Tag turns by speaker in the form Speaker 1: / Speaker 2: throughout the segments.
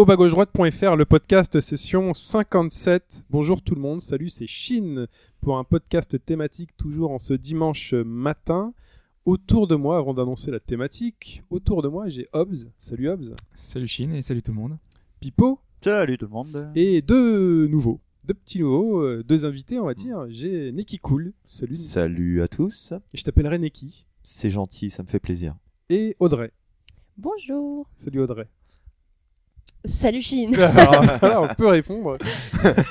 Speaker 1: Au bas gauche droite.fr, le podcast session 57. Bonjour tout le monde, salut, c'est Chine pour un podcast thématique toujours en ce dimanche matin. Autour de moi, avant d'annoncer la thématique, autour de moi j'ai Hobbs. Salut Hobbs.
Speaker 2: Salut Chine et salut tout le monde.
Speaker 1: Pipo
Speaker 3: Salut tout le monde.
Speaker 1: et deux nouveaux. Deux petits nouveaux, euh, deux invités on va dire. J'ai Neki Cool. Salut.
Speaker 4: Salut à tous,
Speaker 1: Et je t'appellerai Neki.
Speaker 4: c'est gentil, ça me fait plaisir.
Speaker 1: Et Audrey.
Speaker 5: Bonjour.
Speaker 1: Salut Audrey.
Speaker 5: Salut Chine.
Speaker 1: Alors, là, on peut répondre.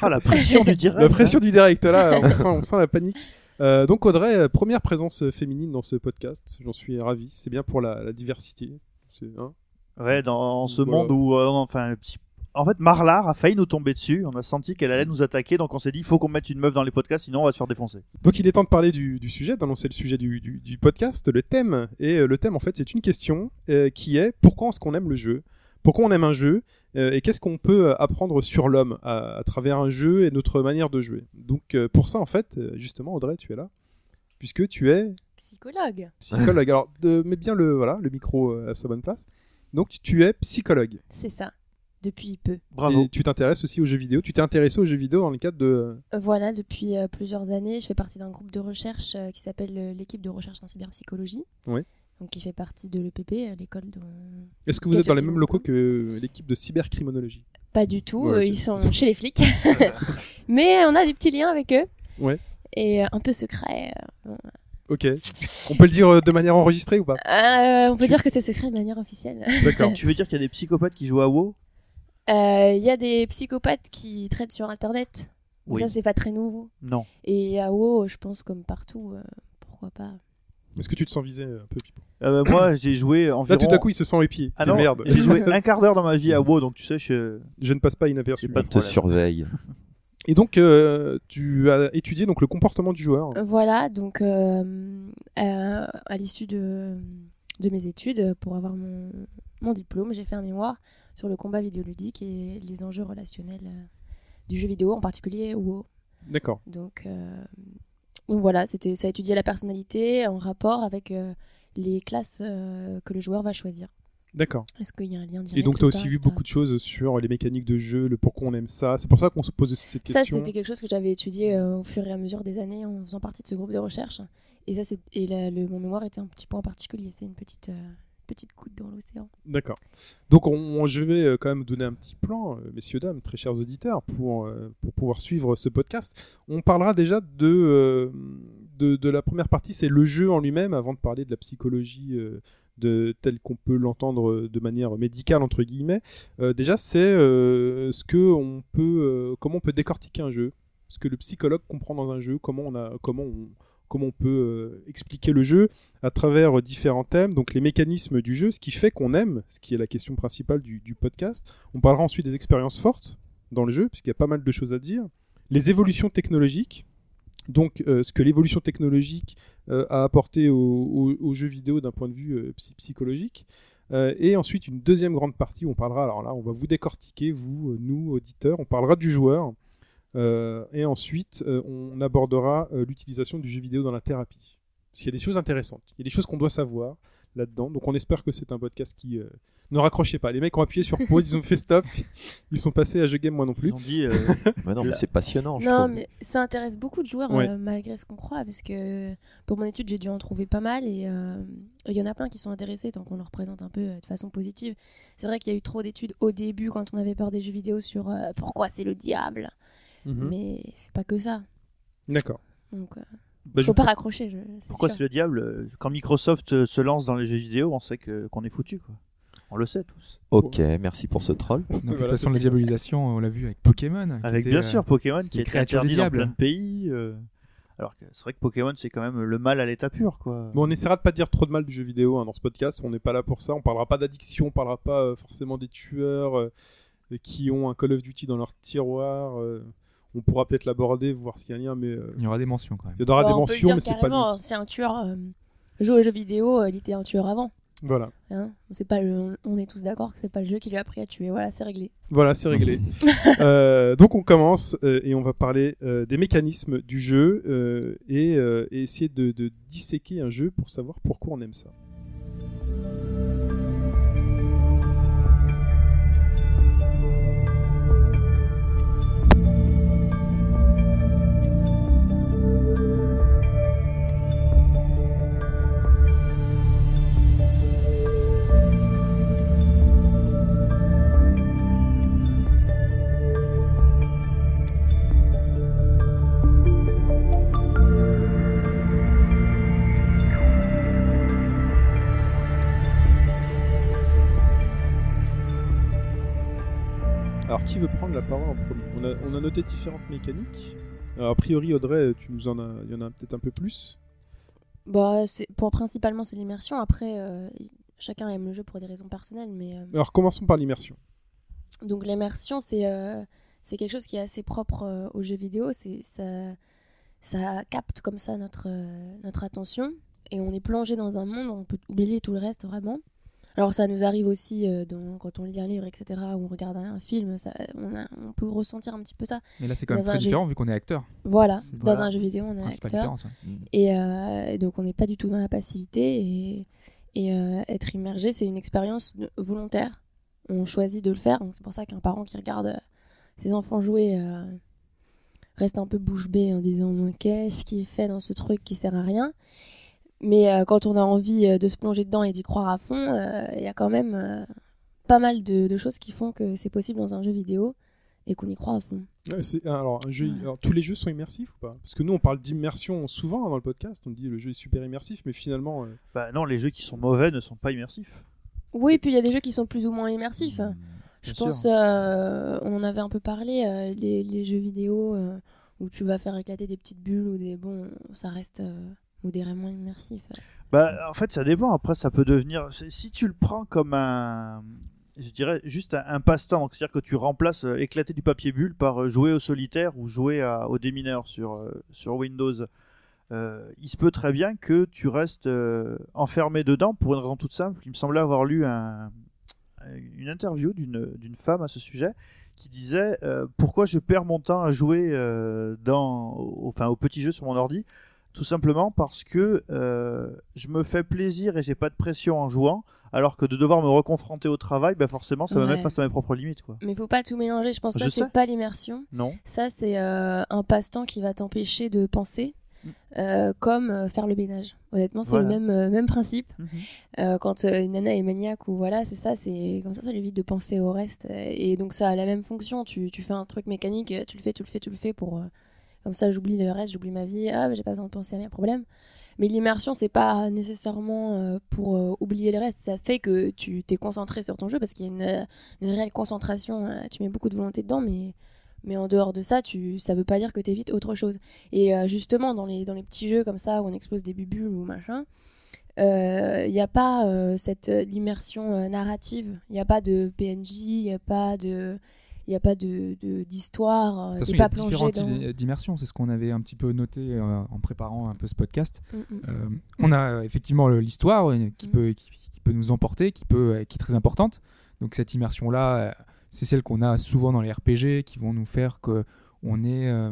Speaker 3: Ah, la pression du direct.
Speaker 1: La pression du direct, là, on sent, on sent la panique. Euh, donc Audrey, euh, première présence féminine dans ce podcast, j'en suis ravi. C'est bien pour la, la diversité. C'est- hein
Speaker 3: Ouais, dans ce
Speaker 1: Voilà.
Speaker 3: monde où, euh, enfin, petit- en fait, Marlar a failli nous tomber dessus. On a senti qu'elle allait nous attaquer, donc on s'est dit, il faut qu'on mette une meuf dans les podcasts, sinon on va se faire défoncer.
Speaker 1: Donc il est temps de parler du, du sujet, d'annoncer le sujet du, du- du podcast, le thème. Et euh, le thème, en fait, c'est une question euh, qui est pourquoi est-ce qu'on aime le jeu? Pourquoi on aime un jeu? Euh, Et qu'est-ce qu'on peut euh, apprendre sur l'homme à, à travers un jeu et notre manière de jouer? Donc euh, pour ça, en fait, euh, justement, Audrey, tu es là, puisque tu es
Speaker 5: Psychologue.
Speaker 1: psychologue. Alors, de, mets bien le, voilà, le micro euh, à sa bonne place. Donc tu es psychologue.
Speaker 5: C'est ça. Depuis peu.
Speaker 3: Bravo.
Speaker 1: Et tu t'intéresses aussi aux jeux vidéo. Tu t'es intéressé aux jeux vidéo dans le cadre de...
Speaker 5: Euh, Voilà, depuis euh, plusieurs années, je fais partie d'un groupe de recherche euh, qui s'appelle euh, l'équipe de recherche en cyberpsychologie.
Speaker 1: Oui.
Speaker 5: Donc qui fait partie de l'EPP, euh, l'école de...
Speaker 1: Est-ce que vous êtes dans les mêmes locaux que l'équipe de cybercriminologie
Speaker 5: Pas du tout,
Speaker 1: Ouais,
Speaker 5: euh, ils sont chez les flics. Mais on a des petits liens avec eux.
Speaker 1: Ouais.
Speaker 5: Et euh, un peu secret. euh,
Speaker 1: Ok. On peut le dire euh, de manière enregistrée ou pas?
Speaker 5: Euh, on peut
Speaker 1: Tu-
Speaker 5: dire que c'est secret de manière officielle.
Speaker 1: D'accord.
Speaker 3: Tu veux dire qu'il y a des psychopathes qui jouent à WoW?
Speaker 5: Euh, Il y a des psychopathes qui traitent sur Internet. Donc
Speaker 3: Oui.
Speaker 5: Ça, c'est pas très nouveau.
Speaker 3: Non.
Speaker 5: Et à WoW, je pense comme partout, euh, pourquoi pas.
Speaker 1: Est-ce que tu te sens visé un peu, Pipo?
Speaker 3: Euh, moi, j'ai joué environ.
Speaker 1: Là, tout à coup, il se sent épié.
Speaker 3: Ah non,
Speaker 1: merde.
Speaker 3: J'ai joué un quart d'heure dans ma vie à WoW, donc tu sais, je.
Speaker 1: Je ne passe pas inaperçu.
Speaker 3: Pas
Speaker 4: te surveille.
Speaker 1: Et donc, euh, tu as étudié donc le comportement du joueur.
Speaker 5: Euh, Voilà, donc euh, euh, à l'issue de, de mes études, pour avoir mon, mon diplôme, j'ai fait un mémoire sur le combat vidéoludique et les enjeux relationnels du jeu vidéo, en particulier WoW.
Speaker 1: D'accord.
Speaker 5: Donc, euh, donc voilà, c'était ça étudiait la personnalité en rapport avec euh, les classes euh, que le joueur va choisir.
Speaker 1: D'accord.
Speaker 5: Est-ce qu'il y a un lien direct
Speaker 1: Et donc, tu as aussi
Speaker 5: pas,
Speaker 1: vu
Speaker 5: etc.
Speaker 1: beaucoup de choses sur les mécaniques de jeu, le pourquoi on aime ça. C'est pour ça qu'on se pose cette
Speaker 5: Ça,
Speaker 1: question.
Speaker 5: c'était quelque chose que j'avais étudié euh, au fur et à mesure des années en faisant partie de ce groupe de recherche. Et ça, c'est et la- le, mon mémoire était un petit point particulier. C'est une petite euh, petite goutte dans l'océan.
Speaker 1: D'accord. Donc, on, je vais euh, quand même donner un petit plan, messieurs, dames, très chers auditeurs, pour, euh, pour pouvoir suivre ce podcast. On parlera déjà de, de, la première partie, c'est le jeu en lui-même, avant de parler de la psychologie euh, de, telle qu'on peut l'entendre euh, de manière médicale, entre guillemets. Euh, déjà, c'est ce que on peut, comment on peut décortiquer un jeu, ce que le psychologue comprend dans un jeu, comment on, a, comment on, comment on peut expliquer le jeu à travers différents thèmes, donc les mécanismes du jeu, ce qui fait qu'on aime, ce qui est la question principale du, du podcast. On parlera ensuite des expériences fortes dans le jeu, puisqu'il y a pas mal de choses à dire. Les évolutions technologiques, donc euh, ce que l'évolution technologique euh, a apporté au, au- au jeu vidéo d'un point de vue euh, psy- psychologique. Et ensuite une deuxième grande partie où on parlera, alors là on va vous décortiquer, vous, nous, auditeurs, on parlera du joueur. Et ensuite on abordera l'utilisation du jeu vidéo dans la thérapie. Parce qu'il y a des choses intéressantes, il y a des choses qu'on doit savoir là-dedans. Donc on espère que c'est un podcast qui... euh, Ne raccrochez pas, les mecs ont appuyé sur pause, ils ont fait stop, ils sont passés à jeu game moi non plus.
Speaker 3: Ils ont dit. euh,
Speaker 4: Mais non, mais c'est passionnant, je
Speaker 5: Non,
Speaker 4: trouve.
Speaker 5: mais ça intéresse beaucoup de joueurs
Speaker 1: Ouais.
Speaker 5: euh, malgré ce qu'on croit, parce que pour mon étude, j'ai dû en trouver pas mal et euh, il y en a plein qui sont intéressés tant qu'on leur présente un peu euh, de façon positive. C'est vrai qu'il y a eu trop d'études au début quand on avait peur des jeux vidéo sur euh, pourquoi c'est le diable,
Speaker 1: Mhm.
Speaker 5: mais c'est pas que ça.
Speaker 1: D'accord.
Speaker 5: Donc, euh,
Speaker 1: Bah,
Speaker 5: faut pas raccrocher. Je,
Speaker 3: Pourquoi c'est le diable euh, Quand Microsoft euh, se lance dans les jeux vidéo, on sait que qu'on est foutu, quoi. On le sait tous.
Speaker 4: Ok, merci pour ce troll.
Speaker 2: Donc, de toute façon, la diabolisation, on l'a vu avec Pokémon.
Speaker 3: Avec
Speaker 2: était,
Speaker 3: bien
Speaker 2: euh,
Speaker 3: sûr Pokémon qui est
Speaker 2: créature
Speaker 3: interdit dans
Speaker 2: diable.
Speaker 3: plein de pays. euh, Alors que c'est vrai que Pokémon c'est quand même le mal à l'état pur, quoi.
Speaker 1: Bon, on essaiera de pas dire trop de mal du jeu vidéo hein, dans ce podcast. On n'est pas là pour ça. On parlera pas d'addiction, on parlera pas euh, forcément des tueurs euh, qui ont un Call of Duty dans leur tiroir. On pourra peut-être l'aborder, voir s'il y a un lien, mais euh,
Speaker 2: Il y aura des mentions quand même.
Speaker 1: il y aura
Speaker 5: Bon,
Speaker 1: des
Speaker 5: on peut le
Speaker 1: mentions,
Speaker 5: dire
Speaker 1: mais c'est pas
Speaker 5: c'est un tueur. euh, joue aux jeux vidéo, euh, il était un tueur avant.
Speaker 1: Voilà,
Speaker 5: Hein c'est pas le, on est tous d'accord que c'est pas le jeu qui lui a appris à tuer. Voilà, c'est réglé.
Speaker 1: voilà, c'est réglé. Euh, donc on commence euh, et on va parler euh, des mécanismes du jeu euh, et, euh, et essayer de, de disséquer un jeu pour savoir pourquoi on aime ça. A, noté différentes mécaniques. Alors, a priori Audrey, tu nous en as, il y en a peut-être un peu plus.
Speaker 5: Bah, c'est pour principalement c'est l'immersion. Après, euh, chacun aime le jeu pour des raisons personnelles, mais euh,
Speaker 1: Alors commençons par l'immersion.
Speaker 5: donc l'immersion c'est euh, c'est quelque chose qui est assez propre aux jeux vidéo. C'est ça ça capte comme ça notre notre attention et on est plongé dans un monde où on peut oublier tout le reste vraiment. Alors ça nous arrive aussi euh, dans, quand on lit un livre, etc., ou on regarde un, film, ça, on, a- on peut ressentir un petit peu ça.
Speaker 2: Mais là, c'est quand même
Speaker 5: Dans
Speaker 2: très
Speaker 5: jeu-
Speaker 2: différent vu qu'on est acteur.
Speaker 5: Voilà, dans
Speaker 3: voilà.
Speaker 5: un jeu vidéo, on est acteur.
Speaker 2: ouais.
Speaker 5: Et, euh, et donc on n'est pas du tout dans la passivité et, et euh, être immergé c'est une expérience volontaire. On choisit de le faire, c'est pour ça qu'un parent qui regarde ses enfants jouer reste un peu bouche bée en disant qu'est-ce qui est fait dans ce truc qui sert à rien? Mais euh, quand on a envie euh, de se plonger dedans et d'y croire à fond, euh, il y a quand même euh, pas mal de, de choses qui font que c'est possible dans un jeu vidéo et qu'on y croit à fond.
Speaker 1: C'est- alors, un jeu,
Speaker 5: Ouais.
Speaker 1: alors, tous les jeux sont immersifs ou pas? Parce que nous on parle d'immersion souvent hein, dans le podcast, on dit le jeu est super immersif, mais finalement, euh,
Speaker 3: Bah non, les jeux qui sont mauvais ne sont pas immersifs.
Speaker 5: Oui, puis il y a des jeux qui sont plus ou moins immersifs. Je
Speaker 3: Bien
Speaker 5: pense, euh, on en avait un peu parlé, euh, les, les jeux vidéo euh, où tu vas faire éclater des petites bulles ou des. Bon, ça reste euh, modérément immersif.
Speaker 3: Bah, en fait, ça dépend. Après, ça peut devenir. Si tu le prends comme un. Je dirais juste un, passe-temps. C'est-à-dire que tu remplaces euh, éclater du papier bulle par euh, jouer au solitaire ou jouer au démineur sur, euh, sur Windows. Il se peut très bien que tu restes enfermé dedans pour une raison toute simple. Il me semblait avoir lu un- une interview d'une femme à ce sujet qui disait pourquoi je perds mon temps à jouer dans, enfin, au petit jeu sur mon ordi? Tout simplement parce que euh, je me fais plaisir et j'ai pas de pression en jouant, alors que de devoir me reconfronter au travail, ben forcément, ça me
Speaker 5: Ouais.
Speaker 3: met face à mes propres limites, quoi.
Speaker 5: Mais faut pas tout mélanger. Je pense que ça, c'est pas l'immersion.
Speaker 3: Non
Speaker 5: Ça, c'est euh, un passe-temps qui va t'empêcher de penser,
Speaker 3: Mm.
Speaker 5: euh, comme euh, faire le ménage. Honnêtement, c'est
Speaker 3: Voilà.
Speaker 5: le même, euh, même principe.
Speaker 3: Mhm.
Speaker 5: Euh, quand une nana est maniaque ou voilà, c'est ça, c'est comme ça, ça lui évite de penser au reste. Et donc ça a la même fonction. Tu, tu fais un truc mécanique, tu le fais, tu le fais, tu le fais pour. Euh, comme ça, j'oublie le reste, j'oublie ma vie. Ah, j'ai pas besoin de penser à mes problèmes. Mais l'immersion, c'est pas nécessairement euh, pour euh, oublier le reste. Ça fait que tu t'es concentré sur ton jeu parce qu'il y a une, euh, une réelle concentration. euh, tu mets beaucoup de volonté dedans, mais. Mais en dehors de ça, tu, ça veut pas dire que tu évites autre chose. Et euh, justement, dans les, dans les petits jeux comme ça, où on explose des bubules ou machin, il n'y a pas euh, cette euh, l'immersion euh, narrative. Il n'y a pas de PNJ, il n'y a pas de, il y a pas de de- d'histoire.
Speaker 2: De
Speaker 5: euh,
Speaker 2: toute façon,
Speaker 5: t'es
Speaker 2: il y a
Speaker 5: dans.
Speaker 2: types d'immersion. C'est ce qu'on avait un petit peu noté euh, en préparant un peu ce podcast.
Speaker 5: Mm, mm.
Speaker 2: Euh, on a effectivement l'histoire qui,
Speaker 5: Mm.
Speaker 2: peut, qui, qui peut nous emporter, qui, peut, qui est très importante. Donc cette immersion-là, c'est celle qu'on a souvent dans les RPG qui vont nous faire que on est euh,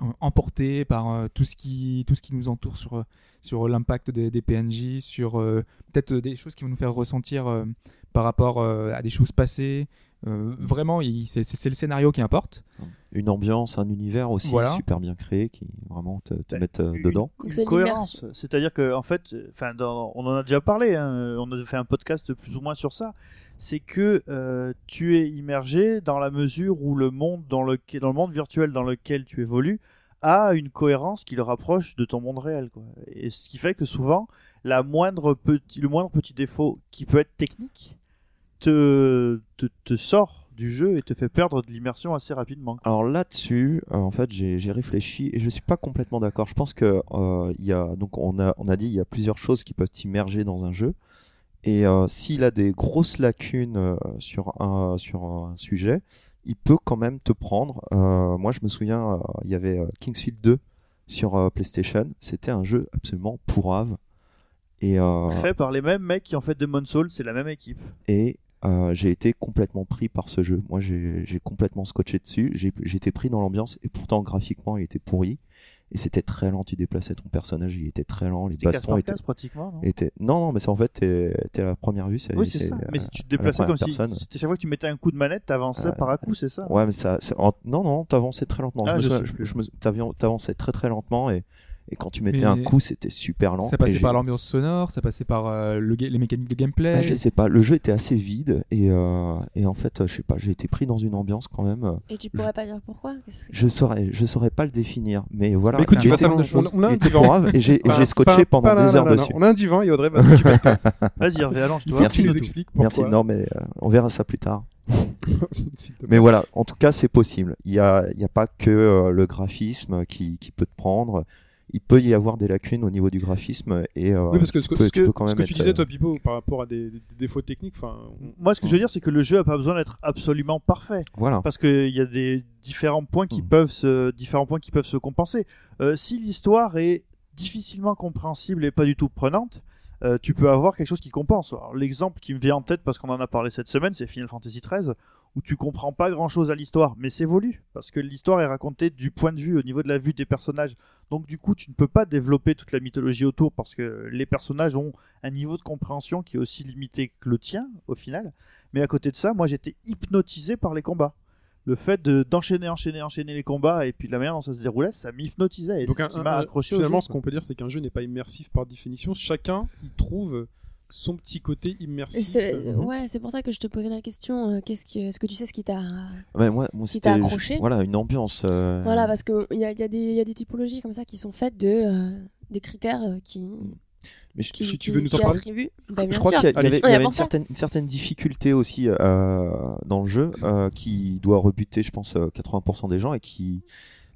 Speaker 2: em- emporté par euh, tout, ce qui, tout ce qui nous entoure sur, sur l'impact des, des PNJ, sur euh, peut-être des choses qui vont nous faire ressentir par rapport à des choses passées. Euh, vraiment, c'est le scénario qui importe.
Speaker 4: Une ambiance, un univers aussi
Speaker 2: Voilà.
Speaker 4: super bien créé qui vraiment te, te
Speaker 3: Bah,
Speaker 4: mettent euh,
Speaker 3: une-
Speaker 4: dedans.
Speaker 3: Une
Speaker 5: c'est
Speaker 3: cohérence. C'est-à-dire que, en fait, enfin, on en a déjà parlé, hein, on a fait un podcast plus ou moins sur ça. C'est que euh, tu es immergé dans la mesure où le monde dans, le monde virtuel dans lequel tu évolues a une cohérence qui le rapproche de ton monde réel. Quoi. Et ce qui fait que souvent, la moindre petit, le moindre petit défaut qui peut être technique te, te, te sort du jeu et te fait perdre de l'immersion assez rapidement.
Speaker 4: Alors là-dessus, euh, en fait, j'ai réfléchi et je suis pas complètement d'accord. Je pense que euh, y a donc on a on a dit il y a plusieurs choses qui peuvent immerger dans un jeu et euh, s'il a des grosses lacunes euh, sur un sur un sujet, il peut quand même te prendre. Moi, je me souviens, il y avait Kingsfield 2 sur PlayStation. C'était un jeu absolument pourrave. Et, euh,
Speaker 3: Fait par les mêmes mecs qui ont fait Demon's Souls, c'est la même équipe.
Speaker 4: et euh, j'ai été complètement pris par ce jeu. Moi, j'ai complètement scotché dessus. Été pris dans l'ambiance et pourtant graphiquement, il était pourri. Et c'était très lent. Tu déplaçais ton personnage, il était très lent. Les
Speaker 3: C'était 4
Speaker 4: bastons étaient,
Speaker 3: 4 pratiquement, non?
Speaker 4: Non, non, mais c'est en fait, t'es à la première vue.
Speaker 3: Oui, c'est ça. Mais tu te déplaçais comme si
Speaker 4: personne.
Speaker 3: c'était chaque fois que tu mettais un coup de manette, t'avançais
Speaker 4: Euh,
Speaker 3: par à coup, c'est ça?
Speaker 4: Ouais, mais ça. en- Non, non, t'avançais très lentement.
Speaker 3: Ah,
Speaker 4: je me me- T'avançais très très lentement et, et quand tu mettais
Speaker 2: Mais
Speaker 4: un coup, c'était super lent.
Speaker 2: Ça passait par l'ambiance sonore, ça passait par euh, le les mécaniques de gameplay.
Speaker 4: Bah, je sais pas, le jeu était assez vide et, euh, et en fait, euh, je sais pas, j'ai été pris dans une ambiance quand même.
Speaker 5: Et tu pourrais pas dire pourquoi?
Speaker 4: Je saurais, je saurais pas le définir, mais voilà.
Speaker 1: Mais écoute, tu vas
Speaker 2: certain
Speaker 1: on,
Speaker 2: nombre de choses.
Speaker 1: on, a un divan.
Speaker 4: et j'ai scotché
Speaker 1: pas-
Speaker 4: pendant
Speaker 1: pas
Speaker 4: des
Speaker 1: là,
Speaker 4: heures
Speaker 1: là.
Speaker 4: dessus.
Speaker 1: On a un divan et Audrey va s'occuper.
Speaker 3: Vas-y, Hervé, allonge-toi.
Speaker 4: Merci.
Speaker 1: tu nous expliques
Speaker 4: Merci,
Speaker 1: pourquoi.
Speaker 4: non mais euh, on verra ça plus tard. Mais voilà, en tout cas, c'est possible. Il n'y a, il y a pas que euh, le graphisme qui, qui peut te prendre. Il peut y avoir des lacunes au niveau du graphisme et euh,
Speaker 1: Oui, parce que ce que,
Speaker 4: tu peux-
Speaker 1: ce
Speaker 4: tu
Speaker 1: que-
Speaker 4: peux quand
Speaker 1: ce
Speaker 4: même
Speaker 1: que tu
Speaker 4: être,
Speaker 1: disais,
Speaker 4: euh,
Speaker 1: toi, Pipo, par rapport à des, des défauts techniques, enfin,
Speaker 3: Moi, ce que je veux dire, c'est que le jeu a pas besoin d'être absolument parfait.
Speaker 4: voilà.
Speaker 3: parce qu'il y a des différents points qui
Speaker 4: Mhm.
Speaker 3: peuvent se différents points qui peuvent se compenser. Euh, si l'histoire est difficilement compréhensible et pas du tout prenante, euh, tu peux avoir quelque chose qui compense. L'exemple qui me vient en tête parce qu'on en a parlé cette semaine, c'est Final Fantasy XIII où tu comprends pas grand chose à l'histoire, mais c'est voulu parce que l'histoire est racontée du point de vue au niveau de la vue des personnages. Donc du coup, tu ne peux pas développer toute la mythologie autour parce que les personnages ont un niveau de compréhension qui est aussi limité que le tien au final. Mais à côté de ça, moi j'étais hypnotisé par les combats le fait de- d'enchaîner, enchaîner, enchaîner les combats et puis de la manière dont ça se déroulait, ça m'hypnotisait. Et
Speaker 1: Donc, un-
Speaker 3: ce qui m'a accroché au
Speaker 1: finalement,
Speaker 3: jeu,
Speaker 1: ce qu'on peut dire, c'est qu'un jeu n'est pas immersif par définition. Chacun y trouve son petit côté
Speaker 5: Et
Speaker 1: immersif.
Speaker 5: c'est-
Speaker 1: Euh,
Speaker 5: Ouais, c'est pour ça que je te posais la question. euh, Qu'est-ce que, est-ce que tu sais ce qui t'a
Speaker 4: Ouais, moi, moi,
Speaker 5: Qui t'a accroché
Speaker 4: voilà une ambiance. euh,
Speaker 5: Voilà, parce qu'il y a, y, a des- y a des typologies comme ça qui sont faites de euh, des critères qui,
Speaker 4: mais je-
Speaker 5: qui,
Speaker 1: Si tu
Speaker 5: qui-
Speaker 1: veux nous en
Speaker 5: qui
Speaker 1: parler.
Speaker 5: Bah,
Speaker 4: je crois
Speaker 5: sûr.
Speaker 4: qu'il y, a- il y
Speaker 1: Allez.
Speaker 4: avait, il y avait une, certaine, une certaine difficulté aussi euh, dans le jeu euh, qui doit rebuter, je pense, euh, 80% des gens et qui,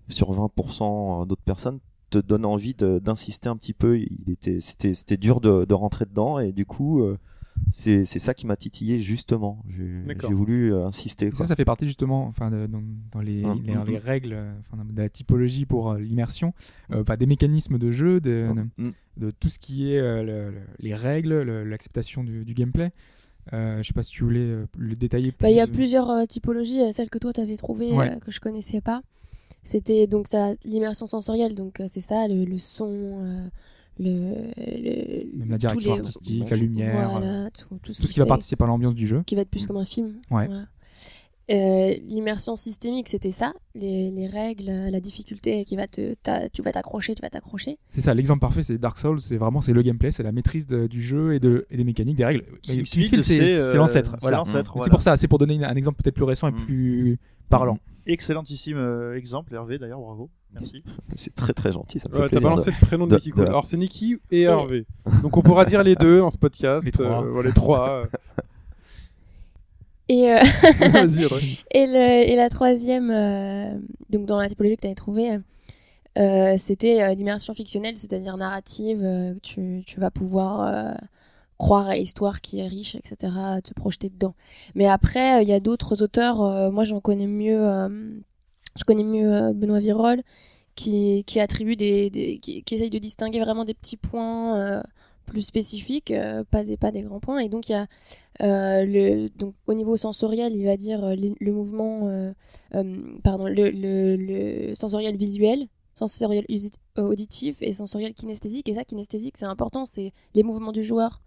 Speaker 4: sur 20% d'autres personnes, te donne envie d'insister un petit peu. Il était, c'était, c'était dur de, de rentrer dedans et du coup, euh, c'est, c'est ça qui m'a titillé justement. J'ai, voulu euh, insister. Quoi.
Speaker 2: Ça, ça fait partie justement enfin, de- dans, dans les, les,
Speaker 4: hum,
Speaker 2: les
Speaker 4: hum.
Speaker 2: règles enfin, de la typologie pour euh, l'immersion, euh, enfin, des mécanismes de jeu, de, de- de tout ce qui est euh, le- le- les règles, le- l'acceptation du, du gameplay. Euh, je sais pas si tu voulais euh, le détailler plus.
Speaker 5: Bah, Il y a plusieurs euh, typologies. Celle que toi, tu avais trouvée,
Speaker 2: Ouais.
Speaker 5: euh, que je connaissais pas. C'était donc ça, l'immersion sensorielle. Donc, euh, c'est ça, le, le son, euh, le, le-
Speaker 2: Même la direction
Speaker 5: les-
Speaker 2: artistique, la lumière,
Speaker 5: Voilà, tout, tout ce
Speaker 2: tout ce qui va
Speaker 5: fait-
Speaker 2: participer à l'ambiance du jeu.
Speaker 5: qui va être plus comme un film.
Speaker 2: Ouais.
Speaker 5: Voilà. Euh, L'immersion systémique, c'était ça, les, les règles, la difficulté qui va te, tu vas t'accrocher, tu vas t'accrocher.
Speaker 2: C'est ça, l'exemple parfait, c'est Dark Souls, c'est vraiment c'est le gameplay, c'est la maîtrise de- du jeu et, de, et des mécaniques, des règles.
Speaker 3: Kingsfield,
Speaker 2: c'est
Speaker 3: euh,
Speaker 2: c'est l'ancêtre.
Speaker 3: c'est
Speaker 2: Voilà. C'est
Speaker 3: voilà.
Speaker 2: pour ça, c'est pour donner un exemple peut-être plus récent et
Speaker 4: Mm.
Speaker 2: plus parlant.
Speaker 3: Excellentissime euh, exemple, Hervé d'ailleurs, bravo. Merci.
Speaker 4: C'est très très gentil. Ça me fait
Speaker 1: Ouais, t'as balancé le prénom de,
Speaker 4: de-
Speaker 1: Cole.
Speaker 4: la-
Speaker 1: Alors c'est Nikki et Hervé. Donc on pourra dire les deux dans ce podcast.
Speaker 2: Les trois.
Speaker 1: Euh, voilà, les trois.
Speaker 5: Et, euh, et, le, et la troisième, euh, donc dans la typologie que tu avais trouvée, euh, c'était euh, l'immersion fictionnelle, c'est-à-dire narrative. euh, tu, tu vas pouvoir euh, croire à l'histoire qui est riche, etc., te projeter dedans. Mais après, euh, il y a d'autres auteurs, euh, moi j'en connais mieux, euh, je connais mieux Benoît Virol, qui, qui attribue des, qui, essaye de distinguer vraiment des petits points plus spécifiques, pas, des, pas des grands points. Et donc, il y a le, donc, au niveau sensoriel, il va dire le, mouvement, pardon, le, sensoriel visuel, sensoriel auditif et sensoriel kinesthésique. Et ça, kinesthésique, c'est important, c'est les mouvements du joueur.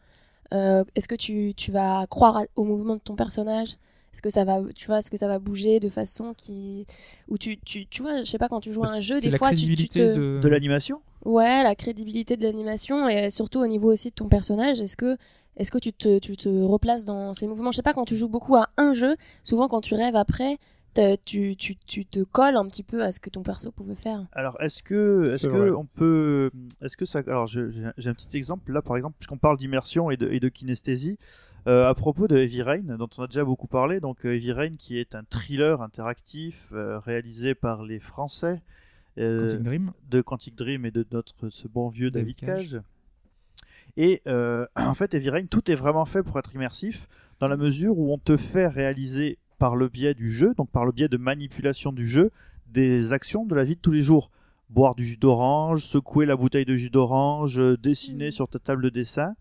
Speaker 5: Euh, est-ce que tu, tu vas croire au mouvement de ton personnage? Est-ce que ça va, tu vois, est-ce que ça va bouger de façon qui, où tu, tu, tu vois, je sais pas, quand tu joues à un jeu, des
Speaker 2: la
Speaker 5: fois, tu, tu
Speaker 2: crédibilité
Speaker 5: te,
Speaker 2: de...
Speaker 3: De l'animation?
Speaker 5: Ouais, la crédibilité de l'animation et surtout au niveau aussi de ton personnage. Est-ce que, est-ce que tu te, tu te replaces dans ces mouvements? Je sais pas, quand tu joues beaucoup à un jeu, souvent quand tu rêves après, tu, tu, tu te colles un petit peu à ce que ton perso pouvait faire.
Speaker 3: Alors, est-ce que, est-ce on peut, est-ce que ça, alors j'ai un petit exemple là, par exemple, puisqu'on parle d'immersion et de, et de kinesthésie, euh, à propos de Heavy Rain, dont on a déjà beaucoup parlé. Donc, euh, Heavy Rain, qui est un thriller interactif euh, réalisé par les Français euh,
Speaker 2: Quantic Dream.
Speaker 3: de Quantic Dream et de notre ce bon vieux David,
Speaker 2: David
Speaker 3: Cage. Et euh, en fait, Heavy Rain, tout est vraiment fait pour être immersif, dans la mesure où on te fait réaliser par le biais du jeu, donc par le biais de manipulation du jeu, des actions de la vie de tous les jours. Boire du jus d'orange, secouer la bouteille de jus d'orange, euh, dessiner
Speaker 5: Mhm.
Speaker 3: sur ta table de dessin.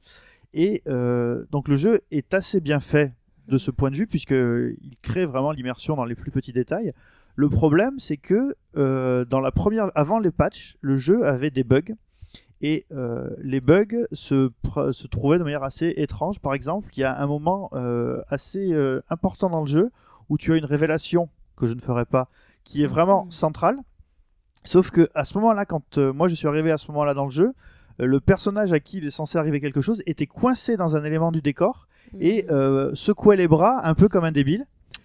Speaker 3: Et euh, donc le jeu est assez bien fait de ce point de vue puisqu'il crée vraiment l'immersion dans les plus petits détails. Le problème, c'est que euh, dans la première, avant les patchs, le jeu avait des bugs et euh, les bugs se, se trouvaient de manière assez étrange. Par exemple, il y a un moment euh, assez euh, important dans le jeu où tu as une révélation que je ne ferai pas, qui est vraiment
Speaker 5: Mhm.
Speaker 3: centrale. Sauf que à ce moment-là, quand moi je suis arrivé à ce moment-là dans le jeu, le personnage à qui il est censé arriver quelque chose était coincé dans un élément du décor et euh, secouait les bras un peu comme un débile.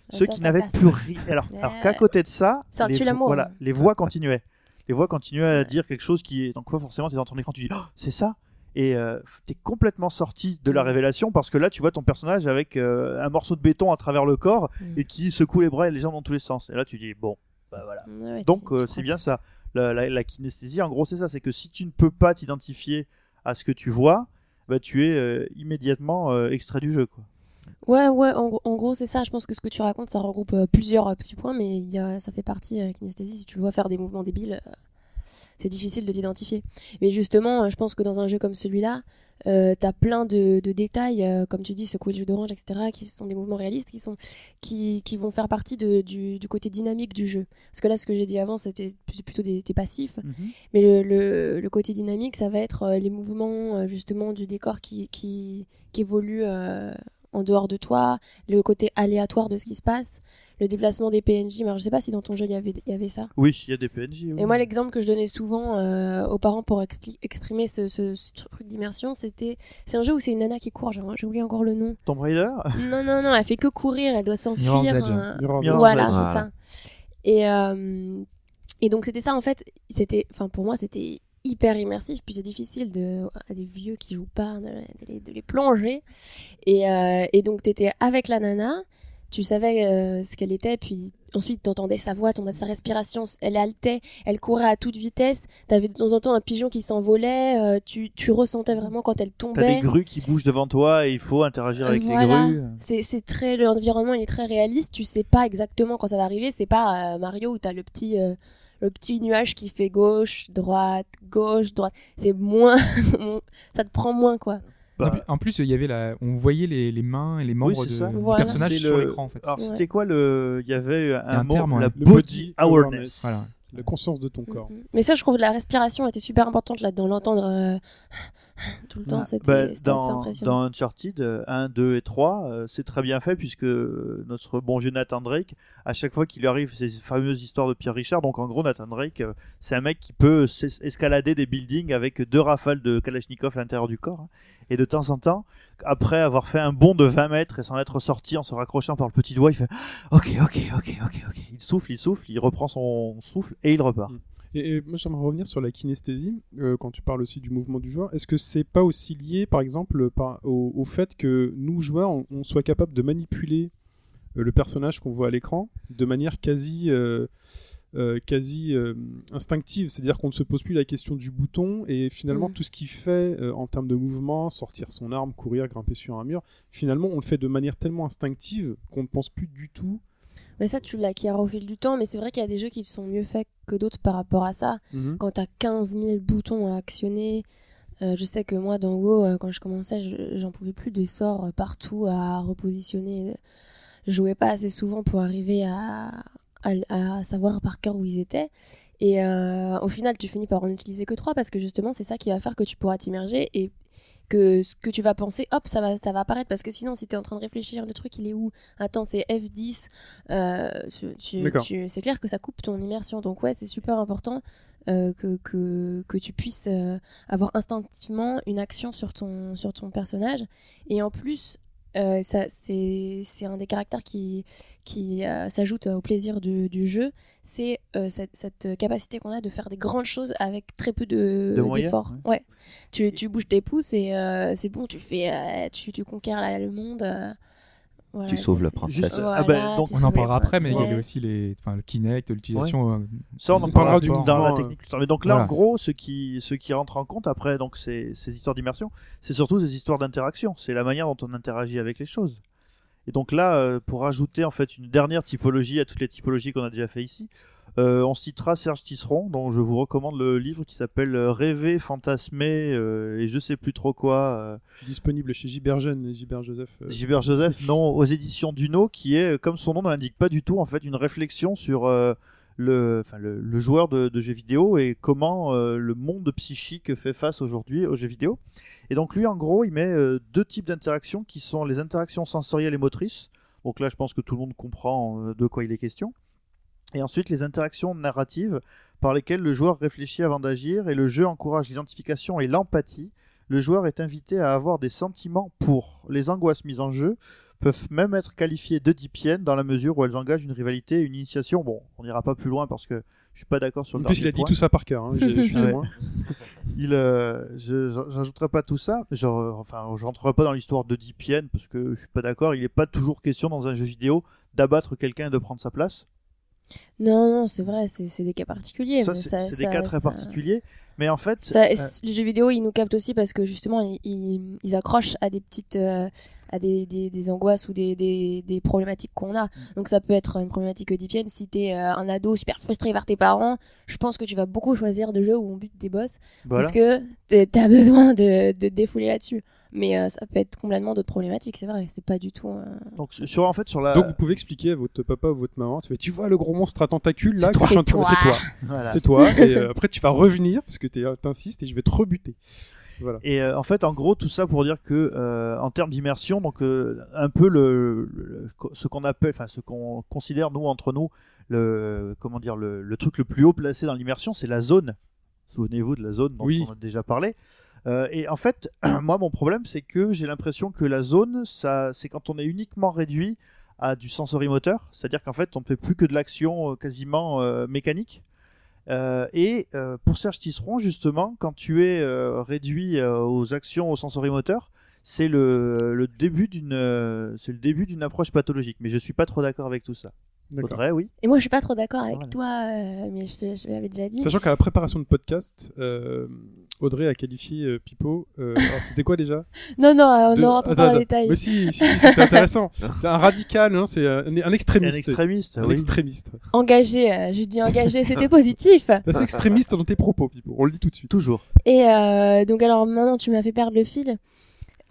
Speaker 3: Ceux
Speaker 5: ça,
Speaker 3: qui n'avaient plus rien. Alors, qu'à côté de ça, vo- voilà, les voix continuaient. Les voix continuaient à dire quelque chose qui est. Donc, quoi, forcément, tu es dans ton écran, tu dis Oh, c'est ça Et euh, tu es complètement sorti de la
Speaker 5: Mm.
Speaker 3: révélation parce que là, tu vois ton personnage avec euh, un morceau de béton à travers le corps
Speaker 5: Mm.
Speaker 3: et qui secoue les bras et les jambes dans tous les sens. Et là, tu dis Bon, bah voilà.
Speaker 5: Ouais,
Speaker 3: Donc
Speaker 5: tu
Speaker 3: euh, c'est bien ça. La, la- la kinesthésie, en gros, c'est ça. C'est que si tu ne peux pas t'identifier à ce que tu vois, bah, tu es immédiatement extrait du jeu. Quoi.
Speaker 5: Ouais, ouais, en, gros- en gros, c'est ça. Je pense que ce que tu racontes, ça regroupe euh, plusieurs euh, petits points, mais il y a, ça fait partie, euh, la kinesthésie. Si tu vois faire des mouvements débiles, euh, c'est difficile de t'identifier. Mais justement, je pense que dans un jeu comme celui-là, t'as plein de, de détails, comme tu dis, secouer le jeu d'orange, etc., qui sont des mouvements réalistes, qui, sont, qui, qui vont faire partie de, du, du côté dynamique du jeu. Parce que là, ce que j'ai dit avant, c'était plutôt des, des passifs. Mais le, le, le côté dynamique, ça va être les mouvements justement du décor qui, qui, qui évolue euh, en dehors de toi, le côté aléatoire de ce qui se passe, le déplacement des PNJ. Mais alors, je sais pas si dans ton jeu il y avait, il y avait ça.
Speaker 3: Oui, il y a des PNJ. oui.
Speaker 5: Et moi, l'exemple que je donnais souvent euh, aux parents pour exprimer ce, ce, ce truc d'immersion, c'était c'est un jeu où c'est une nana qui court. J'ai oublié encore le nom.
Speaker 3: Tomb Raider?
Speaker 5: Non, non, non, elle fait que courir, elle doit s'enfuir.
Speaker 2: Mirror's
Speaker 5: voilà, c'est ça. Et, euh, et donc c'était ça en fait. C'était, enfin pour moi c'était hyper immersif. Puis c'est difficile de à des vieux qui jouent pas de, de les, de les plonger. Et, euh, et donc t'étais avec la nana. Tu savais euh, ce qu'elle était, puis ensuite t'entendais sa voix, sa respiration, elle haltait, elle courait à toute vitesse, t'avais de temps en temps un pigeon qui s'envolait, euh, tu, tu ressentais vraiment quand elle
Speaker 3: T'as
Speaker 5: tombait.
Speaker 3: des grues qui bougent devant toi et il faut interagir avec
Speaker 5: Voilà.
Speaker 3: les grues.
Speaker 5: C'est très l'environnement il est très réaliste. Tu sais pas exactement quand ça va arriver. C'est pas euh, Mario où t'as le petit le petit nuage qui fait gauche droite gauche droite. C'est moins ça te prend moins quoi.
Speaker 3: Bah,
Speaker 2: En plus- il y avait la... on voyait les, les mains et les membres
Speaker 3: c'est
Speaker 2: de,
Speaker 3: ça.
Speaker 2: du
Speaker 5: Voilà.
Speaker 2: personnage sur
Speaker 3: le-
Speaker 2: l'écran en fait.
Speaker 3: Alors
Speaker 5: Ouais.
Speaker 3: c'était quoi le Il y avait un,
Speaker 2: un
Speaker 3: mot,
Speaker 2: terme,
Speaker 3: la
Speaker 1: Le
Speaker 3: body
Speaker 1: body
Speaker 3: awareness.
Speaker 1: awareness.
Speaker 2: Voilà.
Speaker 1: La conscience de ton corps.
Speaker 5: Mhm. Mais ça je trouve que la respiration était super importante là-dedans. L'entendre euh, tout le temps
Speaker 3: Ouais.
Speaker 5: c'était
Speaker 3: Bah,
Speaker 5: c'était assez
Speaker 3: dans,
Speaker 5: impressionnant.
Speaker 3: dans Uncharted euh, 1, 2 et 3, euh, c'est très bien fait puisque euh, notre bon vieux Nathan Drake, à chaque fois qu'il lui arrive ces fameuses histoires de Pierre Richard, donc en gros Nathan Drake, euh, c'est un mec qui peut escalader des buildings avec deux rafales de Kalachnikov à l'intérieur du corps. hein. Et de temps en temps, après avoir fait un bond de 20 mètres et s'en être sorti en se raccrochant par le petit doigt, il fait Ok, ok, ok, ok. Il souffle, il souffle, il reprend son souffle et il repart.
Speaker 1: Mm. Et, moi, j'aimerais revenir sur la kinesthésie, euh, quand tu parles aussi du mouvement du joueur. Est-ce que c'est pas aussi lié, par exemple, au, fait que nous, joueurs, on, on soit capable de manipuler euh, le personnage qu'on voit à l'écran de manière quasi, euh, euh, quasi euh, instinctive C'est-à-dire qu'on ne se pose plus la question du bouton et finalement,
Speaker 5: Mm.
Speaker 1: tout ce qu'il fait euh, en termes de mouvement, sortir son arme, courir, grimper sur un mur, finalement, on le fait de manière tellement instinctive qu'on ne pense plus du tout.
Speaker 5: Mais ça tu l'acquiers au fil du temps. Mais c'est vrai qu'il y a des jeux qui sont mieux faits que d'autres par rapport à ça.
Speaker 1: Mhm.
Speaker 5: quand t'as 15 000 boutons à actionner, je sais que moi dans WoW, quand je commençais, je- j'en pouvais plus de sorts partout à repositionner. Je jouais pas assez souvent pour arriver à, à, à savoir par cœur où ils étaient. Et euh, au final, tu finis par en utiliser que trois parce que justement, c'est ça qui va faire que tu pourras t'immerger et que ce que tu vas penser, hop, ça va, ça va apparaître. Parce que sinon, si tu es en train de réfléchir, le truc, il est où? Attends, c'est F10. euh, tu- tu- c'est clair que ça coupe ton immersion. Donc, ouais, c'est super important euh, que, que, que tu puisses avoir instinctivement une action sur ton, sur ton personnage. Et en plus, euh, ça, c'est, c'est un des caractères qui, qui euh, s'ajoute au plaisir du, du jeu. C'est euh, cette, cette capacité qu'on a de faire des grandes choses avec très peu de,
Speaker 3: De moyens,
Speaker 5: d'efforts. Ouais. Tu, tu bouges tes pouces et c'est bon, tu fais, tu, la- le monde. Euh, voilà,
Speaker 4: Tu sauves la princesse.
Speaker 3: Juste-
Speaker 5: Voilà,
Speaker 3: ah ben, donc,
Speaker 5: tu
Speaker 2: On en parlera après, mais il y avait aussi les, enfin, le Kinect, l'utilisation. euh,
Speaker 3: Ça, on en parlera du dans la
Speaker 1: euh,
Speaker 3: technique plus tard. Mais donc là,
Speaker 2: voilà.
Speaker 3: en gros, ce qui, ce qui rentre en compte après, donc ces, ces histoires d'immersion, c'est surtout ces histoires d'interaction. C'est la manière dont on interagit avec les choses. Et donc là, euh, pour rajouter en fait une dernière typologie à toutes les typologies qu'on a déjà fait ici, euh, on citera Serge Tisseron, dont je vous recommande le livre qui s'appelle Rêver, fantasmer euh, et je sais plus trop quoi. euh,
Speaker 1: Disponible chez Gilbert Jeune et Gilbert Joseph.
Speaker 3: Gilbert Joseph, non, aux éditions Duno, qui est, comme son nom ne l'indique pas du tout, en fait, une réflexion sur le, enfin, le, le joueur de, de jeux vidéo et comment euh, le monde psychique fait face aujourd'hui aux jeux vidéo. Et donc lui, en gros, il met euh, deux types d'interactions qui sont les interactions sensorielles et motrices. Donc là, je pense que tout le monde comprend euh, de quoi il est question. Et ensuite, les interactions narratives par lesquelles le joueur réfléchit avant d'agir et le jeu encourage l'identification et l'empathie. Le joueur est invité à avoir des sentiments pour. Les angoisses mises en jeu peuvent même être qualifiées d'oedipiennes dans la mesure où elles engagent une rivalité et une initiation. Bon, on n'ira pas plus loin parce que je suis pas d'accord sur
Speaker 1: En
Speaker 3: le
Speaker 1: plus, il a dit
Speaker 3: point.
Speaker 1: tout ça par cœur. hein, Je suis témoin.
Speaker 3: Il, euh, j'ajouterai pas tout ça. Genre, euh, enfin, je rentrerai pas dans l'histoire d'Oedipienne parce que je suis pas d'accord. Il n'est pas toujours question dans un jeu vidéo d'abattre quelqu'un et de prendre sa place.
Speaker 5: Non, non, c'est vrai, c'est c'est des cas particuliers.
Speaker 3: ça, c'est des cas très particuliers. Mais en fait,
Speaker 5: Ça,
Speaker 3: euh,
Speaker 5: Les jeux vidéo, ils nous captent aussi parce que justement, ils, ils, ils accrochent à des petites, euh, à des, des, des angoisses ou des, des, des problématiques qu'on a. Donc ça peut être une problématique oedipienne. Si t'es euh, un ado super frustré par tes parents, je pense que tu vas beaucoup choisir de jeux où on bute des boss
Speaker 3: voilà.
Speaker 5: parce que t'as besoin de, de te défouler là-dessus. Mais euh, ça peut être complètement d'autres problématiques, c'est vrai. C'est pas du tout. euh,
Speaker 3: Donc sur en fait sur la.
Speaker 1: Donc vous pouvez expliquer à votre papa ou votre maman, tu, vois le gros monstre à tentacules là,
Speaker 5: C'est toi.
Speaker 1: je suis en train-
Speaker 5: C'est
Speaker 1: c'est toi,
Speaker 3: Voilà.
Speaker 1: c'est toi. Et euh, après tu vas revenir parce que t'es- t'insistes et je vais te rebuter. Voilà.
Speaker 3: Et euh, en fait, en gros, tout ça pour dire que, euh, en termes d'immersion, donc euh, un peu le, le- ce qu'on appelle, enfin ce qu'on considère nous entre nous, le comment dire, le, le truc le plus haut placé dans l'immersion, c'est la zone. Souvenez-vous de la zone dont
Speaker 1: Oui.
Speaker 3: on a déjà parlé. Euh, et en fait, moi, mon problème, c'est que j'ai l'impression que la zone, ça, c'est quand on est uniquement réduit à du sensorimoteur, c'est-à-dire qu'en fait, on ne fait plus que de l'action euh, quasiment euh, mécanique. Euh, et euh, pour Serge Tisseron, justement, quand tu es euh, réduit euh, aux actions au sensorimoteur, c'est le, le début d'une euh, c'est le début d'une approche pathologique. Mais je suis pas trop d'accord avec tout ça. Audrey, oui.
Speaker 5: Et moi, je suis pas trop d'accord avec
Speaker 3: Voilà.
Speaker 5: toi, euh, mais je, l'avais déjà dit.
Speaker 1: Sachant qu'à la préparation de podcast, euh, Audrey a qualifié euh, Pipo. euh, alors, c'était quoi déjà?
Speaker 5: Non, non, euh, on
Speaker 1: De-
Speaker 5: rentre pas dans les détails.
Speaker 1: Mais si, si, si, c'était intéressant. C'est un radical, hein, c'est un, un
Speaker 3: Un
Speaker 1: extrémiste.
Speaker 3: extrémiste.
Speaker 1: Un
Speaker 3: oui.
Speaker 1: extrémiste.
Speaker 5: Engagé, euh, je dis engagé, c'était positif.
Speaker 1: C'est extrémiste dans tes propos, Pipo. On le dit tout de suite.
Speaker 3: Toujours.
Speaker 5: Et euh, donc alors maintenant tu m'as fait perdre le fil.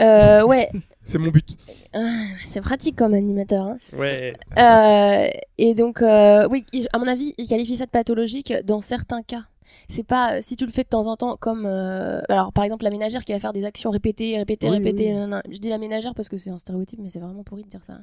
Speaker 5: Euh, ouais,
Speaker 1: C'est mon but.
Speaker 5: Ah, c'est pratique comme animateur. hein.
Speaker 1: Ouais.
Speaker 5: Euh, et donc euh, oui, à mon avis, il qualifie ça de pathologique dans certains cas. C'est pas si tu le fais de temps en temps comme euh, alors par exemple la ménagère qui va faire des actions répétées, répétées,
Speaker 3: Oui,
Speaker 5: répétées.
Speaker 3: oui.
Speaker 5: Je dis la ménagère parce que c'est un stéréotype, mais c'est vraiment pourri de dire ça.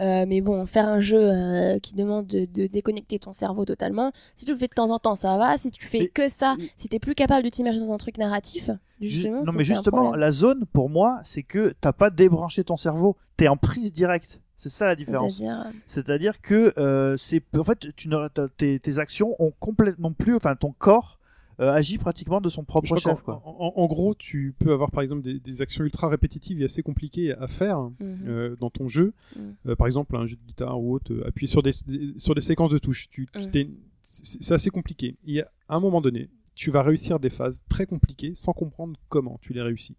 Speaker 5: Euh, mais bon, faire un jeu euh, qui demande de, de déconnecter ton cerveau totalement, si tu le fais de temps en temps, ça va. Si tu fais
Speaker 3: Mais-
Speaker 5: que ça, si t'es plus capable de t'immerger dans un truc narratif, justement,
Speaker 3: non mais justement, la zone pour moi, c'est que t'as pas débranché ton cerveau. T'es en prise directe. C'est ça la différence.
Speaker 5: C'est-à-dire, euh,
Speaker 3: que euh, c'est en fait tu tes, tes actions ont complètement plus, enfin ton corps euh, agit pratiquement de son propre chef quoi.
Speaker 1: En, gros, tu peux avoir par exemple des, des actions ultra répétitives et assez compliquées à faire
Speaker 5: mhm.
Speaker 1: euh, dans ton jeu.
Speaker 5: Mm.
Speaker 1: Euh, par exemple, un jeu de guitare ou autre, appuyer sur des, des- sur des séquences de touches. Tu, tu-
Speaker 5: Mm.
Speaker 1: t'es- c'est c'est assez compliqué. Et à un moment donné, tu vas réussir des phases très compliquées sans comprendre comment tu les réussis.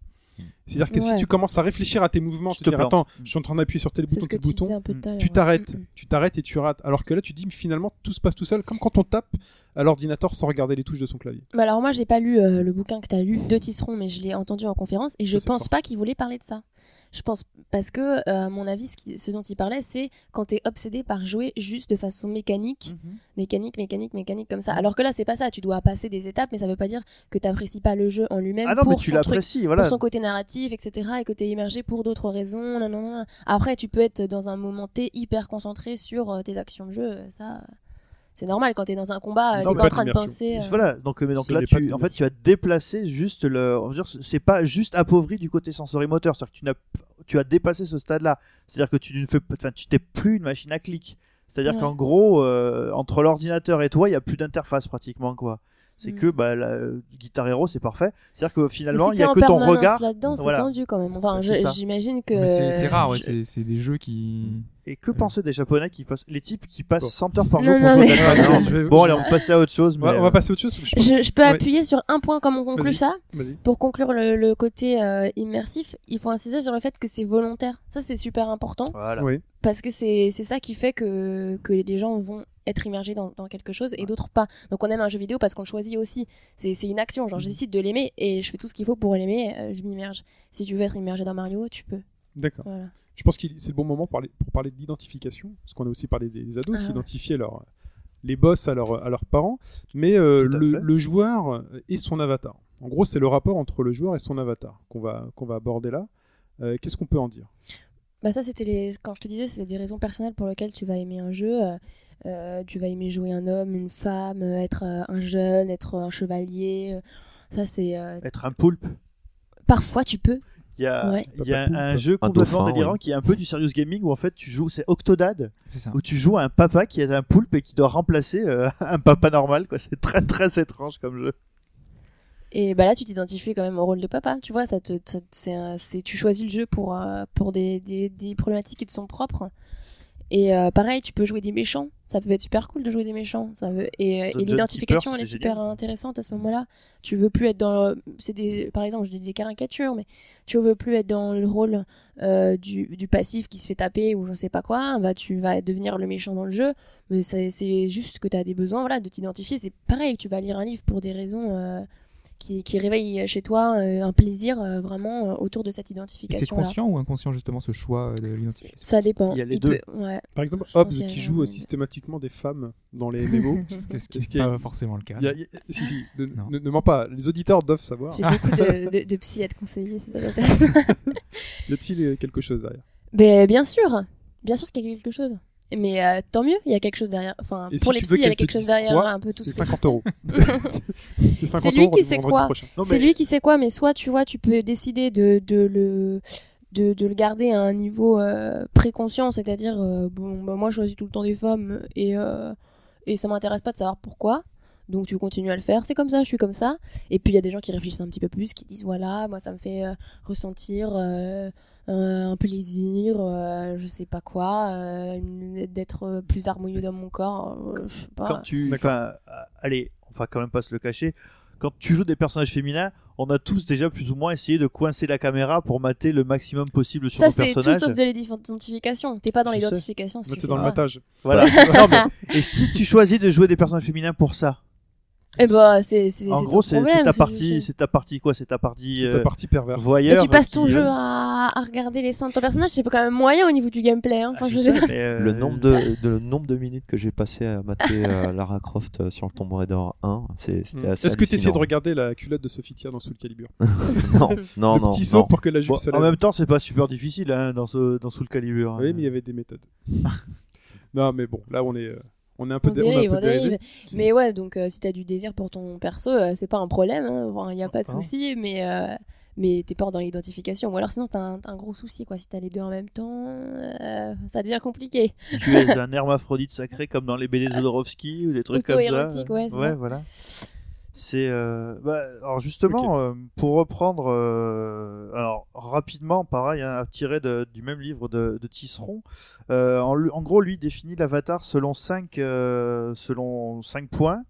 Speaker 1: C'est-à-dire que si tu commences à réfléchir à tes mouvements,
Speaker 3: Tu
Speaker 1: te
Speaker 3: te
Speaker 1: dire
Speaker 3: plantes.
Speaker 1: attends, je suis en train d'appuyer sur tel
Speaker 5: C'est
Speaker 1: bouton, tel
Speaker 5: tu
Speaker 1: bouton,
Speaker 5: un peu
Speaker 1: tu t'arrêtes,
Speaker 5: Mm, mm.
Speaker 1: tu t'arrêtes et tu rates. Alors que là, tu dis finalement tout se passe tout seul, comme quand on tape à l'ordinateur sans regarder les touches de son clavier.
Speaker 5: Bah alors moi j'ai pas lu euh, le bouquin que tu as lu de Tisseron mais je l'ai entendu en conférence et je
Speaker 1: Ça,
Speaker 5: pense pas qu'il voulait parler de ça. Je pense parce que euh, à mon avis ce, qui- ce dont il parlait c'est quand tu es obsédé par jouer juste de façon mécanique,
Speaker 3: Mhm.
Speaker 5: mécanique, mécanique, mécanique comme ça. Alors que là c'est pas ça, tu dois passer des étapes mais ça veut pas dire que tu apprécies pas le jeu en lui-même
Speaker 3: Ah non
Speaker 5: pour
Speaker 3: mais tu
Speaker 5: son truc
Speaker 3: l'apprécies, voilà.
Speaker 5: pour son côté narratif, etc. et que tu es immergé pour d'autres raisons. nan, nan, nan. Après, tu peux être dans un moment T hyper concentré sur euh, tes actions de jeu. euh, Ça, c'est normal quand tu es dans un combat, euh,
Speaker 1: mais
Speaker 5: pas en train de penser. euh,
Speaker 3: Voilà, donc, mais donc là, tu, en fait, tu as déplacé juste le. C'est pas juste appauvri du côté sensorimoteur, c'est-à-dire que tu, n'as, tu as dépassé ce stade-là. C'est-à-dire que tu ne fais, enfin, tu t'es plus une machine à clic. C'est-à-dire
Speaker 5: Ouais.
Speaker 3: qu'en gros, euh, entre l'ordinateur et toi, il y a plus d'interface pratiquement, quoi. C'est
Speaker 5: Mm.
Speaker 3: que bah, la Guitar Hero, c'est parfait. C'est-à-dire que finalement,
Speaker 5: si
Speaker 3: il y a
Speaker 5: en
Speaker 3: que ton regard.
Speaker 5: là-dedans, c'est
Speaker 3: Voilà.
Speaker 5: tendu quand même. Enfin,
Speaker 3: C'est
Speaker 5: j'imagine que.
Speaker 2: C'est c'est rare, ouais, c'est c'est des jeux qui.
Speaker 3: Et que penser des Japonais qui passent, les types qui passent
Speaker 1: Bon.
Speaker 3: 100 heures par
Speaker 5: Non,
Speaker 3: jour pour
Speaker 5: non,
Speaker 3: jouer
Speaker 5: mais-
Speaker 3: à Death Stranding
Speaker 1: non, je vais-
Speaker 3: Bon, allez, on va passer à autre chose.
Speaker 1: On
Speaker 3: Mais
Speaker 1: va, on va passer à autre chose. Je pense-
Speaker 5: Je, je peux
Speaker 1: Ouais.
Speaker 5: appuyer sur un point comme on conclut ça. Pour conclure le, le côté euh, immersif, il faut insister sur le fait que c'est volontaire. Ça, c'est super important
Speaker 3: Voilà.
Speaker 1: Oui.
Speaker 5: parce que c'est c'est ça qui fait que, que les gens vont être immergés dans, dans quelque chose et d'autres pas. Donc on aime un jeu vidéo parce qu'on le choisit aussi. C'est c'est une action. Genre, je décide de l'aimer et je fais tout ce qu'il faut pour l'aimer, euh, je m'immerge. Si tu veux être immergé dans Mario, tu peux.
Speaker 1: D'accord.
Speaker 5: Voilà.
Speaker 1: Je pense que c'est le bon moment pour parler, pour parler de l'identification, parce qu'on a aussi parlé des, des ados
Speaker 5: Ah.
Speaker 1: qui identifiaient leur, les boss à, leur, à leurs parents, mais euh, le joueur et son avatar. En gros, c'est le rapport entre le joueur et son avatar qu'on va, qu'on va aborder là. Euh, Qu'est-ce qu'on peut en dire?
Speaker 5: Bah ça c'était les quand je te disais c'est des raisons personnelles pour lesquelles tu vas aimer un jeu. Euh, tu vas aimer jouer un homme, une femme, euh, être euh, un jeune, être un chevalier. ça c'est euh,
Speaker 3: Être un poulpe.
Speaker 5: parfois tu peux.
Speaker 3: Il y a,
Speaker 5: Ouais.
Speaker 3: il y a
Speaker 1: Papa
Speaker 3: un, jeu complètement
Speaker 4: dauphin,
Speaker 3: délirant
Speaker 4: ouais.
Speaker 3: qui est un peu du serious gaming où en fait tu joues, c'est Octodad,
Speaker 2: C'est ça.
Speaker 3: où tu joues à un papa qui est un poulpe et qui doit remplacer euh, un papa normal. quoi. C'est très très étrange comme jeu.
Speaker 5: Et bah là tu t'identifies quand même au rôle de papa. Tu vois ça te ça- c'est tu choisis le jeu pour euh, pour des, des, des problématiques qui te sont propres. Et euh, pareil, tu peux jouer des méchants. Ça peut être super cool de jouer des méchants. Ça veut... Et, l'identification, elle est super intéressante à ce moment-là. Tu veux plus être dans. le- C'est des... Par exemple, je dis des caricatures, mais tu veux plus être dans le rôle euh, du, du passif qui se fait taper ou je sais pas quoi. Bah, tu vas devenir le méchant dans le jeu. Mais c'est juste que tu as des besoins voilà, de t'identifier. C'est pareil, tu vas lire un livre pour des raisons. euh, Qui, qui réveillent chez toi euh, un plaisir euh, vraiment euh, autour de cette
Speaker 2: Et C'est
Speaker 5: identification là.
Speaker 2: conscient ou inconscient justement ce choix de l'identification?
Speaker 5: Ça dépend.
Speaker 3: Il y a les
Speaker 5: Il
Speaker 3: deux.
Speaker 5: peut- ouais.
Speaker 1: Par exemple, Hobbes qui joue systématiquement des femmes dans les MMO.
Speaker 2: Ce qui n'est pas forcément le cas.
Speaker 1: Il y a- il y a- si, si, ne,
Speaker 2: Non.
Speaker 1: ne- ne mens pas, les auditeurs doivent savoir.
Speaker 5: J'ai beaucoup de, de, de psy à te conseiller si ça t'intéresse.
Speaker 1: Y a-t-il quelque chose derrière?
Speaker 5: Ben, bien sûr, bien sûr qu'il y a quelque chose. Mais euh, tant mieux, il y a quelque chose derrière. Enfin,
Speaker 1: Et
Speaker 5: pour
Speaker 1: si
Speaker 5: les psys, il y a quelque chose derrière
Speaker 1: quoi,
Speaker 5: un peu tout
Speaker 1: C'est
Speaker 5: ce que-
Speaker 1: 50 euros. c'est 50
Speaker 5: lui qui sait quoi. C'est
Speaker 3: mais-
Speaker 5: lui qui sait quoi, mais soit tu vois, tu peux décider de, de le de, de le garder à un niveau euh, préconscient, c'est-à-dire euh, bon, bah, moi je choisis tout le temps des femmes et euh, et ça m'intéresse pas de savoir pourquoi. Donc tu continues à le faire, c'est comme ça, je suis comme ça. Et puis il y a des gens qui réfléchissent un petit peu plus, qui disent voilà, moi ça me fait euh, ressentir euh, un plaisir, euh, je sais pas quoi, euh, d'être euh, plus harmonieux dans mon corps, euh, je sais pas.
Speaker 3: quand tu enfin euh, allez on va quand même pas se le cacher quand tu joues des personnages féminins on a tous déjà plus ou moins essayé de coincer la caméra pour mater le maximum possible sur
Speaker 5: Ça
Speaker 3: nos
Speaker 5: c'est tout sauf de l'identification. T'es pas dans l'identification si
Speaker 1: Là,
Speaker 5: tu
Speaker 1: t'es dans le
Speaker 5: ça.
Speaker 1: matage.
Speaker 3: voilà Non, mais- et si tu choisis de jouer des personnages féminins pour ça?
Speaker 5: Eh bah, c'est c'est
Speaker 3: en
Speaker 5: c'est
Speaker 3: gros c'est ta partie
Speaker 5: c'est-
Speaker 3: ta partie quoi c'est ta partie
Speaker 1: C'est ta
Speaker 3: euh,
Speaker 1: partie perverse.
Speaker 5: Mais
Speaker 3: voyeur
Speaker 5: tu passes
Speaker 3: qui,
Speaker 5: ton jeu à, à regarder les seins de ton personnage, c'est quand même moyen au niveau du gameplay. Hein. Enfin,
Speaker 3: ah,
Speaker 5: je
Speaker 3: je
Speaker 5: sais
Speaker 3: sais,
Speaker 5: pas.
Speaker 3: mais, euh,
Speaker 4: Le nombre de, de- le nombre de minutes que j'ai passé à mater euh, Lara Croft euh, sur le Tomb Raider 1, c'est- c'était
Speaker 1: Mm.
Speaker 4: assez
Speaker 1: Est-ce que tu essayes de regarder la culotte de Sophie Tier dans Soul Calibur
Speaker 4: Non, non,
Speaker 1: Le
Speaker 4: non.
Speaker 1: petit saut pour que la jupe
Speaker 3: bon,
Speaker 1: se
Speaker 3: en
Speaker 1: lève.
Speaker 3: même temps c'est pas super difficile hein, dans ce dans Soul Calibur
Speaker 1: Oui, mais il y avait des méthodes. non, mais bon, là on est, euh, on est un peu,
Speaker 5: On
Speaker 1: un
Speaker 5: dérive,
Speaker 1: peu
Speaker 5: on
Speaker 1: dérivé.
Speaker 5: dérive. Mais ouais, donc euh, si t'as du désir pour ton perso, euh, c'est pas un problème. Il n'y a pas de
Speaker 3: Ah.
Speaker 5: souci, mais. euh, mais t'es pas dans l'identification. Ou alors sinon t'as un, un gros souci quoi. Si t'as les deux en même temps, euh, ça devient compliqué.
Speaker 3: tu es un hermaphrodite sacré comme dans les BD Jodorowsky ou des trucs comme ça.
Speaker 5: Ouais, ça.
Speaker 3: voilà. C'est euh, bah, alors justement euh, pour reprendre euh, alors rapidement pareil hein, tiré de- du même livre de, de Tisseron en, en gros lui définit l'avatar selon cinq selon cinq points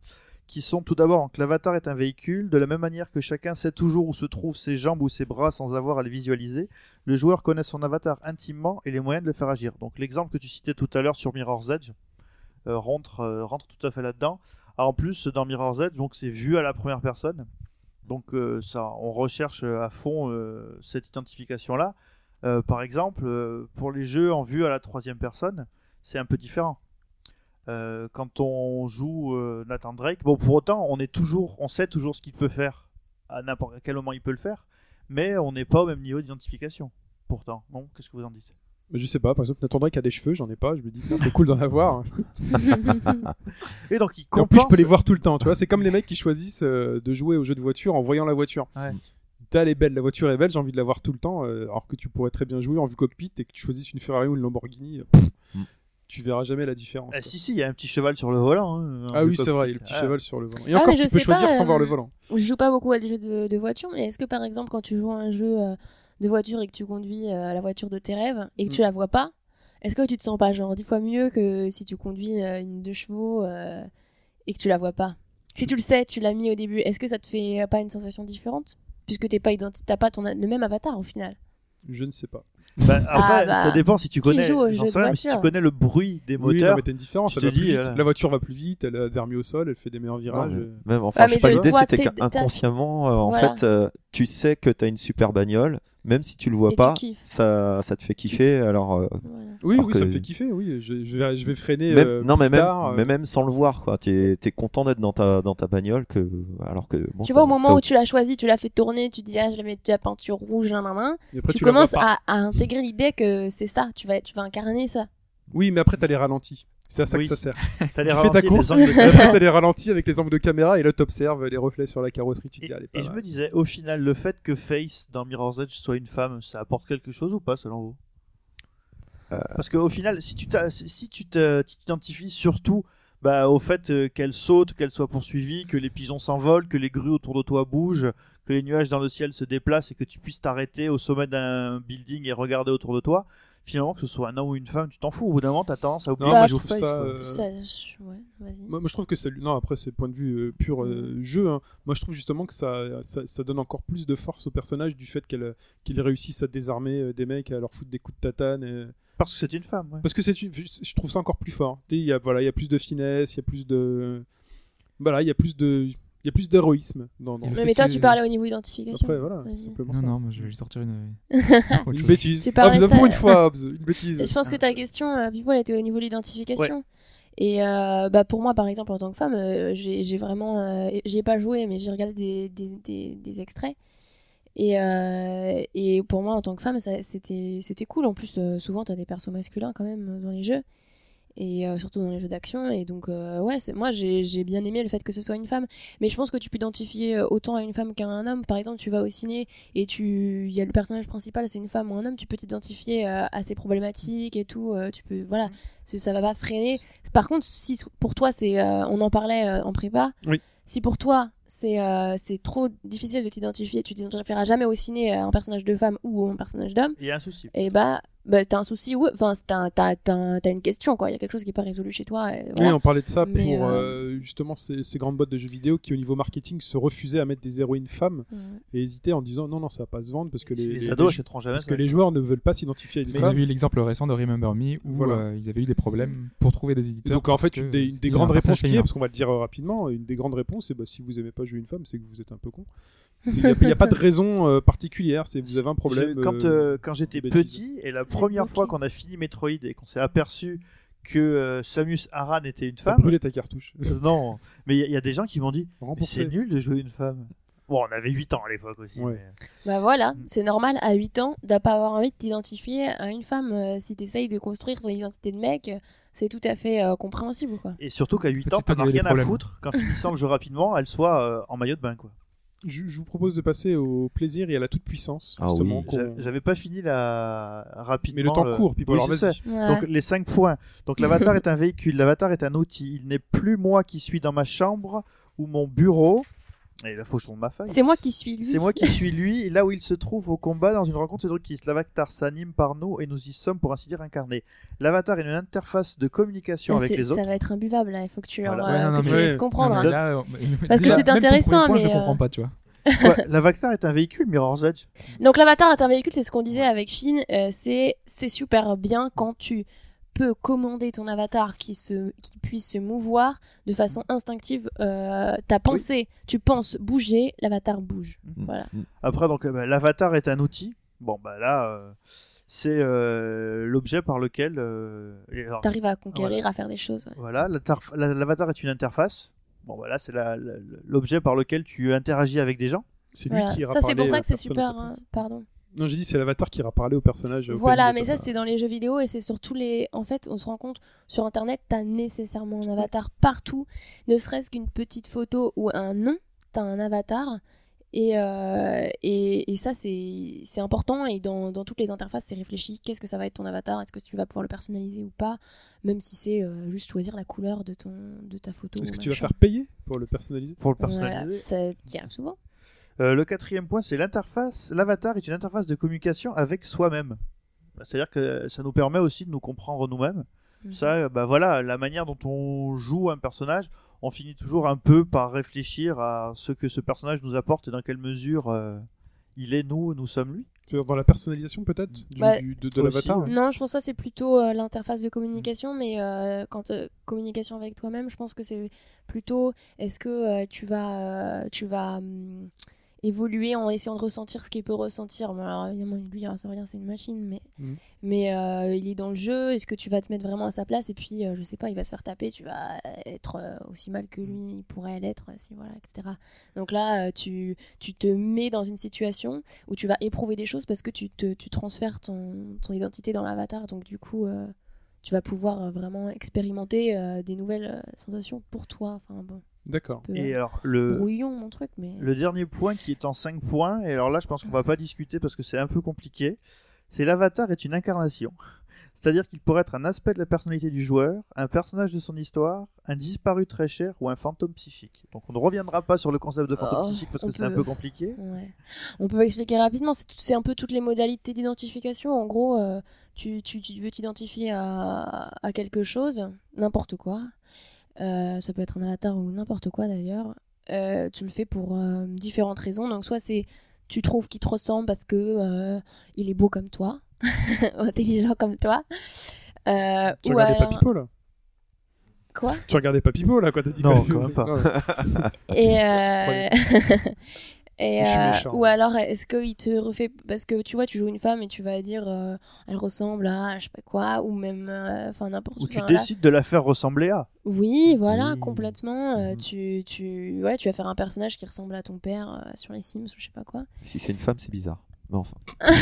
Speaker 3: qui sont tout d'abord que l'avatar est un véhicule de la même manière que chacun sait toujours où se trouvent ses jambes ou ses bras sans avoir à les visualiser le joueur connaît son avatar intimement et les moyens de le faire agir. Donc l'exemple que tu citais tout à l'heure sur Mirror's Edge rentre rentre tout à fait là-dedans ah, en plus, dans Mirror's Edge, donc c'est vu à la première personne. Donc euh, ça, on recherche euh, à fond euh, cette identification-là. Par exemple, pour les jeux en vue à la troisième personne, c'est un peu différent. Quand on joue Nathan Drake, bon, pour autant, on est toujours, on sait toujours ce qu'il peut faire à n'importe quel moment il peut le faire, mais on n'est pas au même niveau d'identification. Pourtant, non Qu'est-ce que vous en dites?
Speaker 1: Mais je sais pas, par exemple, Nathan Drake a des cheveux, j'en ai pas. Je me dis, c'est cool d'en avoir.
Speaker 3: Et donc, il
Speaker 1: Et en plus, je peux
Speaker 3: compense-
Speaker 1: les voir tout le temps. Tu vois, c'est comme les mecs qui choisissent euh, de jouer au jeu de voiture en voyant la voiture.
Speaker 3: Ouais.
Speaker 1: T'as, Elle est belle, la voiture est belle, j'ai envie de la voir tout le temps, euh, alors que tu pourrais très bien jouer en vue cockpit et que tu choisisses une Ferrari ou une Lamborghini. euh, pff,
Speaker 4: Mm.
Speaker 1: Tu verras jamais la différence.
Speaker 3: Ah, si, si, il y a un petit cheval sur le volant. hein,
Speaker 1: Ah oui, c'est vrai, il y a le petit
Speaker 3: Ah.
Speaker 1: cheval sur le volant. Et
Speaker 5: Ah,
Speaker 1: encore, tu
Speaker 5: je
Speaker 1: peux choisir
Speaker 5: pas,
Speaker 1: sans voir le
Speaker 5: euh,
Speaker 1: volant.
Speaker 5: Je joue pas beaucoup à des jeux de, de voiture, mais est-ce que par exemple quand tu joues à un jeu euh, de voiture et que tu conduis euh, la voiture de tes rêves et que tu
Speaker 1: Mm.
Speaker 5: la vois pas, est-ce que tu te sens pas genre dix fois mieux que si tu conduis euh, une deux chevaux euh, et que tu la vois pas? Si tu le sais, tu l'as mis au début, est-ce que ça te fait pas une sensation différente? Puisque t'es pas identi- t'as pas ton, le même avatar au final.
Speaker 1: Je ne sais pas.
Speaker 3: Bah, après,
Speaker 5: bah,
Speaker 3: ça dépend si tu connais. mais si tu connais le bruit des
Speaker 1: Oui, non,
Speaker 3: moteurs.
Speaker 1: mais t'as une différence.
Speaker 3: tu
Speaker 1: elle
Speaker 3: dis, euh,
Speaker 1: La voiture va plus vite, elle a des remis au sol, elle fait des meilleurs
Speaker 4: Non,
Speaker 1: virages.
Speaker 4: mais
Speaker 1: euh.
Speaker 4: Même, enfin,
Speaker 5: Ouais,
Speaker 4: je sais pas, l'idée c'était qu'inconsciemment, euh, en
Speaker 5: Voilà.
Speaker 4: fait, euh, tu sais que t'as une super bagnole, même si tu le vois
Speaker 5: et
Speaker 4: pas, ça, ça te fait kiffer. Alors, euh,
Speaker 5: Voilà.
Speaker 1: Oui,
Speaker 4: Alors
Speaker 1: oui, ça me fait kiffer. Oui, je, je vais, je vais freiner.
Speaker 4: même,
Speaker 1: euh,
Speaker 4: non, mais
Speaker 1: plus
Speaker 4: même,
Speaker 1: tard, euh.
Speaker 4: mais même sans le voir, quoi. T'es es content d'être dans ta, dans ta bagnole que, alors que. bon,
Speaker 5: tu vois, au moment où tu l'as choisi, tu l'as fait tourner, tu dis, ah, je vais mettre de la peinture rouge, nan, nan, nan.
Speaker 1: Et après,
Speaker 5: tu, commences à, à intégrer l'idée que c'est ça, tu vas, tu vas incarner ça.
Speaker 1: Oui, mais après, t'as les ralentis. C'est à ça
Speaker 3: Oui.
Speaker 1: que ça sert.
Speaker 3: T'as les
Speaker 1: tu fais ta
Speaker 3: ralentis,
Speaker 1: course,
Speaker 3: les angles de caméra.
Speaker 1: t'as les ralentis avec les angles de caméra et là, t'observes les reflets sur la carrosserie. Tu
Speaker 3: Et,
Speaker 1: dis, allez, pas
Speaker 3: et je me disais, au final, le fait que Face dans Mirror's Edge soit une femme, ça apporte quelque chose ou pas selon vous?
Speaker 4: Euh.
Speaker 3: Parce qu'au final, si tu t'identifies surtout bah, au fait euh, qu'elle saute, qu'elle soit poursuivie, que les pigeons s'envolent, que les grues autour de toi bougent, que les nuages dans le ciel se déplacent et que tu puisses t'arrêter au sommet d'un building et regarder autour de toi, finalement que ce soit un homme ou une femme, tu t'en fous. Au bout d'un moment, t'as tendance à oublier
Speaker 1: Non,
Speaker 3: que
Speaker 1: moi, je trouve
Speaker 3: Face,
Speaker 1: ça, euh,
Speaker 5: Ça, je- ouais.
Speaker 1: Moi, moi, je trouve que c'est non après c'est point de vue euh, pur euh, jeu. hein. Moi je trouve justement que ça, ça, ça donne encore plus de force au personnage du fait qu'elle qu'il réussisse à désarmer euh, des mecs, à leur foutre des coups de tatane. et-
Speaker 3: Parce que c'est une femme. ouais.
Speaker 1: Parce que c'est une- je trouve ça encore plus fort. Il y a voilà il y a plus de finesse, il y a plus de voilà il y a plus de il y a plus d'héroïsme dans. dans-
Speaker 2: Et le
Speaker 5: Mais, mais toi, tu parlais au niveau identification.
Speaker 1: Après voilà simplement
Speaker 2: Non,
Speaker 1: ça.
Speaker 2: non, moi, je vais sortir une.
Speaker 1: Une bêtise.
Speaker 5: Tu parlais
Speaker 1: Hobbs,
Speaker 5: ça-
Speaker 1: pour une fois Hobbs, une bêtise.
Speaker 5: Et je pense que ta question, euh, Pipo, elle était au niveau de l'identification. Et euh, bah pour moi, par exemple, en tant que femme, euh, j'ai vraiment. euh, j'y ai pas joué, mais j'ai regardé des, des, des, des extraits. Et, euh, et pour moi, en tant que femme, c'était c'était cool. En plus, euh, souvent, t'as des persos masculins quand même euh, dans les jeux. Et euh, surtout dans les jeux d'action. Et donc, euh, ouais, c'est- moi, j'ai bien aimé le fait que ce soit une femme. Mais je pense que tu peux identifier euh, autant à une femme qu'à un homme. Par exemple, tu vas au ciné et tu il y a le personnage principal, c'est une femme ou un homme. Tu peux t'identifier euh, à ses problématiques et tout. euh, tu peux, voilà, C'est- ça va pas freiner. Par contre, si pour toi, c'est, euh, on en parlait euh, en prépa.
Speaker 1: Oui.
Speaker 5: Si pour toi, c'est euh, c'est trop difficile de t'identifier, tu t'identifieras jamais au ciné à un personnage de femme ou à un personnage d'homme,
Speaker 3: Il y a un souci.
Speaker 5: et bah, bah t'as un souci, ouais. enfin, t'as t'as- t'as une question, quoi. Il y a quelque chose qui n'est pas résolu chez toi. et
Speaker 1: Oui, on parlait de ça
Speaker 5: Mais,
Speaker 1: pour
Speaker 5: euh,
Speaker 1: euh, justement ces, ces grandes boîtes de jeux vidéo qui, au niveau marketing, se refusaient à mettre des héroïnes femmes
Speaker 5: Ouais.
Speaker 1: et hésitaient en disant non, non, ça va pas se vendre parce que les,
Speaker 3: les,
Speaker 1: les-
Speaker 3: ados
Speaker 1: les-
Speaker 3: jamais
Speaker 1: parce que les joueurs ne veulent pas s'identifier à une
Speaker 2: On a
Speaker 1: femme.
Speaker 2: vu l'exemple récent de Remember Me où
Speaker 1: Voilà.
Speaker 2: euh, ils avaient eu des problèmes pour trouver des
Speaker 1: Et
Speaker 2: éditeurs.
Speaker 1: donc en fait, une des, une grandes réponses qui est, parce qu'on va le dire rapidement, une des grandes réponses, c'est bah, si vous aimez pas jouer une femme, c'est que vous êtes un peu con. Il n'y a, il y a pas de raison euh, particulière, c'est vous avez un problème.
Speaker 3: Je- quand
Speaker 1: euh,
Speaker 3: euh, quand j'étais petit et la première fois qu'on a fini Metroid et qu'on s'est aperçu que euh, Samus Aran était une femme,
Speaker 1: brûlé ta cartouche.
Speaker 3: non, mais il y, a- il y a des gens qui m'ont dit c'est nul de jouer une femme. Bon, on avait 8 ans à l'époque aussi.
Speaker 1: Ouais.
Speaker 3: mais-
Speaker 5: Bah voilà, c'est normal à 8 ans de pas avoir envie de t'identifier à une femme. Si t'essayes de construire ton identité de mec, c'est tout à fait euh, compréhensible, quoi.
Speaker 3: Et surtout qu'à 8
Speaker 2: fait,
Speaker 3: ans, t'en as rien à foutre quand finissant le jeu rapidement, elle soit euh, en maillot de bain. quoi.
Speaker 1: Je, je vous propose de passer au plaisir et à la toute puissance.
Speaker 4: Ah
Speaker 1: justement,
Speaker 4: oui.
Speaker 3: J'avais pas fini la rapidement.
Speaker 1: Mais le temps court, Pipo,
Speaker 3: Oui,
Speaker 1: alors
Speaker 3: je
Speaker 1: vas-y.
Speaker 3: sais.
Speaker 5: Ouais.
Speaker 3: Donc les 5 points. Donc l'avatar est un véhicule, l'avatar est un outil. Il n'est plus moi qui suis dans ma chambre ou mon bureau. Et là, faut que je tourne ma feuille.
Speaker 5: C'est moi qui suis lui.
Speaker 3: C'est moi qui suis lui, là où il se trouve au combat dans une rencontre séductrice. L'avatar s'anime par nous et nous y sommes pour ainsi dire incarnés. L'avatar est une interface de communication
Speaker 5: Ah,
Speaker 3: avec les autres.
Speaker 5: Ça va être imbuvable là, il faut que tu,
Speaker 3: Voilà.
Speaker 5: leur,
Speaker 2: Ouais,
Speaker 5: euh,
Speaker 2: non, non,
Speaker 5: que tu
Speaker 1: mais-
Speaker 5: laisses comprendre.
Speaker 2: Non, mais là,
Speaker 5: Parce que c'est intéressant,
Speaker 2: point,
Speaker 5: mais,
Speaker 2: Je
Speaker 5: euh,
Speaker 2: comprends pas, tu vois.
Speaker 3: Ouais, L'avatar est un véhicule, Mirror's Edge.
Speaker 5: Donc l'avatar est un véhicule, c'est ce qu'on disait avec Shin. euh, c'est super bien quand tu peux commander ton avatar qui se qui puisse se mouvoir de façon instinctive. Euh, ta pensée, tu penses bouger, l'avatar bouge.
Speaker 4: Mm.
Speaker 5: Voilà.
Speaker 4: Mm.
Speaker 3: Après, donc, euh, bah, l'avatar est un outil. Bon, bah là, euh, c'est euh, l'objet par lequel. euh, alors,
Speaker 5: T'arrives à conquérir, à faire des choses. ouais.
Speaker 3: Voilà, l'avatar est une interface. Bon, voilà, c'est la- la- l'objet par lequel tu interagis avec des gens.
Speaker 1: C'est lui
Speaker 5: Voilà.
Speaker 1: qui ira
Speaker 5: Ça c'est pour ça que c'est super. hein. Pardon.
Speaker 1: Non, j'ai dit c'est l'avatar qui ira parler au personnage.
Speaker 5: Voilà,
Speaker 1: il
Speaker 5: mais ça c'est dans les jeux vidéo et c'est sur tous les. En fait, on se rend compte sur internet, t'as nécessairement un avatar partout, ne serait-ce qu'une petite photo ou un nom, t'as un avatar. Et, euh, et, et ça, c'est c'est important. Et dans, dans toutes les interfaces, c'est réfléchi. Qu'est-ce que ça va être ton avatar Est-ce que tu vas pouvoir le personnaliser ou pas Même si c'est euh, juste choisir la couleur de, ton, de ta photo.
Speaker 1: Est-ce que tu vas faire payer pour le personnaliser?
Speaker 3: Pour le
Speaker 5: Voilà,
Speaker 3: personnaliser.
Speaker 5: ça qui arrive souvent.
Speaker 3: Euh, le quatrième point, c'est l'interface. L'avatar est une interface de communication avec soi-même. C'est-à-dire que ça nous permet aussi de nous comprendre nous-mêmes.
Speaker 5: Mhm.
Speaker 3: Ça, euh, bah voilà, la manière dont on joue un personnage, on finit toujours un peu par réfléchir à ce que ce personnage nous apporte et dans quelle mesure euh, il est nous, nous sommes lui.
Speaker 1: C'est dans la personnalisation peut-être du-
Speaker 5: Bah,
Speaker 1: du- de, l'avatar.
Speaker 3: ouais.
Speaker 5: Non, je pense que ça c'est plutôt euh, l'interface de communication, mais euh, quand euh, communication avec toi-même, je pense que c'est plutôt est-ce que euh, tu vas, euh, tu vas hum, évoluer en essayant de ressentir ce qu'il peut ressentir. Bon, alors évidemment, lui, il ressent rien, c'est une machine, mais,
Speaker 1: Mhm.
Speaker 5: mais euh, il est dans le jeu. Est-ce que tu vas te mettre vraiment à sa place? Et puis euh, je sais pas, il va se faire taper, tu vas être euh, aussi mal que lui, il pourrait l'être, euh, si voilà, etc. Donc là, tu, tu te mets dans une situation où tu vas éprouver des choses parce que tu, te, tu transfères ton, ton identité dans l'avatar. Donc du coup, tu vas pouvoir vraiment expérimenter euh, des nouvelles sensations pour toi. Enfin bon,
Speaker 1: D'accord.
Speaker 3: Et alors, le,
Speaker 5: brouillon mon truc, mais
Speaker 3: le dernier point qui est en 5 points, et alors là, je pense qu'on va pas discuter parce que c'est un peu compliqué, c'est l'avatar est une incarnation. C'est-à-dire qu'il pourrait être un aspect de la personnalité du joueur, un personnage de son histoire, un disparu très cher ou un fantôme psychique. Donc on ne reviendra pas sur le concept de fantôme
Speaker 5: Oh,
Speaker 3: psychique parce que c'est un peu compliqué.
Speaker 5: Ouais. On peut expliquer rapidement, c'est tout- c'est un peu toutes les modalités d'identification. En gros, euh, tu, tu- tu veux t'identifier à, à quelque chose, n'importe quoi. Euh, ça peut être un avatar ou n'importe quoi d'ailleurs. Euh, tu le fais pour euh, différentes raisons. Donc soit c'est tu trouves qu'il te ressemble parce que euh, il est beau comme toi, ou intelligent comme toi. Euh,
Speaker 1: Tu
Speaker 5: ou
Speaker 1: regardais
Speaker 5: alors-
Speaker 1: Papipo là?
Speaker 5: Quoi?
Speaker 1: Tu regardais Papipo là quand t'as dit
Speaker 3: Non,
Speaker 1: que-
Speaker 3: quand même pas.
Speaker 1: Non,
Speaker 5: Et, euh, et euh,
Speaker 1: méchant.
Speaker 5: ou alors est-ce qu'il te refait parce que tu vois tu joues une femme et tu vas dire euh, elle ressemble à je sais pas quoi ou même euh, enfin n'importe
Speaker 3: Ou tu
Speaker 5: là-
Speaker 3: décides de la faire ressembler à.
Speaker 5: oui voilà
Speaker 4: Oui.
Speaker 5: complètement euh,
Speaker 4: Mhm.
Speaker 5: tu tu voilà tu vas faire un personnage qui ressemble à ton père euh, sur les Sims ou je sais pas quoi
Speaker 4: Si c'est une femme, c'est bizarre. Mais enfin.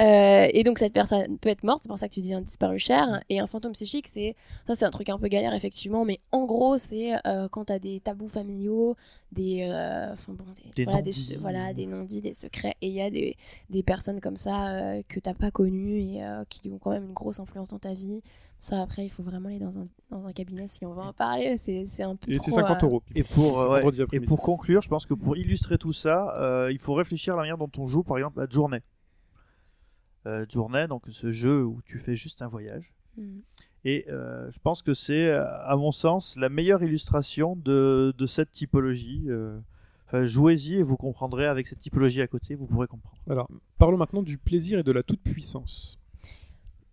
Speaker 5: Euh, et donc cette personne peut être morte, c'est pour ça que tu dis un disparu cher. Et un fantôme psychique, c'est ça, c'est un truc un peu galère effectivement, mais en gros, c'est euh, quand t'as des tabous familiaux, des, euh, bon, des,
Speaker 3: Des
Speaker 5: voilà, des,
Speaker 3: non-dits.
Speaker 5: voilà, des non-dits, des secrets, et il y a des, des personnes comme ça euh, que t'as pas connues et qui ont quand même une grosse influence dans ta vie. Ça, après, il faut vraiment aller dans un, dans un cabinet si on va en parler. C'est un peu
Speaker 1: Et c'est 50
Speaker 5: euh,
Speaker 1: euros.
Speaker 3: Et pour, euh, ouais,
Speaker 1: vendredi
Speaker 3: et
Speaker 1: après-midi.
Speaker 3: pour conclure, je pense que pour illustrer tout ça, euh, il faut réfléchir à la manière dont on joue, par exemple, à Journée. Euh, Journée, donc ce jeu où tu fais juste un voyage.
Speaker 5: hmm.
Speaker 3: Et euh, je pense que c'est, à mon sens, la meilleure illustration de, de cette typologie. euh. Enfin, jouez-y et vous comprendrez avec cette typologie à côté, vous pourrez comprendre.
Speaker 1: Alors, parlons maintenant du plaisir et de la toute-puissance.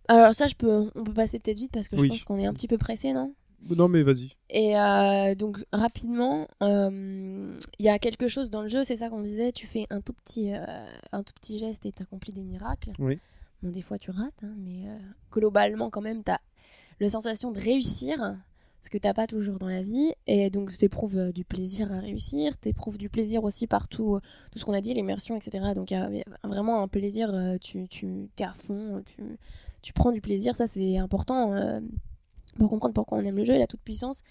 Speaker 5: Alors ça, je peux, on peut passer peut-être vite parce que
Speaker 1: Oui.
Speaker 5: je pense qu'on est un petit peu pressé, non?
Speaker 1: Non mais vas-y.
Speaker 5: Et euh, donc rapidement, euh, il y a quelque chose dans le jeu, c'est ça qu'on disait, tu fais un tout petit, euh, un tout petit geste et t'accomplis des miracles.
Speaker 1: Oui.
Speaker 5: Bon, des fois tu rates, hein, mais globalement quand même, t'as la sensation de réussir, ce que t'as pas toujours dans la vie, et donc t'éprouves du plaisir à réussir, t'éprouves du plaisir aussi par tout, ce qu'on a dit, l'immersion, etc. Donc il y, a- vraiment un plaisir, tu, tu es à fond, tu, tu prends du plaisir, ça c'est important. euh, pour comprendre pourquoi on aime le jeu et la toute puissance.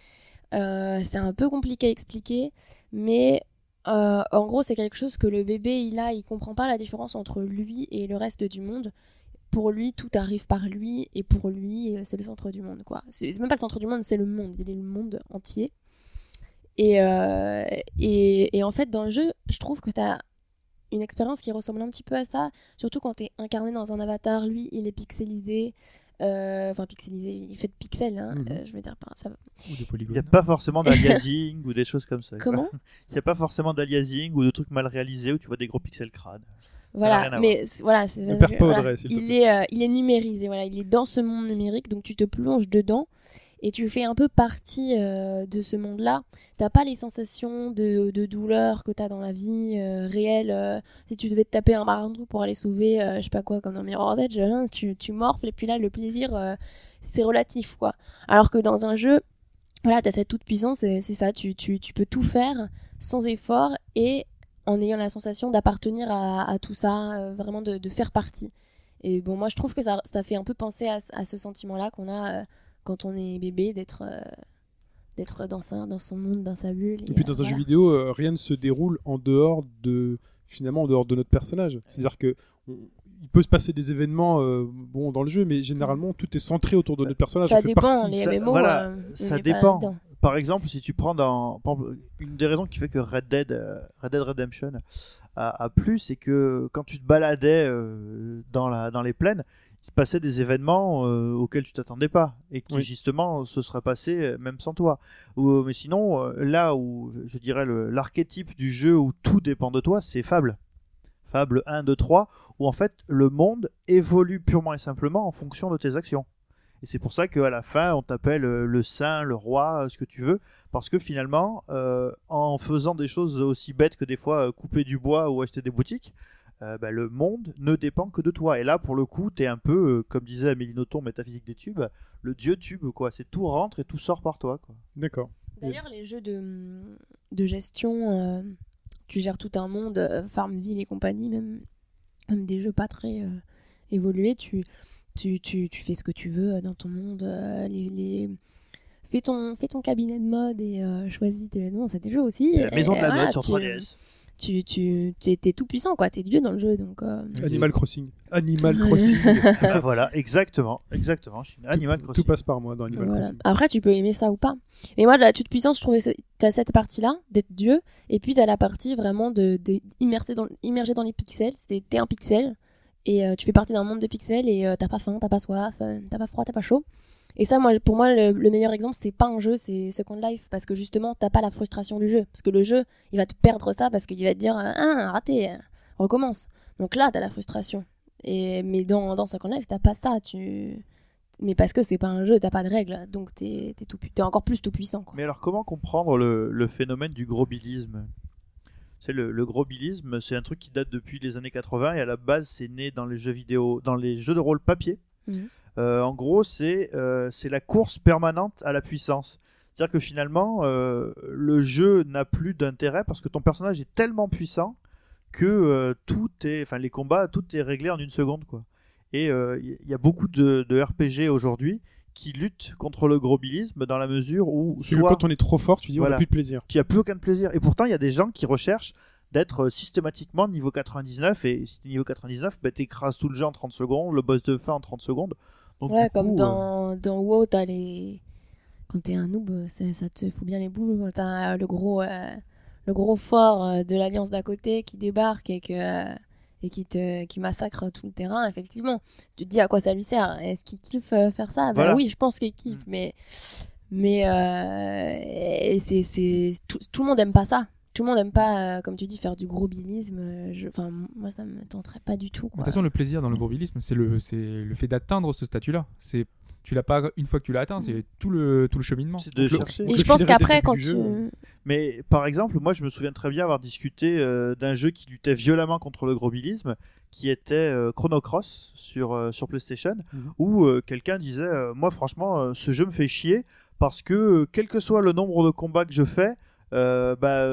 Speaker 5: Euh, c'est un peu compliqué à expliquer, mais euh, en gros, c'est quelque chose que le bébé, il a, il comprend pas la différence entre lui et le reste du monde. Pour lui, tout arrive par lui, et pour lui, c'est le centre du monde, quoi. C'est même pas le centre du monde, c'est le monde. Il est le monde entier. Et, et, et en fait, dans le jeu, je trouve que t'as une expérience qui ressemble un petit peu à ça, surtout quand t'es incarné dans un avatar. Lui, il est pixelisé. Euh, Enfin, pixelisé, il fait de pixels, hein,
Speaker 1: Mhm.
Speaker 5: euh, je veux dire, pas- ça,
Speaker 2: Ou de
Speaker 3: Il n'y a pas forcément d'aliasing ou des choses comme ça.
Speaker 5: Comment?
Speaker 3: Il n'y a pas forcément d'aliasing ou de trucs mal réalisés où tu vois des gros pixels crades.
Speaker 5: Voilà, mais voilà, c'est il est euh, il est numérisé, voilà, il est dans ce monde numérique, donc tu te plonges dedans et tu fais un peu partie euh, de ce monde-là. T'as pas les sensations de, douleur que t'as dans la vie euh, réelle. euh, si tu devais te taper un marin pour aller sauver, je sais pas quoi, comme dans Mirror's Edge, hein, tu, tu morfles et puis là le plaisir c'est relatif quoi. Alors que dans un jeu, voilà, t'as cette toute puissance et c'est ça, tu, peux tout faire sans effort et en ayant la sensation d'appartenir à, tout ça, vraiment de, faire partie. Et bon, moi je trouve que ça, fait un peu penser à, ce- sentiment-là qu'on a quand on est bébé, d'être euh, d'être dans, sa- dans son monde, dans sa bulle.
Speaker 1: Et puis dans un jeu vidéo, euh, rien ne se déroule en dehors de finalement en dehors de notre personnage. C'est-à-dire que on- il peut se passer des événements euh, bon dans le jeu, mais généralement tout est centré autour de notre personnage.
Speaker 5: Ça dépend,
Speaker 1: partie.
Speaker 5: les
Speaker 3: Ça-
Speaker 5: MMO,
Speaker 3: voilà,
Speaker 5: euh, on
Speaker 3: ça dépend. par exemple, si tu prends dans une des raisons qui fait que Red Dead, euh, Red Dead Redemption a, a plu, c'est que quand tu te baladais euh, dans la dans les plaines, se passait des événements euh, auxquels tu t'attendais pas et qui
Speaker 1: Oui.
Speaker 3: justement se seraient passés euh, même sans toi. Ou, mais sinon, euh, là où je dirais l'archétype du jeu où tout dépend de toi, c'est Fable. Fable 1, 2, 3, où en fait le monde évolue purement et simplement en fonction de tes actions. Et c'est pour ça qu'à la fin, on t'appelle euh, le saint, le roi, euh, ce que tu veux, parce que finalement, euh, en faisant des choses aussi bêtes que des fois euh, couper du bois ou acheter des boutiques, euh, bah, le monde ne dépend que de toi. Et là, pour le coup, t'es un peu, euh, comme disait Amélie Nothomb, métaphysique des tubes, le dieu tube, quoi. C'est tout rentre et tout sort par toi, quoi.
Speaker 1: D'accord.
Speaker 5: D'ailleurs, les jeux de, de gestion, euh, tu gères tout un monde, Farmville et compagnie, même, même des jeux pas très euh, évolués, tu, tu, tu, tu fais ce que tu veux dans ton monde. euh, les, les... Fais, ton, fais ton cabinet de mode et euh, choisis tes vêtements, c'est des jeux aussi.
Speaker 3: Et la maison de la
Speaker 5: Et voilà,
Speaker 3: note sur
Speaker 5: tu-
Speaker 3: 3DS.
Speaker 5: Tu, tu, t'es, t'es tout puissant, quoi. T'es dieu dans le jeu, donc. euh,
Speaker 1: Animal Crossing. Animal Crossing.
Speaker 3: Ah, voilà, exactement, exactement. Je suis une Animal
Speaker 1: tout,
Speaker 3: Crossing.
Speaker 1: tout passe par moi dans Animal
Speaker 5: Voilà.
Speaker 1: Crossing.
Speaker 5: Après, tu peux aimer ça ou pas. Mais moi, la toute puissance, je trouvais, t'as cette partie-là d'être Dieu, et puis t'as la partie vraiment de, de dans, immerger dans les pixels. C'est t'es un pixel, et euh, tu fais partie d'un monde de pixels, et euh, t'as pas faim, t'as pas soif, euh, t'as pas froid, t'as pas chaud. Et ça, moi, pour moi, le, le meilleur exemple, c'est pas un jeu, c'est Second Life, parce que justement, t'as pas la frustration du jeu, parce que le jeu, il va te perdre ça, parce qu'il va te dire, ah, raté, recommence. Donc là, t'as la frustration. Et mais dans, dans Second Life, t'as pas ça, tu mais parce que c'est pas un jeu, t'as pas de règles, donc t'es t'es tout pu- t'es encore plus tout puissant. Quoi.
Speaker 3: Mais alors, comment comprendre le, le phénomène du grobilisme C'est le, le grobilisme, c'est un truc qui date depuis les années 80 et à la base, c'est né dans les jeux vidéo, dans les jeux de rôle papier.
Speaker 5: Mhm.
Speaker 3: Euh, en gros, c'est euh, la course permanente à la puissance. C'est-à-dire que finalement, euh, le jeu n'a plus d'intérêt parce que ton personnage est tellement puissant que euh, tout est, enfin les combats, tout est réglé en une seconde, quoi. Et il y a beaucoup de, de RPG aujourd'hui qui luttent contre le grobilisme dans la mesure où
Speaker 1: Tu-
Speaker 3: soit
Speaker 1: Quand on est trop fort, tu dis on
Speaker 3: Voilà.
Speaker 1: a plus de plaisir.
Speaker 3: tu n'as plus aucun plaisir. Et pourtant, il y a des gens qui recherchent d'être systématiquement niveau 99. Et si t'es niveau 99, bah, t'écrases tout le jeu en 30 secondes, le boss de fin en 30 secondes.
Speaker 5: Ouais, comme
Speaker 3: coup, euh,
Speaker 5: dans, dans WoW, t'as les. Quand t'es un noob, c'est- ça te fout bien les boules. quand T'as le gros, euh, le gros fort euh, de l'Alliance d'à côté qui débarque et, que, euh, et qui, te, qui massacre tout le terrain, effectivement. Tu te dis à quoi ça lui sert? Est-ce qu'il kiffe euh, faire ça? Ben oui, je pense qu'il kiffe,
Speaker 3: Mm.
Speaker 5: mais. Mais euh, c'est, tout, tout le monde aime pas ça. Tout le monde aime pas, euh, comme tu dis, faire du grobilisme. euh, je- Enfin, moi, ça me tenterait pas du tout.
Speaker 2: De
Speaker 5: Quoi.
Speaker 2: toute façon, le plaisir dans le grobilisme, c'est le, c'est le fait d'atteindre ce statut-là. C'est tu l'as pas une fois que tu l'as atteint, c'est tout le tout le cheminement.
Speaker 3: c'est de
Speaker 1: le-
Speaker 3: chercher.
Speaker 5: Et je pense qu'après, quand tu.
Speaker 1: jeu.
Speaker 3: Mais par exemple, moi je me souviens très bien avoir discuté euh, d'un jeu qui luttait violemment contre le grobilisme, qui était euh, Chrono Cross sur, euh, sur PlayStation,
Speaker 1: Mhm.
Speaker 3: où euh, quelqu'un disait euh, Moi franchement, euh, ce jeu me fait chier parce que euh, quel que soit le nombre de combats que je fais, euh, bah,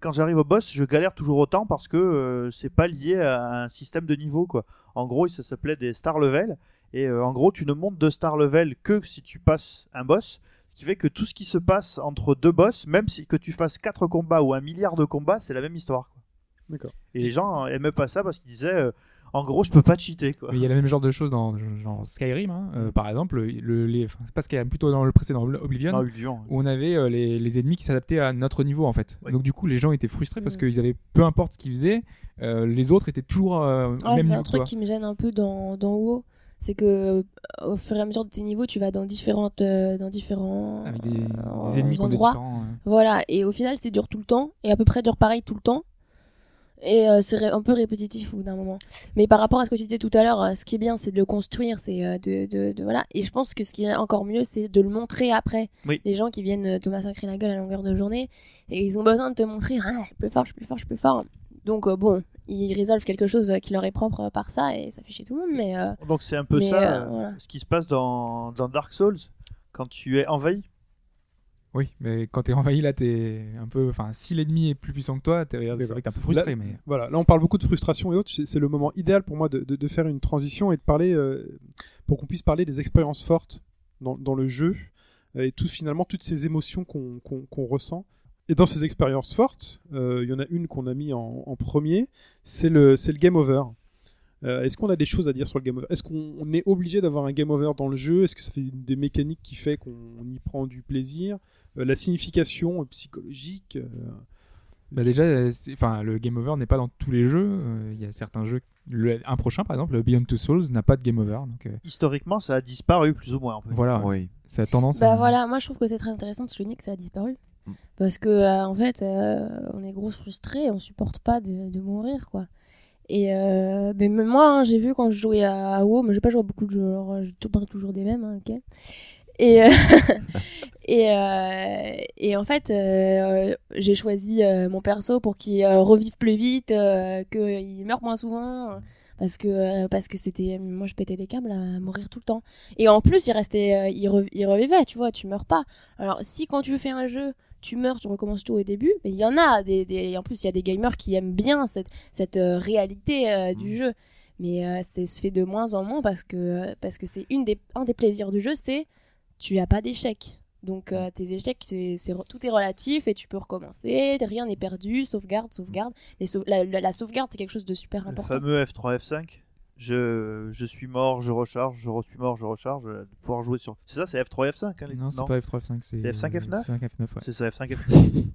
Speaker 3: quand j'arrive au boss, je galère toujours autant parce que euh, c'est pas lié à un système de niveau. Quoi. En gros, ça s'appelait des star level. Et euh, en gros, tu ne montes de star level que si tu passes un boss. Ce qui fait que tout ce qui se passe entre deux boss, même si que tu fasses 4 combats ou un milliard de combats, c'est la même histoire. quoi.
Speaker 1: D'accord.
Speaker 3: Et les gens aimaient pas ça parce qu'ils disaient, en gros, je peux pas cheater. Quoi.
Speaker 2: Mais il y a le même genre de choses dans genre Skyrim, hein. Euh, par exemple, le, les, enfin, c'est pas Skyrim, plutôt dans le précédent Oblivion,
Speaker 3: Non, Ulvion.
Speaker 2: où on avait euh, les, les ennemis qui s'adaptaient à notre niveau en fait.
Speaker 3: Oui.
Speaker 2: Donc du coup, les gens étaient frustrés parce
Speaker 5: Mm.
Speaker 2: qu'ils avaient peu importe ce qu'ils faisaient, euh, les autres étaient toujours euh, même
Speaker 5: c'est
Speaker 2: niveau
Speaker 5: un truc qui me gêne un peu dans, dans WoW. C'est que au fur et à mesure de tes niveaux, tu vas dans différentes euh, dans différents
Speaker 2: Avec des, des ennemis qui ont des
Speaker 5: endroits.
Speaker 2: différents. euh,
Speaker 5: Voilà, et au final, c'est dur tout le temps et à peu près dur pareil tout le temps. Et euh, c'est un peu répétitif au bout d'un moment. Mais par rapport à ce que tu disais tout à l'heure, euh, ce qui est bien, c'est de le construire, c'est euh, de, de, de- voilà. Et je pense que ce qui est encore mieux, c'est de le montrer après.
Speaker 3: Oui.
Speaker 5: Les gens qui viennent te massacrer la gueule à longueur de journée, et ils ont besoin de te montrer, ah, je suis plus fort, je suis plus fort, je suis plus fort. Donc bon, ils résolvent quelque chose qui leur est propre par ça, et ça fait chier tout le monde. Mais
Speaker 3: Donc c'est un peu
Speaker 5: Mais,
Speaker 3: ça,
Speaker 5: voilà.
Speaker 3: ce qui se passe dans, dans Dark Souls, quand tu es envahi.
Speaker 2: Oui, mais quand t'es envahi là, t'es un peu. Enfin, si l'ennemi est plus puissant que toi, t'es- c'est vrai que t'es un peu frustré.
Speaker 1: Là-
Speaker 2: mais
Speaker 1: Voilà, là on parle beaucoup de frustration et autres. C'est le moment idéal pour moi de, de- de faire une transition et de parler, euh, pour qu'on puisse parler des expériences fortes dans, dans le jeu euh, et tout finalement toutes ces émotions qu'on ressent. Et dans ces expériences fortes, euh, il y en a une qu'on a mis en, en premier, c'est le, c'est le game over. Euh, Est-ce qu'on a des choses à dire sur le game over? Est-ce qu'on on est obligé d'avoir un game over dans le jeu? Est-ce que ça fait des mécaniques qui fait qu'on y prend du plaisir? Euh, La signification psychologique euh,
Speaker 2: Bah déjà, enfin, le game over n'est pas dans tous les jeux. Euh, Il y a certains jeux, le- un prochain par exemple, le Beyond Two Souls n'a pas de game over. Donc euh,
Speaker 3: Historiquement, ça a disparu plus ou moins.
Speaker 2: voilà,
Speaker 4: Oui.
Speaker 2: ça a tendance.
Speaker 5: Bah
Speaker 2: à...
Speaker 5: voilà, moi je trouve que c'est très intéressant de souligner que ça a disparu.
Speaker 4: Mm.
Speaker 5: Parce que euh, en fait, euh, on est gros frustrés, on supporte pas de, de mourir quoi. Et euh, même moi, hein, j'ai vu quand je jouais à, WoW, mais j'ai pas joué à beaucoup de jeux, alors je te parle toujours des mêmes, hein, ok. Et euh, et, euh, et en fait, euh, j'ai choisi euh, mon perso pour qu'il euh, revive plus vite, euh, qu'il meure moins souvent. euh, parce que euh, parce que c'était moi je pétais des câbles à mourir tout le temps et en plus il restait euh, il, re- il revivait tu vois tu meurs pas alors si quand tu fais un jeu tu meurs tu recommences tout au début. Mais il y en a des, des en plus il y a des gamers qui aiment bien cette cette euh, réalité euh, du jeu. Mais euh, c'est se fait de moins en moins parce que parce que c'est une des un des plaisirs du jeu c'est tu as pas d'échecs. Donc euh, tes échecs c'est tout est relatif et tu peux recommencer. Rien n'est perdu. Sauvegarde sauvegarde. Les sau- la, la- la sauvegarde c'est quelque chose de super
Speaker 3: Le
Speaker 5: important.
Speaker 3: fameux F3, F5. Je, je suis mort, je recharge, je suis mort, je recharge. euh, de pouvoir jouer sur. C'est ça, c'est F3, F5 hein, les-
Speaker 2: Non, c'est pas F3, F5, c'est
Speaker 3: C'est F5, F9?
Speaker 2: F5, F9, ouais.
Speaker 3: C'est ça, F5, F5.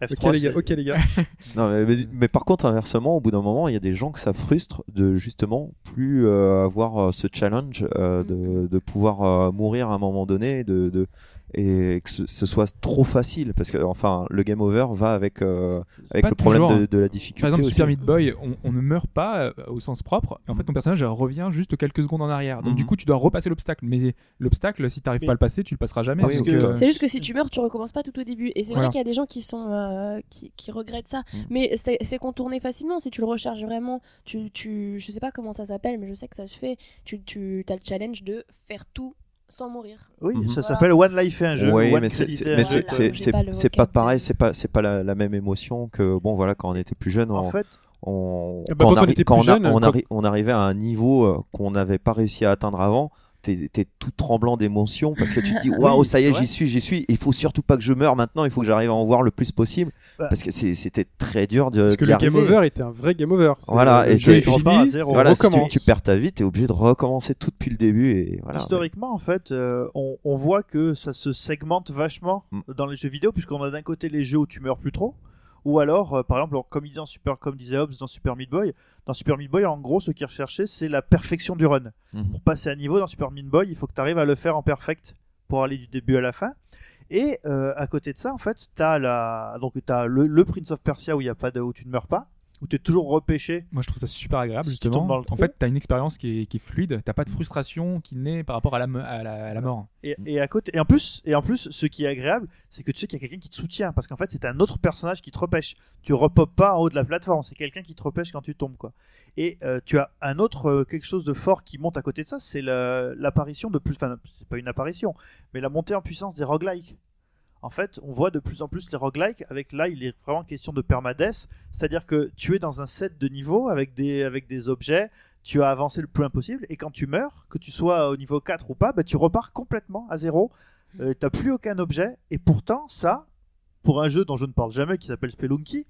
Speaker 1: Ok les gars, ok les gars.
Speaker 4: Non, mais, mais- mais par contre, inversement, au bout d'un moment, il y a des gens que ça frustre de justement plus euh, avoir euh, ce challenge euh, de, de pouvoir euh, mourir à un moment donné de, de, et que ce, ce soit trop facile. Parce que, enfin, le game over va avec, euh, avec
Speaker 2: Pas
Speaker 4: le problème de,
Speaker 2: hein.
Speaker 4: de la difficulté.
Speaker 2: Par exemple,
Speaker 4: aussi.
Speaker 2: Super Meat Boy, on, on ne meurt pas euh, au sens propre. En fait, ton personnage revient juste quelques secondes en arrière. Donc,
Speaker 4: Mhm.
Speaker 2: du coup, tu dois repasser l'obstacle. Mais l'obstacle, si tu n'arrives
Speaker 3: Mais-
Speaker 2: pas à le passer, tu le passeras jamais.
Speaker 4: Ah
Speaker 2: euh,
Speaker 5: C'est juste que si tu meurs, tu recommences pas tout au début. Et c'est
Speaker 2: Voilà.
Speaker 5: vrai qu'il y a des gens qui sont euh, qui, qui regrettent ça.
Speaker 4: Mm.
Speaker 5: Mais c'est c'est contourné facilement si tu le recharges vraiment. Tu, tu, je sais pas comment ça s'appelle, mais je sais que ça se fait. Tu, tu as le challenge de faire tout sans mourir.
Speaker 3: Oui,
Speaker 4: Mhm.
Speaker 3: ça
Speaker 5: Voilà.
Speaker 3: s'appelle One Life et un jeu.
Speaker 4: Oui, mais c'est
Speaker 5: Voilà,
Speaker 4: c'est-
Speaker 5: j'ai
Speaker 4: c'est-
Speaker 5: pas
Speaker 4: pareil, c'est pas c'est pas la, la même émotion que bon voilà quand on était plus jeune.
Speaker 3: En
Speaker 4: on,
Speaker 3: fait,
Speaker 4: on,
Speaker 1: bah,
Speaker 4: quand,
Speaker 1: quand
Speaker 4: on,
Speaker 1: on
Speaker 4: arri-
Speaker 1: était
Speaker 4: quand
Speaker 1: plus
Speaker 4: on a-
Speaker 1: jeune,
Speaker 4: on,
Speaker 1: quand-
Speaker 4: arri- on arrivait à un niveau euh, qu'on n'avait pas réussi à atteindre avant, t'es tout tremblant d'émotion parce que tu te dis waouh ça y est
Speaker 3: ouais.
Speaker 4: j'y suis j'y suis il faut surtout pas que je meure maintenant il faut que j'arrive à en voir le plus possible
Speaker 3: Bah.
Speaker 4: parce que c'était très dur de
Speaker 1: Parce que le game over était un vrai game over.
Speaker 4: Voilà,
Speaker 1: le
Speaker 4: et
Speaker 1: jeu est
Speaker 3: à zéro.
Speaker 4: voilà si tu, perds ta vie t'es obligé de recommencer tout depuis le début et voilà
Speaker 3: historiquement, en fait, euh, on, on voit que ça se segmente vachement
Speaker 4: Mm.
Speaker 3: dans les jeux vidéo, puisqu'on a d'un côté les jeux où tu meurs plus trop, ou alors, euh, par exemple, comme, il dit dans Super, comme disait Hobbes dans Super Meat Boy, dans Super Meat Boy, en gros, ce qu'il recherchait, c'est la perfection du run.
Speaker 4: Mhm.
Speaker 3: Pour passer à niveau dans Super Meat Boy, il faut que tu arrives à le faire en perfect pour aller du début à la fin. Et euh, à côté de ça, en fait, tu as, la... Donc, as le, le Prince of Persia où, il y a pas de... où tu ne meurs pas, où tu es toujours repêché.
Speaker 2: Moi, je trouve ça super agréable, justement. En fait, tu as une expérience qui est, qui est fluide. Tu pas de frustration qui naît par rapport à la, me- à la, à la mort.
Speaker 3: Et, et à côté, et en plus, et en plus, ce qui est agréable, c'est que tu sais qu'il y a quelqu'un qui te soutient, parce qu'en fait, c'est un autre personnage qui te repêche. Tu repopes pas en haut de la plateforme, c'est quelqu'un qui te repêche quand tu tombes, quoi. Et euh, tu as un autre euh, quelque chose de fort qui monte à côté de ça, c'est la- l'apparition de plus, enfin, c'est pas une apparition, mais la montée en puissance des roguelikes. En fait, on voit de plus en plus les roguelikes avec là, il est vraiment question de permadeath, c'est-à-dire que tu es dans un set de niveaux avec des, avec des objets, tu as avancé le plus loin possible, et quand tu meurs, que tu sois au niveau 4 ou pas, bah, tu repars complètement à zéro, euh, t'as plus aucun objet, et pourtant, ça, pour un jeu dont je ne parle jamais, qui s'appelle Spelunky,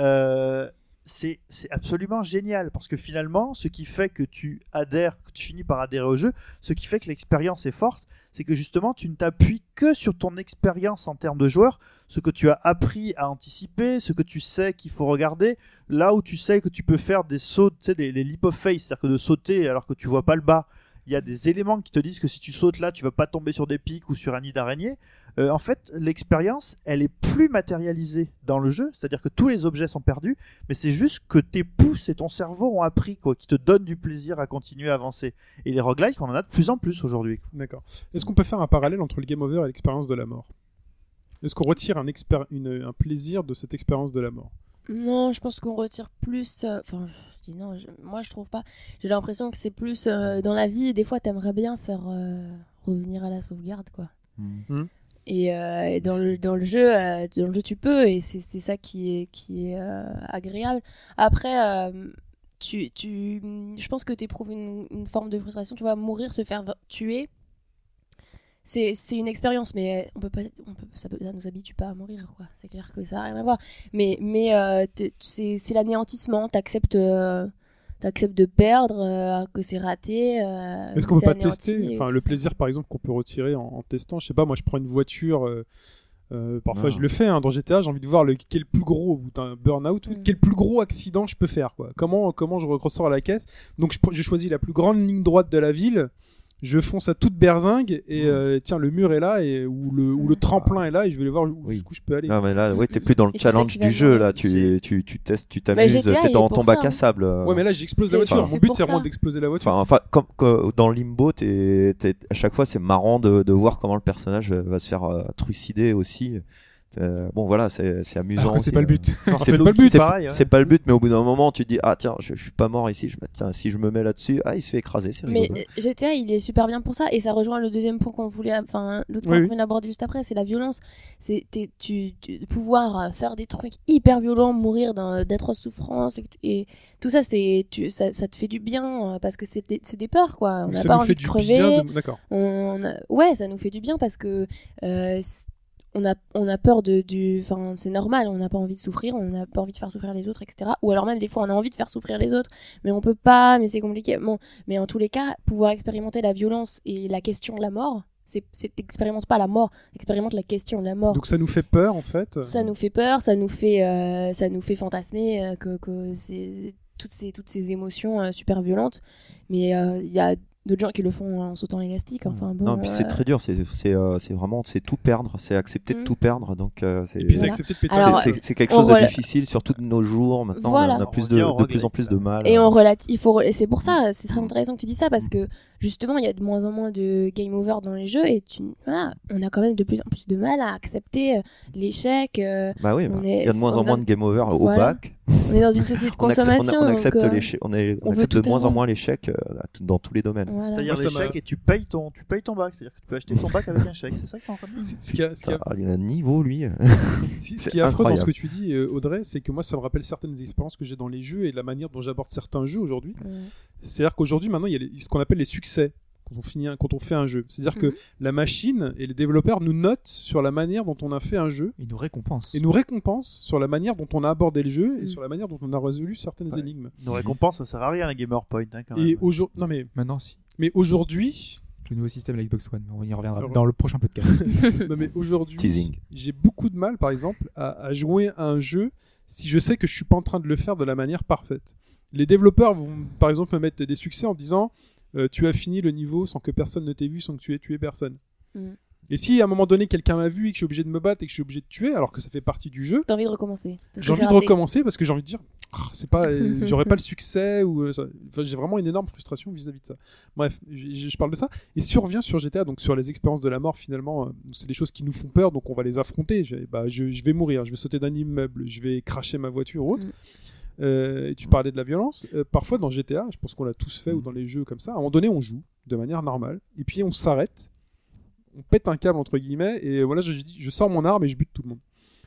Speaker 3: euh, c'est c'est absolument génial, parce que finalement, ce qui fait que tu adhères, que tu finis par adhérer au jeu, ce qui fait que l'expérience est forte, c'est que justement, tu ne t'appuies que sur ton expérience en termes de joueur, ce que tu as appris à anticiper, ce que tu sais qu'il faut regarder, là où tu sais que tu peux faire des sauts, tu sais, les, les leap of faith, c'est-à-dire que de sauter alors que tu vois pas le bas, il y a des éléments qui te disent que si tu sautes là, tu vas pas tomber sur des pics ou sur un nid d'araignée. Euh, en fait, l'expérience, elle est plus matérialisée dans le jeu, c'est-à-dire que tous les objets sont perdus, mais c'est juste que tes pouces et ton cerveau ont appris, quoi, qui te donnent du plaisir à continuer à avancer. Et les roguelikes, on en a de plus en plus aujourd'hui.
Speaker 1: D'accord. Est-ce qu'on peut faire un parallèle entre le game over et l'expérience de la mort? Est-ce qu'on retire un, expér- une- un plaisir de cette expérience de la mort?
Speaker 5: Non, je pense qu'on retire plus. euh, Enfin, je dis non, je- moi je trouve pas. J'ai l'impression que c'est plus euh, dans la vie. Des fois, t'aimerais bien faire euh, revenir à la sauvegarde, quoi.
Speaker 4: Mhm.
Speaker 5: Et, euh, et dans le dans le jeu, euh, dans le jeu, tu peux, et c'est ça qui est qui est euh, agréable. Après, tu tu, je pense que t'éprouves une, une forme de frustration. Tu vois, mourir, se faire tuer. C'est une expérience, mais on peut pas, on peut, ça, ça nous habitue pas à mourir, quoi. C'est clair que ça a rien à voir. Mais mais te- c'est l'anéantissement. T'acceptes euh, t'acceptes de perdre, euh, que c'est raté. euh,
Speaker 1: Est-ce qu'on peut pas tester Enfin, le
Speaker 5: ça.
Speaker 1: plaisir, par exemple, qu'on peut retirer en, en testant. Je sais pas, moi, je prends une voiture. euh, euh, parfois,
Speaker 4: Non.
Speaker 1: je le fais hein, dans GTA. J'ai envie de voir le, quel plus gros ou un burn-out, ou
Speaker 5: Mm.
Speaker 1: quel plus gros accident je peux faire. Quoi. Comment, comment je ressors à la caisse? Donc, je, je choisis la plus grande ligne droite de la ville. Je fonce à toute berzingue et euh, tiens, le mur est là et où le, où le
Speaker 5: Mm.
Speaker 1: tremplin est là et je vais aller voir où-
Speaker 4: Oui.
Speaker 1: jusqu'où je peux aller.
Speaker 4: Non, mais là, ouais, t'es plus dans le
Speaker 5: Et tu sais
Speaker 4: challenge du jeu, là. Tu, tu, tu testes, tu
Speaker 5: Mais
Speaker 4: t'amuses, t'es dans ton bac
Speaker 5: ça,
Speaker 4: à
Speaker 5: hein.
Speaker 4: sable. euh.
Speaker 1: Ouais, mais là, j'explose la voiture. Mon but, c'est vraiment d'exploser la voiture.
Speaker 4: Enfin, enfin, comme dans Limbo, t'es, t'es- à chaque fois, c'est marrant de, de voir comment le personnage va se faire euh, trucider aussi. Euh, bon, voilà, c'est, c'est amusant.
Speaker 2: C'est pas le
Speaker 4: euh.
Speaker 2: but.
Speaker 4: C'est
Speaker 1: pas le but.
Speaker 4: C'est,
Speaker 3: pareil, ouais.
Speaker 4: c'est pas le but, mais au bout d'un moment, tu te dis, ah tiens, je, je suis pas mort ici. Je, tiens, si je me mets là-dessus, ah, il se fait écraser,
Speaker 5: Mais
Speaker 4: rigolo.
Speaker 5: euh, GTA, il est super bien pour ça, et ça rejoint le deuxième point qu'on voulait, enfin l'autre point
Speaker 1: Oui,
Speaker 5: qu'on voulait aborder juste après, c'est la violence. C'est tu, tu- de pouvoir euh, faire des trucs hyper violents, mourir d'atroces souffrances, et, et tout ça, c'est tu, ça, ça te fait du bien parce que c'est des, c'est des peurs quoi. On n'a pas envie
Speaker 1: fait
Speaker 5: de
Speaker 1: du
Speaker 5: crever.
Speaker 1: bien de- D'accord.
Speaker 5: On a- ouais, ça nous fait du bien parce que euh, on a, on a peur de du enfin c'est normal on n'a pas envie de souffrir on n'a pas envie de faire souffrir les autres etc ou alors même des fois on a envie de faire souffrir les autres mais on peut pas mais c'est compliqué. Bon mais en tous les cas pouvoir expérimenter la violence et la question de la mort c'est c'est t'expérimentes pas la mort t'expérimentes la question de la mort.
Speaker 1: Donc, ça nous fait peur, en fait.
Speaker 5: ça nous fait peur ça nous fait euh, ça nous fait fantasmer euh, que, que c'est toutes ces toutes ces émotions euh, super violentes. Mais euh, il y a d'autres gens qui le font en sautant l'élastique enfin bon
Speaker 4: non, puis c'est
Speaker 5: euh,
Speaker 4: très dur. C'est, c'est, euh, c'est vraiment, c'est tout perdre. C'est accepter de
Speaker 5: Mm.
Speaker 4: tout perdre. Donc, euh, c'est,
Speaker 1: Et puis, c'est
Speaker 5: Voilà.
Speaker 1: accepter de péter.
Speaker 4: C'est, quelque chose de
Speaker 5: rela-
Speaker 4: difficile, surtout de nos jours. Maintenant,
Speaker 5: Voilà.
Speaker 4: on a plus
Speaker 3: On
Speaker 4: de, de plus en plus de mal.
Speaker 5: Et on relate, il faut, et c'est pour ça, c'est très intéressant que tu dis ça parce que justement, il y a de moins en moins de game over dans les jeux et tu, voilà, on a quand même de plus en plus de mal à accepter euh, l'échec. euh,
Speaker 4: Bah oui,
Speaker 5: on
Speaker 4: bah, il y a de moins
Speaker 5: on
Speaker 4: en moins de game over au
Speaker 5: Voilà.
Speaker 4: bac.
Speaker 5: on est dans une société de
Speaker 4: On accepte,
Speaker 5: consommation.
Speaker 4: on, on accepte
Speaker 5: donc, euh,
Speaker 4: l'échec- on est- on
Speaker 5: on
Speaker 4: accepte de moins en moins l'échec euh, dans tous les domaines.
Speaker 5: voilà.
Speaker 3: C'est-à-dire l'échec et tu payes ton, tu payes ton bac. C'est-à-dire que tu peux acheter ton bac avec un chèque. C'est ça que t'es en train de dire?
Speaker 1: Ce qui a- ce qui a-
Speaker 4: Ça, il a un niveau, lui.
Speaker 1: Ce qui est affreux dans ce que tu dis, euh, Audrey, c'est que moi, ça me rappelle certaines expériences que j'ai dans les jeux et la manière dont j'aborde certains jeux aujourd'hui. C'est-à-dire qu'aujourd'hui, maintenant, il y a les- ce qu'on appelle les succès quand on, finit un- quand on fait un jeu. C'est-à-dire
Speaker 5: Mhm.
Speaker 1: que la machine et les développeurs nous notent sur la manière dont on a fait un jeu
Speaker 2: Il nous récompense.
Speaker 1: et nous récompensent sur la manière dont on a abordé le jeu et
Speaker 5: Mhm.
Speaker 1: sur la manière dont on a résolu certaines
Speaker 3: Ouais.
Speaker 1: énigmes.
Speaker 3: Nos récompenses, ça sert à rien, la Gamer Point. Hein, quand
Speaker 1: Et aujourd'hui, non mais,
Speaker 2: Maintenant, si.
Speaker 1: mais aujourd'hui,
Speaker 2: Le nouveau système de la Xbox One. On y reviendra
Speaker 1: Alors-
Speaker 2: dans le prochain podcast.
Speaker 1: non mais aujourd'hui,
Speaker 4: Teasing.
Speaker 1: j'ai beaucoup de mal, par exemple, à, à jouer à un jeu si je sais que je suis pas en train de le faire de la manière parfaite. Les développeurs vont, par exemple, me mettre des succès en disant euh, tu as fini le niveau sans que personne ne t'ait vu, sans que tu aies tué personne.
Speaker 5: Mm.
Speaker 1: Et si à un moment donné quelqu'un m'a vu et que je suis obligé de me battre et que je suis obligé de tuer, alors que ça fait partie du jeu,
Speaker 5: T'as envie de recommencer.
Speaker 1: j'ai envie de
Speaker 5: raté.
Speaker 1: recommencer parce que j'ai envie de dire Ah, c'est pas, euh, j'aurais pas le succès ou euh, enfin, j'ai vraiment une énorme frustration vis-à-vis de ça. Bref, je, parle de ça et si on revient sur GTA, donc sur les expériences de la mort finalement, euh, c'est des choses qui nous font peur, donc on va les affronter. Je, bah, je, je vais mourir, je vais sauter d'un immeuble, je vais cracher ma voiture ou autre.
Speaker 5: Mm.
Speaker 1: Euh, et tu parlais de la violence. Euh, parfois dans GTA, je pense qu'on l'a tous fait ou dans les jeux comme ça. À un moment donné, on joue de manière normale et puis on s'arrête, on pète un câble entre guillemets et voilà, je, je dis, je sors mon arme et je bute tout le monde.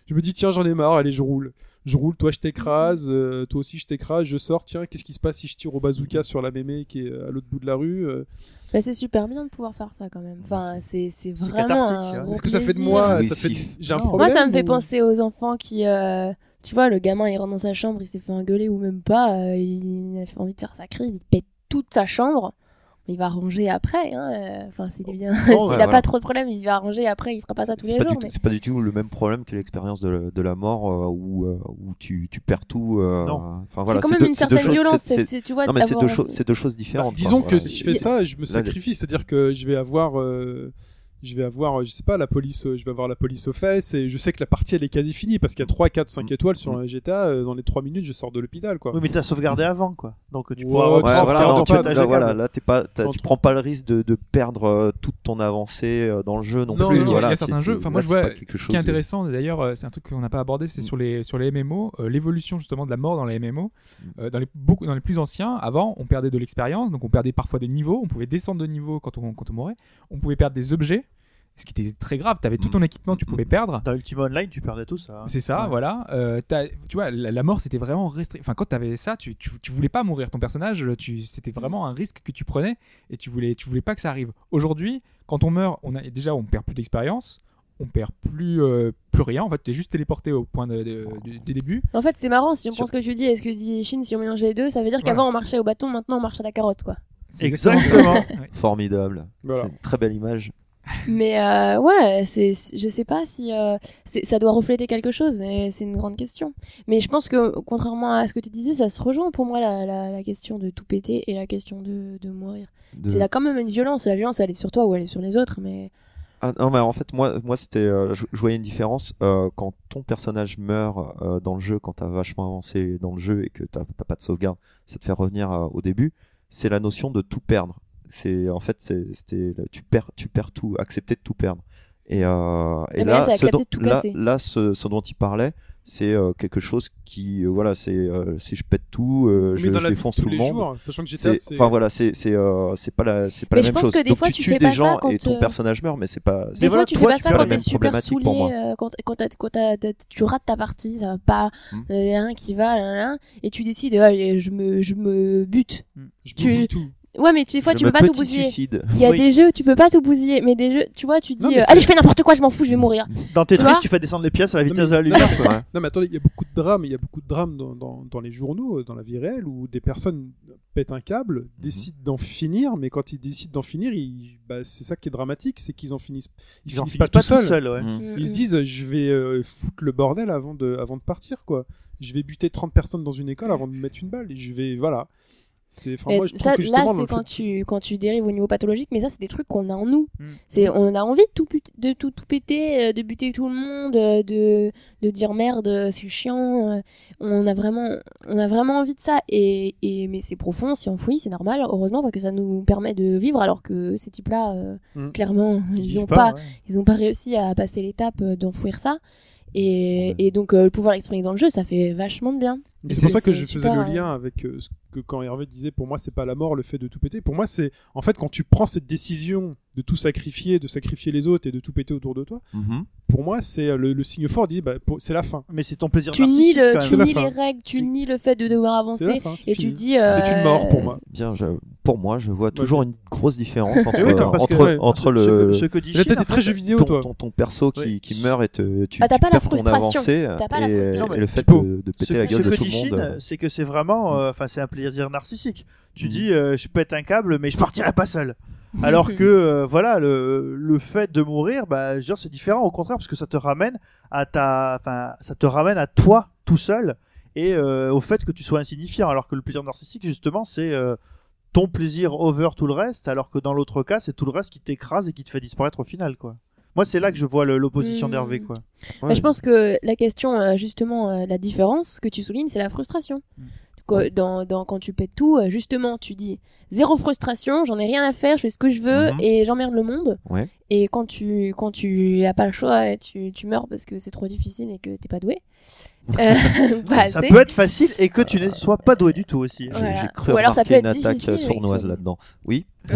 Speaker 1: Je me dis tiens j'en ai marre, allez je roule. Je roule, toi je t'écrase, euh, toi aussi je t'écrase, je sors, tiens qu'est-ce qui se passe si je tire au bazooka sur la mémé qui est à l'autre bout de la rue euh,
Speaker 5: Bah, c'est super bien de pouvoir faire ça quand même. Enfin, c'est vraiment
Speaker 3: hein.
Speaker 1: Est-ce que ça fait de moi
Speaker 4: Oui,
Speaker 1: ça fait. J'ai un
Speaker 3: Non.
Speaker 1: problème
Speaker 5: Moi, ça me fait
Speaker 1: ou-
Speaker 5: penser aux enfants qui, euh, tu vois, le gamin il rentre dans sa chambre, il s'est fait engueuler ou même pas, euh, il a fait envie de faire sa crise, il pète toute sa chambre. Il va ranger après, hein, euh, enfin s'il est bien, s'il
Speaker 4: ouais,
Speaker 5: a
Speaker 4: voilà.
Speaker 5: pas trop de problèmes, il va ranger après, il fera pas ça tous
Speaker 4: C'est
Speaker 5: les
Speaker 4: pas,
Speaker 5: jours. mais-
Speaker 4: c'est pas du tout le même problème que l'expérience de, la- de la mort euh, où, euh, où tu, tu perds tout. euh,
Speaker 3: Non.
Speaker 4: Enfin, voilà,
Speaker 5: c'est quand même
Speaker 4: deux-
Speaker 5: une
Speaker 4: c'est deux
Speaker 5: certaine violence,
Speaker 4: c'est-
Speaker 5: c'est-
Speaker 4: c'est-
Speaker 5: c'est- tu vois.
Speaker 4: Non, mais c'est deux, choses- c'est deux choses différentes.
Speaker 1: Disons
Speaker 4: quoi.
Speaker 1: que
Speaker 4: Voilà,
Speaker 1: si je fais ça, je me sacrifie, c'est-à-dire que je vais avoir, euh, je vais avoir, euh, je sais pas, la police, euh, je vais avoir la police aux fesses et je sais que la partie elle est quasi finie parce qu'il y a 3, 4, 5
Speaker 4: Mm.
Speaker 1: étoiles sur un GTA. euh, dans les 3 minutes, je sors de l'hôpital, quoi.
Speaker 3: Oui, mais t'as sauvegardé avant, quoi. Donc tu pourras
Speaker 1: ouais,
Speaker 4: voilà,
Speaker 1: tu
Speaker 4: non, tu-
Speaker 1: pas,
Speaker 3: ta
Speaker 4: là, voilà,
Speaker 3: GK.
Speaker 4: là, t'es pas, t'as-
Speaker 1: Quand
Speaker 4: tu
Speaker 1: tu-
Speaker 4: prends pas le risque de, de perdre euh, toute ton avancée euh, dans le jeu. Non,
Speaker 1: Non,
Speaker 4: parce que,
Speaker 1: non,
Speaker 2: il y a-
Speaker 4: voilà,
Speaker 2: il y a
Speaker 4: c'est-
Speaker 2: certains jeux. Enfin, moi,
Speaker 4: là,
Speaker 2: je vois ce qui
Speaker 4: chose
Speaker 2: est
Speaker 4: de-
Speaker 2: intéressant, d'ailleurs, c'est un truc qu'on n'a pas abordé, c'est
Speaker 4: Mm.
Speaker 2: sur les sur les MMO, euh, l'évolution justement de la mort dans les MMO. Euh, dans les beaucoup dans les plus anciens, avant, on perdait de l'expérience, donc on perdait parfois des niveaux, on pouvait descendre de niveau quand on quand on mourait, on pouvait perdre des objets, ce qui était très grave. T'avais tout ton équipement, tu pouvais perdre.
Speaker 3: Dans Ultima Online, tu perdais tout ça. hein.
Speaker 2: C'est ça,
Speaker 3: Ouais.
Speaker 2: voilà. Euh, t'as- tu vois, la, la mort, c'était vraiment restreint. Enfin, quand t'avais ça, tu, tu, tu voulais pas mourir. Ton personnage, tu, c'était vraiment un risque que tu prenais et tu voulais, tu voulais pas que ça arrive. Aujourd'hui, quand on meurt, on a déjà, on perd plus d'expérience. on perd plus, euh, plus rien. En fait, t'es juste téléporté au point de, de- du, du début.
Speaker 5: En fait, c'est marrant, si on
Speaker 4: Sur-
Speaker 5: pense ce que tu dis et ce que dit Shin, si on mélange les deux, ça veut dire
Speaker 2: Voilà.
Speaker 5: qu'avant on marchait au bâton, maintenant on marche à la carotte, quoi.
Speaker 3: Exactement.
Speaker 4: Formidable.
Speaker 1: Voilà.
Speaker 4: C'est une très belle image.
Speaker 5: Mais euh, ouais, c'est, c'est- je sais pas si euh, c'est- ça doit refléter quelque chose, mais c'est une grande question. Mais je pense que contrairement à ce que tu disais, ça se rejoint pour moi la, la, la question de tout péter et la question de, de mourir.
Speaker 4: De-
Speaker 5: C'est là quand même une violence. La violence, elle est sur toi ou elle est sur les autres, mais
Speaker 4: Ah, non, mais en fait, moi, moi c'était, euh, je, je voyais une différence quand ton personnage meurt dans le jeu, quand t'as vachement avancé dans le jeu et que t'as t'as pas de sauvegarde, ça te fait revenir au début. C'est la notion de tout perdre. C'est en fait, c'était, tu perds, tu perds tout, accepter de tout perdre. Et, euh, et
Speaker 5: Ah, mais là,
Speaker 4: là, ce
Speaker 5: tout
Speaker 4: là, là, ce, ce dont il parlait, c'est euh, quelque chose qui, euh, voilà, c'est euh, si je pète tout, euh, je, je défonce tout le monde.
Speaker 1: jours, sachant que GTA,
Speaker 4: C'est-
Speaker 1: c'est.
Speaker 4: Enfin voilà, c'est c'est euh, c'est pas la c'est pas
Speaker 5: Mais
Speaker 4: la
Speaker 5: je
Speaker 4: même
Speaker 5: pense
Speaker 4: chose.
Speaker 5: que des
Speaker 4: Donc
Speaker 5: fois,
Speaker 4: tu
Speaker 5: fais
Speaker 4: des
Speaker 5: pas ça
Speaker 4: gens
Speaker 5: quand,
Speaker 4: et ton
Speaker 5: euh,
Speaker 4: personnage meurt, mais c'est pas.
Speaker 5: des
Speaker 4: c'est-
Speaker 5: fois
Speaker 3: voilà,
Speaker 5: tu
Speaker 3: toi,
Speaker 5: fais pas
Speaker 3: tu
Speaker 5: ça quand t'es super saoulé, euh, quand, quand, quand tu rates ta partie, ça va pas,
Speaker 4: Hmm.
Speaker 5: il y a rien qui va, là, là, là, et tu décides, allez, je me, je me bute.
Speaker 1: Je
Speaker 5: tu-
Speaker 1: tout.
Speaker 5: Ouais, mais tu- des fois
Speaker 4: Je
Speaker 5: tu peux pas tout bousiller.
Speaker 4: suicide.
Speaker 5: Il y a
Speaker 3: Oui.
Speaker 5: des jeux, tu peux pas tout bousiller, mais des jeux, tu vois, tu dis,
Speaker 1: Non,
Speaker 5: euh, allez, je fais n'importe quoi, je m'en fous, je vais mourir.
Speaker 3: Dans Tetris,
Speaker 5: vois
Speaker 3: tu fais descendre les pièces à la
Speaker 1: Non,
Speaker 3: vitesse
Speaker 1: mais-
Speaker 3: de la
Speaker 1: non,
Speaker 3: lumière.
Speaker 1: mais-
Speaker 3: quoi.
Speaker 4: Ouais.
Speaker 1: Non mais attendez, il y a beaucoup de drames, il y a beaucoup de drames dans, dans, dans les journaux, dans la vie réelle, où des personnes pètent un câble, décident d'en finir, mais quand ils décident d'en finir, ils- bah, c'est ça qui est dramatique, c'est qu'ils en finissent, ils,
Speaker 3: Ils en
Speaker 1: finissent pas
Speaker 3: pas
Speaker 1: tout seuls.
Speaker 3: seul. ouais.
Speaker 4: Mm.
Speaker 1: Ils se disent, je vais euh, foutre le bordel avant de, avant de partir, quoi. Je vais buter 30 personnes dans une école avant de me mettre une balle, et je vais, voilà. C'est, enfin,
Speaker 5: Mais
Speaker 1: moi, je trouve
Speaker 5: ça,
Speaker 1: que
Speaker 5: là, c'est quand
Speaker 1: fait-
Speaker 5: tu, quand tu dérives au niveau pathologique, mais ça, c'est des trucs qu'on a en nous.
Speaker 3: Mm.
Speaker 5: C'est, on a envie de tout, put- de tout, tout péter, euh, de buter tout le monde, euh, de, de dire merde, euh, c'est chiant. On a vraiment, on a vraiment envie de ça. Et, et, mais c'est profond, c'est enfoui, c'est normal, heureusement, parce que ça nous permet de vivre, alors que ces types-là, euh,
Speaker 1: Mm.
Speaker 5: clairement, ils
Speaker 3: vivent
Speaker 5: ont pas,
Speaker 3: ouais.
Speaker 5: ils ont pas réussi à passer l'étape d'enfouir ça. Et, et donc, euh, le pouvoir l'exprimer dans le jeu, ça fait vachement de bien.
Speaker 1: C'est pour ça que je faisais
Speaker 5: super,
Speaker 1: le lien avec euh, ce que quand Hervé disait pour moi c'est pas la mort le fait de tout péter. Pour moi c'est en fait quand tu prends cette décision de tout sacrifier, de sacrifier les autres et de tout péter autour de toi,
Speaker 4: Mhm.
Speaker 1: pour moi c'est euh, le, le signe fort dit bah, c'est la fin.
Speaker 3: Mais c'est ton plaisir
Speaker 5: Tu nies, le, tu nies les règles, tu nies le fait de devoir avancer.
Speaker 1: fin,
Speaker 5: Et tu dis. euh,
Speaker 1: C'est une mort pour moi.
Speaker 4: Bien, je- pour moi, je vois toujours une grosse différence entre,
Speaker 3: Eh oui, parce que-
Speaker 4: entre,
Speaker 1: ouais,
Speaker 4: entre
Speaker 3: Ce-
Speaker 4: le
Speaker 3: ce que- ce que dit
Speaker 1: très jeu vidéo
Speaker 4: ton,
Speaker 1: toi.
Speaker 4: ton, ton perso qui, meurt et te, tu,
Speaker 5: Ah,
Speaker 4: tu
Speaker 5: pas la
Speaker 4: ton
Speaker 5: frustration.
Speaker 4: avancée et,
Speaker 5: frustration.
Speaker 4: et le fait de, péter la gueule de tout
Speaker 3: c'est que c'est vraiment, euh, enfin, c'est un plaisir narcissique. Tu
Speaker 4: Mhm.
Speaker 3: dis, euh, je pète un câble, mais je partirai pas seul. Alors que, euh, voilà, le, le fait de mourir, bah, dire, c'est différent au contraire parce que ça te ramène à ta, enfin, ça te ramène à toi tout seul et euh, au fait que tu sois insignifiant. Alors que le plaisir narcissique, justement, c'est euh, ton plaisir over tout le reste, alors que dans l'autre cas, c'est tout le reste qui t'écrase et qui te fait disparaître au final, quoi. Moi, c'est là que je vois l'opposition
Speaker 5: Mhm.
Speaker 3: d'Hervé, quoi.
Speaker 5: Bah, je pense que la question, euh, justement, euh, la différence que tu soulignes, c'est la frustration.
Speaker 3: Mm.
Speaker 5: Quand, dans, dans- quand tu pètes tout, euh, justement, tu dis zéro frustration, j'en ai rien à faire, je fais ce que je veux
Speaker 4: Mhm.
Speaker 5: et j'emmerde le monde.
Speaker 4: Ouais.
Speaker 5: Et quand tu quand tu as pas le choix, tu, tu meurs parce que c'est trop difficile et que t'es pas doué. Euh, bah,
Speaker 3: ça peut être facile et que tu ne sois pas doué du tout aussi.
Speaker 4: J'ai
Speaker 5: Voilà.
Speaker 4: j'ai cru
Speaker 5: Ou alors ça peut
Speaker 4: une
Speaker 5: être
Speaker 4: attaque
Speaker 5: difficile,
Speaker 4: sournoise là-dedans. Oui,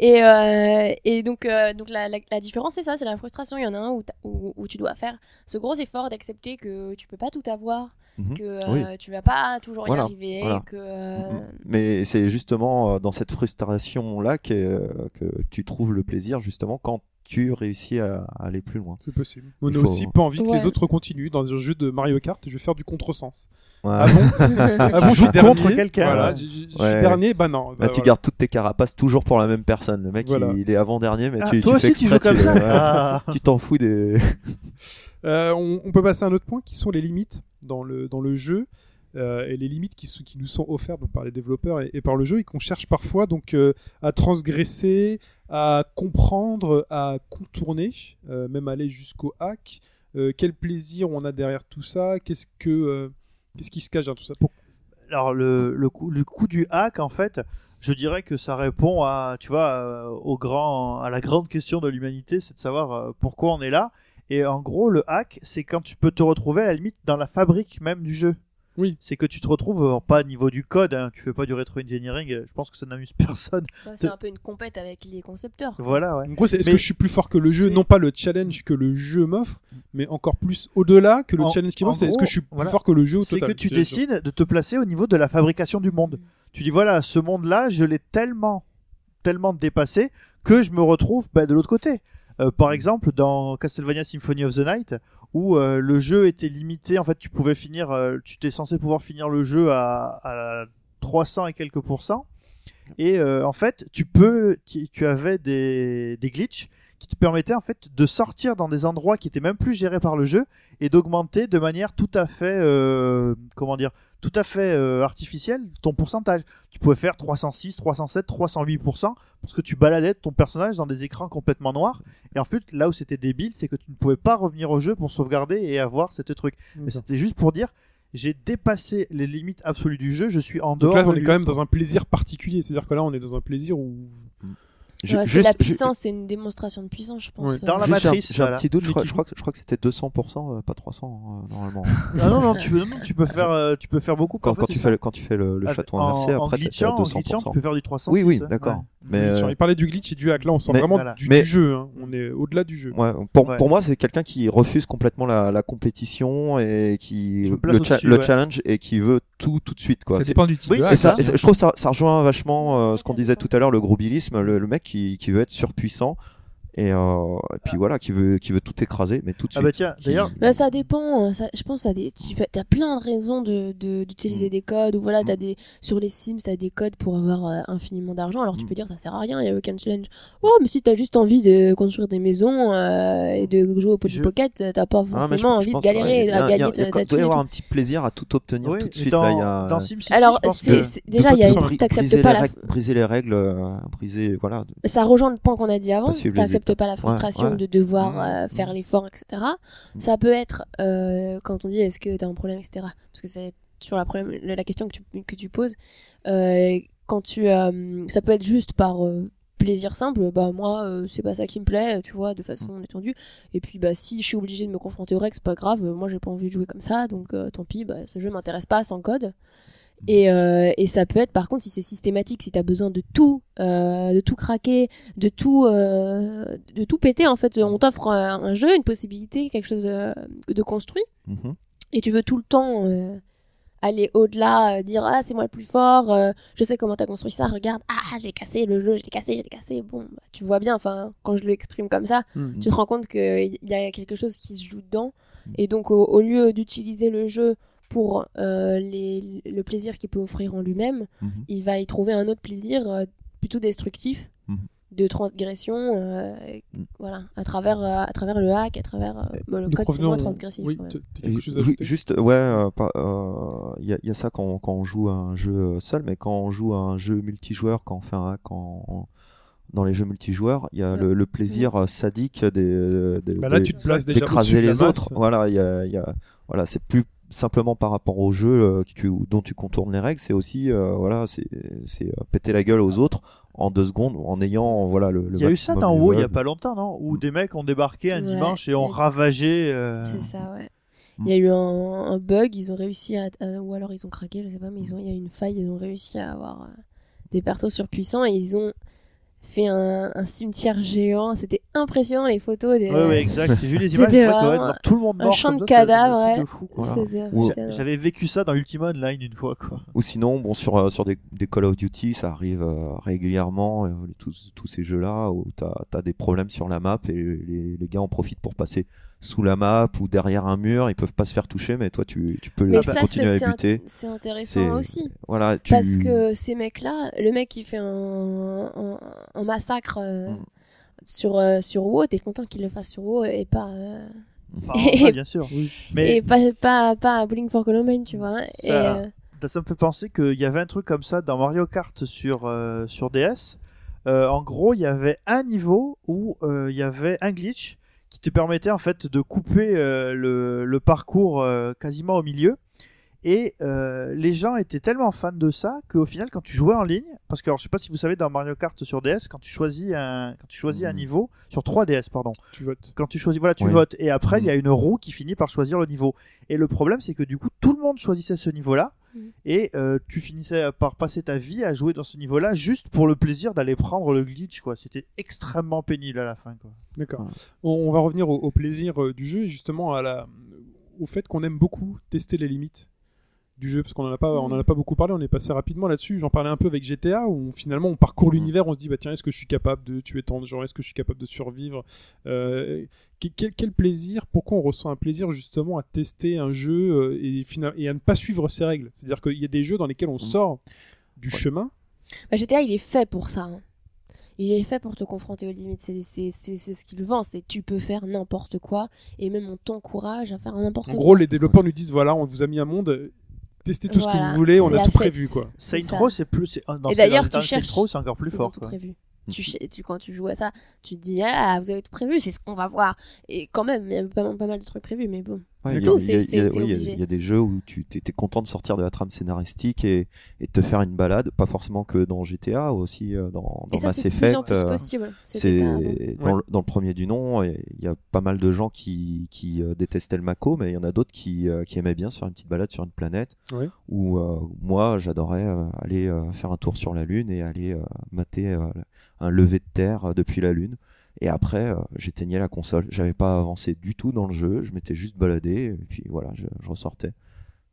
Speaker 5: Et, euh, et donc, euh, donc la, la, la différence, c'est ça, c'est la frustration. Il y en a un où, t'as- où, où tu dois faire ce gros effort d'accepter que tu peux pas tout avoir,
Speaker 4: Mhm.
Speaker 5: que euh,
Speaker 4: Oui.
Speaker 5: tu vas pas toujours y arriver,
Speaker 4: voilà.
Speaker 5: que euh,
Speaker 4: Mhm. mais c'est justement euh, dans cette frustration-là que, euh, que tu trouves le plaisir, justement, quand tu réussis à, à aller plus loin.
Speaker 1: C'est possible. On a
Speaker 4: faut-
Speaker 1: aussi pas envie que
Speaker 5: Ouais.
Speaker 1: les autres continuent dans un jeu de Mario Kart. Je vais faire du contresens.
Speaker 4: Ouais.
Speaker 1: Ah bon Ah bon, je
Speaker 3: joues
Speaker 1: suis dernier.
Speaker 3: contre quelqu'un,
Speaker 1: Voilà,
Speaker 3: ouais.
Speaker 1: je, je- je
Speaker 4: Ouais.
Speaker 1: suis dernier. Bah non.
Speaker 4: Bah,
Speaker 1: bah
Speaker 4: tu
Speaker 1: voilà.
Speaker 4: gardes toutes tes carapaces toujours pour la même personne. Le mec,
Speaker 1: Voilà.
Speaker 4: il, il est avant-dernier, mais
Speaker 3: Ah,
Speaker 4: tu,
Speaker 3: toi
Speaker 4: tu fais
Speaker 3: aussi, tu joues
Speaker 4: exprès,
Speaker 3: comme ça
Speaker 4: ouais,
Speaker 3: Ah.
Speaker 4: tu t'en fous des.
Speaker 1: Euh, on, on peut passer à un autre point qui sont les limites dans le, dans le jeu. euh, et les limites qui, sont- qui nous sont offertes donc, par les développeurs et, et par le jeu et qu'on cherche parfois donc euh, à transgresser, à comprendre, à contourner, euh, même aller jusqu'au hack. Euh, quel plaisir on a derrière tout ça Qu'est-ce que euh, qu'est-ce qui se cache dans tout ça Pour-
Speaker 3: Alors le, coup, le coup du hack, en fait, je dirais que ça répond à, tu vois, au grand, à la grande question de l'humanité, c'est de savoir pourquoi on est là. Et en gros, le hack, c'est quand tu peux te retrouver à la limite dans la fabrique même du jeu.
Speaker 1: Oui.
Speaker 3: C'est que tu te retrouves, euh, pas au niveau du code, hein, tu fais pas du rétro-engineering, euh, je pense que ça n'amuse personne.
Speaker 5: Ouais, c'est un peu une compète avec les concepteurs. quoi.
Speaker 3: Voilà, ouais.
Speaker 1: En gros, c'est est-ce
Speaker 3: Mais
Speaker 1: que je suis plus fort que le jeu? Non pas le challenge que le jeu m'offre, mais encore plus au-delà que le
Speaker 3: En-
Speaker 1: challenge qui m'offre. C'est est-ce que je suis plus
Speaker 3: voilà.
Speaker 1: fort que le jeu
Speaker 3: C'est que tu décides de te placer au niveau de la fabrication du monde. Tu dis voilà, ce monde-là, je l'ai tellement, tellement dépassé que je me retrouve bah, de l'autre côté. Euh, par exemple, dans Castlevania Symphony of the Night, où euh, le jeu était limité, en fait, tu pouvais finir, euh, tu étais censé pouvoir finir le jeu à, à 300 et quelques pourcents. Et en fait, tu peux, tu, tu avais des, des glitches qui te permettaient en fait de sortir dans des endroits qui étaient même plus gérés par le jeu et d'augmenter de manière tout à fait, euh, comment dire, tout à fait euh, artificielle ton pourcentage. Tu pouvais faire 306, 307, 308% parce que tu baladais ton personnage dans des écrans complètement noirs. Et en fait, là où c'était débile, c'est que tu ne pouvais pas revenir au jeu pour sauvegarder et avoir cette truc. Mais c'était juste pour dire, j'ai dépassé les limites absolues du jeu. Je suis en
Speaker 1: Donc
Speaker 3: dehors.
Speaker 1: là,
Speaker 3: de
Speaker 1: on est quand même dans un plaisir particulier. C'est-à-dire que là, on est dans un plaisir où.
Speaker 5: Ouais,
Speaker 4: juste-
Speaker 5: la puissance, c'est une démonstration de puissance, je pense.
Speaker 1: Ouais.
Speaker 3: Dans la
Speaker 4: juste,
Speaker 3: matrice,
Speaker 4: J'ai un,
Speaker 3: voilà.
Speaker 4: petit doute, je crois, je crois que, je crois que c'était 200%, euh, pas 300 euh, normalement.
Speaker 3: Ah non, non, tu peux, non, tu peux faire, euh, tu peux faire beaucoup.
Speaker 4: quand,
Speaker 3: en fait,
Speaker 4: quand tu fais, le- quand tu fais le, le
Speaker 3: Ah,
Speaker 4: château
Speaker 3: en-
Speaker 4: inversé,
Speaker 3: en
Speaker 4: après
Speaker 3: glitchant, en glitchant,
Speaker 4: 200%.
Speaker 3: tu peux faire du 300.
Speaker 4: Oui, oui, d'accord. Mais,
Speaker 1: Glitch.
Speaker 4: euh,
Speaker 1: Il parlait du glitch et du hack. Là, on
Speaker 4: mais-
Speaker 1: vraiment
Speaker 3: Voilà.
Speaker 1: du,
Speaker 4: Mais-
Speaker 1: du jeu. hein. On est au-delà du jeu.
Speaker 4: Ouais, pour,
Speaker 3: Ouais.
Speaker 4: pour moi, c'est quelqu'un qui refuse complètement la, la compétition et qui
Speaker 3: Je
Speaker 4: le, cha- le
Speaker 3: ouais.
Speaker 4: challenge et qui veut tout tout de suite quoi.
Speaker 2: ça
Speaker 4: C'est-
Speaker 2: dépend du type
Speaker 3: Oui,
Speaker 2: de
Speaker 4: ça,
Speaker 3: ça.
Speaker 4: je trouve ça, ça rejoint vachement euh, ce qu'on disait tout à l'heure, le grobilisme, le, le mec qui, qui veut être surpuissant et, euh, et puis voilà, qui veut, qui veut tout écraser, mais tout de
Speaker 3: Ah
Speaker 4: suite.
Speaker 3: bah tiens,
Speaker 4: Qui-
Speaker 5: Bah,
Speaker 3: d'ailleurs-
Speaker 5: Mais ça dépend. Ça, je pense à des. Tu as plein de raisons de de- d'utiliser
Speaker 4: Mm.
Speaker 5: des codes. Ou voilà,
Speaker 4: Mm.
Speaker 5: t'as des sur les Sims, t'as des codes pour avoir euh, infiniment d'argent. Alors tu
Speaker 4: Mm.
Speaker 5: peux dire ça sert à rien. Il y a aucun challenge. Oh, mais si t'as juste envie de construire des maisons euh, et de jouer au Pocket
Speaker 3: Je-
Speaker 5: Pocket, t'as pas
Speaker 4: Ah, je-
Speaker 5: forcément
Speaker 4: je
Speaker 5: envie
Speaker 4: pense,
Speaker 5: de galérer
Speaker 4: ouais, a-
Speaker 5: à gagner
Speaker 4: a-
Speaker 5: ta,
Speaker 4: Il
Speaker 5: ta
Speaker 4: doit y avoir un petit plaisir à tout obtenir
Speaker 3: Oui,
Speaker 4: tout de suite.
Speaker 3: dans,
Speaker 4: là, il y a,
Speaker 3: dans SimCity,
Speaker 5: Alors c'est déjà
Speaker 1: pas
Speaker 5: il y a t'acceptes pas
Speaker 4: briser les règles, briser, voilà.
Speaker 5: ça rejoint le point qu'on a dit avant.
Speaker 4: Étapes.
Speaker 5: pas la frustration
Speaker 4: ouais.
Speaker 5: de devoir
Speaker 4: Mmh,
Speaker 5: euh,
Speaker 4: mmh.
Speaker 5: faire l'effort, etc.
Speaker 4: Mmh.
Speaker 5: Ça peut être euh, quand on dit est-ce que t'as un problème, etc. Parce que c'est sur la, problème, la question que tu, que tu poses. Euh, quand tu, ça peut être juste par plaisir simple. Bah moi, euh, c'est pas ça qui me plaît, tu vois, de façon détendue. Et puis bah si je suis obligé de me confronter au règles, c'est pas grave. Moi, j'ai pas envie de jouer comme ça, donc euh, tant pis. Bah, ce jeu m'intéresse pas sans code. Et, euh, et ça peut être par contre si c'est systématique, si t'as besoin de tout, euh, de tout craquer, de tout, euh, de tout péter en fait, on t'offre un, un jeu, une possibilité, quelque chose de construit,
Speaker 4: Mhm.
Speaker 5: et tu veux tout le temps aller au-delà, dire ah c'est moi le plus fort, euh, je sais comment t'as construit ça, regarde ah j'ai cassé le jeu, j'ai cassé, j'ai cassé, bon bah, tu vois bien, enfin quand je l'exprime comme ça,
Speaker 1: Mhm.
Speaker 5: tu te rends compte qu'il y a quelque chose qui se joue dedans. Et donc, au, au lieu d'utiliser le jeu pour euh, les, le plaisir qu'il peut offrir en lui-même,
Speaker 4: Mhm.
Speaker 5: il va y trouver un autre plaisir euh, plutôt destructif,
Speaker 4: Mhm.
Speaker 5: de transgression, euh, voilà, à travers, euh, à travers le hack, à travers euh, bon, le code, c'est moins transgressif.
Speaker 1: Oui,
Speaker 5: quand
Speaker 1: quelque chose à
Speaker 4: ju-
Speaker 1: ajouter?
Speaker 4: Juste, ouais, euh, euh, il y, a- il y a ça quand, quand on joue à un jeu seul, mais quand on joue à un jeu multijoueur, quand on fait un hack en- dans les jeux multijoueurs, il y a le, le plaisir sadique des, des-
Speaker 1: Bah là,
Speaker 4: des-
Speaker 1: tu te places déjà
Speaker 4: d'écraser les autres. Voilà, il y a, il y a- voilà, c'est plus simplement par rapport au jeu euh, tu- dont tu contournes les règles, c'est aussi euh, voilà, c'est euh, péter la gueule aux autres en deux secondes en ayant voilà le.
Speaker 3: Il y a eu ça dans WoW il y a pas longtemps, non? Où
Speaker 4: Mm.
Speaker 3: des mecs ont débarqué un
Speaker 5: Ouais.
Speaker 3: dimanche et ont ravagé. euh,
Speaker 5: C'est ça, ouais.
Speaker 4: Mm.
Speaker 5: Il y a eu un, un bug, ils ont réussi à, à- Ou alors ils ont craqué, je sais pas, mais ils ont, il y a eu une faille, ils ont réussi à avoir euh, des persos surpuissants et ils ont fait un, un cimetière géant. C'était impressionnant les photos. Des,
Speaker 3: Ouais, ouais, exact. J'ai vu les images,
Speaker 5: C'était
Speaker 3: c'est vrai que ouais, de
Speaker 5: vraiment
Speaker 3: voir tout le monde
Speaker 5: un
Speaker 3: mort.
Speaker 5: champ de
Speaker 3: un
Speaker 5: cadavres, ouais.
Speaker 3: de.
Speaker 4: Voilà. Ou-
Speaker 5: impressionnant.
Speaker 3: J'avais vécu ça dans Ultima Online une fois, quoi.
Speaker 4: Ou sinon, bon, sur, euh, sur des, des Call of Duty, ça arrive euh, régulièrement, euh, tous, tous ces jeux-là, où tu as, des problèmes sur la map et les, les gars en profitent pour passer sous la map ou derrière un mur, ils peuvent pas se faire toucher, mais toi tu, tu peux
Speaker 5: Mais
Speaker 4: là,
Speaker 5: ça,
Speaker 4: continuer
Speaker 5: c'est
Speaker 4: à buter.
Speaker 5: c'est intéressant aussi.
Speaker 4: Voilà, tu...
Speaker 5: Parce que ces mecs-là, le mec qui fait un, un, un massacre euh,
Speaker 4: Mm.
Speaker 5: sur, euh, sur WoW, t'es content qu'il le fasse sur WoW et pas, euh,
Speaker 3: Enfin, ouais, bien sûr. Mais
Speaker 5: et pas, pas, pas à Bowling for Columbine, tu vois. Et,
Speaker 3: Ça-
Speaker 5: euh,
Speaker 3: ça me fait penser qu'il y avait un truc comme ça dans Mario Kart sur, euh, sur DS. Euh, en gros, il y avait un niveau où euh, il y avait un glitch qui te permettait en fait de couper euh, le, le parcours euh, quasiment au milieu. Et euh, les gens étaient tellement fans de ça qu'au final, quand tu jouais en ligne, parce que alors, je sais pas si vous savez dans Mario Kart sur DS, quand tu choisis un, quand tu choisis un
Speaker 4: Mhm.
Speaker 3: niveau sur 3DS, pardon,
Speaker 1: Tu votes.
Speaker 3: quand tu choisis, voilà, tu
Speaker 4: Oui.
Speaker 3: votes. Et après, il y a une roue qui finit par choisir le niveau. Et le problème, c'est que du coup, tout le monde choisissait ce niveau-là.
Speaker 5: Mhm.
Speaker 3: Et euh, tu finissais par passer ta vie à jouer dans ce niveau-là juste pour le plaisir d'aller prendre le glitch, quoi. C'était extrêmement pénible à la fin, quoi.
Speaker 1: D'accord.
Speaker 4: Ouais.
Speaker 1: On, on va revenir au, au plaisir euh, du jeu et justement à la, au fait qu'on aime beaucoup tester les limites du jeu parce qu'on en a pas on en a pas beaucoup parlé on est passé rapidement là-dessus j'en parlais un peu avec GTA où finalement on parcourt l'univers on se dit bah tiens est-ce que je suis capable de tuer tant de gens? Est-ce que je suis capable de survivre? Euh, que- quel, quel plaisir pourquoi on ressent un plaisir justement à tester un jeu euh, et, à ne pas suivre ses règles? C'est-à-dire qu'il y a des jeux dans lesquels on sort du chemin
Speaker 5: Bah, GTA, il est fait pour ça. hein. Il est fait pour te confronter aux limites. C'est c'est- c'est- c'est ce qu'il vend. C'est tu peux faire n'importe quoi et même on t'encourage à faire n'importe
Speaker 1: en
Speaker 5: quoi.
Speaker 1: gros les développeurs nous disent voilà on vous a mis un monde testez tout ce que vous voulez on a tout prévu quoi
Speaker 5: C'est.
Speaker 3: Row, c'est plus. c'est- dans
Speaker 5: Et d'ailleurs, tu cherches-
Speaker 3: c'est encore plus fort.
Speaker 5: tout
Speaker 3: quoi.
Speaker 5: prévu. Tu,
Speaker 4: Si.
Speaker 5: ch- tu- quand tu joues à ça, tu te dis ah vous avez tout prévu, c'est ce qu'on va voir. Et quand même, il y a pas, pas mal de trucs prévus, mais bon.
Speaker 4: Ouais, il y a-
Speaker 5: Tout, c'est- obligé.
Speaker 4: Il y des jeux où tu étais content de sortir de la trame scénaristique et, et de te faire une balade, pas forcément que dans GTA, aussi euh, dans,
Speaker 5: Et ça,
Speaker 4: Mass
Speaker 5: c'est de plus en
Speaker 4: Effect.
Speaker 5: plus
Speaker 4: euh,
Speaker 5: possible.
Speaker 4: C'est dans,
Speaker 1: Ouais.
Speaker 4: le, dans le premier du nom, il y a pas mal de gens qui, qui euh, détestaient le Mako, mais il y en a d'autres qui, qui aimaient bien se faire une petite balade sur une planète.
Speaker 1: Ouais.
Speaker 4: Où euh, moi, j'adorais aller faire un tour sur la Lune et aller euh, mater euh, un lever de terre depuis la Lune. Et après, euh, j'éteignais la console. J'avais pas avancé du tout dans le jeu. Je m'étais juste baladé et puis voilà, je, je ressortais.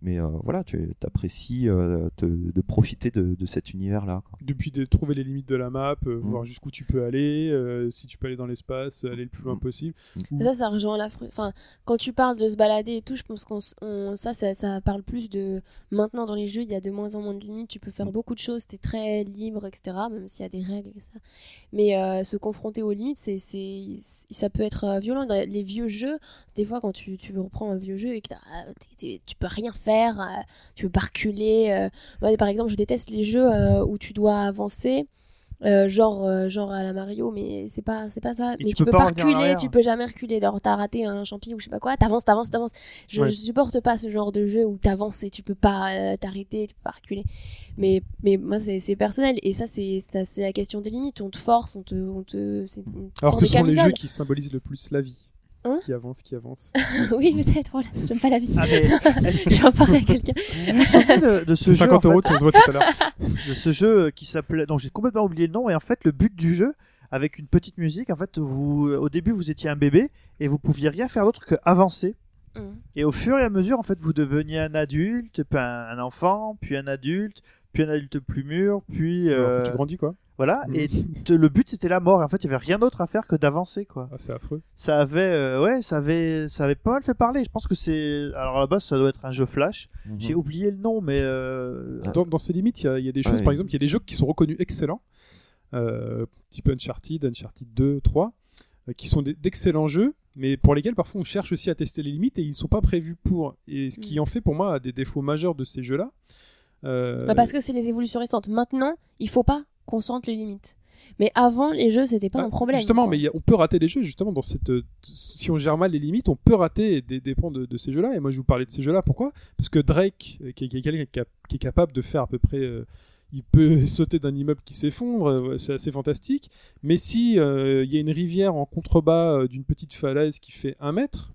Speaker 4: Mais euh, voilà, tu apprécies de profiter de, de cet univers-là.
Speaker 1: depuis de trouver les limites de la map euh,
Speaker 4: Mm.
Speaker 1: voir jusqu'où tu peux aller euh, si tu peux aller dans l'espace aller le plus loin
Speaker 4: Mm.
Speaker 1: possible
Speaker 5: Ça, ça rejoint la Enfin, quand tu parles de se balader et tout, je pense qu'on ça, ça, ça parle plus de. Maintenant, dans les jeux, il y a de moins en moins de limites. Tu peux faire beaucoup de choses, t'es très libre, etc. Même s'il y a des règles et ça. Mais euh, se confronter aux limites, c'est, c'est, ça peut être euh, violent. Dans les vieux jeux, des fois, quand tu, tu reprends un vieux jeu et que t'es- tu peux rien faire, euh, tu peux pas reculer. euh. Moi, par exemple, je déteste les jeux euh, où tu dois avancer. euh, genre euh, genre à la Mario mais c'est pas c'est pas ça mais
Speaker 3: tu
Speaker 5: tu,
Speaker 3: peux pas
Speaker 5: reculer tu peux jamais reculer alors t'as raté un champi ou je sais pas quoi t'avances t'avances t'avances je,
Speaker 1: Ouais.
Speaker 5: je supporte pas ce genre de jeu où t'avances et tu peux pas euh, t'arrêter tu peux pas reculer mais mais moi c'est c'est personnel et ça c'est ça c'est la question des limites on te force on te on te c'est
Speaker 1: alors que ce sont les jeux qui symbolisent le plus la vie
Speaker 5: Hein
Speaker 1: qui avance qui avance.
Speaker 5: Oui peut-être voilà j'aime pas la vie.
Speaker 3: Ah, mais
Speaker 5: je vais en parler à quelqu'un.
Speaker 3: de, de ce jeu
Speaker 1: 50
Speaker 3: en
Speaker 1: euros
Speaker 3: fait,
Speaker 1: tu on se voit tout à l'heure.
Speaker 3: De ce jeu qui s'appelait donc j'ai complètement oublié le nom et en fait le but du jeu avec une petite musique en fait vous au début vous étiez un bébé et vous pouviez rien faire d'autre que avancer.
Speaker 5: Mm.
Speaker 3: et au fur et à mesure en fait vous deveniez un adulte puis un enfant puis un adulte puis un adulte plus mûr puis euh,
Speaker 1: tu grandis quoi.
Speaker 3: voilà
Speaker 1: Mm.
Speaker 3: et te- le but c'était la mort et en fait il y avait rien d'autre à faire que d'avancer quoi.
Speaker 1: Ah, c'est affreux.
Speaker 3: Ça avait euh, ouais ça avait ça avait pas mal fait parler. Je pense que c'est alors à la base ça doit être un jeu flash. J'ai oublié le nom mais euh,
Speaker 1: dans, dans ces limites il y a- il y, a des choses
Speaker 4: Ouais.
Speaker 1: par exemple il y a des jeux qui sont reconnus excellents. Euh, type Uncharted Uncharted 2 3 euh, qui sont d'excellents jeux mais pour lesquels parfois on cherche aussi à tester les limites et ils ne sont pas prévus pour. Et ce qui
Speaker 5: Mm.
Speaker 1: en fait pour moi des défauts majeurs de ces jeux là euh,
Speaker 5: Bah, parce que c'est les évolutions récentes maintenant il faut pas qu'on sente les limites mais avant les jeux c'était pas
Speaker 1: Bah,
Speaker 5: un problème
Speaker 1: Justement,
Speaker 5: quoi.
Speaker 1: mais a- on peut rater des jeux, justement, dans cette. euh, Si on gère mal les limites, on peut rater des, des points de, de ces jeux-là. Et moi, je vous parlais de ces jeux-là. Pourquoi? Parce que Drake, euh, qui est, qui est quelqu'un qui, est capable de faire à peu près. euh, il peut sauter d'un immeuble qui s'effondre, c'est assez fantastique. Mais si euh, il y a une rivière en contrebas d'une petite falaise qui fait un mètre,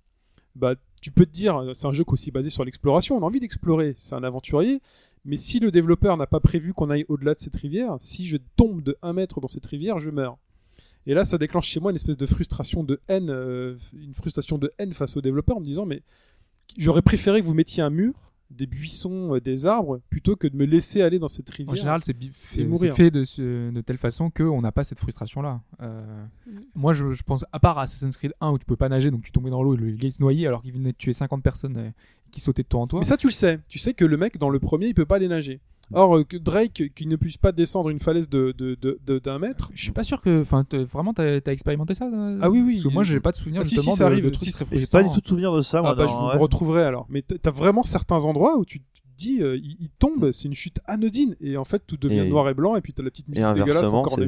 Speaker 1: bah tu peux te dire, c'est un jeu qui est aussi basé sur l'exploration. On a envie d'explorer, c'est un aventurier. Mais si le développeur n'a pas prévu qu'on aille au-delà de cette rivière, si je tombe de 1 mètre dans cette rivière, je meurs. Et là, ça déclenche chez moi une espèce de frustration de haine, euh, une frustration de haine face au développeur en me disant, mais j'aurais préféré que vous mettiez un mur, des buissons, euh, des arbres, plutôt que de me laisser aller dans cette rivière.
Speaker 2: En général, c'est fait, de, ce- de telle façon qu'on n'a pas cette frustration-là. Euh,
Speaker 5: Mm.
Speaker 2: Moi, je, je pense, à part Assassin's Creed 1 où tu peux pas nager, donc tu tombais dans l'eau et le gars il se noyait alors qu'il venait de tuer 50 personnes qui sautaient de toi en toi.
Speaker 1: Mais ça, tu le sais. Tu sais que le mec, dans le premier, il peut pas aller nager. Or, euh, que Drake, euh, qu'il ne puisse pas descendre une falaise de, de, de- de- d'un mètre,
Speaker 2: Je suis pas sûr que. Enfin, t'as- vraiment, t'as as expérimenté ça euh
Speaker 1: Ah oui, oui.
Speaker 2: Parce que moi, j'ai pas de souvenir
Speaker 1: Ah, si, si, ça
Speaker 2: de,
Speaker 1: arrive.
Speaker 2: de trucs
Speaker 1: Si,
Speaker 2: très
Speaker 3: j'ai pas du tout de souvenir de ça moi,
Speaker 1: Ah bah, je
Speaker 3: dans-
Speaker 1: vous
Speaker 3: ouais.
Speaker 1: retrouverai alors. Mais t'as t'as vraiment certains endroits où tu, dis, euh, il, il tombe, c'est une chute anodine, et en fait tout devient
Speaker 4: Et-
Speaker 1: noir et blanc, et puis t'as la petite
Speaker 4: Et
Speaker 1: musique dégueulasse encore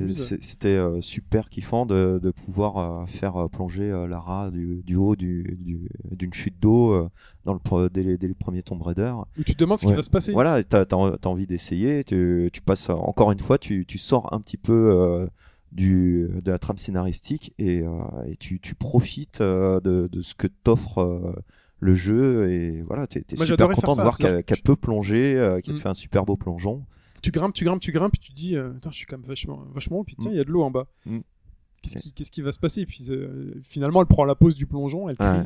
Speaker 4: c'était euh, super kiffant de, de pouvoir euh, faire plonger Lara du, du haut du- du- d'une chute d'eau dans le, dès, dès les premiers Tomb Raider.
Speaker 1: Où tu te demandes ce qui va se passer.
Speaker 4: Voilà, t'as as, envie d'essayer, tu, tu passes encore une fois, tu, tu sors un petit peu du, de la trame scénaristique et, euh, et tu, tu profites euh, de, de ce que t'offre euh, le jeu et voilà, t'es super content de voir qu'elle
Speaker 1: que
Speaker 4: qu'elle
Speaker 1: tu-
Speaker 4: peut plonger, euh, qu'elle
Speaker 1: Mm.
Speaker 4: te fait un super beau plongeon.
Speaker 1: Tu grimpes, tu grimpes, tu grimpes, et tu te dis, euh, Putain, je suis quand même vachement, vachement haut, puis tiens,
Speaker 4: Mm.
Speaker 1: il y a de l'eau en bas.
Speaker 4: Mm.
Speaker 1: qu'est-ce qui, va se passer? Puis euh, finalement, elle prend la pause du plongeon, elle crie.
Speaker 4: Ouais.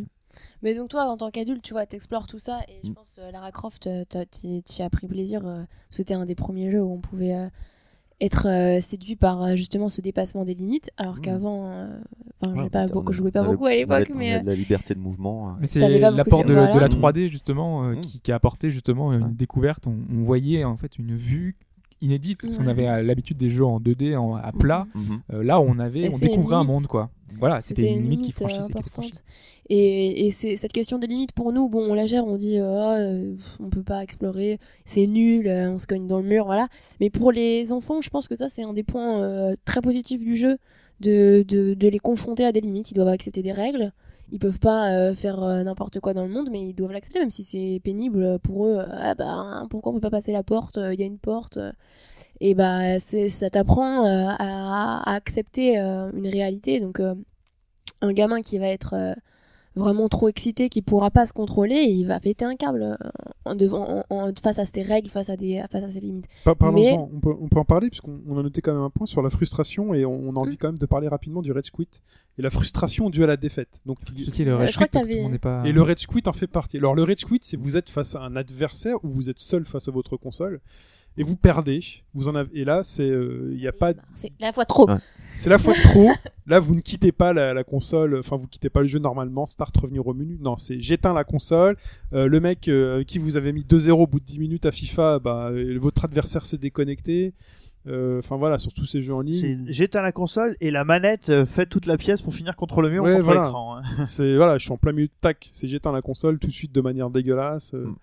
Speaker 5: Mais donc toi, en tant qu'adulte, tu vois, t'explores tout ça et je
Speaker 4: Mm.
Speaker 5: pense euh, Lara Croft, euh, t'as- t'y t'y as pris plaisir. euh, C'était un des premiers jeux où on pouvait euh, être euh, séduit par euh, justement ce dépassement des limites, alors
Speaker 4: Mm.
Speaker 5: qu'avant, euh, enfin,
Speaker 4: Ouais,
Speaker 5: j'ai pas
Speaker 4: on
Speaker 5: beaucoup,
Speaker 4: a-
Speaker 5: je jouais pas
Speaker 4: avait-
Speaker 5: beaucoup à l'époque, mais
Speaker 4: avait
Speaker 5: euh,
Speaker 4: de la liberté de mouvement. euh.
Speaker 2: Mais c'est l'apport
Speaker 5: de-
Speaker 2: de, la- de
Speaker 5: voilà.
Speaker 2: la 3D justement euh,
Speaker 4: Mm.
Speaker 2: qui, qui a apporté justement une
Speaker 4: Ouais.
Speaker 2: découverte. On, on voyait en fait une vue inédite. parce qu'on
Speaker 5: Ouais.
Speaker 2: avait l'habitude des jeux en 2D en- à plat.
Speaker 4: Mhm.
Speaker 2: Euh, là, on avait,
Speaker 5: Et
Speaker 2: on découvrait un monde quoi. Voilà, c'était une, limite, qui franchissait.
Speaker 5: euh,
Speaker 2: qui franchie.
Speaker 5: importante. Et, et c'est cette question des limites pour nous, bon, on la gère, on dit, euh, euh, on peut pas explorer, c'est nul, on se cogne dans le mur, voilà. Mais pour les enfants, je pense que ça, c'est un des points euh, très positifs du jeu, de, de, de les confronter à des limites. Ils doivent accepter des règles. Ils peuvent pas euh, faire euh, n'importe quoi dans le monde, mais ils doivent l'accepter, même si c'est pénible pour eux. Ah bah, pourquoi on peut pas passer la porte Il y a une porte. euh, et bah, ça t'apprend euh, à, accepter euh, une réalité. Donc, euh, un gamin qui va être euh, vraiment trop excité, qui pourra pas se contrôler, il va péter un câble euh, en devant, en- en- face à ses règles, face à, des, face à ses limites. Mais-
Speaker 1: on, peut, on peut en parler, puisqu'on on a noté quand même un point sur la frustration, et on, on a envie
Speaker 5: Mm.
Speaker 1: quand même de parler rapidement du Rage Quit, et la frustration due à la défaite. Donc,
Speaker 2: C'était le
Speaker 5: Euh,
Speaker 2: monde n'est pas.
Speaker 1: Et le Rage Quit en fait partie. Alors le Rage Quit, c'est vous êtes face à un adversaire ou vous êtes seul face à votre console et vous perdez. Vous en avez. Et là, c'est euh, il y a pas.
Speaker 5: C'est la fois trop.
Speaker 4: Ouais.
Speaker 1: C'est la fois de trop. Là, vous ne quittez pas la, la console. Enfin, vous quittez pas le jeu normalement. Start, revenir au menu. Non, c'est j'éteins la console. Euh, le mec euh, qui vous avez mis 2-0 au bout de 10 minutes à FIFA, bah votre adversaire s'est déconnecté. Euh, Enfin voilà, sur tous ces jeux en
Speaker 3: C'est-
Speaker 1: ligne.
Speaker 3: J'éteins la console et la manette euh, fait toute la pièce pour finir contre le mur
Speaker 1: Ouais,
Speaker 3: ou contre
Speaker 1: voilà.
Speaker 3: l'écran. hein.
Speaker 1: C'est voilà, je suis en plein milieu de tac, c'est j'éteins la console tout de suite de manière dégueulasse. euh.
Speaker 4: Mm.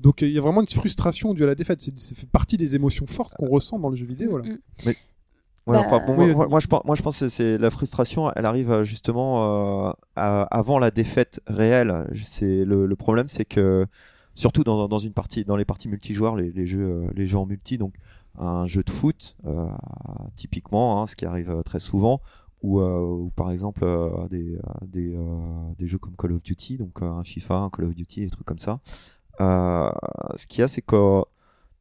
Speaker 1: Donc il y a vraiment une frustration due à la défaite. C'est, ça fait partie des émotions fortes qu'on ressent dans le jeu vidéo. Là.
Speaker 4: Ouais,
Speaker 5: Bah,
Speaker 4: enfin, bon,
Speaker 1: Oui,
Speaker 4: moi, je pense, moi je pense que c'est la frustration, elle arrive euh, justement euh, à- avant la défaite réelle. C'est le, le problème, c'est que surtout dans, dans une partie, dans les parties multijoueurs, les, les jeux, euh, les jeux en multi, donc un jeu de foot, euh, typiquement, hein, ce qui arrive très souvent, ou, euh, par exemple euh, des, des, euh, des jeux comme Call of Duty, donc euh, un FIFA, un Call of Duty, des trucs comme ça. Euh, ce qu'il y a, c'est que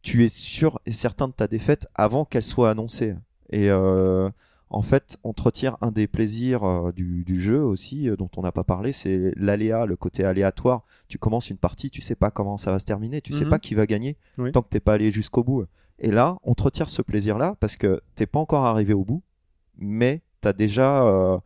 Speaker 4: tu es sûr et certain de ta défaite avant qu'elle soit annoncée. Et euh, en fait, on te retire un des plaisirs euh, du, du jeu aussi, dont on n'a pas parlé, c'est l'aléa, le côté aléatoire. Tu commences une partie, tu sais pas comment ça va se terminer, tu sais
Speaker 1: Mhm.
Speaker 4: pas qui va gagner
Speaker 1: Oui.
Speaker 4: tant que t'es pas allé jusqu'au bout. Et là, on te retire ce plaisir-là parce que t'es pas encore arrivé au bout, mais t'as déjà euh,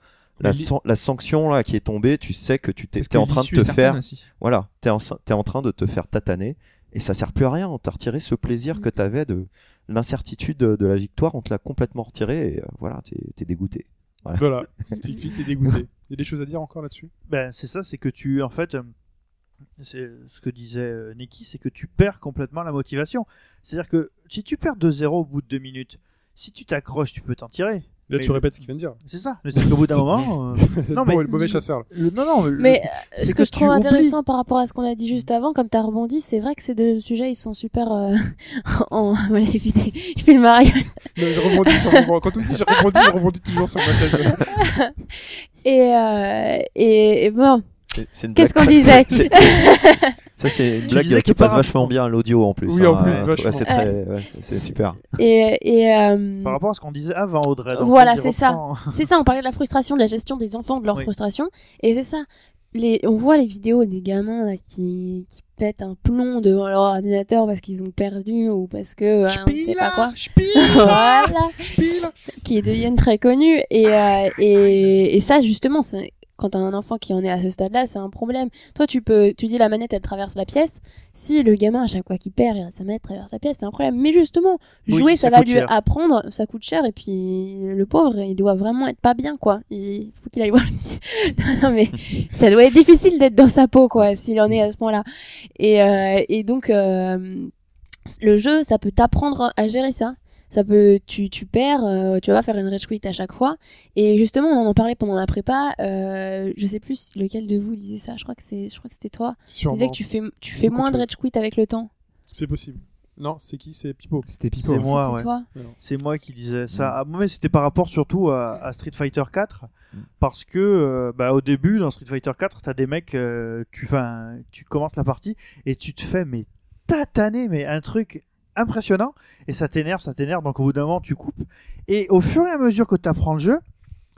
Speaker 4: la, san- sanction là qui est tombée. Tu sais que tu t'es en train de te faire
Speaker 2: aussi.
Speaker 4: voilà, t'es en, es en train de te faire tataner et ça sert plus à rien. On t'a retiré ce plaisir que
Speaker 5: Mm.
Speaker 4: t'avais de l'incertitude de, de la victoire, on te l'a complètement retiré et euh, voilà, t'es es dégoûté.
Speaker 1: Voilà, que t'es dégoûté. Il y a des choses à dire encore là-dessus?
Speaker 3: Ben, c'est ça, c'est que tu, en fait, euh, c'est ce que disait euh, Neki, c'est que tu perds complètement la motivation. C'est-à-dire que si tu perds 2-0 au bout de 2 minutes, si tu t'accroches, tu peux t'en tirer.
Speaker 1: Là,
Speaker 3: Mais-
Speaker 1: tu répètes ce qu'il vient de dire.
Speaker 3: C'est ça. Mais c'est qu'au bout d'un moment. euh, Non, mais-
Speaker 1: Bon, le mauvais chasseur.
Speaker 3: le- non, non. le-
Speaker 5: Mais euh,
Speaker 3: c'est
Speaker 5: ce
Speaker 3: que
Speaker 5: que je trouve
Speaker 3: oublies.
Speaker 5: intéressant par rapport à ce qu'on a dit juste avant, comme tu as rebondi, c'est vrai que ces deux sujets, ils sont super... euh, en... Voilà, il fait, des- il fait le mariage.
Speaker 1: Non, je rebondis sur mon... Quand on dit je rebondis, je rebondis toujours sur ma chaise.
Speaker 5: Et, euh, et, et bon, qu'est-ce qu'on disait
Speaker 4: Ça, c'est une blague qui passe vachement bien l'audio en plus.
Speaker 1: Oui, en
Speaker 4: hein.
Speaker 1: plus,
Speaker 4: Ouais, c'est très, ouais, c'est- c'est super.
Speaker 5: Et, et euh,
Speaker 3: Par rapport à ce qu'on disait avant, Audrey. donc
Speaker 5: Voilà, c'est ça. c'est ça, on parlait de la frustration, de la gestion des enfants, de leur
Speaker 3: Oui.
Speaker 5: frustration. Et c'est ça. Les, on voit les vidéos des gamins là, qui, qui pètent un plomb devant leur ordinateur parce qu'ils ont perdu ou parce que ouais, on sait pas quoi. voilà, qui deviennent très connus. Et, euh, et, et ça, justement, c'est quand t'as un enfant qui en est à ce stade-là, c'est un problème. Toi, tu peux, tu dis la manette, elle traverse la pièce. Si le gamin, à chaque fois qu'il perd, sa manette traverse la pièce, c'est un problème. Mais justement,
Speaker 3: Oui,
Speaker 5: jouer,
Speaker 3: ça
Speaker 5: ça, va lui
Speaker 3: cher.
Speaker 5: apprendre, ça coûte cher. Et puis, le pauvre, il doit vraiment être pas bien, quoi. Il faut qu'il aille voir le psy. non, mais ça doit être difficile d'être dans sa peau, quoi, s'il en est à ce point-là. Et, euh, et donc, euh, le jeu, ça peut t'apprendre à gérer ça. Ça peut, tu, tu perds, euh, tu vas pas faire une rage quit à chaque fois. Et justement, on en parlait pendant la prépa. Euh, je sais plus lequel de vous disait ça. Je crois que c'est, je crois que c'était toi. Tu
Speaker 1: Sûrement.
Speaker 5: disais que tu fais, tu fais moins
Speaker 1: de
Speaker 5: quit avec le temps.
Speaker 1: C'est possible. Non, c'est qui? C'est Pipo.
Speaker 2: C'était Pipo.
Speaker 3: C'est moi,
Speaker 5: C'était
Speaker 3: ouais.
Speaker 5: toi.
Speaker 3: C'est moi qui disais ça. Ah, mais c'était par rapport surtout à, à Street Fighter 4
Speaker 4: Mm.
Speaker 3: parce que euh, bah, au début dans Street Fighter 4, t'as des mecs, euh, tu fais, un- tu commences la partie et tu te fais mais tataner mais un truc impressionnant et ça t'énerve, ça t'énerve donc au bout d'un moment tu coupes et au fur et à mesure que tu apprends le jeu,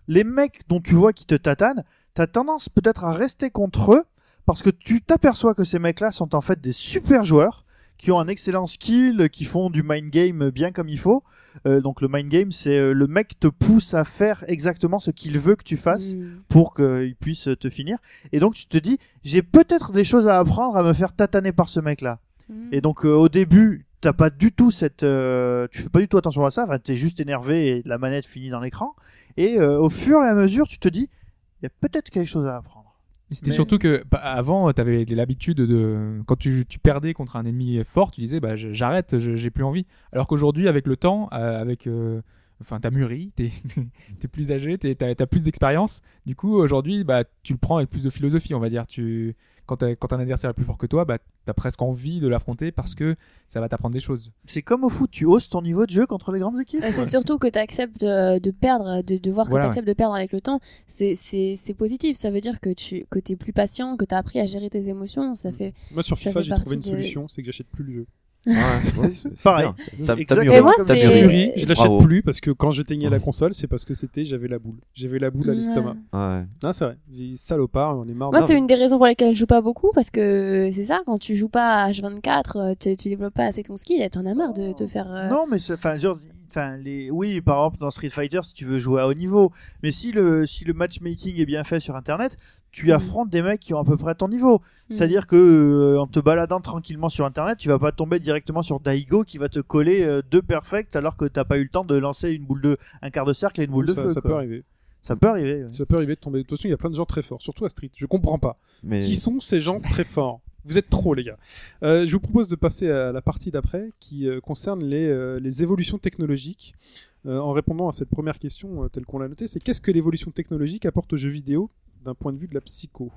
Speaker 3: les mecs dont tu vois qui te tatanent, t'as tendance peut-être à rester contre eux parce que tu t'aperçois que ces mecs-là sont en fait des super joueurs qui ont un excellent skill, qui font du mind game bien comme il faut. Euh, donc le mind game, c'est euh, le mec te pousse à faire exactement ce qu'il veut que tu fasses
Speaker 5: Mm.
Speaker 3: pour qu'il puisse te finir. Et donc tu te dis, j'ai peut-être des choses à apprendre à me faire tataner par ce mec-là.
Speaker 5: Mm.
Speaker 3: Et donc euh, au début, t'as pas du tout cette, euh, tu fais pas du tout attention à ça. Enfin, t'es juste énervé et la manette finit dans l'écran. Et euh, au fur et à mesure, tu te dis, il y a peut-être quelque chose à apprendre.
Speaker 2: C'était
Speaker 3: Mais-
Speaker 2: surtout que bah, avant, tu avais l'habitude de. Quand tu, tu perdais contre un ennemi fort, tu disais bah, j'arrête, j'ai plus envie. Alors qu'aujourd'hui, avec le temps, euh, avec. euh, Enfin, t'as mûri, t'es es plus âgé, t'es- t'as as plus d'expérience. Du coup, aujourd'hui, bah, tu le prends avec plus de philosophie, on va dire. Tu, quand, t'as- quand un adversaire est plus fort que toi, bah, t'as presque envie de l'affronter parce que ça va t'apprendre des choses.
Speaker 3: C'est comme au foot, tu hausses ton niveau de jeu contre les grandes équipes.
Speaker 5: C'est surtout que tu acceptes de, perdre, de, de voir que
Speaker 2: Voilà,
Speaker 5: tu acceptes de perdre avec le temps. C'est- positif. Ça veut dire que tu que es plus patient, que tu as appris à gérer tes émotions. Ça fait.
Speaker 1: Moi sur
Speaker 5: Ça
Speaker 1: FIFA,
Speaker 5: fait
Speaker 1: j'ai trouvé une
Speaker 5: de-
Speaker 1: solution, c'est que j'achète plus le jeu.
Speaker 4: Ouais, ouais,
Speaker 3: Pareil.
Speaker 4: T'as-
Speaker 5: moi, c'est-
Speaker 1: je l'achète plus parce que quand j'éteignais la console, c'est parce que c'était j'avais la boule. J'avais la boule à l'estomac.
Speaker 4: Ouais.
Speaker 1: Non, c'est vrai. J'ai dit, salopard, on est marre.
Speaker 5: Moi, c'est une des raisons pour lesquelles je joue pas beaucoup parce que c'est ça, quand tu joues pas à H24, euh, tu, tu développes pas assez ton skill et t'en as marre de te faire. euh,
Speaker 3: Non, mais c'est- enfin, genre, enfin, les, oui, par exemple dans Street Fighter, si tu veux jouer à haut niveau, mais si le si le matchmaking est bien fait sur Internet, tu
Speaker 5: Mm.
Speaker 3: affrontes des mecs qui ont à peu près ton niveau.
Speaker 5: Mm.
Speaker 3: C'est-à-dire que euh, en te baladant tranquillement sur Internet, tu vas pas tomber directement sur Daigo qui va te coller euh, deux perfects alors que t'as pas eu le temps de lancer une boule de un quart de cercle et une boule de feu.
Speaker 1: ça
Speaker 3: quoi.
Speaker 1: peut arriver.
Speaker 3: Ça peut arriver. ouais.
Speaker 1: Ça peut arriver de tomber. De toute façon, il y a plein de gens très forts, surtout à Street. Je comprends pas.
Speaker 4: Mais
Speaker 1: Qui sont ces gens très forts? Vous êtes trop, les gars. Euh, je vous propose de passer à la partie d'après qui euh, concerne les, les évolutions technologiques. Euh, en répondant à cette première question euh, telle qu'on l'a notée, c'est qu'est-ce que l'évolution technologique apporte aux jeux vidéo d'un point de vue de la psycho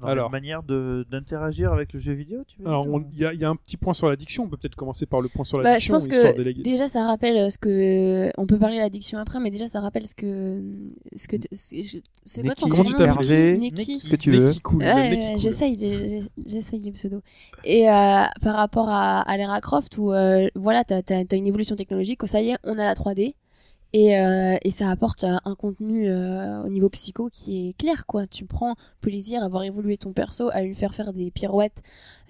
Speaker 3: Dans
Speaker 1: Alors.
Speaker 3: manière de d'interagir avec le jeu vidéo, tu veux
Speaker 1: Alors, il y, a- il y a un petit point sur l'addiction. On peut peut-être commencer par le point sur
Speaker 5: Bah, je
Speaker 1: l'addiction,
Speaker 5: pense que déjà ça rappelle euh, ce que on peut parler de l'addiction après, mais déjà ça rappelle ce que ce que c'est quoi ton
Speaker 4: Neki,
Speaker 1: Comment tu
Speaker 5: surnom
Speaker 4: ce que tu veux.
Speaker 5: Ouais,
Speaker 1: coule.
Speaker 5: j'essaye, les- j'essaye les pseudos. Et euh, par rapport à, à l'Era Croft, où euh, voilà, t'as as, une évolution technologique, où ça y est, on a la 3D. Et, euh, et ça apporte euh, un contenu euh, au niveau psycho qui est clair, quoi. Tu prends plaisir à voir évoluer ton perso, à lui faire faire des pirouettes,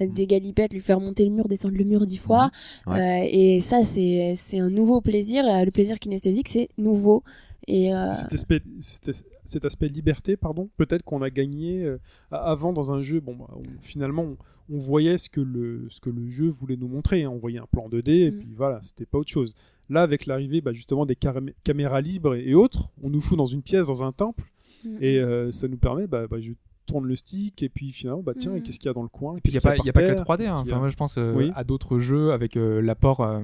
Speaker 5: euh, des galipettes, lui faire monter le mur, descendre le mur dix fois.
Speaker 4: Ouais.
Speaker 5: Euh, et ça, c'est c'est un nouveau plaisir. Le plaisir kinesthésique, c'est nouveau. Et euh,
Speaker 1: cet aspect, cet, cet aspect liberté, pardon, peut-être qu'on a gagné euh, avant dans un jeu. Bon, bah, on- finalement, on, on voyait ce que le ce que le jeu voulait nous montrer. hein. On voyait un plan 2D et
Speaker 5: Mm.
Speaker 1: puis voilà, c'était pas autre chose. Là, avec l'arrivée bah, justement des caméras libres et, et autres, on nous fout dans une pièce, dans un temple,
Speaker 5: mm,
Speaker 1: et euh, ça nous permet, bah, bah, je tourne le stick et puis finalement, bah tiens,
Speaker 5: Mm.
Speaker 1: qu'est-ce qu'il y a dans le coin
Speaker 2: Il
Speaker 1: Qu'est-ce
Speaker 2: n'y a pas, y a pas que la
Speaker 1: terre
Speaker 2: 3D.
Speaker 1: Qu'est-ce
Speaker 2: hein.
Speaker 1: a
Speaker 2: Enfin, moi, je pense euh,
Speaker 1: Oui.
Speaker 2: à d'autres jeux avec euh, l'apport euh,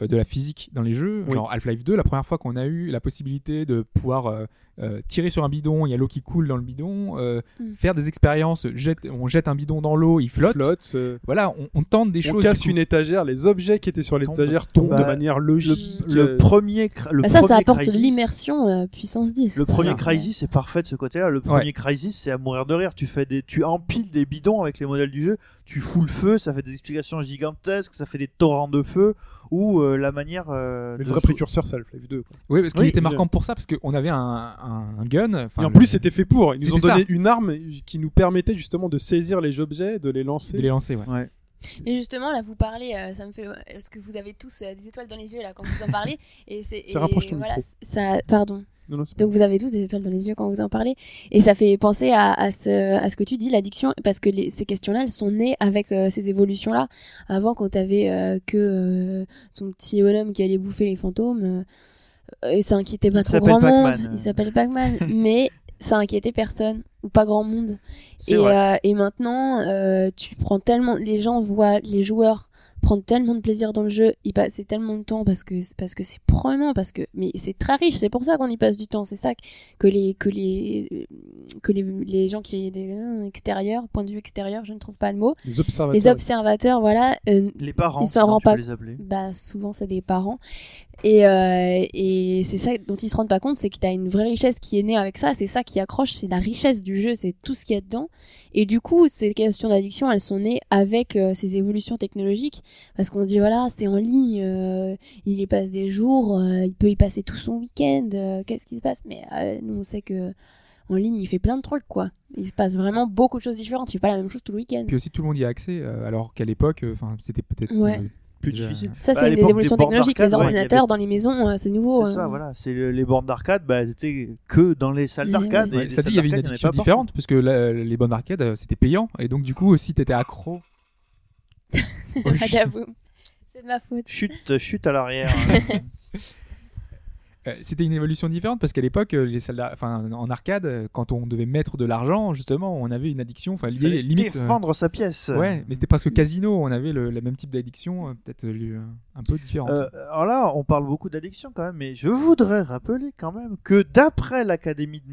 Speaker 2: de la physique dans les jeux.
Speaker 1: Oui.
Speaker 2: Genre Half-Life 2, la première fois qu'on a eu la possibilité de pouvoir euh, tirer sur un bidon, il y a l'eau qui coule dans le bidon, euh,
Speaker 5: Mm.
Speaker 2: faire des expériences, jette, on jette un bidon dans l'eau, il flotte.
Speaker 1: flotte, euh,
Speaker 2: Voilà, on, on tente des
Speaker 1: on
Speaker 2: choses.
Speaker 1: casse
Speaker 2: du coup.
Speaker 1: une étagère, les objets qui étaient sur l'étagère tombent
Speaker 3: Bah,
Speaker 1: de manière logique.
Speaker 3: Le premier, le
Speaker 5: bah, ça, ça
Speaker 3: premier
Speaker 5: apporte de
Speaker 3: Crysis-
Speaker 5: l'immersion euh, puissance 10.
Speaker 3: Le premier
Speaker 5: Ça,
Speaker 3: Crysis c'est parfait de ce côté-là. Le premier Crysis c'est à mourir de rire. Tu fais des, tu empiles des bidons avec les modèles du jeu. Tu fous le feu, ça fait des explications gigantesques, ça fait des torrents de feu ou euh, la manière. euh,
Speaker 1: mais le vrai précurseur, c'est Half-Life 2. quoi.
Speaker 2: Oui, parce qu'il
Speaker 1: Oui,
Speaker 2: était marquant pour ça, parce qu'on avait un, un, un gun.
Speaker 1: et en
Speaker 2: le-
Speaker 1: plus, c'était fait pour. Ils nous ont donné
Speaker 2: ça.
Speaker 1: une arme qui nous permettait justement de saisir les objets, de les lancer.
Speaker 2: de les lancer. Ouais.
Speaker 3: Ouais.
Speaker 5: Mais justement, là, vous parlez, euh, ça me fait. Parce que vous avez tous euh, des étoiles dans les yeux, là, quand vous en parlez. Et c'est. Voilà, ça. Pardon.
Speaker 1: Non, non,
Speaker 5: Donc vous avez tous des étoiles dans les yeux quand vous en parlez. Et ça fait penser à, à, ce, à ce que tu dis, l'addiction, parce que les, ces questions-là, elles sont nées avec euh, ces évolutions-là. Avant, quand t'avais euh, que euh, ton petit bonhomme qui allait bouffer les fantômes, ça inquiétait pas
Speaker 3: Il
Speaker 5: trop grand monde. Il s'appelle Pac-Man. mais ça inquiétait personne, ou pas grand monde. Et, et maintenant, tu prends tellement, les gens voient les joueurs prendre tellement de plaisir dans le jeu, y passer tellement de temps parce que parce que c'est prenant, parce que mais c'est très riche, c'est pour ça qu'on y passe du temps, c'est ça que les que les que les, les gens qui extérieurs, point de vue extérieur, je ne trouve pas le mot,
Speaker 1: Les observateurs.
Speaker 5: les observateurs, voilà, euh,
Speaker 3: Les parents,
Speaker 5: Ils s'en rendent pas-
Speaker 3: les appeler.
Speaker 5: bah souvent c'est des parents Et, euh, et c'est ça dont ils se rendent pas compte, c'est que tu as une vraie richesse qui est née avec ça. C'est ça qui accroche, c'est la richesse du jeu, c'est tout ce qu'il y a dedans. Et du coup, ces questions d'addiction, elles sont nées avec euh, ces évolutions technologiques. Parce qu'on dit, voilà, c'est en ligne, euh, il y passe des jours, euh, il peut y passer tout son week-end, euh, qu'est-ce qui se passe? Mais euh, nous, on sait que en ligne, il fait plein de trucs, quoi. Il se passe vraiment beaucoup de choses différentes. Il fait pas la même chose tout le week-end.
Speaker 2: Puis aussi, tout le monde y a accès, euh, alors qu'à l'époque, euh, enfin, c'était peut-être
Speaker 5: Ouais.
Speaker 2: euh,
Speaker 3: Plus
Speaker 2: déjà-
Speaker 3: difficile.
Speaker 5: Ça,
Speaker 3: Bah,
Speaker 5: c'est des
Speaker 3: l'époque des
Speaker 5: évolutions
Speaker 3: bornes
Speaker 5: technologiques.
Speaker 3: d'arcade,
Speaker 5: Les ordinateurs dans les maisons, euh, c'est nouveau.
Speaker 3: C'est ça,
Speaker 5: euh.
Speaker 3: voilà. C'est le- les bornes d'arcade, bah, c'était que dans les salles
Speaker 5: Ouais,
Speaker 3: d'arcade.
Speaker 5: ouais.
Speaker 2: ça
Speaker 3: salles
Speaker 2: il y avait une
Speaker 3: d'arcade,
Speaker 2: addiction différente, parce que les bonnes arcades, euh, c'était payant, et donc du coup, si t'étais accro. jeu-
Speaker 5: Badaboum. C'est de ma faute.
Speaker 3: Chute, chute à l'arrière.
Speaker 2: Euh, C'était une évolution différente parce qu'à l'époque, euh, les salles, d'ar- enfin, en arcade, euh, quand on devait mettre de l'argent, justement, on avait une addiction, enfin, liée limite. euh,
Speaker 3: défendre sa pièce.
Speaker 2: Ouais, mais c'était presque casino. On avait le, le même type d'addiction, peut-être un peu différente.
Speaker 3: Euh, alors là, on parle beaucoup d'addiction quand même, mais je voudrais rappeler quand même que d'après l'Académie de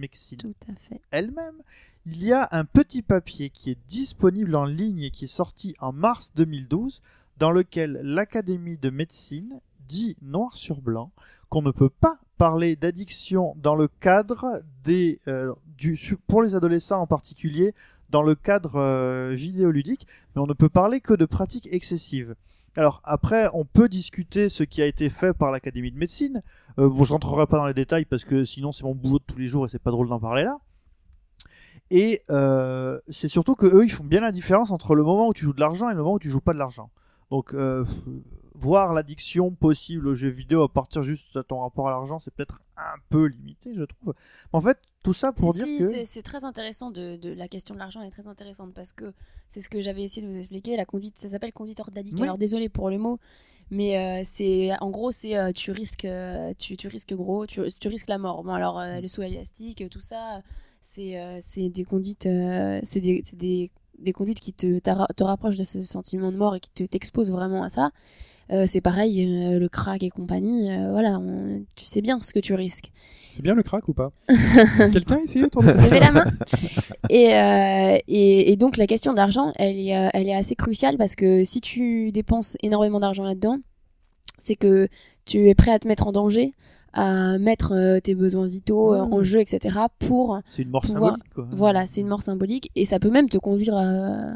Speaker 5: fait.
Speaker 3: elle-même, il y a un petit papier qui est disponible en ligne et qui est sorti en mars 2012, dans lequel l'Académie de médecine dit noir sur blanc qu'on ne peut pas parler d'addiction dans le cadre des euh, pour les adolescents en particulier dans le cadre euh, vidéoludique mais on ne peut parler que de pratiques excessives. Alors après on peut discuter ce qui a été fait par l'Académie de médecine. Euh, bon je rentrerai pas dans les détails parce que sinon c'est mon boulot de tous les jours et c'est pas drôle d'en parler là. Et c'est surtout que eux, ils font bien la différence entre le moment où tu joues de l'argent et le moment où tu joues pas de l'argent. Donc, voir l'addiction possible aux jeux vidéo à partir juste de ton rapport à l'argent, c'est peut-être un peu limité, je trouve. En fait, tout ça pour
Speaker 5: Si,
Speaker 3: dire
Speaker 5: si,
Speaker 3: que
Speaker 5: c'est- très intéressant de, de- la question de l'argent est très intéressante parce que c'est ce que j'avais essayé de vous expliquer. La conduite, ça s'appelle conduite ordalique.
Speaker 3: Oui.
Speaker 5: Alors désolé pour le mot, mais euh, c'est en gros c'est euh, tu risques euh, tu, tu risques gros, tu, tu risques la mort. Bon alors euh, le saut élastique, tout ça, c'est des conduites, c'est des, des des conduites qui te, te rapprochent de ce sentiment de mort et qui te t'exposent vraiment à ça. Euh, c'est pareil, euh, le crack et compagnie, euh, voilà, on- tu sais bien ce que tu risques.
Speaker 1: C'est bien le crack ou pas Quelqu'un a essayé autour de ça
Speaker 5: Levez la main. Et, euh, et, et donc la question d'argent, elle est, elle est assez cruciale parce que si tu dépenses énormément d'argent là-dedans, c'est que tu es prêt à te mettre en danger, à mettre euh, tes besoins vitaux euh,
Speaker 3: Mmh.
Speaker 5: en jeu, etc. Pour
Speaker 3: c'est une mort
Speaker 5: pouvoir-
Speaker 3: symbolique. Quoi.
Speaker 5: voilà, c'est une mort symbolique et ça peut même te conduire à-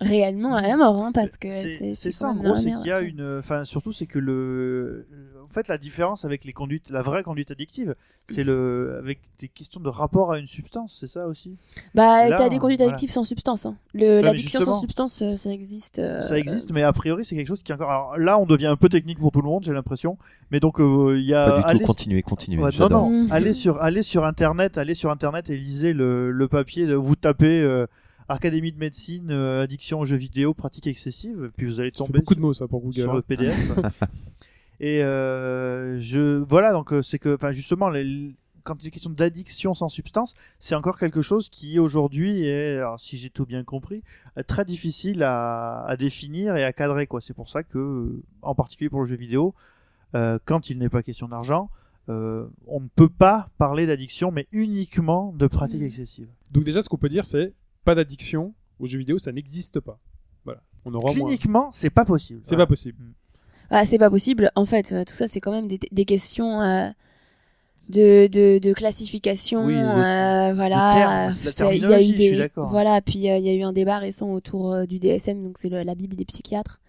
Speaker 5: réellement à la mort, hein, parce que
Speaker 3: c'est ça en gros c'est qu'il y a une enfin surtout c'est que le en fait la différence avec les conduites la vraie conduite addictive c'est le avec des questions de rapport à une substance c'est ça aussi?
Speaker 5: Bah, t'as des conduites
Speaker 3: voilà.
Speaker 5: addictives sans substance. Hein. L'addiction sans substance, euh, ça existe. euh,
Speaker 3: ça existe mais a priori c'est quelque chose qui est encore alors là on devient un peu technique pour tout le monde j'ai l'impression mais donc euh, il y a
Speaker 4: Pas du tout,
Speaker 3: allez-
Speaker 4: continuez, continuez.
Speaker 3: Ouais, non, non, allez sur, allez sur internet, allez sur internet et lisez le, le papier. de- Vous tapez euh, Académie de médecine, euh, addiction aux jeux vidéo, pratique excessive, puis vous allez tomber
Speaker 1: beaucoup
Speaker 3: sur,
Speaker 1: de mots ça pour Google.
Speaker 3: sur
Speaker 1: hein.
Speaker 3: le PDF. et euh, je, voilà, donc euh, c'est que, enfin justement, les- quand il est question d'addiction sans substance, c'est encore quelque chose qui aujourd'hui est, alors, si j'ai tout bien compris, très difficile à, à définir et à cadrer. quoi. C'est pour ça que, en particulier pour le jeu vidéo, euh, quand il n'est pas question d'argent, euh, on ne peut pas parler d'addiction, mais uniquement de pratique
Speaker 5: Mhm.
Speaker 3: excessive.
Speaker 1: Donc déjà ce qu'on peut dire c'est pas d'addiction aux jeux vidéo, ça n'existe pas. Voilà. On aura moins.
Speaker 3: Cliniquement, c'est pas possible.
Speaker 1: C'est
Speaker 3: Voilà.
Speaker 1: pas possible.
Speaker 5: Ah, c'est pas possible. En fait, euh, tout ça, c'est quand même des, des questions euh, de, de, de classification.
Speaker 3: Oui, de-
Speaker 5: euh, voilà. il y a eu des, voilà. Puis euh, il y a eu un débat récent autour euh, du DSM, donc c'est la Bible des psychiatres,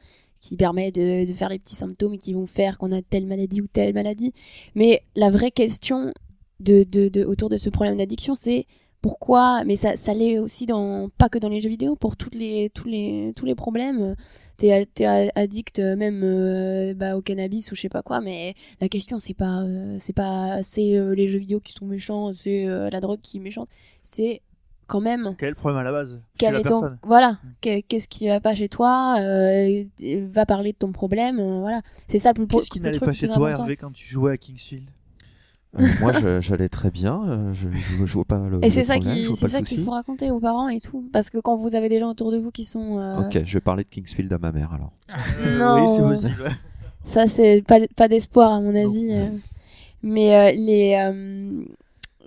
Speaker 5: qui permet de, de faire les petits symptômes et qui vont faire qu'on a telle maladie ou telle maladie. Mais la vraie question de, de, de- autour de ce problème d'addiction, c'est pourquoi, mais ça, ça l'est aussi dans, pas que dans les jeux vidéo, pour toutes les, tous, les, tous les problèmes. T'es, t'es addict euh, même euh, bah, au cannabis ou je sais pas quoi, mais la question c'est pas, euh, c'est pas, c'est euh, les jeux vidéo qui sont méchants, c'est la drogue qui est méchante, c'est quand même
Speaker 3: Quel est le problème à la base?
Speaker 5: Quel est ton, voilà, que- qu'est-ce qui va pas chez toi, euh, va parler de ton problème, euh, voilà, c'est ça le plus
Speaker 3: Qu'est-ce qui n'allait pas chez toi. Hervé, quand tu jouais à Kingsfield?
Speaker 4: Euh, moi, j'allais très bien. euh, je, je, je vois pas le.
Speaker 5: Et c'est ça qui, c'est ça qu'il faut raconter aux parents et tout, parce que quand vous avez des gens autour de vous qui sont, euh,
Speaker 4: Ok, je vais parler de Kingsfield à ma mère alors.
Speaker 5: Non.
Speaker 3: Oui, c'est possible.
Speaker 5: Ça, c'est pas, pas d'espoir, à mon avis. Mais euh, les, euh,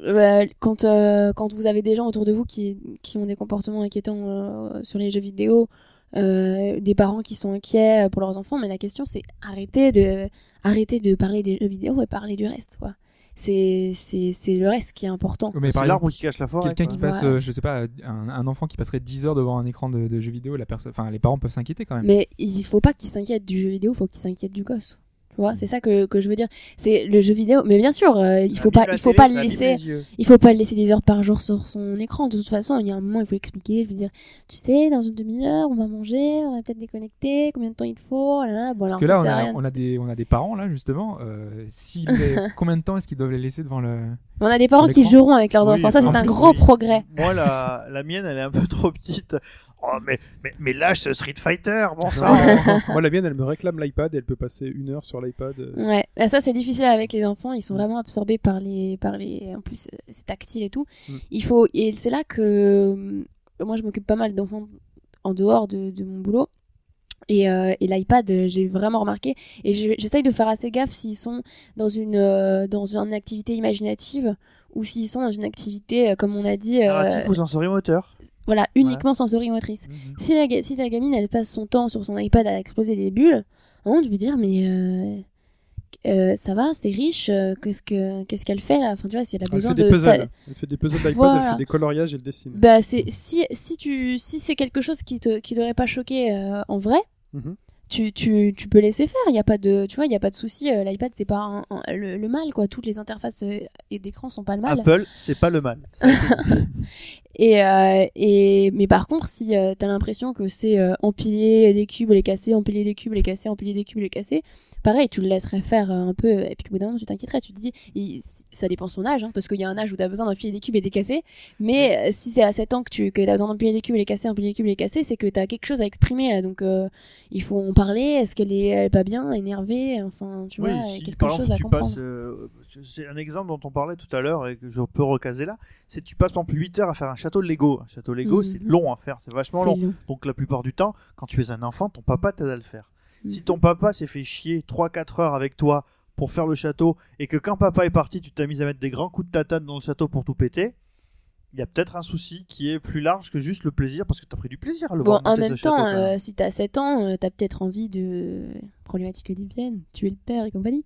Speaker 5: euh, quand, euh, quand vous avez des gens autour de vous qui, qui ont des comportements inquiétants euh, sur les jeux vidéo, euh, des parents qui sont inquiets pour leurs enfants, mais la question c'est arrêter de arrêter de parler des jeux vidéo et parler du reste quoi. C'est c'est c'est le reste qui est important.
Speaker 2: Mais par
Speaker 3: l'arbre qui cache la forêt.
Speaker 2: quelqu'un qui passe,
Speaker 5: Ouais.
Speaker 2: euh, je sais pas, un, un enfant qui passerait 10 heures devant un écran de, de jeux vidéo, la personne, enfin les parents peuvent s'inquiéter quand même.
Speaker 5: Mais il faut pas qu'ils s'inquiètent du jeu vidéo, il faut qu'ils s'inquiètent du gosse. Tu vois, c'est ça que, que je veux dire. C'est le jeu vidéo, mais bien sûr, euh, il
Speaker 3: Ça
Speaker 5: faut pas, il faut
Speaker 3: télé,
Speaker 5: pas
Speaker 3: ça
Speaker 5: le laisser, il faut pas le laisser des heures par jour sur son écran. De toute façon, il y a un moment, il faut expliquer, lui dire, tu sais, dans une demi-heure, on va manger, on va peut-être déconnecter, combien de temps il te faut, là, là. Bon,
Speaker 2: Parce
Speaker 5: alors
Speaker 2: que
Speaker 5: ça
Speaker 2: là, on a,
Speaker 5: rien.
Speaker 2: on a des, on a des parents là justement. Euh, les- combien de temps est-ce qu'ils doivent les laisser devant le
Speaker 5: On a des parents qui joueront avec leurs
Speaker 3: Oui,
Speaker 5: enfants. Ça,
Speaker 3: en
Speaker 5: c'est un
Speaker 3: plus,
Speaker 5: gros progrès.
Speaker 3: Moi, la, la mienne, elle est un peu trop petite. Oh, mais, mais, mais lâche ce Street Fighter, bon sang.
Speaker 1: Moi, la mienne, elle me réclame l'iPad et elle peut passer une heure sur l'iPad. Euh.
Speaker 5: Ouais, Ah, ça c'est difficile avec les enfants, ils sont vraiment absorbés par les par les en plus euh, c'est tactile et tout.
Speaker 1: Mm.
Speaker 5: Il faut et c'est là que euh, moi je m'occupe pas mal d'enfants en dehors de, de mon boulot. Et, euh, et l'iPad, j'ai vraiment remarqué. Et je- j'essaye de faire assez gaffe s'ils sont dans une, euh, dans une activité imaginative ou s'ils sont dans une activité, euh, comme on a dit, euh,
Speaker 3: Narratif ou sensorimoteur.
Speaker 5: voilà, uniquement sensorimotrice. Si la, si ta gamine, elle passe son temps sur son iPad à exploser des bulles, hein, tu peux dire, mais euh, euh, ça va, c'est riche, euh, qu'est-ce que qu'est-ce qu'elle fait là? Enfin, tu vois, si elle a
Speaker 1: Elle
Speaker 5: besoin
Speaker 1: fait des
Speaker 5: de.
Speaker 1: puzzles.
Speaker 5: ça-
Speaker 1: Elle fait des puzzles
Speaker 5: Voilà.
Speaker 1: elle fait des coloriages, elle dessine.
Speaker 5: Bah, c'est si si tu si c'est quelque chose qui te qui t'aurait pas choqué euh, en vrai.
Speaker 1: Mhm.
Speaker 5: Tu, tu, tu peux laisser faire, il y a pas de tu vois, il y a pas de souci, l'iPad c'est pas un- un- le, le mal quoi, toutes les interfaces et d'écran sont pas le mal.
Speaker 3: Apple, c'est pas le mal.
Speaker 5: Et, euh, et mais par contre, si euh, t'as l'impression que c'est euh, empiler des cubes, les casser, empiler des cubes, les casser, empiler des cubes, les casser, pareil, tu le laisserais faire euh, un peu, et puis au bout d'un moment, tu t'inquiéterais, tu te dis, il- ça dépend son âge, hein, parce qu'il y a un âge où t'as besoin d'empiler des cubes et de les casser, mais euh, si c'est à 7 ans que tu que t'as besoin d'empiler des cubes et les casser, empiler des cubes et les casser, c'est que t'as quelque chose à exprimer là, donc euh, il faut en parler. Est-ce qu'elle est, elle est pas bien, énervée, enfin, tu
Speaker 3: Oui,
Speaker 5: vois,
Speaker 3: si,
Speaker 5: quelque chose
Speaker 3: exemple,
Speaker 5: à
Speaker 3: tu
Speaker 5: comprendre.
Speaker 3: passes, euh, c'est un exemple dont on parlait tout à l'heure et que je peux recaser là, c'est que tu passes par exemple 8 heures à faire un château de Lego. Un château Lego,
Speaker 5: Mhm.
Speaker 3: c'est long à faire, c'est vachement long. Donc la plupart du temps, quand tu es un enfant, ton papa t'aide à le faire.
Speaker 5: Mhm.
Speaker 3: Si ton papa s'est fait chier 3-4 heures avec toi pour faire le château et que quand papa est parti, tu t'as mis à mettre des grands coups de tatane dans le château pour tout péter, il y a peut-être un souci qui est plus large que juste le plaisir parce que t'as pris du plaisir à le
Speaker 5: Bon,
Speaker 3: voir
Speaker 5: en
Speaker 3: monter
Speaker 5: même temps, euh, si t'as 7 ans, euh, t'as peut-être envie de. Problématique oedipienne, tuer le père et compagnie.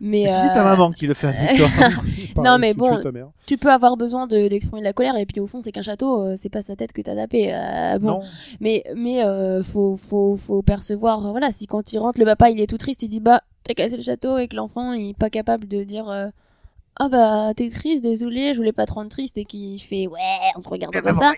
Speaker 5: Mais.
Speaker 3: Si c'est ta
Speaker 5: euh,
Speaker 3: maman qui le fait avec toi
Speaker 1: Pareil,
Speaker 5: mais bon. Tu peux avoir besoin de- d'exprimer de la colère, et puis au fond, c'est qu'un château, euh, c'est pas sa tête que t'as tapé. bon.
Speaker 3: Non.
Speaker 5: Mais, mais faut, faut, faut percevoir, voilà, si quand il rentre, le papa, il est tout triste, il dit, bah, t'as cassé le château, et que l'enfant, il est pas capable de dire. Ah bah t'es triste, désolé, je voulais pas te rendre triste et qui fait ouais, on se regarde comme ça.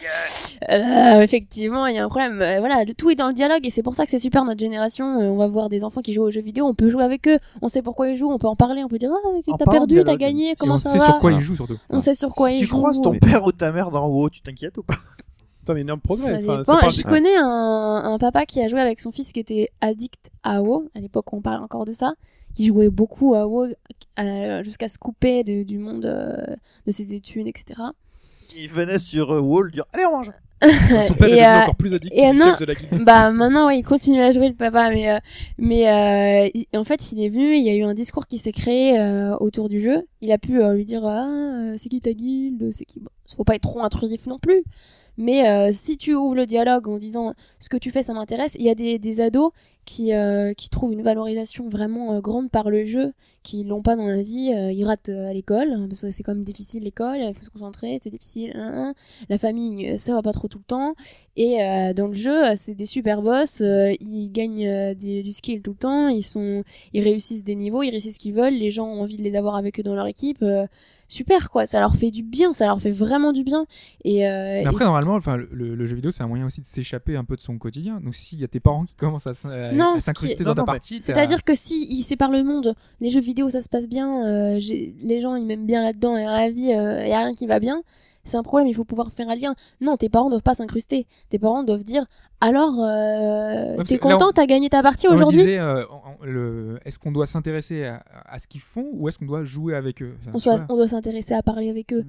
Speaker 5: Euh, effectivement, il y a un problème. Euh, voilà, le tout est dans le dialogue et c'est pour ça que c'est super notre génération. Euh, on va voir des enfants qui jouent aux jeux vidéo, on peut jouer avec eux, on sait pourquoi ils jouent, on peut en parler, on peut dire ah t'as perdu, t'as gagné,
Speaker 2: Et
Speaker 5: comment
Speaker 2: on
Speaker 5: ça
Speaker 2: sait
Speaker 5: va
Speaker 2: sur quoi ils jouent surtout.
Speaker 5: On sait sur quoi
Speaker 3: si
Speaker 5: ils
Speaker 3: tu
Speaker 5: jouent.
Speaker 3: croises ton père ou ta mère dans WoW, tu t'inquiètes ou pas?
Speaker 1: Putain, mais énorme progrès.
Speaker 5: Ça
Speaker 1: Enfin, ça parle-
Speaker 5: Je connais un, un papa qui a joué avec son fils qui était addict à WoW, à l'époque où on parle encore de ça, qui jouait beaucoup à WoW jusqu'à se couper de- du monde euh, de ses études, etc.
Speaker 3: Il venait sur euh, WoW dire Allez, on mange.
Speaker 1: Son père est
Speaker 5: euh,
Speaker 1: encore plus addict
Speaker 5: et non-
Speaker 1: chef de la guilde.
Speaker 5: bah maintenant ouais, il continue à jouer le papa mais euh, mais euh, il- en fait il est venu il y a eu un discours qui s'est créé euh, autour du jeu. Il a pu euh, lui dire ah c'est qui ta guilde? C'est qui? Bon, faut pas être trop intrusif non plus mais euh, si tu ouvres le dialogue en disant ce que tu fais ça m'intéresse il y a des, ados qui euh, qui trouvent une valorisation vraiment euh, grande par le jeu qui l'ont pas dans la vie ils ratent à l'école hein, parce que c'est quand même difficile l'école il faut se concentrer c'est difficile hein, hein. la famille ça va pas trop tout le temps et dans le jeu, c'est des super boss. ils gagnent du skill tout le temps. Ils réussissent des niveaux, ils réussissent ce qu'ils veulent. Les gens ont envie de les avoir avec eux dans leur équipe. Euh, super quoi. Ça leur fait du bien. Ça leur fait vraiment du bien. Et, euh,
Speaker 2: Mais après,
Speaker 5: et
Speaker 2: normalement, enfin, le, jeu vidéo, c'est un moyen aussi de s'échapper un peu de son quotidien. Donc, s'il y a tes parents qui commencent à, à- à s'incruster
Speaker 5: qui est-
Speaker 2: dans
Speaker 3: Non,
Speaker 2: ta partie, t'as-
Speaker 5: C'est-à-dire que si ils séparent le monde, les jeux vidéo ça se passe bien, euh, les gens ils m'aiment bien là-dedans et à la vie il y a rien qui va bien, c'est un problème, il faut pouvoir faire un lien. Non, tes parents doivent pas s'incruster. Tes parents doivent dire alors euh, t'es content,
Speaker 2: on-
Speaker 5: t'as gagné ta partie aujourd'hui?
Speaker 2: euh, le- est-ce qu'on doit s'intéresser à, à ce qu'ils font ou est-ce qu'on doit jouer avec eux?
Speaker 5: On, soit- doit s'intéresser à parler avec eux.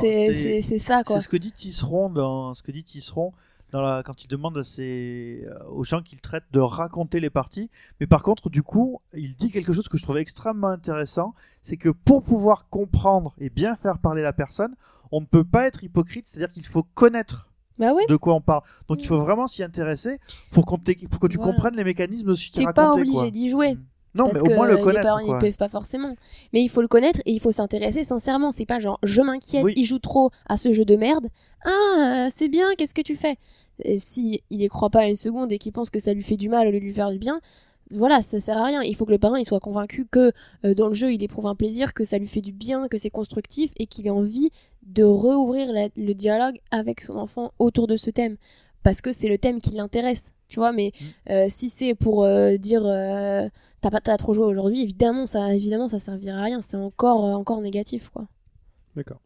Speaker 5: C'est ça quoi.
Speaker 3: C'est ce que dit Tisseron dans ce que dit Tisseron dans la quand il demande à ses, euh, aux gens qu'il traite de raconter les parties. Mais par contre, du coup, il dit quelque chose que je trouvais extrêmement intéressant, c'est que pour pouvoir comprendre et bien faire parler la personne, on ne peut pas être hypocrite, c'est-à-dire qu'il faut connaître
Speaker 5: Bah oui.
Speaker 3: de quoi on parle. Donc il faut vraiment s'y intéresser pour, pour que tu
Speaker 5: Voilà.
Speaker 3: comprennes les mécanismes aussi
Speaker 5: T'es
Speaker 3: qu'ils
Speaker 5: pas
Speaker 3: racontaient,
Speaker 5: obligé
Speaker 3: quoi.
Speaker 5: d'y jouer.
Speaker 3: Mm. Non,
Speaker 5: parce
Speaker 3: mais au moins
Speaker 5: que
Speaker 3: le
Speaker 5: les
Speaker 3: connaître.
Speaker 5: parents
Speaker 3: quoi.
Speaker 5: ils peuvent pas forcément. Mais il faut le connaître et il faut s'intéresser sincèrement. C'est pas genre je m'inquiète,
Speaker 3: Oui.
Speaker 5: il joue trop à ce jeu de merde. Ah, c'est bien, qu'est-ce que tu fais? Et Si il y croit pas une seconde et qu'il pense que ça lui fait du mal au lieu de lui faire du bien, voilà, ça sert à rien. Il faut que le parent il soit convaincu que euh, dans le jeu il éprouve un plaisir, que ça lui fait du bien, que c'est constructif et qu'il ait envie de rouvrir le dialogue avec son enfant autour de ce thème parce que c'est le thème qui l'intéresse. Tu vois, mais euh, si c'est pour euh, dire euh, t'as pas t'as trop joué aujourd'hui, évidemment ça évidemment ça servira à rien, c'est encore euh, encore négatif quoi.
Speaker 1: D'accord.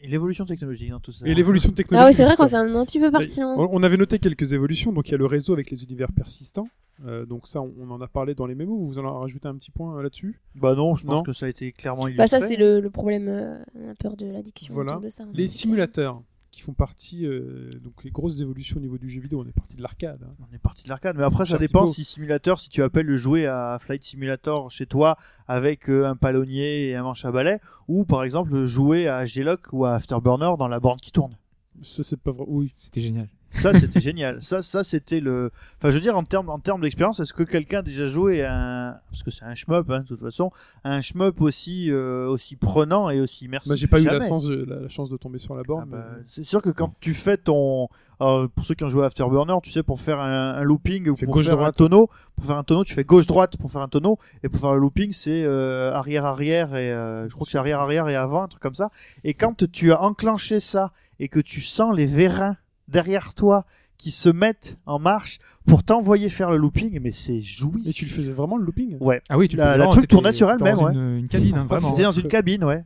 Speaker 3: Et l'évolution technologique dans tout ça.
Speaker 1: Et l'évolution technologique.
Speaker 5: Ah ouais, c'est vrai quand c'est un, un petit peu parti.
Speaker 1: On avait noté quelques évolutions, donc il y a le réseau avec les univers persistants. Euh, donc ça, on on en a parlé dans les mémos. Vous en avez rajouté un petit point là-dessus?
Speaker 3: Bah non, je pense
Speaker 1: Non.
Speaker 3: que ça a été clairement illustré.
Speaker 5: Bah ça c'est le, le problème euh, on a peur de l'addiction
Speaker 1: Voilà.
Speaker 5: autour de ça.
Speaker 1: Les
Speaker 5: C'est
Speaker 1: simulateurs qui font partie, euh, donc les grosses évolutions au niveau du jeu vidéo. On est parti de l'arcade. hein.
Speaker 3: On est parti de l'arcade, mais après ça dépend si simulateur, si tu appelles le jouet à Flight Simulator chez toi avec euh, un palonnier et un manche à balai, ou par exemple jouer à G-Lock ou à Afterburner dans la borne qui tourne.
Speaker 1: Ça, c'est pas vrai. Oui.
Speaker 2: C'était génial.
Speaker 3: Ça c'était génial. Ça, ça c'était le. Enfin, je veux dire en termes en termes d'expérience, est-ce que quelqu'un a déjà joué à un parce que c'est un shmup hein, de toute façon, un shmup aussi euh, aussi prenant et aussi immersif.
Speaker 1: Bah, j'ai pas eu la chance, de, la, la chance de tomber sur la borne.
Speaker 3: Ah bah,
Speaker 1: mais-
Speaker 3: c'est sûr que quand tu fais ton, alors, pour ceux qui ont joué à Afterburner, tu sais pour faire un, un looping ou pour faire un
Speaker 1: gauche-droite.
Speaker 3: tonneau, pour faire un tonneau, tu fais gauche droite pour faire un tonneau et pour faire le looping c'est euh, arrière arrière et euh, je crois que c'est arrière arrière et avant un truc comme ça. Et quand tu as enclenché ça et que tu sens les vérins derrière toi qui se mettent en marche pour t'envoyer faire le looping, mais c'est jouissif.
Speaker 1: Et tu le faisais vraiment le looping?
Speaker 3: Ouais.
Speaker 2: Ah oui, tu
Speaker 3: La-
Speaker 2: le faisais
Speaker 3: la truc tournait sur elle-même,
Speaker 2: dans Une, une cabine, hein,
Speaker 1: Ah,
Speaker 2: vraiment.
Speaker 3: C'était dans une cabine, ouais.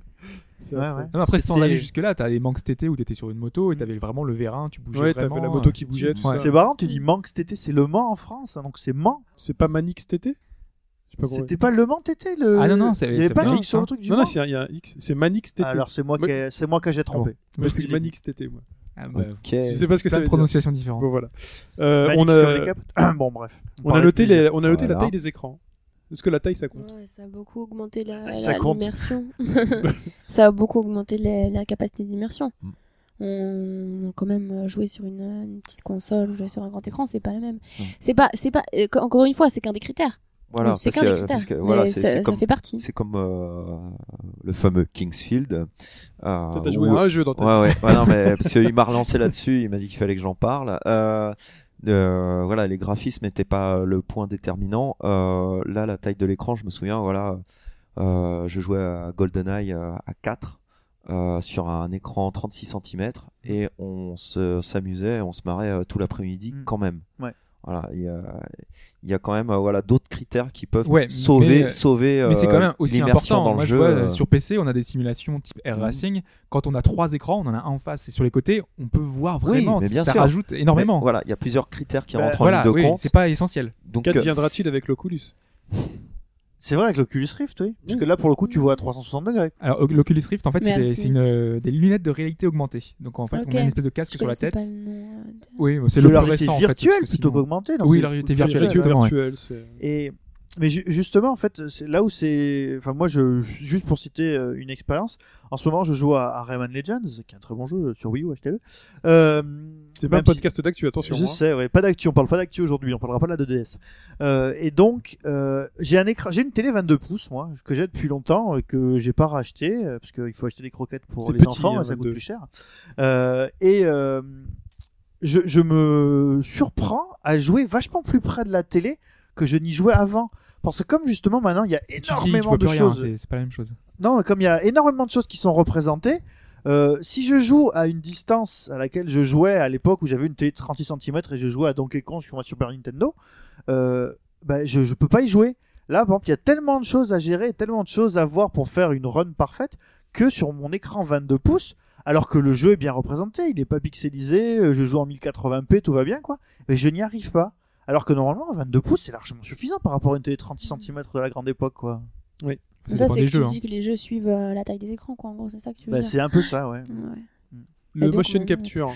Speaker 1: C'est
Speaker 3: Ouais, ouais.
Speaker 2: Non, après, sans aller jusque-là, t'as des manques TT où t'étais sur une moto et t'avais vraiment le vérin, tu bougeais
Speaker 1: Ouais,
Speaker 2: vraiment.
Speaker 1: t'avais la moto qui bougeait, tout
Speaker 2: ouais.
Speaker 1: ça.
Speaker 3: C'est marrant, tu dis Manx TT, c'est Le Mans en France, hein, donc c'est Mans.
Speaker 1: C'est pas Manix TT Je sais pas comment-
Speaker 3: C'était pas Le Mans TT le.
Speaker 2: Ah non, non, c'est-
Speaker 3: il y avait pas un X sur le truc du
Speaker 1: Non,
Speaker 3: Mans.
Speaker 1: non, c'est- il y a un X. C'est Manix TT.
Speaker 3: Alors c'est moi qui ai- c'est moi que j'ai trompé.
Speaker 1: Moi, je dis Manix TT, moi.
Speaker 2: Ah, bah.
Speaker 1: Je sais pas ce que dire.
Speaker 2: prononciations différentes.
Speaker 1: Bon, voilà. Euh,
Speaker 3: Manix
Speaker 1: on a,
Speaker 3: bon bref.
Speaker 1: on a noté,
Speaker 3: de plaisir.
Speaker 1: les, on a noté la taille des écrans. Est-ce que la taille ça compte
Speaker 5: Ouais, ça a beaucoup augmenté la,
Speaker 3: Ça
Speaker 5: la- l'immersion. ça a beaucoup augmenté la, la capacité d'immersion.
Speaker 4: Mm.
Speaker 5: On a quand même euh, joué sur une, une petite console ou jouer sur un grand écran, c'est pas le même.
Speaker 4: Mm.
Speaker 5: C'est pas, c'est pas. euh, encore une fois, c'est qu'un des critères.
Speaker 4: Voilà,
Speaker 5: c'est
Speaker 4: parce
Speaker 5: qu'un des
Speaker 4: que,
Speaker 5: critères.
Speaker 4: parce que,
Speaker 5: mais
Speaker 4: voilà, c'est
Speaker 5: ça,
Speaker 4: c'est
Speaker 5: ça
Speaker 4: comme,
Speaker 5: fait partie.
Speaker 4: c'est comme euh, le fameux Kingsfield. Euh,
Speaker 1: Toi, T'as joué
Speaker 4: où-
Speaker 1: un jeu dans ta
Speaker 4: Ouais, ouais, ouais, non, mais parce qu'il m'a relancé là-dessus, il m'a dit qu'il fallait que j'en parle. Euh, euh, voilà, les graphismes n'étaient pas le point déterminant. Euh, là, la taille de l'écran, je me souviens, voilà, euh, je jouais à GoldenEye à 4 euh, sur un écran 36 cm et on se s'amusait, on se marrait tout l'après-midi
Speaker 3: Mm.
Speaker 4: quand même.
Speaker 3: Ouais.
Speaker 4: Voilà, il y a, il y a quand même euh, voilà d'autres critères qui peuvent
Speaker 2: Ouais,
Speaker 4: sauver,
Speaker 2: mais, euh,
Speaker 4: sauver
Speaker 2: Mais c'est
Speaker 4: euh,
Speaker 2: quand même aussi
Speaker 4: l'immersion
Speaker 2: important.
Speaker 4: dans
Speaker 2: Moi,
Speaker 4: le
Speaker 2: je
Speaker 4: jeu.
Speaker 2: vois,
Speaker 4: euh,
Speaker 2: sur PC, on a des simulations type Air
Speaker 4: Mhm.
Speaker 2: Racing. Quand on a trois écrans, on en a un en face et sur les côtés, on peut voir
Speaker 4: Oui,
Speaker 2: vraiment.
Speaker 4: mais bien
Speaker 2: ça
Speaker 4: sûr.
Speaker 2: rajoute énormément.
Speaker 4: mais voilà, il y a plusieurs critères qui
Speaker 3: Bah,
Speaker 4: rentrent
Speaker 2: voilà,
Speaker 4: en ligne de
Speaker 2: oui,
Speaker 4: compte.
Speaker 2: c'est pas essentiel.
Speaker 4: Donc, euh,
Speaker 1: Qu'adviendra-t-il avec l'Oculus?
Speaker 3: C'est vrai avec l'Oculus Rift, oui. Parce que là pour le coup tu vois à 360 degrés.
Speaker 2: Alors, l'Oculus Rift, en fait, c'est des, c'est une, euh, des lunettes de réalité augmentée. Donc, en fait,
Speaker 5: Ok.
Speaker 2: on a une espèce de casque
Speaker 5: Je
Speaker 2: sur la
Speaker 5: connaissais
Speaker 2: tête.
Speaker 5: pas le
Speaker 2: Oui, c'est
Speaker 3: De
Speaker 2: le
Speaker 3: la
Speaker 2: plus
Speaker 3: réalité
Speaker 2: récent, en fait,
Speaker 3: virtuelle
Speaker 2: parce que
Speaker 3: plutôt
Speaker 2: sinon-
Speaker 3: qu'augmentée.
Speaker 2: Oui, la réalité virtuelle,
Speaker 1: c'est-
Speaker 3: Et mais ju- justement, en fait, c'est là où c'est. Enfin, moi, je juste pour citer euh, une expérience. En ce moment, je joue à, à Rayman Legends, qui est un très bon jeu sur Wii U, achetez-le. Euh,
Speaker 1: C'est pas un
Speaker 3: même si-
Speaker 1: podcast d'actu, attention.
Speaker 3: Je
Speaker 1: hein.
Speaker 3: sais, ouais, pas d'actu, on parle pas d'actu aujourd'hui, on parlera pas de la 2DS. Euh, et donc, euh, j'ai un écran, j'ai une télé 22 pouces, moi, que j'ai depuis longtemps, et que j'ai pas racheté, euh, parce qu'il faut acheter des croquettes pour les
Speaker 1: petit,
Speaker 3: enfants,
Speaker 1: hein,
Speaker 3: ça coûte
Speaker 1: 22.
Speaker 3: plus cher. Euh, et euh, je, je me surprends à jouer vachement plus près de la télé que je n'y jouais avant. Parce que comme justement maintenant il y a
Speaker 2: dis,
Speaker 3: énormément de choses.
Speaker 2: c'est- c'est pas la même chose.
Speaker 3: Non, comme il y a énormément de choses qui sont représentées, euh, si je joue à une distance à laquelle je jouais à l'époque où j'avais une télé de 36 cm et je jouais à Donkey Kong sur ma Super Nintendo, euh, bah, je, je peux pas y jouer. Là, par exemple, il y a tellement de choses à gérer, tellement de choses à voir pour faire une run parfaite que sur mon écran 22 pouces, alors que le jeu est bien représenté, il n'est pas pixelisé, euh, je joue en 1080p, tout va bien, quoi. Mais je n'y arrive pas. Alors que normalement, 22 pouces, c'est largement suffisant par rapport à une télé de 36 cm de la grande époque, quoi.
Speaker 2: Ça,
Speaker 5: Ça, c'est que
Speaker 2: jeux.
Speaker 5: tu
Speaker 2: hein.
Speaker 5: dis que les jeux suivent euh, la taille des écrans, quoi. En gros, c'est ça que tu veux
Speaker 3: Bah,
Speaker 5: dire.
Speaker 3: c'est un peu ça, ouais.
Speaker 5: Ouais.
Speaker 1: Le
Speaker 5: donc,
Speaker 1: motion
Speaker 5: on-
Speaker 1: capture.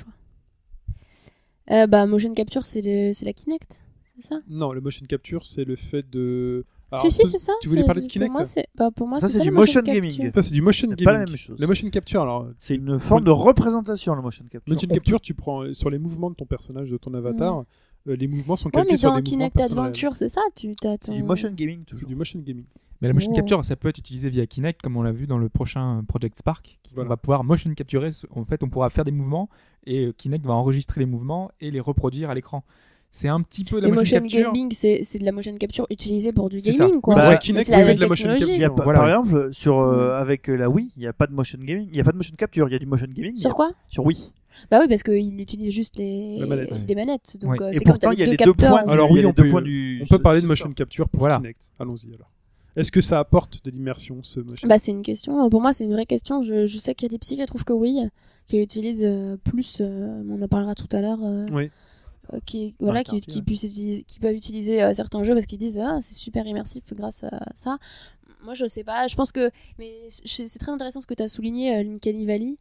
Speaker 5: le. Euh, bah, motion capture, c'est le- c'est la Kinect, c'est ça?
Speaker 1: Non, le motion capture, c'est le fait de. Alors,
Speaker 5: si, si,
Speaker 1: ce-
Speaker 5: c'est ça.
Speaker 1: Tu voulais
Speaker 5: c'est-
Speaker 1: parler de
Speaker 5: Pour
Speaker 1: Kinect
Speaker 5: moi, c'est bah, pour moi,
Speaker 3: Ça,
Speaker 5: c'est ça,
Speaker 3: du motion
Speaker 5: capture.
Speaker 3: gaming.
Speaker 1: Ça, c'est du motion
Speaker 3: C'est
Speaker 1: gaming.
Speaker 3: pas la même chose.
Speaker 1: Les motion capture, alors,
Speaker 3: C'est une forme de représentation, le motion capture.
Speaker 1: motion capture, tu prends sur les mouvements de ton personnage, de ton avatar, euh, les mouvements sont
Speaker 5: Ouais,
Speaker 1: calqués
Speaker 5: mais
Speaker 1: sur
Speaker 5: dans
Speaker 1: des
Speaker 5: Kinect. Adventure, c'est ça. Tu as
Speaker 3: C'est du motion gaming,
Speaker 1: C'est
Speaker 3: toujours.
Speaker 1: du motion gaming.
Speaker 2: Mais la motion
Speaker 5: Oh.
Speaker 2: capture, ça peut être utilisé via Kinect, comme on l'a vu dans le prochain Project Spark. qui-
Speaker 1: Voilà.
Speaker 2: On va pouvoir motion capturer. En fait, on pourra faire des mouvements et euh, Kinect va enregistrer les mouvements et les reproduire à l'écran. C'est un petit peu de la
Speaker 5: Le
Speaker 2: motion,
Speaker 5: motion
Speaker 2: capture.
Speaker 5: gaming, c'est de la motion capture utilisée pour du gaming, quoi.
Speaker 3: Bah,
Speaker 1: Ouais,
Speaker 3: ouais,
Speaker 1: Kinect
Speaker 5: c'est
Speaker 1: de la motion
Speaker 3: a
Speaker 1: capture.
Speaker 2: Voilà.
Speaker 3: Par exemple, sur, euh, avec euh, la Wii, il n'y a pas de motion gaming, il n'y a pas de motion capture, il y a du motion gaming.
Speaker 5: Sur quoi?
Speaker 3: Sur Wii.
Speaker 5: Bah oui, parce qu'il utilise juste les,
Speaker 1: La manette.
Speaker 5: les manettes. Donc
Speaker 2: Ouais.
Speaker 5: euh,
Speaker 3: Et
Speaker 5: c'est comme
Speaker 3: il y a
Speaker 5: deux
Speaker 3: les deux
Speaker 5: capteurs.
Speaker 3: points.
Speaker 1: Alors oui, on
Speaker 3: deux
Speaker 1: peut-
Speaker 3: points du.
Speaker 1: On peut parler de motion capture pour
Speaker 2: Voilà.
Speaker 1: Kinect. Allons-y alors. Est-ce que ça apporte de l'immersion ce motion
Speaker 5: Bah, c'est une question. Pour moi, c'est une vraie question. Je, je sais qu'il y a des psys qui trouvent que oui, qui l'utilisent euh, plus. euh, on en parlera tout à l'heure. euh,
Speaker 1: Oui.
Speaker 5: qui, voilà, qui,
Speaker 3: quartier,
Speaker 5: qui
Speaker 3: ouais.
Speaker 5: puissent utiliser- qui peuvent utiliser euh, certains jeux parce qu'ils disent ah c'est super immersif grâce à ça. Moi je sais pas, je pense que mais c'est très intéressant ce que tu as souligné euh, Valley.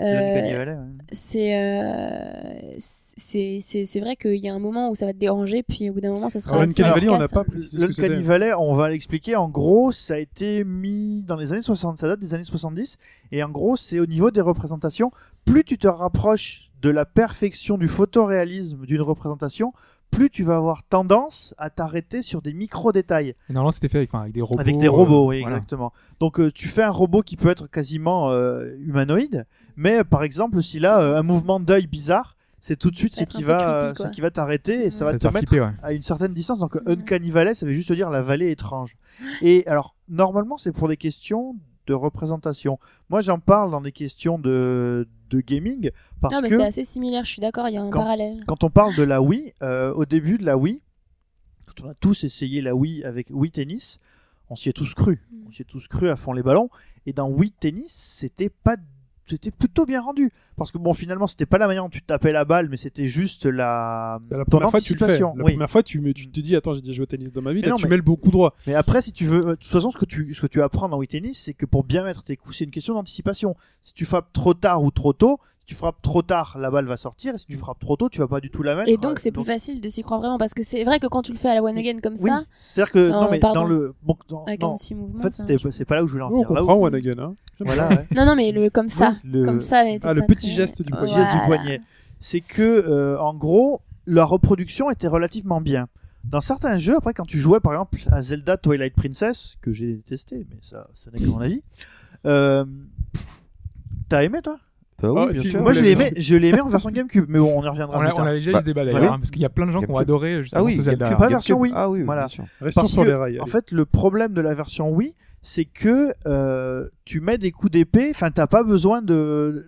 Speaker 5: Euh, c'est euh, c'est c'est c'est vrai qu'il y a un moment où ça va te déranger puis au bout d'un moment ça sera
Speaker 1: Alors,
Speaker 5: assez
Speaker 1: Uncanny Valley, on n'a pas précisé ce que
Speaker 3: L'Uncanny
Speaker 1: c'était.
Speaker 3: Valley, on va l'expliquer. En gros, ça a été mis dans les années 60, ça date des années 70. Et en gros, c'est au niveau des représentations. Plus tu te rapproches de la perfection du photoréalisme d'une représentation, plus tu vas avoir tendance à t'arrêter sur des micro-détails.
Speaker 2: Et normalement, c'était fait avec, enfin, avec des robots.
Speaker 3: Avec des robots,
Speaker 2: euh,
Speaker 3: oui,
Speaker 2: voilà.
Speaker 3: exactement. Donc euh, tu fais un robot qui peut être quasiment euh, humanoïde, mais euh, par exemple, s'il a euh, un mouvement d'œil bizarre, c'est tout de suite
Speaker 5: Ça
Speaker 3: ce qui va,
Speaker 5: creepy,
Speaker 3: ce qui va t'arrêter et ça,
Speaker 5: Ça
Speaker 3: va te
Speaker 2: faire
Speaker 3: mettre
Speaker 2: flipper, ouais.
Speaker 3: à une certaine distance. Donc
Speaker 5: Mhm.
Speaker 3: Uncanny Valley, ça veut juste dire la vallée étrange. Et alors, normalement, c'est pour des questions de représentation. Moi, j'en parle dans des questions de, de gaming parce
Speaker 5: Non mais
Speaker 3: que
Speaker 5: c'est assez similaire, je suis d'accord, il y a un
Speaker 3: Quand-
Speaker 5: parallèle.
Speaker 3: quand on parle de la Wii, euh, au début de la Wii, quand on a tous essayé la Wii avec Wii Tennis, on s'y est tous cru.
Speaker 5: Mm.
Speaker 3: On s'y est tous cru à fond les ballons. Et dans Wii Tennis, c'était pas c'était plutôt bien rendu parce que bon finalement c'était pas la manière dont tu tapais la balle mais c'était juste la
Speaker 1: La première fois, tu le fais. La
Speaker 3: oui.
Speaker 1: première fois, tu, me- tu te dis, attends, j'ai déjà joué au tennis dans ma vie.
Speaker 3: Mais
Speaker 1: Là,
Speaker 3: non,
Speaker 1: tu
Speaker 3: mais-
Speaker 1: mets le beau coup droit.
Speaker 3: Mais après, si tu veux, euh, de toute façon, ce que tu, ce que tu apprends dans Wii Tennis, c'est que pour bien mettre tes coups, c'est une question d'anticipation. Si tu frappes trop tard ou trop tôt, tu frappes trop tard, la balle va sortir, et si tu frappes trop tôt, tu vas pas du tout la mettre.
Speaker 5: Et donc
Speaker 3: Euh,
Speaker 5: c'est plus facile de s'y croire vraiment parce que c'est vrai que quand tu le fais à la one again comme
Speaker 3: Oui,
Speaker 5: ça,
Speaker 3: c'est-à-dire que,
Speaker 5: non,
Speaker 3: mais
Speaker 5: pardon.
Speaker 3: dans le, bon, dans-
Speaker 5: avec
Speaker 3: non,
Speaker 5: un petit mouvement.
Speaker 3: en fait, c'est pas là où je voulais en
Speaker 1: Oh, on
Speaker 3: venir. Là où-
Speaker 1: comprend One Again. Hein.
Speaker 3: Voilà, ouais.
Speaker 5: Non non mais le comme ça,
Speaker 3: Le-
Speaker 5: comme ça elle était
Speaker 1: Ah, le petit
Speaker 5: très-
Speaker 1: geste du
Speaker 5: Voilà.
Speaker 3: poignet. C'est que, euh, en gros, la reproduction était relativement bien. Dans certains jeux, après, quand tu jouais par exemple à Zelda Twilight Princess, que j'ai testé, mais ça, ça n'est que mon avis, euh, t'as aimé toi?
Speaker 4: Bah oui, bien
Speaker 1: si,
Speaker 4: sûr.
Speaker 3: Moi, je
Speaker 1: l'a
Speaker 3: l'ai
Speaker 1: vu.
Speaker 3: aimé, je l'ai aimé en version GameCube, mais bon, on y reviendra
Speaker 2: On
Speaker 3: plus
Speaker 2: a, on
Speaker 3: tard.
Speaker 2: a déjà eu
Speaker 4: Bah,
Speaker 2: ce débat d'ailleurs,
Speaker 3: voilà.
Speaker 2: hein, parce qu'il y a plein de gens qui ont
Speaker 4: GameCube.
Speaker 2: adoré justement
Speaker 4: Ah oui,
Speaker 2: ce Zelda.
Speaker 3: GameCube, pas version. Wii.
Speaker 4: Ah oui, oui,
Speaker 3: Voilà.
Speaker 4: bien sûr.
Speaker 1: Restons
Speaker 3: Parce
Speaker 1: sur
Speaker 3: que,
Speaker 1: les rails.
Speaker 3: en
Speaker 1: allez.
Speaker 3: fait, le problème de la version Wii, c'est que euh, tu mets des coups d'épée, enfin, t'as pas besoin de.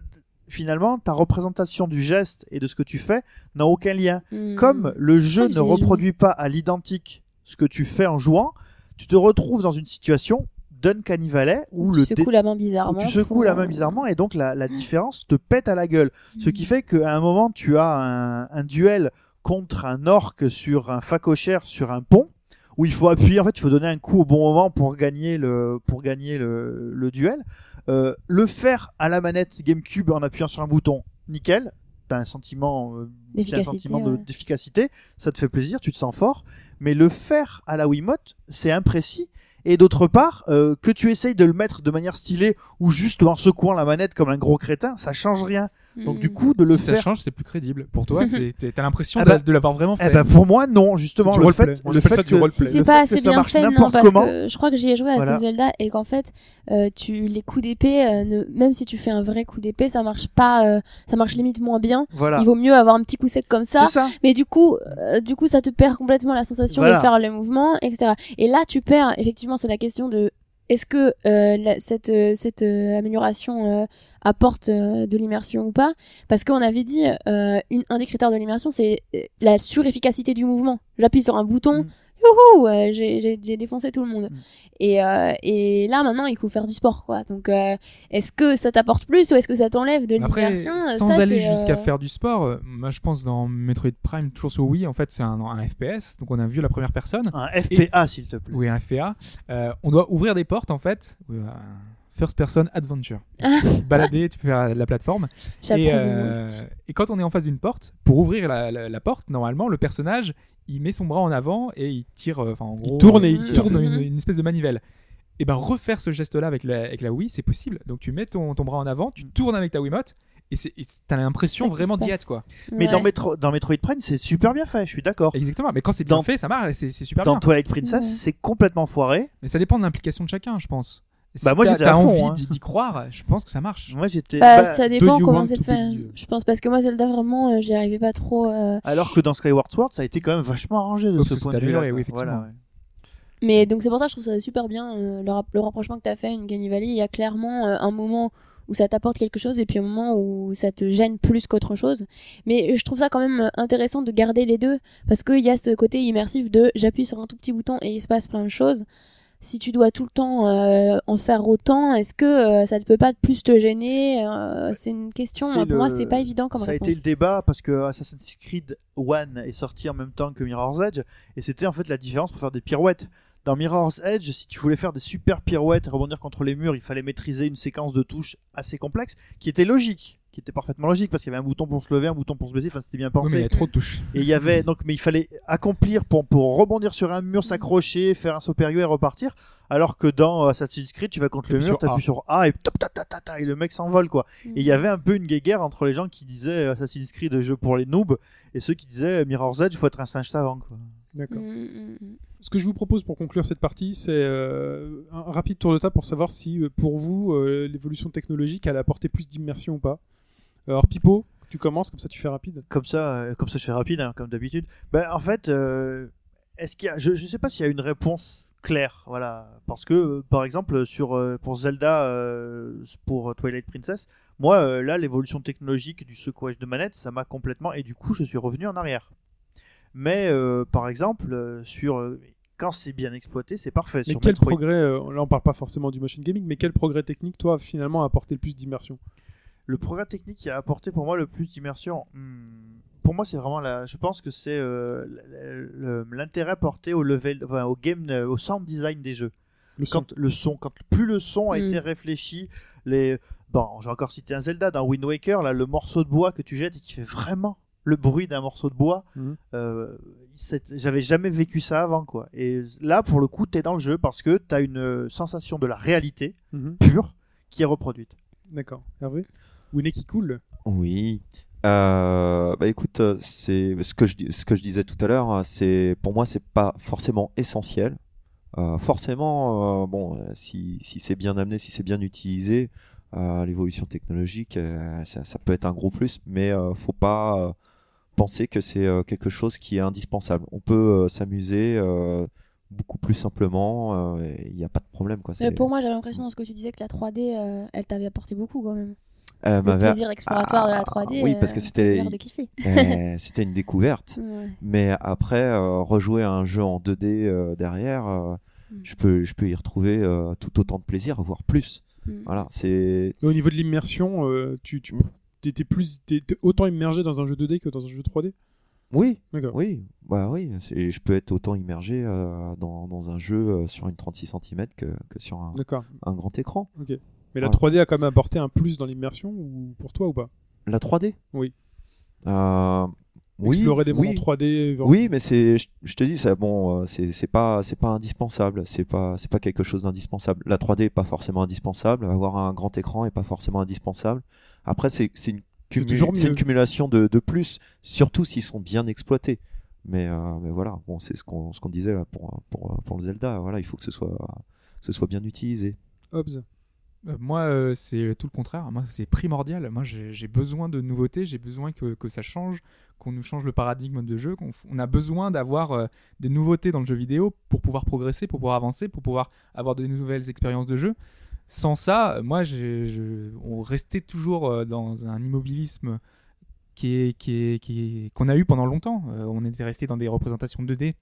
Speaker 3: Finalement, ta représentation du geste et de ce que tu fais n'a aucun lien.
Speaker 5: Hmm.
Speaker 3: Comme le jeu
Speaker 5: Ah,
Speaker 3: ne
Speaker 5: ai
Speaker 3: reproduit pas à l'identique ce que tu fais en jouant, tu te retrouves dans une situation d'Uncanny Valley où,
Speaker 5: tu
Speaker 3: le
Speaker 5: secoues
Speaker 3: dé-
Speaker 5: la main
Speaker 3: où
Speaker 5: bizarrement.
Speaker 3: tu secoues
Speaker 5: faut-
Speaker 3: la main bizarrement et donc la, la différence te pète à la gueule. Ce qui fait qu'à un moment, tu as un, un duel contre un orc sur un facochère sur un pont où il faut appuyer, en fait, il faut donner un coup au bon moment pour gagner le, pour gagner le, le duel. Euh, le faire à la manette GameCube en appuyant sur un bouton, nickel. T'as un sentiment, euh, un sentiment
Speaker 5: ouais.
Speaker 3: d'efficacité, ça te fait plaisir, tu te sens fort. Mais le faire à la Wiimote, c'est imprécis. Et d'autre part, euh, que tu essayes de le mettre de manière stylée ou juste en secouant la manette comme un gros crétin, ça change rien. Donc
Speaker 5: Hmm.
Speaker 3: du coup, de le
Speaker 2: si
Speaker 3: faire
Speaker 2: ça change, c'est plus crédible. Pour toi, t'as l'impression
Speaker 3: Ah
Speaker 2: de,
Speaker 3: bah-
Speaker 2: de l'avoir vraiment fait.
Speaker 3: Eh ben pour moi, non, justement, le fait,
Speaker 1: On
Speaker 3: le fait
Speaker 1: ça du
Speaker 3: que-
Speaker 1: roleplay.
Speaker 5: Si c'est pas assez bien fait, non,
Speaker 3: n'importe
Speaker 5: parce
Speaker 3: comment.
Speaker 5: que je crois que j'y ai joué à
Speaker 3: Voilà.
Speaker 5: ce Zelda et qu'en fait, euh, tu les coups d'épée, euh, ne- même si tu fais un vrai coup d'épée, ça marche pas, euh, ça marche limite moins bien.
Speaker 3: Voilà.
Speaker 5: Il vaut mieux avoir un petit coup sec comme ça.
Speaker 3: C'est ça.
Speaker 5: Mais du coup, euh, du coup, ça te perd complètement la sensation
Speaker 3: Voilà.
Speaker 5: de faire le mouvement, etc. Et là, tu perds. Effectivement, c'est la question de est-ce que euh, cette euh, euh, amélioration apporte de l'immersion ou pas? Parce qu'on avait dit un des critères de l'immersion, c'est la surefficacité du mouvement. J'appuie sur un bouton.
Speaker 3: Mm.
Speaker 5: Youhou, euh, j'ai défoncé tout le monde.
Speaker 3: Mm.
Speaker 5: Et, euh, et là maintenant il faut faire du sport quoi. Donc euh, est-ce que ça t'apporte plus ou est-ce que ça t'enlève de l'immersion
Speaker 2: sans
Speaker 5: Ça,
Speaker 2: aller jusqu'à
Speaker 5: euh,
Speaker 2: faire du sport, euh, moi je pense dans Metroid Prime, toujours sur Wii, en fait c'est un, un FPS, donc on a vu la première personne.
Speaker 3: Un FPA, s'il te plaît.
Speaker 2: Oui, un FPA. Euh, on doit ouvrir des portes en fait, euh, First Person Adventure. Tu peux te balader, tu peux faire la plateforme. Et, euh, et quand on est en face d'une porte, pour ouvrir la, la- la porte, normalement, le personnage, il met son bras en avant et il tire. euh, Enfin, en gros,
Speaker 1: tourne et il
Speaker 2: il tourne une,
Speaker 5: Mhm.
Speaker 2: une espèce de manivelle. Et ben refaire ce geste-là avec la, avec la Wii, c'est possible. Donc tu mets ton, ton bras en avant, tu tournes avec ta Wiimote et t'as l'impression vraiment d'y être quoi.
Speaker 3: Mais
Speaker 5: Ouais.
Speaker 3: dans, Metro- dans Metroid Prime, c'est super bien fait, je suis d'accord.
Speaker 2: Exactement. Mais quand c'est bien
Speaker 3: Dans-
Speaker 2: fait, ça marche, c'est super
Speaker 3: Dans
Speaker 2: bien.
Speaker 3: Twilight Princess,
Speaker 5: Ouais.
Speaker 3: c'est complètement foiré.
Speaker 2: Mais ça dépend de l'implication de chacun, je pense. Si
Speaker 3: Bah, moi,
Speaker 2: t'as-
Speaker 3: j'étais
Speaker 2: t'as
Speaker 3: à fond,
Speaker 2: envie
Speaker 3: hein.
Speaker 2: d'y croire, je pense que ça marche.
Speaker 3: Moi, j'étais.
Speaker 5: Bah,
Speaker 3: bah,
Speaker 5: ça dépend comment c'est fait. Je pense parce que moi Zelda vraiment, euh, j'y arrivais pas trop. euh,
Speaker 3: Alors que dans Skyward Sword, ça a été quand même vachement arrangé de
Speaker 2: Oh,
Speaker 3: ce point de vue-là.
Speaker 2: amélioré, oui.
Speaker 3: Voilà, ouais.
Speaker 5: Mais donc c'est pour ça que je trouve ça super bien euh, le, rap- le rapprochement que tu as fait une Gany Valley. Il y a clairement euh, un moment où ça t'apporte quelque chose et puis un moment où ça te gêne plus qu'autre chose. Mais je trouve ça quand même intéressant de garder les deux parce qu'il y a ce côté immersif de j'appuie sur un tout petit bouton et il se passe plein de choses. Si tu dois tout le temps euh, en faire autant, est-ce que euh, ça ne peut pas plus te gêner Euh, C'est une question. Pour moi,
Speaker 3: le-
Speaker 5: c'est pas évident comme
Speaker 3: ça
Speaker 5: réponse.
Speaker 3: a été le débat parce que Assassin's Creed 1 est sorti en même temps que Mirror's Edge et c'était en fait la différence pour faire des pirouettes. Dans Mirror's Edge, si tu voulais faire des super pirouettes et rebondir contre les murs, il fallait maîtriser une séquence de touches assez complexe qui était logique, qui était parfaitement logique parce qu'il y avait un bouton pour se lever, un bouton pour se baisser, enfin c'était bien
Speaker 2: Oui, mais il y
Speaker 3: pensé.
Speaker 2: a trop de touches.
Speaker 3: Et il y avait donc, mais il fallait accomplir pour, pour rebondir sur un mur, s'accrocher, faire un saut périlleux et repartir. Alors que dans Assassin's Creed, tu vas contre le mur, t'appuies sur A et top, ta, ta, ta, ta, et le mec s'envole quoi. Et il y avait un peu une guéguerre entre les gens qui disaient euh, Assassin's Creed jeu pour les noobs et ceux qui disaient euh, Mirror's Edge, faut être un singe savant quoi.
Speaker 1: D'accord. Ce que je vous propose pour conclure cette partie, c'est euh, un rapide tour de table pour savoir si, euh, pour vous, euh, l'évolution technologique, elle a apporté plus d'immersion ou pas. Alors, Pipo, tu commences, comme ça tu fais rapide.
Speaker 3: Comme ça, comme ça je fais rapide, hein, comme d'habitude. Ben, en fait, est-ce qu'il y a, je, je sais pas s'il y a une réponse claire, voilà, parce que par exemple sur pour Zelda, pour Twilight Princess, moi là l'évolution technologique du secouage de manette, ça m'a complètement et du coup je suis revenu en arrière. Mais euh, par exemple euh, sur euh, quand c'est bien exploité, c'est parfait.
Speaker 1: Mais
Speaker 3: sur
Speaker 1: quel
Speaker 3: Metroid.
Speaker 1: progrès, euh, là on parle pas forcément du motion gaming, mais quel progrès technique, toi, finalement, a apporté le plus d'immersion?
Speaker 3: Le progrès technique qui a apporté pour moi le plus d'immersion, hmm, pour moi c'est vraiment la. Je pense que c'est euh, l'intérêt porté au level, enfin, au game, au sound design des jeux.
Speaker 1: Le son.
Speaker 3: Quand le son, quand plus le son a
Speaker 5: Mm.
Speaker 3: été réfléchi, les. Bon, j'ai encore cité un Zelda dans Wind Waker, là, le morceau de bois que tu jettes et qui fait vraiment le bruit d'un morceau de bois.
Speaker 1: Mhm.
Speaker 3: euh, c'est- J'avais jamais vécu ça avant, quoi. Et là, pour le coup, t'es dans le jeu parce que t'as une euh, sensation de la réalité
Speaker 1: Mhm.
Speaker 3: pure qui est reproduite.
Speaker 1: D'accord. Hervé? Winnie qui coule?
Speaker 4: Oui. Euh, bah écoute, c'est ce que je dis- ce que je disais tout à l'heure. C'est pour moi, c'est pas forcément essentiel. Euh, forcément, euh, bon, si, si c'est bien amené, si c'est bien utilisé, euh, l'évolution technologique, euh, ça, ça peut être un gros plus, mais euh, faut pas euh, penser que c'est euh, quelque chose qui est indispensable. On peut euh, s'amuser euh, beaucoup plus simplement. euh, Il n'y a pas de problème, quoi.
Speaker 5: Pour moi, j'avais l'impression dans ce que tu disais que la 3D, euh, elle t'avait apporté beaucoup quand même.
Speaker 4: Euh,
Speaker 5: Le plaisir exploratoire de la
Speaker 4: Ah,
Speaker 5: 3D.
Speaker 4: oui, parce que c'était- euh, c'était une découverte.
Speaker 5: Ouais.
Speaker 4: Mais après, euh, rejouer à un jeu en 2D euh, derrière, euh,
Speaker 5: Mm.
Speaker 4: je, peux, je peux y retrouver euh, tout autant de plaisir, voire plus.
Speaker 5: Mm.
Speaker 4: Voilà, c'est.
Speaker 1: Au niveau de l'immersion, euh, tu, tu
Speaker 4: Mm.
Speaker 1: étais plus, autant immergé dans un jeu 2D que dans un jeu 3D
Speaker 4: Oui, oui, bah oui. Je peux être autant immergé euh, dans, dans un jeu euh, sur une 36 cm que, que sur un, un grand écran.
Speaker 1: Mais la
Speaker 4: Voilà.
Speaker 1: 3D a quand même apporté un plus dans l'immersion ou pour toi ou pas?
Speaker 4: La 3D
Speaker 1: Oui.
Speaker 4: Euh, oui,
Speaker 1: Explorer des mondes
Speaker 4: oui.
Speaker 1: en 3D. vers-
Speaker 4: Oui, mais c'est, je, je te dis, ça, bon, euh, c'est, c'est pas, c'est pas indispensable. C'est pas, c'est pas quelque chose d'indispensable. La 3D est pas forcément indispensable. Avoir un grand écran est pas forcément indispensable. Après, c'est, une,
Speaker 1: C'est
Speaker 4: cumu-
Speaker 1: toujours
Speaker 4: c'est une cumulation de, de plus, surtout s'ils sont bien exploités. Mais, euh, mais voilà, bon, c'est ce qu'on, ce qu'on disait là pour, pour, pour le Zelda. Voilà, il faut que ce soit, que ce soit bien utilisé.
Speaker 1: Hobbs.
Speaker 2: Euh, moi, euh, c'est tout le contraire. Moi, c'est primordial. Moi, j'ai besoin de nouveautés. J'ai besoin que, que ça change, qu'on nous change le paradigme de jeu. on a besoin d'avoir euh, des nouveautés dans le jeu vidéo pour pouvoir progresser, pour pouvoir avancer, pour pouvoir avoir de nouvelles expériences de jeu. Sans ça, moi, je- on restait toujours euh, dans un immobilisme qu'on a eu pendant longtemps. Euh, on était resté dans des représentations 2D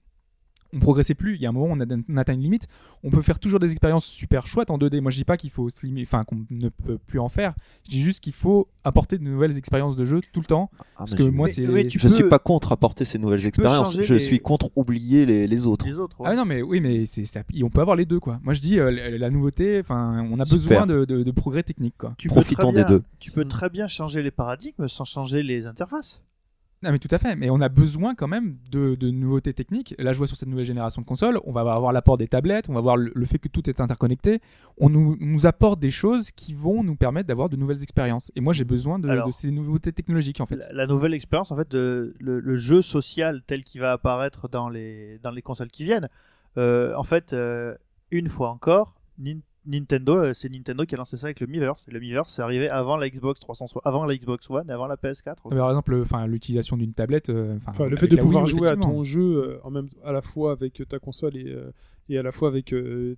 Speaker 2: on progressait plus. Il y a un moment, on, a, on atteint une limite. On peut faire toujours des expériences super chouettes en 2D. Moi, je dis pas qu'il faut enfin qu'on ne peut plus en faire. Je dis juste qu'il faut apporter de nouvelles expériences de jeu tout le temps.
Speaker 4: Ah,
Speaker 2: Parce que moi, c'est.
Speaker 3: oui,
Speaker 4: je
Speaker 3: peux-
Speaker 4: suis pas contre apporter ces nouvelles expériences. Je
Speaker 3: les-
Speaker 4: suis contre oublier les, les autres.
Speaker 3: Les autres. ouais.
Speaker 2: Ah non mais oui mais c'est ça on peut avoir les deux quoi. Moi je dis euh, la, nouveauté enfin on a
Speaker 4: Super.
Speaker 2: besoin de, de- de progrès technique quoi.
Speaker 3: tu peux
Speaker 4: Profitons
Speaker 3: très
Speaker 4: des
Speaker 3: bien-
Speaker 4: deux.
Speaker 3: Tu peux très bien changer les paradigmes sans changer les interfaces.
Speaker 2: Non mais tout à fait mais on a besoin quand même de, de nouveautés techniques. Là je vois sur cette nouvelle génération de consoles on va avoir l'apport des tablettes on va voir le, le fait que tout est interconnecté. On nous, nous apporte des choses qui vont nous permettre d'avoir de nouvelles expériences et moi j'ai besoin de,
Speaker 3: Alors,
Speaker 2: de ces nouveautés technologiques en fait.
Speaker 3: La, la nouvelle expérience, en fait, de, le, le jeu social tel qu'il va apparaître dans les, dans les consoles qui viennent, euh, en fait, euh, une fois encore, Nin- Nintendo, euh, c'est Nintendo qui a lancé ça avec le Miiverse. Et le Miiverse, c'est arrivé avant la Xbox 360, avant la Xbox One et avant la PS4.
Speaker 2: Mais Par exemple enfin l'utilisation d'une tablette euh, enfin,
Speaker 1: le fait de pouvoir
Speaker 2: Wii
Speaker 1: jouer à ton jeu euh, en même, à la fois avec ta console et, et à la fois avec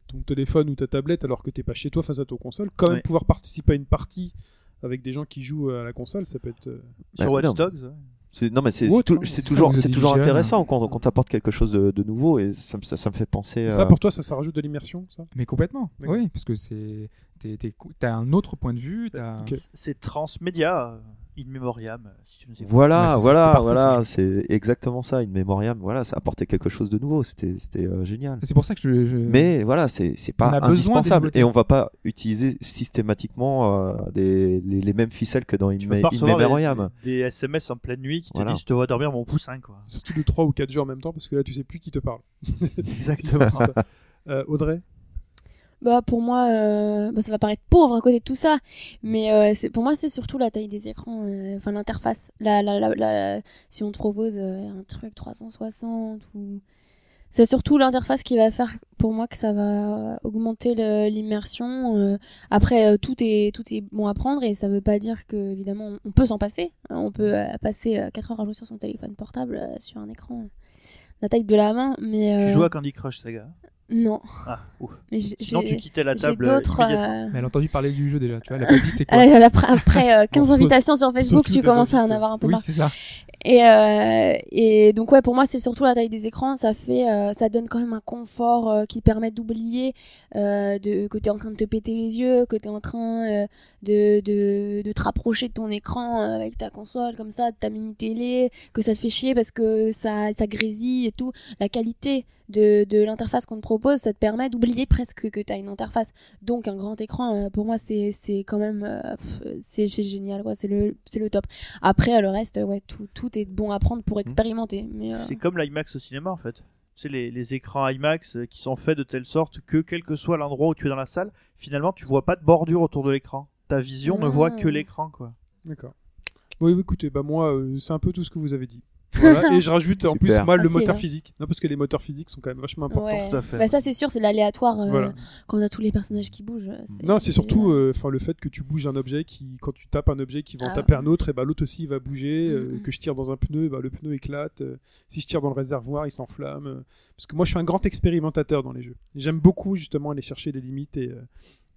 Speaker 1: ton téléphone ou ta tablette alors que t'es pas chez toi face à ta console, quand même
Speaker 3: Ouais.
Speaker 1: pouvoir participer à une partie avec des gens qui jouent à la console, ça peut être.
Speaker 3: Sur
Speaker 4: Bah,
Speaker 3: Watch. Dogs.
Speaker 4: Non, mais c'est
Speaker 1: hein.
Speaker 4: toujours, c'est toujours intéressant quand, quand t'apportes quelque chose de, de nouveau et ça, me- ça, ça me fait penser.
Speaker 1: Ça
Speaker 4: euh,
Speaker 1: pour toi, ça, ça rajoute de l'immersion, ça?
Speaker 2: Mais complètement. Oui parce que c'est t'es- t'es- t'as un autre point de vue.
Speaker 3: C'est transmédia, in memoriam, euh, si tu nous écoutes.
Speaker 4: Voilà, voilà, voilà,
Speaker 2: ce
Speaker 4: c'est exactement ça, une mémoriam. Voilà, ça apportait quelque chose de nouveau. C'était, c'était euh, génial.
Speaker 2: C'est pour ça que je, je-
Speaker 4: Mais voilà, c'est c'est pas indispensable et on va pas utiliser systématiquement euh, des, les, les mêmes ficelles que dans In, In Memoriam.
Speaker 3: des, des SMS en pleine nuit qui te
Speaker 4: Voilà.
Speaker 3: disent je te vois dormir mon poussin. Quoi.
Speaker 1: Surtout de 3 ou 4 jeux en même temps parce que là, tu sais plus qui te parle.
Speaker 3: Exactement.
Speaker 1: Euh, Audrey?
Speaker 5: Bah pour moi, euh, bah, ça va paraître pauvre à côté de tout ça, mais euh, c'est pour moi c'est surtout la taille des écrans, euh, enfin l'interface. La, la, la, la- si on te propose un truc 360 ou c'est surtout l'interface qui va faire pour moi que ça va augmenter l'immersion. après tout est tout est bon à prendre et ça veut pas dire que évidemment on peut s'en passer. hein. on peut passer 4 heures à jouer sur son téléphone portable sur un écran la taille de la main, mais
Speaker 3: Tu joues à Candy Crush, Saga?
Speaker 5: Non.
Speaker 3: Ah, ouf.
Speaker 5: Mais j'ai-
Speaker 3: Sinon, tu quittais la table.
Speaker 5: euh,
Speaker 2: Mais elle a entendu parler du jeu déjà, tu vois, elle a pas dit c'est quoi.
Speaker 5: Euh, après, après, euh, 15
Speaker 1: Bon, saute-
Speaker 5: invitations sur Facebook, tu commences à en avoir un peu
Speaker 2: oui,
Speaker 5: marre.
Speaker 2: c'est ça.
Speaker 5: Et, euh, et donc ouais, pour moi, c'est surtout la taille des écrans. Ça fait, euh, ça donne quand même un confort euh, qui permet d'oublier euh, de, que t'es en train de te péter les yeux, que t'es en train de, de, de te rapprocher de ton écran avec ta console comme ça, de ta mini télé, que ça te fait chier parce que ça, ça grésille et tout. La qualité de, de l'interface qu'on te propose, ça te permet d'oublier presque que t'as une interface. Donc un grand écran, pour moi, c'est quand même, c'est génial, quoi. C'est le, le top. Après, le reste, ouais, tout est bon à prendre pour expérimenter. Mais, euh,
Speaker 3: C'est comme l'IMAX au cinéma en fait. Tu sais, les, les écrans IMAX euh, qui sont faits de telle sorte que quel que soit l'endroit où tu es dans la salle, finalement tu vois pas de bordure autour de l'écran. Ta vision ne voit que l'écran quoi.
Speaker 1: D'accord. Oui, écoutez, bah moi, euh, c'est un peu tout ce que vous avez dit. Voilà. Et je rajoute en plus moi le
Speaker 5: Facile,
Speaker 1: moteur physique. Non, parce que les moteurs physiques sont quand même vachement importants.
Speaker 5: ouais.
Speaker 3: tout à fait.
Speaker 5: Bah, ça, c'est sûr, c'est l'aléatoire euh,
Speaker 1: Voilà.
Speaker 5: quand on a tous les personnages qui bougent. c'est-
Speaker 1: Non, c'est surtout euh, enfin le fait que tu bouges un objet qui, quand tu tapes un objet qui va en
Speaker 5: Ah.
Speaker 1: taper un autre, et bah l'autre aussi il va bouger. euh,
Speaker 5: Mhm.
Speaker 1: que je tire dans un pneu, bah, le pneu éclate. euh, si je tire dans le réservoir, il s'enflamme. euh, parce que moi, je suis un grand expérimentateur dans les jeux. J'aime beaucoup justement aller chercher les limites et euh,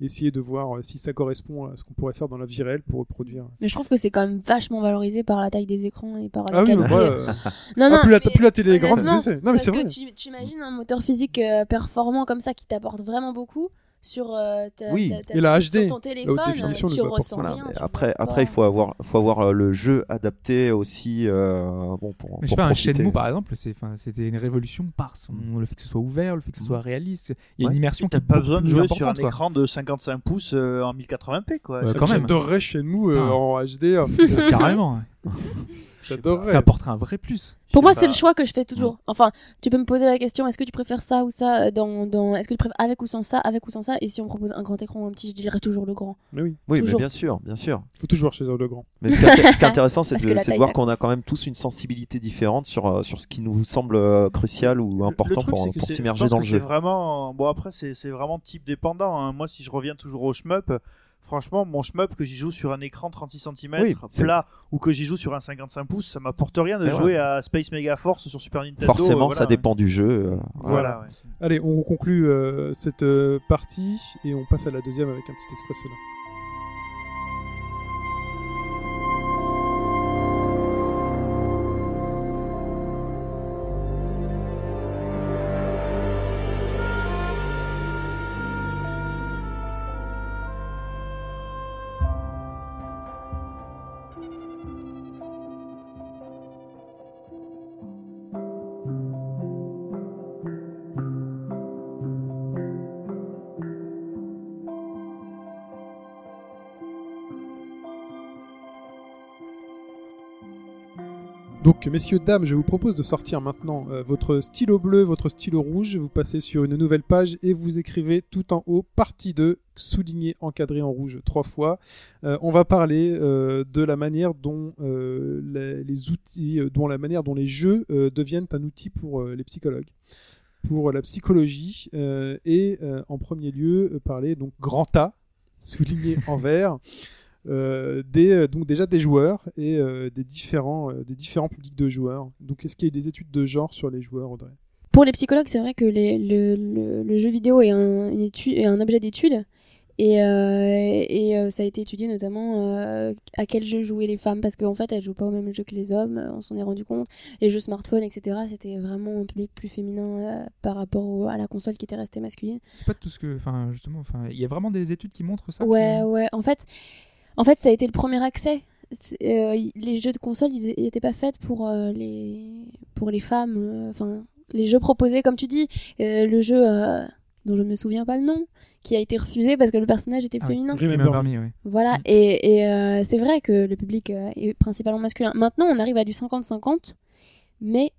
Speaker 1: essayer de voir euh, si ça correspond à ce qu'on pourrait faire dans la vie réelle pour reproduire.
Speaker 5: Mais je trouve que c'est quand même vachement valorisé par la taille des écrans et par la
Speaker 1: Ah oui,
Speaker 5: qualité.
Speaker 1: euh,
Speaker 5: non,
Speaker 1: ah,
Speaker 5: non,
Speaker 1: plus, la, plus la télé est grande, mieux c'est. Non, mais c'est
Speaker 5: que
Speaker 1: vrai.
Speaker 5: tu, tu imagines un moteur physique euh, performant comme ça qui t'apporte vraiment beaucoup sur, euh, ta,
Speaker 4: Oui.
Speaker 5: ta- ta
Speaker 1: Et la
Speaker 5: petite-
Speaker 1: HD,
Speaker 5: sur ton téléphone, tu ressens
Speaker 1: ça.
Speaker 4: Voilà,
Speaker 5: rien.
Speaker 4: mais
Speaker 5: tu
Speaker 4: après, après, il faut avoir, faut avoir euh, le jeu adapté aussi. euh, bon, pour,
Speaker 2: Mais je sais pas, un. Shenmue par exemple, c'est, enfin, c'était une révolution par son, le fait que ce soit ouvert, le fait que ce soit réaliste. Il y a
Speaker 4: Ouais.
Speaker 2: une immersion qui
Speaker 3: pas besoin de jouer sur un
Speaker 2: quoi.
Speaker 3: écran de 55 pouces euh, en 1080p quoi.
Speaker 2: Ouais,
Speaker 3: Ça-
Speaker 2: quand même.
Speaker 1: J'adorerais chez nous euh,
Speaker 2: Putain.
Speaker 1: en HD. hein.
Speaker 2: Carrément.
Speaker 1: J'adorerais.
Speaker 2: Ça apporterait un vrai plus.
Speaker 5: Pour moi, c'est le choix que je fais toujours. Enfin, tu peux me poser la question est-ce que tu préfères ça ou ça euh, dans, dans... Est-ce que tu préfères avec ou sans ça, avec ou sans ça Et si on propose un grand écran ou un petit, je dirais toujours le grand.
Speaker 1: Mais oui,
Speaker 4: Oui, mais bien sûr, bien sûr.
Speaker 1: faut toujours chez le grand.
Speaker 4: Mais ce qui est, inté- ce qui est intéressant, c'est de, de voir qu'on a quand même tous une sensibilité différente sur, euh, sur ce qui nous semble euh, crucial ou important
Speaker 3: le truc,
Speaker 4: pour, s'immerger dans le
Speaker 3: c'est
Speaker 4: jeu.
Speaker 3: vraiment bon après c'est c'est vraiment type dépendant. hein. Moi si je reviens toujours au shmup, franchement mon shmup que j'y joue sur un écran 36 cm
Speaker 4: Oui,
Speaker 3: plat ou que j'y joue sur un 55 pouces, ça m'apporte rien de jouer à Space Mega Force sur Super Nintendo.
Speaker 4: Forcément,
Speaker 3: euh,
Speaker 4: ça dépend du jeu. euh, voilà.
Speaker 3: Voilà. ouais.
Speaker 1: Allez, on conclut euh, cette euh, partie et on passe à la deuxième avec un petit extrait sonore. Donc, messieurs, dames, je vous propose de sortir maintenant euh, votre stylo bleu, votre stylo rouge. Vous passez sur une nouvelle page et vous écrivez tout en haut partie 2, souligné, encadré en rouge trois fois. Euh, on va parler euh, de la manière dont les, les outils, dont la manière dont les jeux deviennent un outil pour les psychologues, pour la psychologie, et en premier lieu parler donc grand A, souligné en vert. euh, des, euh, donc déjà des joueurs et euh, des différents euh, des différents publics de joueurs. Donc est-ce qu'il y a des études de genre sur les joueurs, Audrey?
Speaker 5: Pour les psychologues, c'est vrai que les- le, le- le jeu vidéo est un, une étude, est un objet d'étude. Et, euh, et euh, ça a été étudié notamment euh, à quel jeu jouaient les femmes, parce qu'en fait, elles jouent pas au même jeu que les hommes, on s'en est rendu compte. Les jeux smartphones, etc., c'était vraiment un public plus féminin euh, par rapport au- à la console qui était restée masculine.
Speaker 2: C'est pas tout ce que. Enfin, justement, enfin, il y a vraiment des études qui montrent ça.
Speaker 5: Ouais,
Speaker 2: que-
Speaker 5: ouais. En fait, en fait, ça a été le premier accès. Euh, les jeux de console, ils n'étaient pas faits pour euh, les pour les femmes. euh, Enfin, les jeux proposés, comme tu dis, euh, le jeu euh, dont je me souviens pas le nom, qui a été refusé parce que le personnage était
Speaker 2: Ah oui.
Speaker 5: féminin.
Speaker 1: Me.
Speaker 2: Me, ouais.
Speaker 5: Voilà.
Speaker 2: Mm.
Speaker 5: Et, et, euh, c'est vrai que le public euh, est principalement masculin. Maintenant, on arrive à du 50-50, mais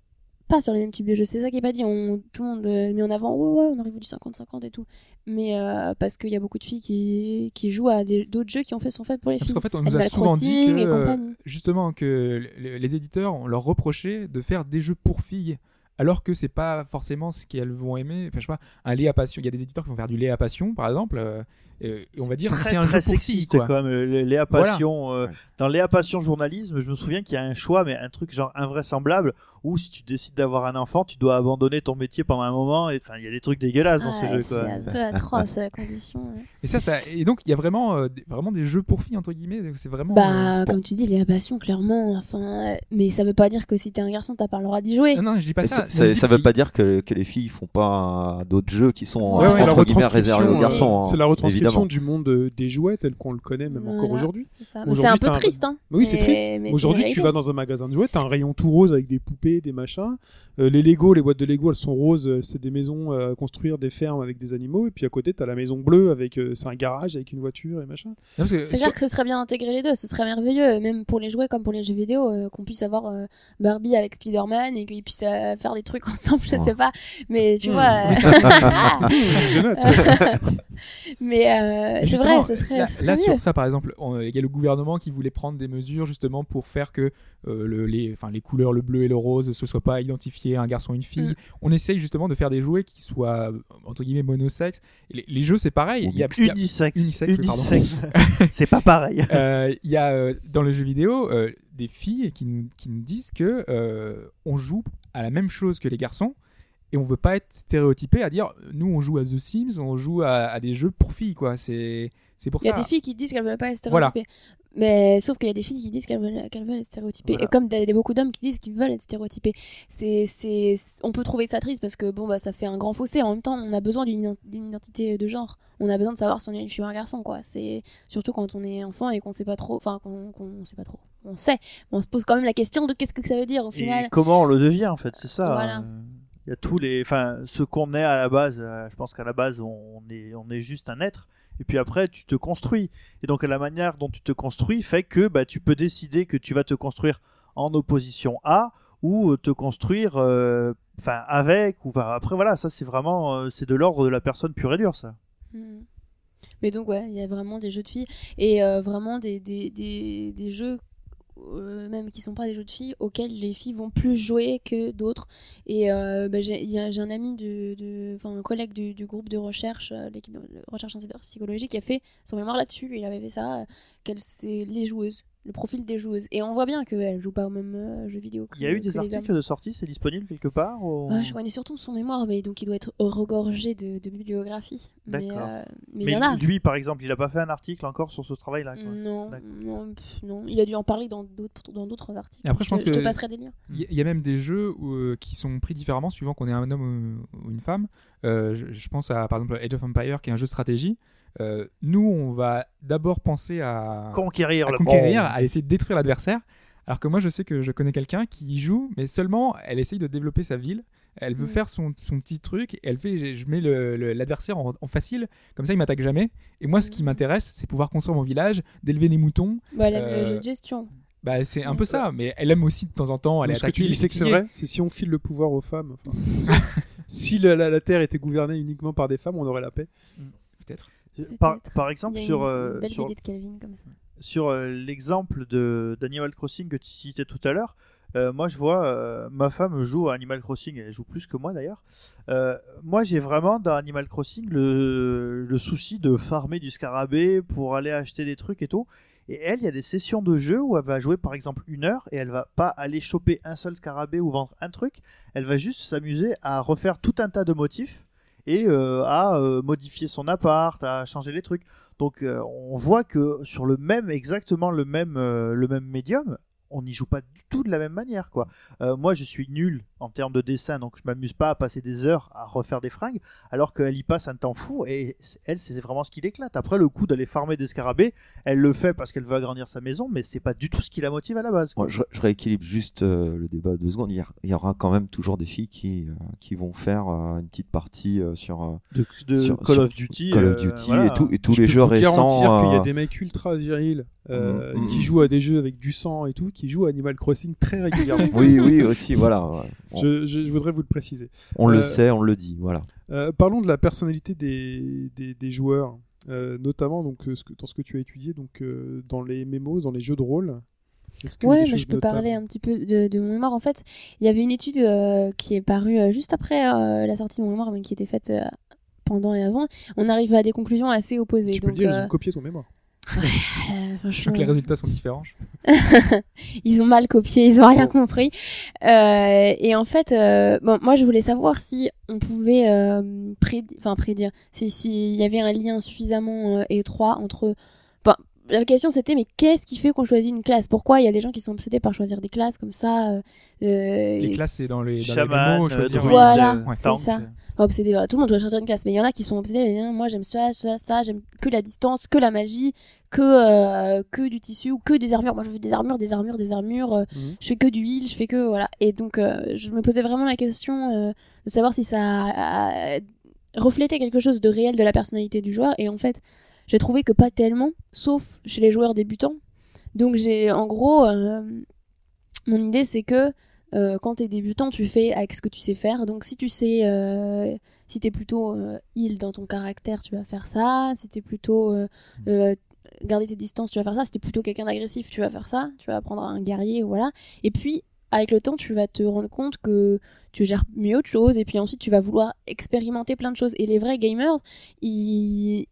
Speaker 5: pas sur les mêmes types de jeux. C'est ça qui est pas dit. On, tout le monde euh, met en avant, ouais, ouais, on arrive à du 50-50 et tout. Mais euh, parce qu'il y a beaucoup de filles qui, qui jouent à des- d'autres jeux qui ont fait, sont faits pour les
Speaker 2: Parce
Speaker 5: filles.
Speaker 2: qu'en fait, on nous a souvent dit que, justement, que les, les éditeurs, on leur reprochait de faire des jeux pour filles, alors que c'est pas forcément ce qu'elles vont aimer. Enfin, je sais pas, un lait à passion. Il y a des éditeurs qui vont faire du lait à passion, par exemple, euh, et, on va dire
Speaker 3: très,
Speaker 2: c'est un
Speaker 3: très
Speaker 2: jeu pour filles, quoi.
Speaker 3: quand même. le- Léa
Speaker 2: Voilà.
Speaker 3: Passion, euh,
Speaker 4: Ouais.
Speaker 3: dans Léa Passion journalisme, je me souviens qu'il y a un choix, mais un truc genre invraisemblable, où si tu décides d'avoir un enfant, tu dois abandonner ton métier pendant un moment. Et enfin, il y a des trucs dégueulasses dans
Speaker 5: Ah,
Speaker 3: ces jeux.
Speaker 5: c'est
Speaker 3: Quoi.
Speaker 5: un peu atroce la condition. ouais.
Speaker 2: Et ça, ça, et donc il y a vraiment, euh, des, vraiment des jeux pour filles entre guillemets. C'est vraiment.
Speaker 5: Bah,
Speaker 2: euh,
Speaker 5: comme tu dis, les passions, clairement. Enfin, euh, mais ça veut pas dire que si t'es un garçon, t'as pas le droit d'y jouer.
Speaker 2: Non, non, je dis pas ça.
Speaker 4: Ça, ça- veut pas dire que, que les filles font pas d'autres jeux qui sont
Speaker 5: Ouais,
Speaker 4: euh,
Speaker 5: ouais,
Speaker 4: entre guillemets réservés aux
Speaker 1: euh,
Speaker 4: garçons.
Speaker 1: C'est
Speaker 4: hein,
Speaker 1: la retranscription
Speaker 4: évidemment.
Speaker 1: du monde euh, des jouets tel qu'on le connaît même encore
Speaker 5: Voilà,
Speaker 1: aujourd'hui.
Speaker 5: C'est c'est un peu triste, hein.
Speaker 1: Oui, c'est triste.
Speaker 5: c'est
Speaker 1: Aujourd'hui, tu vas dans un magasin de jouets, t'as un rayon tout rose avec des poupées, des machins. Euh, les Lego, les boîtes de Lego, elles sont roses, euh, c'est des maisons euh, à construire, des fermes avec des animaux. Et puis à côté, t'as la maison bleue avec, euh, c'est un garage avec une voiture et machin.
Speaker 2: Parce que
Speaker 5: C'est
Speaker 2: sur-
Speaker 5: clair que ce serait bien d'intégrer les deux, ce serait merveilleux, même pour les jouets comme pour les jeux vidéo, euh, qu'on puisse avoir euh, Barbie avec Spider-Man et qu'ils puissent euh, faire des trucs ensemble, je
Speaker 4: Ouais.
Speaker 5: sais pas. Mais tu
Speaker 1: Mmh.
Speaker 5: vois. euh,
Speaker 1: Je note.
Speaker 5: mais euh, c'est vrai, ce serait,
Speaker 2: là,
Speaker 5: ce serait
Speaker 2: là,
Speaker 5: mieux.
Speaker 2: sur ça, par exemple, il y a le gouvernement qui voulait prendre des mesures justement pour faire que euh, le- les, couleurs, le bleu et le rose, ce soit pas identifié un garçon et une fille.
Speaker 5: Mm.
Speaker 2: On essaye justement de faire des jouets qui soient euh, entre guillemets monosexes. Les, les jeux, c'est pareil. Il y a, il y a-
Speaker 3: Unisex.
Speaker 2: Unisex, oui, pardon.
Speaker 3: Unisex. c'est pas pareil.
Speaker 2: euh, il y a euh, dans le jeu vidéo euh, des filles qui nous, qui nous disent que euh, on joue à la même chose que les garçons et on veut pas être stéréotypé à dire nous on joue à The Sims, on joue à, à des jeux pour filles quoi. C'est c'est pour
Speaker 5: Il y a
Speaker 2: ça.
Speaker 5: des filles qui disent qu'elles veulent pas être
Speaker 2: Voilà.
Speaker 5: Mais sauf qu'il y a des filles qui disent qu'elles veulent, qu'elles veulent être stéréotypées.
Speaker 3: Voilà.
Speaker 5: Et comme il y a beaucoup d'hommes qui disent qu'ils veulent être stéréotypés. C'est, c'est, on peut trouver ça triste parce que bon, bah, ça fait un grand fossé. En même temps, on a besoin d'une, ident- d'une identité de genre. On a besoin de savoir si on est une fille ou un garçon, quoi. C'est surtout quand on est enfant et qu'on sait pas trop. Enfin, qu'on, qu'on sait pas trop. On sait. Mais on se pose quand même la question de qu'est-ce que ça veut dire au final.
Speaker 3: Et comment on le devient en fait, c'est ça.
Speaker 5: Voilà.
Speaker 3: hein. Il y a tous les, enfin, ce qu'on est à la base. euh, je pense qu'à la base, on est, on est juste un être. Et puis après, tu te construis. Et donc, la manière dont tu te construis fait que bah, tu peux décider que tu vas te construire en opposition à ou euh, te construire, euh, avec. Ou après, voilà, ça c'est vraiment, euh, c'est de l'ordre de la personne pure et dure, ça.
Speaker 5: Hmm. Mais donc ouais, il y a vraiment des jeux de filles et vraiment des, des, des jeux euh, même qui sont pas des jeux de filles auxquels les filles vont plus jouer que d'autres. Et euh, bah, j'ai un ami de, enfin un collègue du, groupe de recherche, euh, l'équipe de recherche en cyberpsychologie qui a fait son mémoire là-dessus. Il avait fait ça, qu'elles c'est les joueuses, le profil des joueuses. Et on voit bien qu'elles jouent pas au même euh, jeu vidéo. Que,
Speaker 3: Il y a eu
Speaker 5: que
Speaker 3: des articles de sortie, c'est disponible quelque part ou-
Speaker 5: je connais surtout son mémoire, mais donc il doit être regorgé de, de bibliographie. Mais euh, mais il
Speaker 3: Mais
Speaker 5: y en a.
Speaker 3: lui, par exemple, il a pas fait un article encore sur ce travail-là.
Speaker 5: Non, non, pff, non, il a dû en parler dans d'autres dans d'autres articles.
Speaker 2: Et après, je pense
Speaker 5: te, je te
Speaker 2: que-
Speaker 5: passerai des liens.
Speaker 2: Il y, il a même des jeux où, euh, qui sont pris différemment suivant qu'on est un homme ou, une femme. Euh, je, je pense à par exemple Age of Empire qui est un jeu de stratégie. Euh, nous, on va d'abord penser à,
Speaker 3: Conquérir
Speaker 2: à
Speaker 3: le
Speaker 2: conquérir, à essayer de détruire l'adversaire. Alors que moi, je sais que je connais quelqu'un qui y joue, mais seulement elle essaye de développer sa ville. Elle veut
Speaker 5: Mm.
Speaker 2: faire son, son petit truc. Et elle fait, je mets l'adversaire en, en facile, comme ça il m'attaque jamais. Et moi, ce qui
Speaker 5: Mm.
Speaker 2: m'intéresse, c'est pouvoir construire mon village, d'élever des moutons.
Speaker 5: Bah, le,
Speaker 2: Euh,
Speaker 5: le jeu de gestion.
Speaker 2: Bah, c'est un peu ça, mais elle aime aussi de temps en temps aller
Speaker 1: ce que tu dis, c'est que c'est vrai. C'est si on file le pouvoir aux femmes. enfin, si la- la Terre était gouvernée uniquement par des femmes, on aurait la paix.
Speaker 2: Peut-être.
Speaker 3: Par, exemple, sur, euh, sur, euh, l'exemple de d'Animal Crossing que tu citais tout à l'heure, euh, moi je vois ma femme joue à Animal Crossing, elle joue plus que moi d'ailleurs. Moi j'ai vraiment dans Animal Crossing le, le souci de farmer du scarabée pour aller acheter des trucs et tout. Et elle, il y a des sessions de jeu où elle va jouer par exemple une heure et elle va pas aller choper un seul scarabée ou vendre un truc. Elle va juste s'amuser à refaire tout un tas de motifs et euh, à euh, modifier son appart, à changer les trucs. Donc euh, on voit que sur le même, exactement le même, le même médium, on n'y joue pas du tout de la même manière quoi. Moi je suis nul en termes de dessin, donc je m'amuse pas à passer des heures à refaire des fringues, alors qu'elle y passe un temps fou et elle c'est vraiment ce qui l'éclate. Après le coup d'aller farmer des scarabées, elle le fait parce qu'elle veut agrandir sa maison, mais c'est pas du tout ce qui la motive à la base. quoi.
Speaker 4: Moi, je, je rééquilibre juste euh, le débat deux secondes. Il y, a- il y aura quand même toujours des filles qui, euh, qui vont faire euh, une petite partie euh, sur,
Speaker 3: De, de
Speaker 4: sur-
Speaker 3: Call
Speaker 4: sur
Speaker 3: of Duty,
Speaker 4: Call of
Speaker 3: euh,
Speaker 4: Duty
Speaker 3: voilà.
Speaker 4: et, tout, et tous
Speaker 1: Je
Speaker 4: les
Speaker 1: peux
Speaker 4: jeux récents.
Speaker 1: qu'il y a des mecs ultra virils euh,
Speaker 4: Mm, mm,
Speaker 1: qui
Speaker 4: mm.
Speaker 1: jouent à des jeux avec du sang et tout, qui jouent à Animal Crossing très régulièrement.
Speaker 4: Oui, oui, aussi, voilà. ouais.
Speaker 1: Je, je- je voudrais vous le préciser.
Speaker 4: on
Speaker 1: Euh,
Speaker 4: le sait, on le dit, voilà.
Speaker 1: Euh, parlons de la personnalité des, des, des joueurs, euh, notamment donc, euh, ce que, dans ce que tu as étudié donc, euh, dans les mémos, dans les jeux de rôle.
Speaker 5: Ouais,
Speaker 1: des
Speaker 5: mais je peux
Speaker 1: notables
Speaker 5: parler un petit peu de, de mon mémoire. En fait, il y avait une étude euh, qui est parue euh, juste après euh, la sortie de mon mémoire, mais qui était faite euh, pendant et avant. On arrive à des conclusions assez opposées.
Speaker 1: Tu peux
Speaker 5: Donc,
Speaker 1: dire, ils
Speaker 5: euh,
Speaker 1: ont copié ton mémoire.
Speaker 5: Euh,
Speaker 2: Je sens que les résultats sont différents.
Speaker 5: ils ont mal copié, ils ont rien compris. Euh, et en fait, euh, bon, moi je voulais savoir si on pouvait euh, prédi- enfin prédire, si s'il y avait un lien suffisamment étroit entre. La question c'était mais qu'est-ce qui fait qu'on choisit une classe? Pourquoi il y a des gens qui sont obsédés par choisir des classes comme ça euh, euh,
Speaker 2: Les classes, c'est dans les, dans les mémos,
Speaker 3: euh,
Speaker 2: choisir
Speaker 3: druide,
Speaker 5: Voilà,
Speaker 3: euh,
Speaker 5: c'est ça. Voilà. Tout le monde doit choisir une classe, mais il y en a qui sont obsédés. mais, hein, moi, j'aime ça, ça, ça. J'aime que la distance, que la magie, que euh, que du tissu ou que des armures. Moi, je veux des armures, des armures, des armures. euh,
Speaker 1: Mhm.
Speaker 5: Je fais que du heal, je fais que voilà. Et donc, euh, je me posais vraiment la question euh, de savoir si ça euh, reflétait quelque chose de réel de la personnalité du joueur. Et en fait, j'ai trouvé que pas tellement, sauf chez les joueurs débutants. Donc, j'ai en gros, euh, mon idée, c'est que euh, quand t'es débutant, tu fais avec ce que tu sais faire. Donc si tu sais, euh, si t'es plutôt euh, heal dans ton caractère, tu vas faire ça. Si t'es plutôt euh, euh, garder tes distances, tu vas faire ça. Si t'es plutôt quelqu'un d'agressif, tu vas faire ça. Tu vas apprendre à un guerrier, voilà. Et puis avec le temps, tu vas te rendre compte que tu gères mieux autre chose. Et puis ensuite, tu vas vouloir expérimenter plein de choses. Et les vrais gamers, ils,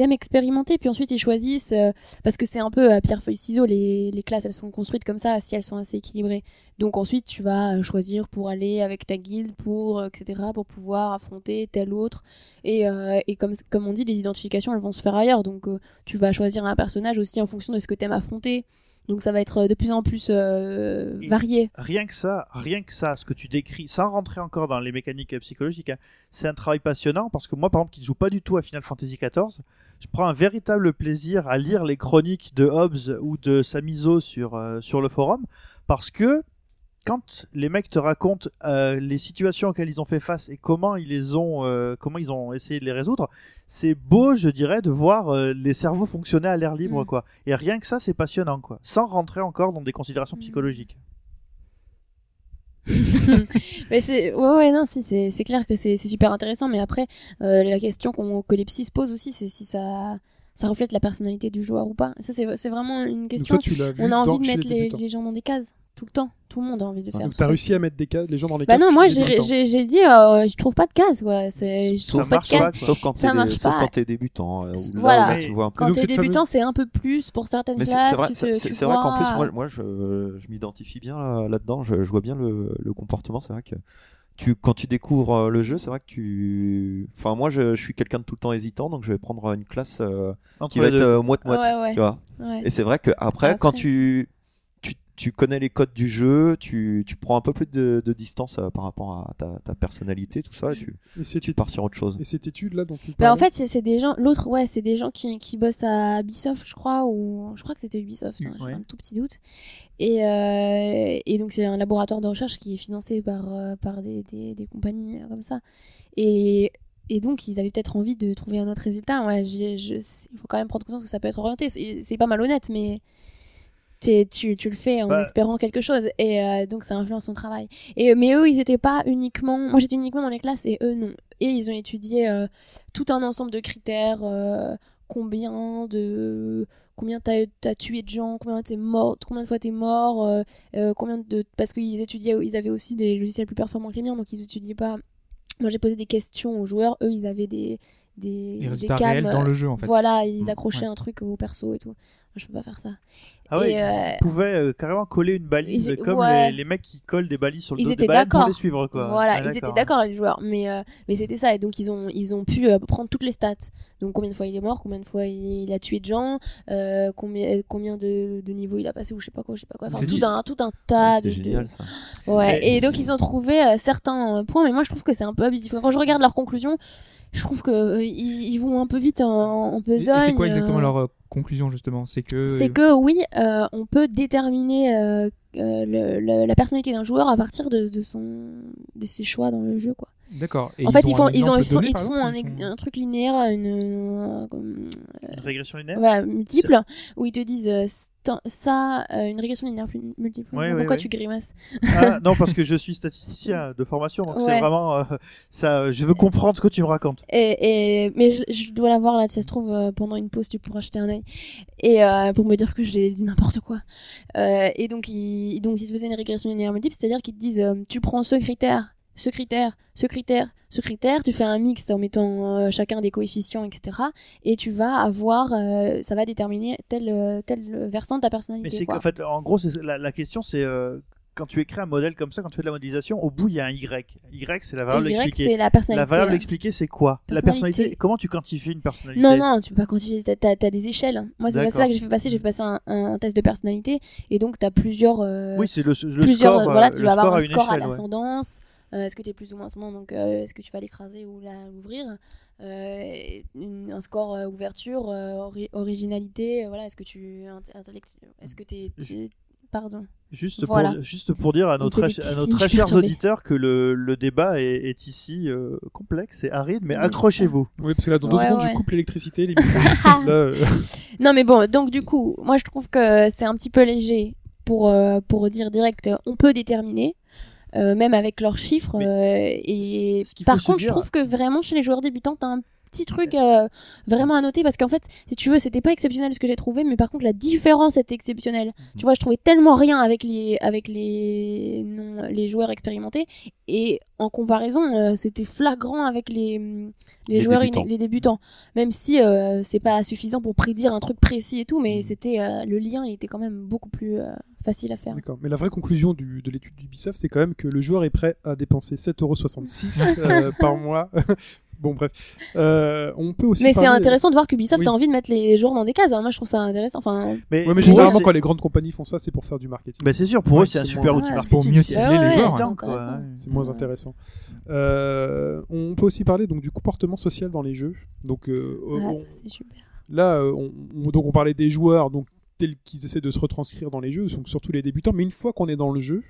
Speaker 5: aiment expérimenter. Puis ensuite, ils choisissent euh, parce que c'est un peu à pierre feuille ciseaux. Les, classes, elles sont construites comme ça si elles sont assez équilibrées. Donc ensuite, tu vas euh, choisir pour aller avec ta guilde, pour euh, etc., pour pouvoir affronter tel autre. Et, et comme comme on dit, les identifications, elles vont se faire ailleurs. Donc tu vas choisir un personnage aussi en fonction de ce que t'aimes affronter. Donc ça va être euh, de plus en plus euh, varié.
Speaker 3: Rien que ça, rien que ça, ce que tu décris, sans rentrer encore dans les mécaniques euh, psychologiques, hein, c'est un travail passionnant parce que moi, par exemple, qui ne joue pas du tout à Final Fantasy XIV, je prends un véritable plaisir à lire les chroniques de Hobbes ou de Samizo sur, euh, sur le forum parce que quand les mecs te racontent euh, les situations auxquelles ils ont fait face et comment ils les ont, euh, comment ils ont essayé de les résoudre, c'est beau, je dirais, de voir euh, les cerveaux fonctionner à l'air libre,
Speaker 5: Mm.
Speaker 3: quoi. Et rien que ça, c'est passionnant, quoi. Sans rentrer encore dans des considérations
Speaker 5: Mm.
Speaker 3: psychologiques.
Speaker 5: mais c'est ouais ouais non si c'est c'est clair que c'est c'est super intéressant mais après euh, la question qu'on que les psys se posent aussi c'est si ça ça reflète la personnalité du joueur ou pas ça c'est c'est vraiment une question
Speaker 1: toi, tu l'as vu
Speaker 5: on a envie de mettre
Speaker 1: les
Speaker 5: gens dans des cases tout le temps tout le monde a envie de faire
Speaker 1: Donc t'as
Speaker 5: ça.
Speaker 1: réussi à mettre des cases, les gens dans les
Speaker 5: bah
Speaker 1: cases.
Speaker 5: non
Speaker 1: chez
Speaker 5: moi j'ai dit euh, je trouve pas de case quoi je
Speaker 3: Ça
Speaker 5: trouve pas de
Speaker 3: marche
Speaker 5: case
Speaker 3: pas, quoi.
Speaker 4: Sauf quand
Speaker 5: Ça
Speaker 4: t'es
Speaker 5: marche
Speaker 4: sauf
Speaker 5: pas.
Speaker 4: quand t'es débutant. euh, où
Speaker 5: voilà.
Speaker 4: tu vois un peu.
Speaker 5: quand t'es débutant
Speaker 1: fameuse-
Speaker 5: c'est un peu plus pour certaines
Speaker 4: Mais
Speaker 5: classes
Speaker 4: c'est vrai, qu'en plus, moi, moi je, je m'identifie bien là- là-dedans. Je, je vois bien le, le comportement. C'est vrai que tu, quand tu découvres euh, le jeu, c'est vrai que tu. Enfin, moi, je, je suis quelqu'un de tout le temps hésitant, donc je vais prendre une classe euh, qui va être euh, moite-moite.
Speaker 5: Ouais, ouais.
Speaker 4: Tu vois
Speaker 5: ouais.
Speaker 4: Et c'est vrai que après,
Speaker 5: Après.
Speaker 4: quand tu, tu, connais les codes du jeu, tu, tu prends un peu plus de, de distance euh, par rapport à ta, ta personnalité, tout ça, et tu,
Speaker 1: Et cette,
Speaker 4: tu pars sur autre chose.
Speaker 1: et cette étude là dont tu
Speaker 5: Bah, en fait, c'est des gens. L'autre, ouais, c'est des gens qui, qui bossent à Ubisoft, je crois, ou je crois que c'était Ubisoft. hein,
Speaker 3: Ouais.
Speaker 5: J'ai un tout petit doute. Et, euh, et donc, c'est un laboratoire de recherche qui est financé par, euh, par des, des, des compagnies comme ça. Et, et donc, ils avaient peut-être envie de trouver un autre résultat. Ouais, il faut quand même prendre conscience que ça peut être orienté. C'est c'est pas malhonnête, mais. Tu, tu, tu le fais en
Speaker 3: Bah.
Speaker 5: espérant quelque chose et euh, donc ça influence ton travail et mais eux ils étaient pas uniquement moi j'étais uniquement dans les classes et eux non et ils ont étudié euh, tout un ensemble de critères euh, combien de combien t'as as tué de gens combien t'es mort combien de fois t'es mort euh, euh, combien de parce qu'ils étudiaient ils avaient aussi des logiciels plus performants que les miens donc ils étudiaient pas moi j'ai posé des questions aux joueurs eux ils avaient des des, des
Speaker 2: résultats
Speaker 5: cams,
Speaker 2: réels dans le jeu en fait.
Speaker 5: voilà ils
Speaker 2: Mm,
Speaker 5: accrochaient
Speaker 2: ouais.
Speaker 5: un truc au perso et tout je peux pas faire ça
Speaker 3: Ah ouais,
Speaker 5: et, euh,
Speaker 3: ils pouvaient euh, carrément coller une balise
Speaker 5: Ils-
Speaker 3: comme
Speaker 5: ouais.
Speaker 3: les, les mecs qui collent des balises sur le
Speaker 5: Ils
Speaker 3: dos
Speaker 5: étaient
Speaker 3: des baleines pour les suivre quoi.
Speaker 5: Voilà,
Speaker 3: Ah,
Speaker 5: ils étaient d'accord les joueurs, mais euh, mais c'était ça et donc ils ont ils ont pu euh, prendre toutes les stats. Donc combien de fois il est mort, combien de fois il, a tué de gens, euh, combien combien de, de niveaux il a passé ou je sais pas quoi, je sais pas quoi. Enfin
Speaker 4: C'est
Speaker 5: tout
Speaker 4: dit.
Speaker 5: un tout un tas de,
Speaker 4: C'était
Speaker 5: de-
Speaker 4: génial ça.
Speaker 5: Ouais,
Speaker 3: Et-
Speaker 5: et donc ils ont trouvé euh, certains points, mais moi je trouve que c'est un peu abusif. Quand je regarde leurs conclusions, je trouve que euh, ils, ils vont un peu vite en, en besogne.
Speaker 2: c'est quoi exactement leur euh, conclusion justement C'est que.
Speaker 5: c'est que oui, euh, on peut déterminer euh, euh, le- le- la personnalité d'un joueur à partir de, de son de ses choix dans le jeu quoi.
Speaker 2: D'accord.
Speaker 5: En fait,
Speaker 2: ont
Speaker 5: ils font ils ont ils font,
Speaker 2: donné,
Speaker 5: ils font un,
Speaker 2: exemple,
Speaker 5: ex-
Speaker 2: ils sont-
Speaker 5: un truc linéaire une
Speaker 3: régression linéaire.
Speaker 5: voilà, multiple où ils te disent euh, ça euh, une régression linéaire multiple.
Speaker 3: Ouais, ouais,
Speaker 5: Pourquoi
Speaker 3: ouais.
Speaker 5: tu grimaces
Speaker 3: Ah, non, parce que je suis statisticien de formation, donc c'est vraiment euh, ça. Je veux comprendre ce que tu me racontes.
Speaker 5: Et, et mais je, je dois l'avoir là, si ça se trouve pendant une pause tu pourras jeter un œil et euh, pour me dire que j'ai dit n'importe quoi. Euh, et donc ils donc ils faisaient une régression linéaire multiple, c'est-à-dire qu'ils te disent euh, tu prends ce critère, ce critère, ce critère, ce critère, tu fais un mix en mettant chacun des coefficients etc. Et tu vas avoir ça va déterminer tel tel versant de ta
Speaker 3: Mais
Speaker 5: personnalité.
Speaker 3: c'est
Speaker 5: quoi.
Speaker 3: qu'en fait, en gros, la, la question, c'est quand tu écris un modèle comme ça, quand tu fais de la modélisation, au bout il y a un Y. Y, c'est la variable
Speaker 5: Y
Speaker 3: expliquée.
Speaker 5: c'est la personnalité.
Speaker 3: La variable
Speaker 5: euh.
Speaker 3: expliquée, c'est quoi? La
Speaker 5: Personnalité.
Speaker 3: Comment tu quantifies une personnalité?
Speaker 5: Non, non, tu peux pas quantifier. T'as, t'as des échelles. Moi, c'est pas ça que j'ai fait passer. J'ai fait passer un, un test de personnalité. Et donc, t'as plusieurs. euh,
Speaker 3: Oui, c'est le, le
Speaker 5: plusieurs.
Speaker 3: score.
Speaker 5: voilà,
Speaker 3: euh,
Speaker 5: tu
Speaker 3: le
Speaker 5: vas avoir un score à
Speaker 3: ouais.
Speaker 5: l'ascendance. Euh, est-ce que t'es plus ou moins ascendant Donc, euh, est-ce que tu vas l'écraser ou l'ouvrir Euh, une- Un score euh, ouverture, euh, ori- originalité. euh, voilà, est-ce que tu. Est-ce que t'es. tu- Pardon.
Speaker 3: Juste,
Speaker 5: Voilà.
Speaker 3: pour, juste pour dire à nos très, à nos très chers auditeurs que le, le débat est, est ici euh, complexe et aride, mais
Speaker 5: Oui,
Speaker 3: accrochez-vous.
Speaker 1: Oui, parce que là, dans deux
Speaker 5: Ouais,
Speaker 1: secondes,
Speaker 5: ouais.
Speaker 1: je coupe l'électricité, les micros. Là, euh,
Speaker 5: Non, mais bon, donc du coup, moi je trouve que c'est un petit peu léger pour, euh, pour dire direct, on peut déterminer, euh, même avec leurs chiffres. Euh, et par contre, je trouve que vraiment chez les joueurs débutants, t'as un petit truc euh, vraiment à noter parce qu'en fait, si tu veux, c'était pas exceptionnel ce que j'ai trouvé, mais par contre, la différence était exceptionnelle. Tu vois, je trouvais tellement rien avec les, avec les, non, les joueurs expérimentés et en comparaison, euh, c'était flagrant avec les, les,
Speaker 4: Les
Speaker 5: joueurs
Speaker 4: débutants.
Speaker 5: les débutants. Même si euh, c'est pas suffisant pour prédire un truc précis et tout,
Speaker 4: Mm.
Speaker 5: mais c'était euh, le lien, il était quand même beaucoup plus euh, facile à faire.
Speaker 1: D'accord. Mais la vraie conclusion du- de l'étude d'Ubisoft, c'est quand même que le joueur est prêt à dépenser 7,66€ euh, par mois. Bon, bref. Euh, on peut aussi.
Speaker 5: Mais c'est
Speaker 1: parler-
Speaker 5: intéressant de voir qu'Ubisoft
Speaker 1: Oui.
Speaker 5: a envie de mettre les joueurs dans des cases. hein. Moi, je trouve ça intéressant. Enfin,
Speaker 3: Mais,
Speaker 1: Ouais, mais
Speaker 3: pour eux,
Speaker 1: généralement,
Speaker 3: c'est-
Speaker 1: quand les grandes compagnies font ça, c'est pour faire du marketing.
Speaker 3: bah, c'est sûr, pour
Speaker 1: Ouais,
Speaker 3: eux, c'est un super outil marketing.
Speaker 2: pour mieux
Speaker 3: c'est-
Speaker 2: cibler
Speaker 5: Ouais,
Speaker 2: les
Speaker 5: ouais,
Speaker 2: joueurs.
Speaker 5: c'est
Speaker 2: hein.
Speaker 3: quoi,
Speaker 5: intéressant.
Speaker 3: ouais.
Speaker 1: C'est moins intéressant. Euh, on peut aussi parler donc du comportement social dans les jeux. Donc euh,
Speaker 5: ah,
Speaker 1: on-
Speaker 5: ça, c'est super.
Speaker 1: là, euh, on, on- donc on parlait des joueurs donc tels qu'ils essaient de se retranscrire dans les jeux, donc surtout les débutants. Mais une fois qu'on est dans le jeu,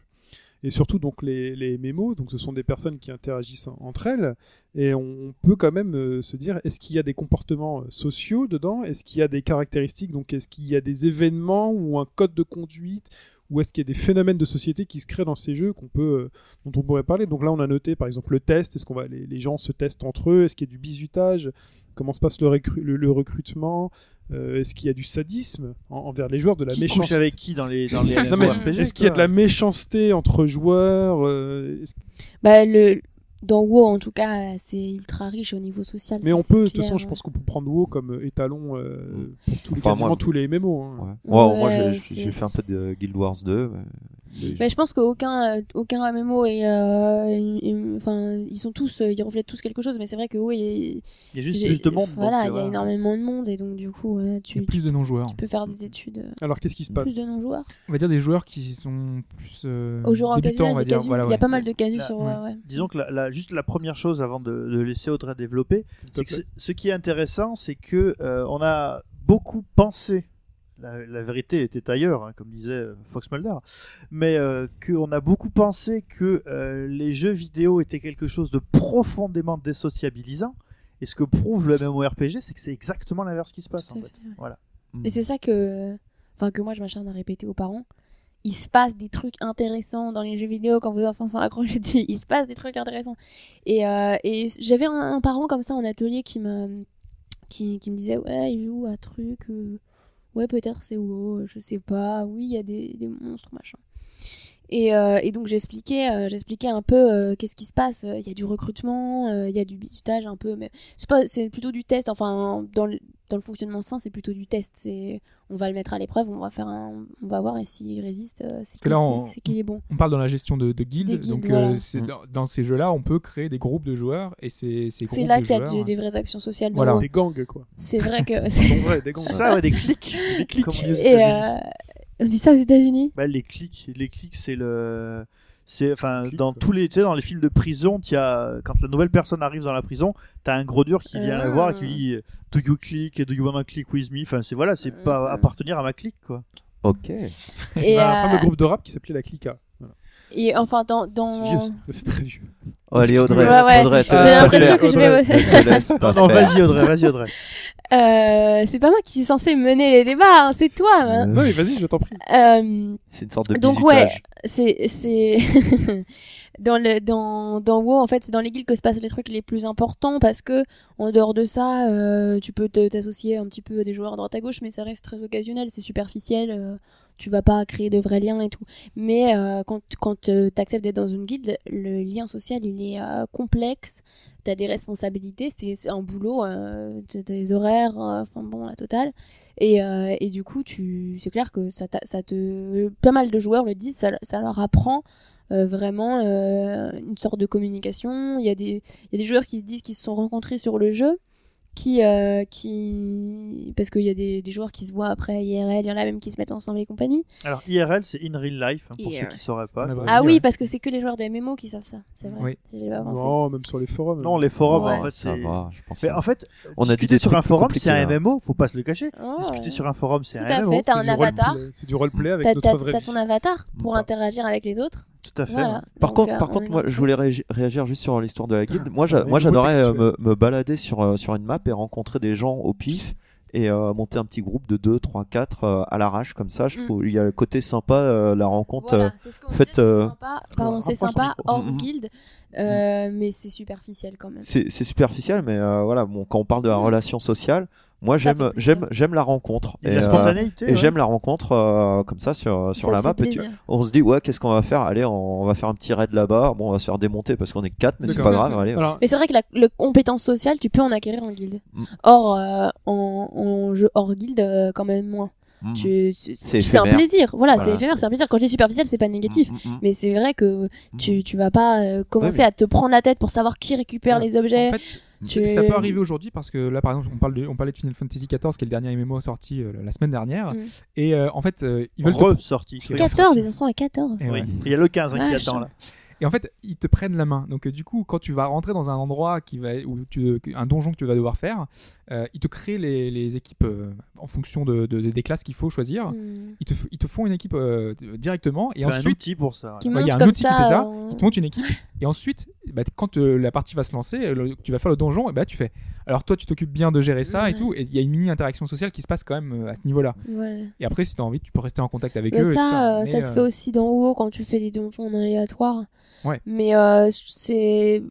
Speaker 1: et surtout donc les, les mémos, donc ce sont des personnes qui interagissent en- entre elles, et on peut quand même euh, se dire est-ce qu'il y a des comportements euh, sociaux dedans? Est-ce qu'il y a des caractéristiques? Donc est-ce qu'il y a des événements ou un code de conduite? Ou est-ce qu'il y a des phénomènes de société qui se créent dans ces jeux qu'on peut, euh, dont on pourrait parler? Donc là, on a noté par exemple le test. Est-ce qu'on va les, gens se testent entre eux? Est-ce qu'il y a du bizutage Comment se passe le recrutement? Euh, Est-ce qu'il y a du sadisme en- envers les joueurs, de la
Speaker 3: Qui couche
Speaker 1: méchanceté
Speaker 3: avec qui dans les dans les
Speaker 1: Non, mais
Speaker 3: RPG,
Speaker 1: Est-ce qu'il y a de la méchanceté entre joueurs euh,
Speaker 5: Bah, le... Dans WoW, en tout cas, c'est ultra riche au niveau social.
Speaker 1: Mais
Speaker 5: ça,
Speaker 1: on peut, de toute façon, je
Speaker 5: ouais.
Speaker 1: pense qu'on peut prendre WoW comme euh, étalon euh, pour tous les,
Speaker 4: Enfin,
Speaker 1: quasiment
Speaker 4: moi-
Speaker 1: tous les MMO. hein.
Speaker 4: Ouais. Moi, j'ai fait un peu de Guild Wars 2.
Speaker 5: Mais je pense qu'aucun euh, aucun MMO est, euh, enfin, ils sont tous, euh, ils reflètent tous quelque chose. Mais c'est vrai que WoW, il,
Speaker 3: y a juste plus de monde.
Speaker 5: Voilà, il y a énormément de monde et donc du coup, ouais,
Speaker 2: Il y
Speaker 5: tu,
Speaker 2: a plus de non-joueurs.
Speaker 5: tu peux faire des études.
Speaker 1: Alors, qu'est-ce qui se passe
Speaker 5: Plus de non-joueurs.
Speaker 2: On va dire des joueurs qui sont plus. euh,
Speaker 5: Aux joueurs
Speaker 2: débutants,
Speaker 5: occasionnels,
Speaker 2: on va
Speaker 5: des
Speaker 2: dire.
Speaker 5: casus.
Speaker 2: Voilà,
Speaker 5: il y a pas mal de casus sur
Speaker 2: ouais.
Speaker 5: WoW, ouais.
Speaker 3: Disons que la, la- juste la première chose avant de, de laisser Audrey développer, c'est que c'est- ce qui est intéressant, c'est que euh, on a beaucoup pensé. La, la vérité était ailleurs, hein, comme disait euh, Fox Mulder, mais euh, qu'on a beaucoup pensé que euh, les jeux vidéo étaient quelque chose de profondément désociabilisant. Et ce que prouve le MMORPG, c'est que c'est exactement l'inverse qui se passe.
Speaker 5: Tout
Speaker 3: En
Speaker 5: à
Speaker 3: fait.
Speaker 5: fait, ouais.
Speaker 3: Voilà.
Speaker 5: Et c'est ça que enfin que moi je m'acharne à répéter aux parents. Il se passe des trucs intéressants dans les jeux vidéo quand vos enfants sont accrochés dessus. Il se passe des trucs intéressants. Et, euh, et j'avais un, un parent comme ça en atelier qui me, qui, qui me disait Ouais, il joue à truc. Ouais, peut-être c'est WoW, je sais pas. Oui, il y a des monstres, machin. Et, euh, et donc j'expliquais, euh, j'expliquais un peu euh, qu'est-ce qui se passe. Il y a du recrutement, euh, il y a du bisutage un peu, mais c'est pas, c'est plutôt du test. Enfin, dans le, dans le fonctionnement sain, c'est plutôt du test. C'est, on va le mettre à l'épreuve, on va faire un, on va voir et s'il résiste, c'est
Speaker 2: que
Speaker 5: qu'il
Speaker 2: là,
Speaker 5: c'est-
Speaker 2: on-
Speaker 5: c'est qu'il est bon.
Speaker 2: On parle dans la gestion de, de guildes,
Speaker 5: Des guildes,
Speaker 2: donc
Speaker 5: voilà.
Speaker 2: euh, c'est dans, dans ces jeux-là, on peut créer des groupes de joueurs et c'est ces
Speaker 5: C'est là
Speaker 2: de
Speaker 5: qu'il y a
Speaker 2: joueurs,
Speaker 5: du- des vraies actions sociales.
Speaker 2: Voilà.
Speaker 1: Des gangs, quoi.
Speaker 5: C'est vrai que. C'est-
Speaker 1: ouais, des gangs.
Speaker 3: Ça, ouais, des clics. Des clics.
Speaker 5: Et euh, on dit ça aux États-Unis?
Speaker 3: Bah, les clics, les clics, c'est le, c'est, enfin, dans
Speaker 1: quoi.
Speaker 3: tous les, tu sais, dans les films de prison, tu as, quand la nouvelle personne arrive dans la prison, t'as un gros dur qui vient
Speaker 5: Ah.
Speaker 3: la voir et qui lui dit, do you click, do you wanna click with me? Enfin, c'est voilà, c'est pas
Speaker 5: mm.
Speaker 3: appartenir à ma clique, quoi.
Speaker 4: Ok.
Speaker 5: Et,
Speaker 1: Bah, un
Speaker 5: euh,
Speaker 1: fameux groupe de rap qui s'appelait la Clica.
Speaker 5: Et enfin dans
Speaker 1: C'est
Speaker 5: dans.
Speaker 1: C'est très vieux.
Speaker 4: Oh, allez, Audrey.
Speaker 5: Ouais, ouais.
Speaker 4: Audrey,
Speaker 1: J'ai
Speaker 5: l'impression que je vais-
Speaker 4: te
Speaker 3: Non, vas-y, Audrey, vas-y, Audrey.
Speaker 5: Euh, c'est pas moi qui suis censée mener les débats, hein, c'est toi. hein.
Speaker 1: Non, mais vas-y, je t'en prie.
Speaker 5: Euh,
Speaker 4: C'est une sorte de
Speaker 5: Donc,
Speaker 4: bisutage.
Speaker 5: c'est c'est dans le dans dans WoW en fait c'est dans les guildes que se passent les trucs les plus importants parce que en dehors de ça euh, tu peux te- t'associer un petit peu à des joueurs à droite à gauche mais ça reste très occasionnel c'est superficiel euh, tu vas pas créer de vrais liens et tout. Mais euh, quand quand tu acceptes d'être dans une guilde le lien social il est euh, complexe. T'as des responsabilités c'est un boulot euh, t'as des horaires euh, enfin bon la totale. Et, euh, et du coup, tu, c'est clair que ça, ça te, pas mal de joueurs le disent, ça, ça leur apprend euh, vraiment euh, une sorte de communication. Il y a des, y a des joueurs qui se disent qu'ils se sont rencontrés sur le jeu, qui, euh, qui, parce qu'il y a des, des joueurs qui se voient après IRL, il y en a même qui se mettent ensemble et compagnie.
Speaker 3: Alors, IRL, c'est in real life, hein, pour
Speaker 5: IRL.
Speaker 3: ceux qui sauraient pas.
Speaker 2: Ouais,
Speaker 5: Ah oui, parce que c'est que les joueurs de MMO qui savent ça, c'est vrai.
Speaker 2: Oui.
Speaker 5: Pas pensé.
Speaker 1: Non, même sur les forums.
Speaker 3: Non, les forums,
Speaker 5: Ouais.
Speaker 3: en fait,
Speaker 4: Ça
Speaker 3: c'est.
Speaker 4: va, je pense.
Speaker 3: Mais en fait,
Speaker 4: On a dit des
Speaker 3: sur un forum, c'est un
Speaker 4: compliqués,
Speaker 3: MMO, faut pas se le cacher.
Speaker 5: Oh,
Speaker 3: Discuter
Speaker 5: ouais.
Speaker 3: sur un forum, c'est
Speaker 5: Tout
Speaker 3: un
Speaker 5: à
Speaker 3: MMO.
Speaker 5: fait, t'as un avatar.
Speaker 1: C'est du roleplay avec
Speaker 5: T'as,
Speaker 1: notre
Speaker 5: t'as- ton avatar pour interagir avec les autres.
Speaker 3: Tout à fait.
Speaker 5: Voilà.
Speaker 4: Par
Speaker 5: Donc,
Speaker 4: contre,
Speaker 5: euh,
Speaker 4: par
Speaker 5: on
Speaker 4: contre, moi, je voulais réagi- réagir juste sur l'histoire de la guilde.
Speaker 1: Putain,
Speaker 4: Moi, j'adorais euh, me, me balader sur, euh, sur une map et rencontrer des gens au pif et euh, monter un petit groupe de 2, 3, 4 euh, à l'arrache comme ça. Je
Speaker 5: Mm.
Speaker 4: trouve il y a le côté sympa, euh, la rencontre.
Speaker 5: Voilà, c'est ce
Speaker 4: euh,
Speaker 5: sympa. Pardon, c'est sympa hors
Speaker 4: Mhm.
Speaker 5: guilde, euh, mais c'est superficiel quand même.
Speaker 4: c'est superficiel, mais euh, voilà, bon, quand on parle de la
Speaker 5: Mm.
Speaker 4: relation sociale, moi j'aime j'aime j'aime la rencontre.
Speaker 3: De la
Speaker 4: euh,
Speaker 3: spontanéité.
Speaker 4: et
Speaker 3: ouais.
Speaker 4: j'aime la rencontre euh, comme ça sur, sur
Speaker 5: Ça
Speaker 4: la map. Et tu- on se dit, ouais, qu'est-ce qu'on va faire? Allez, on, on va faire un petit raid là-bas. Bon, on va se faire démonter parce qu'on est 4, mais c'est pas grave. Allez,
Speaker 1: Alors,
Speaker 5: Mais c'est vrai que la le compétence sociale, tu peux en acquérir en guilde.
Speaker 4: Mm.
Speaker 5: Or, euh, en, en jeu hors guilde, euh, quand même moins.
Speaker 4: Mm.
Speaker 5: Tu, c'est, un plaisir. Voilà,
Speaker 4: Voilà,
Speaker 5: c'est éphémère,
Speaker 4: c'est-
Speaker 5: c'est un plaisir. Quand je dis superficiel, c'est pas négatif.
Speaker 4: Mm, mm, mm.
Speaker 5: Mais c'est vrai que tu, tu vas pas euh, commencer
Speaker 4: mais-
Speaker 5: à te prendre la tête pour savoir qui récupère
Speaker 2: Ouais.
Speaker 5: les objets.
Speaker 2: En fait,
Speaker 5: tu-
Speaker 2: ça peut arriver aujourd'hui parce que là, par exemple, on, parle de, on parlait de Final Fantasy XIV, qui est le dernier MMO sorti euh, la semaine dernière.
Speaker 5: Mm.
Speaker 2: Et euh, en fait, euh, ils veulent
Speaker 3: Ressorti.
Speaker 2: Oui.
Speaker 5: 14, des instants à 14.
Speaker 2: Et
Speaker 3: Oui.
Speaker 2: ouais.
Speaker 3: Il y a le 15 hein, qui attend là.
Speaker 2: Et en fait, ils te prennent la main. Donc, euh, du coup, quand tu vas rentrer dans un endroit qui va, où tu, un donjon que tu vas devoir faire, euh, ils te créent les, les équipes euh, en fonction de, de- des classes qu'il faut choisir.
Speaker 5: Mm.
Speaker 2: Ils te, f- ils te font une équipe euh, directement et
Speaker 3: Il y a un
Speaker 2: ensuite
Speaker 3: outil pour ça.
Speaker 5: Qui
Speaker 2: Ouais, il y a
Speaker 5: monte
Speaker 2: un outil qui
Speaker 5: ça.
Speaker 2: fait ça,
Speaker 5: euh,
Speaker 2: ils te montent une équipe et ensuite, bah, quand la partie va se lancer, le- tu vas faire le donjon et bah tu fais. Alors toi, tu t'occupes bien de gérer ça et tout. Et il y a une mini interaction sociale qui se passe quand même euh, à ce niveau-là. Et après, si tu as envie, tu peux rester en contact avec
Speaker 5: Mais
Speaker 2: eux. et tout
Speaker 5: ça, euh,
Speaker 2: Mais,
Speaker 5: ça se fait aussi dans WoW quand tu fais des donjons en aléatoire.
Speaker 2: Ouais.
Speaker 5: Mais euh, c'est.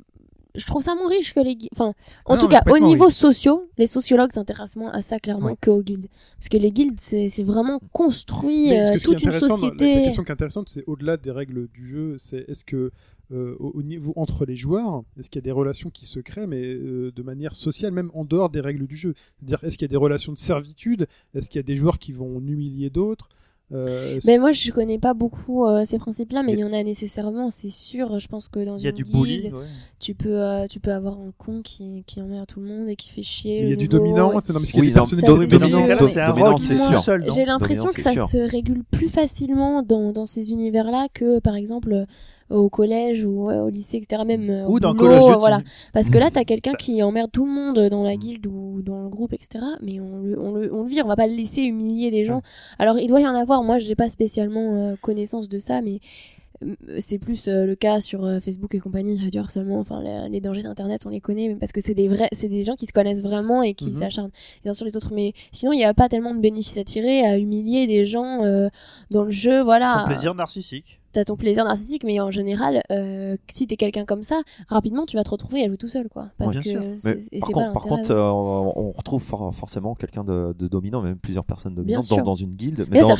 Speaker 5: Je trouve ça moins riche que les guildes. Enfin, en tout cas, au niveau
Speaker 2: riche.
Speaker 5: sociaux, les sociologues s'intéressent moins à ça clairement qu'aux guildes. Parce que les guildes, c'est vraiment construit
Speaker 1: est-ce
Speaker 5: euh,
Speaker 1: que ce
Speaker 5: toute une société.
Speaker 1: La, question qui est intéressante, c'est au-delà des règles du jeu, c'est est-ce que euh, au, au niveau entre les joueurs, est-ce qu'il y a des relations qui se créent, mais euh, de manière sociale, même en dehors des règles du jeu? C'est-à-dire, est-ce qu'il y a des relations de servitude? Est-ce qu'il y a des joueurs qui vont humilier d'autres? Euh,
Speaker 5: Mais moi, je connais pas beaucoup euh, ces principes-là, mais
Speaker 4: Il
Speaker 5: y en a nécessairement, c'est sûr. Je pense que dans
Speaker 3: Il y a
Speaker 5: une
Speaker 3: du
Speaker 5: guilde,
Speaker 3: bullying. ouais.
Speaker 5: tu peux, euh, tu peux avoir un con qui, qui emmerde tout le monde et qui fait chier.
Speaker 1: il y a du dominant, non, mais
Speaker 4: Oui,
Speaker 5: c'est sûr.
Speaker 4: Dominant, c'est
Speaker 5: J'ai l'impression
Speaker 4: Dominant,
Speaker 5: que ça
Speaker 4: sûr.
Speaker 5: se régule plus facilement dans, dans ces univers-là que, par exemple, au collège ou euh, au lycée, etc. Même euh, au
Speaker 3: Ou dans
Speaker 5: boulot,
Speaker 3: Call of
Speaker 5: euh, voilà. Parce que là, t'as quelqu'un qui emmerde tout le monde dans la guilde ou dans le groupe, etc. Mais on le, on le, on le vire, on va pas le laisser humilier des gens. Alors, il doit y en avoir. Moi, j'ai pas spécialement euh, connaissance de ça, mais euh, c'est plus euh, le cas sur euh, Facebook et compagnie, du harcèlement, enfin les, les dangers d'internet, on les connaît, mais parce que c'est des vrais, c'est des gens qui se connaissent vraiment et qui
Speaker 1: Mhm.
Speaker 5: s'acharnent les uns sur les autres. Mais sinon, il n'y a pas tellement de bénéfices à tirer à humilier des gens euh, dans le jeu, voilà.
Speaker 3: Son plaisir narcissique.
Speaker 5: T'as ton plaisir narcissique, mais en général, euh, si t'es quelqu'un comme ça, rapidement tu vas te retrouver à jouer tout seul, quoi. Parce
Speaker 3: Ouais,
Speaker 5: que et
Speaker 4: par contre,
Speaker 5: pas
Speaker 4: par
Speaker 5: l'intérêt,
Speaker 4: contre
Speaker 5: ouais.
Speaker 4: euh, on retrouve for- forcément quelqu'un de, de dominant, même plusieurs personnes dominantes dans, dans une guilde.
Speaker 5: Mais
Speaker 4: Mais
Speaker 5: là,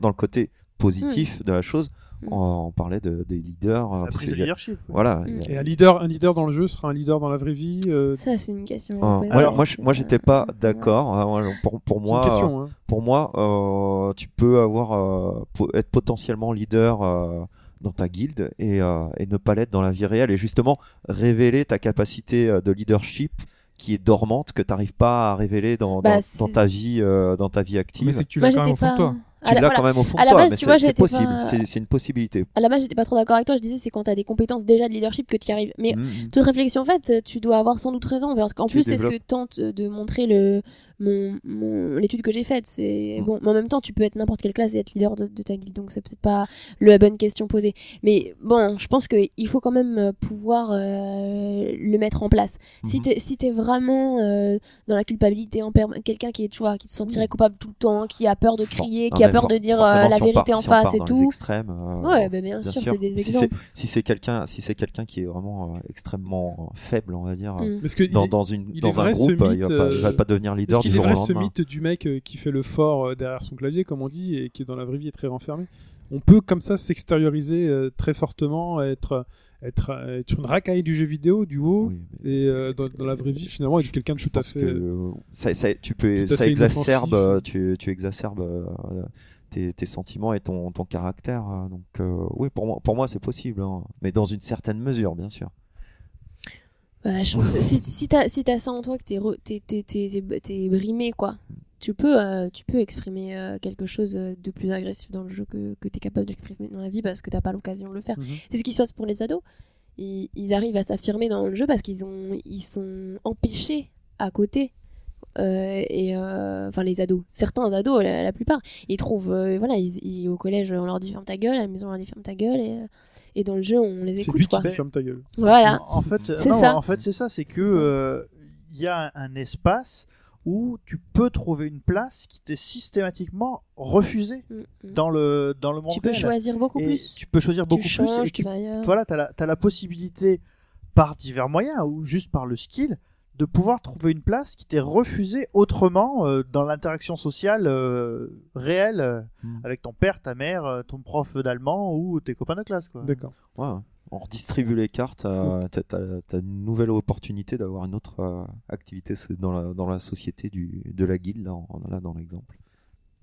Speaker 4: dans, le côté positif de la chose. On, on parlait de, des leaders. euh,
Speaker 3: La prise de leadership. ouais.
Speaker 4: Voilà.
Speaker 5: Mm.
Speaker 1: Et un leader, un leader dans le jeu sera un leader dans la vraie vie. euh,
Speaker 5: Ça, c'est une question.
Speaker 4: Ah, moi, moi, je- moi,
Speaker 5: pas-
Speaker 4: j'étais pas d'accord. hein, moi, Pour, moi,
Speaker 1: une question. hein.
Speaker 4: pour moi, euh, tu peux avoir euh, être potentiellement leader euh, dans ta guilde et, euh, et ne pas l'être dans la vie réelle et justement révéler ta capacité de leadership qui est dormante que tu n'arrives pas à révéler dans,
Speaker 5: Bah,
Speaker 4: dans,
Speaker 5: c'est-
Speaker 4: dans ta vie euh, dans ta vie active.
Speaker 2: Mais c'est que tu
Speaker 5: Moi,
Speaker 2: l'as quand même
Speaker 5: j'étais
Speaker 2: au fond de
Speaker 5: pas.
Speaker 2: toi.
Speaker 4: Tu
Speaker 5: la-
Speaker 4: l'as
Speaker 5: voilà.
Speaker 4: quand même au fond de toi,
Speaker 5: base,
Speaker 4: mais
Speaker 5: tu
Speaker 4: c'est
Speaker 5: vois,
Speaker 4: c'est
Speaker 5: j'étais
Speaker 4: possible,
Speaker 5: pas-
Speaker 4: c'est une possibilité.
Speaker 5: À la base, j'étais pas trop d'accord avec toi. Je disais, c'est quand t'as des compétences déjà de leadership que tu y arrives. Mais
Speaker 4: Mm.
Speaker 5: toute réflexion faite, tu dois avoir sans doute raison. Parce qu'en plus, c'est ce que tente de montrer le, mon, mon- l'étude que j'ai faite. C'est
Speaker 4: Mm.
Speaker 5: bon, mais en même temps, tu peux être n'importe quelle classe et être leader de, de ta guilde. Donc, c'est peut-être pas la bonne question posée. Mais bon, je pense qu'il faut quand même euh, pouvoir euh, le mettre en place. Si
Speaker 4: Mhm.
Speaker 5: t'es si t'es vraiment euh, dans la culpabilité, en quelqu'un qui est, tu vois, qui te sentirait coupable tout le temps, qui a peur de crier,
Speaker 4: Non,
Speaker 5: qui a peur de dire euh, la
Speaker 4: si
Speaker 5: vérité
Speaker 4: part-
Speaker 5: en
Speaker 4: si on part
Speaker 5: face et
Speaker 4: dans les
Speaker 5: tout.
Speaker 4: extrêmes, euh,
Speaker 5: Ouais, bah, bien,
Speaker 4: bien
Speaker 5: sûr,
Speaker 4: sûr.
Speaker 5: c'est des
Speaker 4: Si
Speaker 5: exemples.
Speaker 4: c'est si c'est quelqu'un si c'est quelqu'un qui est vraiment euh, extrêmement faible, on va dire,
Speaker 5: Mm.
Speaker 1: Parce que
Speaker 4: dans, dans une dans un groupe, il
Speaker 1: mythe,
Speaker 4: va pas, il va pas devenir leader du
Speaker 1: est
Speaker 4: jour au
Speaker 1: ce mythe du mec euh, qui fait le fort euh, derrière son clavier, comme on dit, et qui dans la vraie vie est très renfermé. On peut comme ça s'extérioriser euh, très fortement, être, être, être une racaille du jeu vidéo, du haut,
Speaker 4: Oui,
Speaker 1: et euh, dans, dans la vraie vie finalement être quelqu'un de tout à fait.
Speaker 4: que ça, ça- tu peux ça exacerbe tu, tu exacerbes euh, tes, tes sentiments et ton, ton caractère donc euh, oui pour moi pour moi c'est possible hein, mais dans une certaine mesure bien sûr
Speaker 5: Bah, je pense que si, si t'as si ça en toi, que t'es t'es brimé, quoi, tu peux, euh, tu peux exprimer euh, quelque chose euh, de plus agressif dans le jeu que, que t'es capable d'exprimer dans la vie parce que t'as pas l'occasion de le faire.
Speaker 1: Mhm.
Speaker 5: C'est ce qui se passe pour les ados. Ils, ils arrivent à s'affirmer dans le jeu parce qu'ils ont ils sont empêchés à côté. Euh, et enfin les ados, certains ados, la, la plupart, ils trouvent, voilà, ils, ils- au collège on leur dit ferme ta gueule, à la maison on leur dit ferme ta gueule, et, et dans le jeu on les
Speaker 1: C'est
Speaker 5: écoute
Speaker 1: lui
Speaker 5: quoi.
Speaker 1: ferme ta gueule.
Speaker 5: Voilà.
Speaker 3: En fait,
Speaker 5: C'est
Speaker 3: non,
Speaker 5: ça.
Speaker 3: en fait, c'est ça, c'est que
Speaker 5: ça.
Speaker 3: euh, il y a un, espace où tu peux trouver une place qui t'est systématiquement refusée
Speaker 5: Mm, mm.
Speaker 3: dans le dans le monde
Speaker 5: Tu peux
Speaker 3: réel.
Speaker 5: choisir beaucoup
Speaker 3: Et
Speaker 5: plus.
Speaker 3: Tu peux choisir beaucoup
Speaker 5: tu
Speaker 3: plus
Speaker 5: changes,
Speaker 3: et
Speaker 5: tu
Speaker 3: tu
Speaker 5: vas ailleurs.
Speaker 3: voilà, tu as, la possibilité par divers moyens ou juste par le skill de pouvoir trouver une place qui t'est refusée autrement euh, dans l'interaction sociale euh, réelle euh,
Speaker 4: Mm.
Speaker 3: avec ton père, ta mère, euh, ton prof d'allemand ou tes copains de classe. Quoi.
Speaker 1: D'accord.
Speaker 4: Ouais, on redistribue les cartes euh, t'as as, une nouvelle opportunité d'avoir une autre euh, activité dans la, dans la société du, de la guilde là, en- là dans l'exemple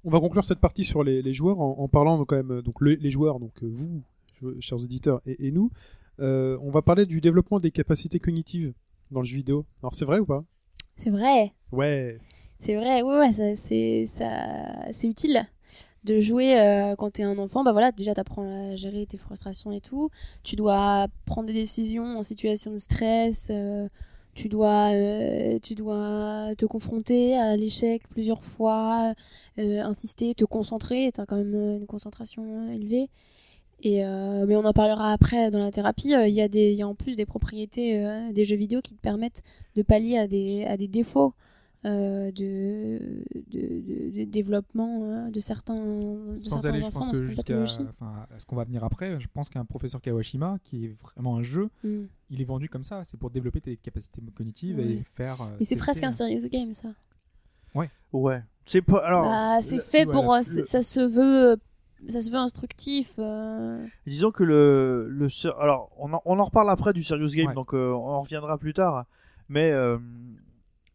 Speaker 1: On va conclure cette partie sur les, les joueurs en, en parlant donc, quand même donc le- les joueurs donc vous chers auditeurs et, et nous Euh, on va parler du développement des capacités cognitives dans le jeu vidéo. Alors c'est vrai ou pas?
Speaker 5: C'est vrai.
Speaker 1: Ouais.
Speaker 5: C'est vrai, ouais, ouais, ça, c'est, ça, c'est utile de jouer euh, quand t'es un enfant. Bah voilà, déjà t'apprends à gérer tes frustrations et tout. Tu dois prendre des décisions en situation de stress. euh, tu dois, euh, tu dois te confronter à l'échec plusieurs fois, euh, insister, te concentrer. T'as quand même une concentration élevée. Et euh, mais on en parlera après dans la thérapie. Euh, Il y a des, il y a en plus des propriétés euh, des jeux vidéo qui te permettent de pallier à des, à des défauts euh, de, de, de- de développement euh, de certains, de
Speaker 2: Sans
Speaker 5: certains
Speaker 2: aller, je pense que jusqu'à enfin, ce qu'on va venir après, je pense qu'un professeur Kawashima, qui est vraiment un jeu,
Speaker 5: Mm.
Speaker 2: il est vendu comme ça. C'est pour développer tes capacités cognitives
Speaker 5: Ouais.
Speaker 2: et faire. euh,
Speaker 5: Mais c'est presque un
Speaker 2: euh,
Speaker 5: serious game ça.
Speaker 3: Ouais. C'est pas alors.
Speaker 5: Bah, c'est fait
Speaker 2: ouais,
Speaker 5: pour
Speaker 2: le-
Speaker 5: ça se veut ça se veut instructif. euh.
Speaker 3: Disons que le, le alors on en, on en reparle après du serious game
Speaker 2: Ouais.
Speaker 3: donc euh, on en reviendra plus tard mais euh,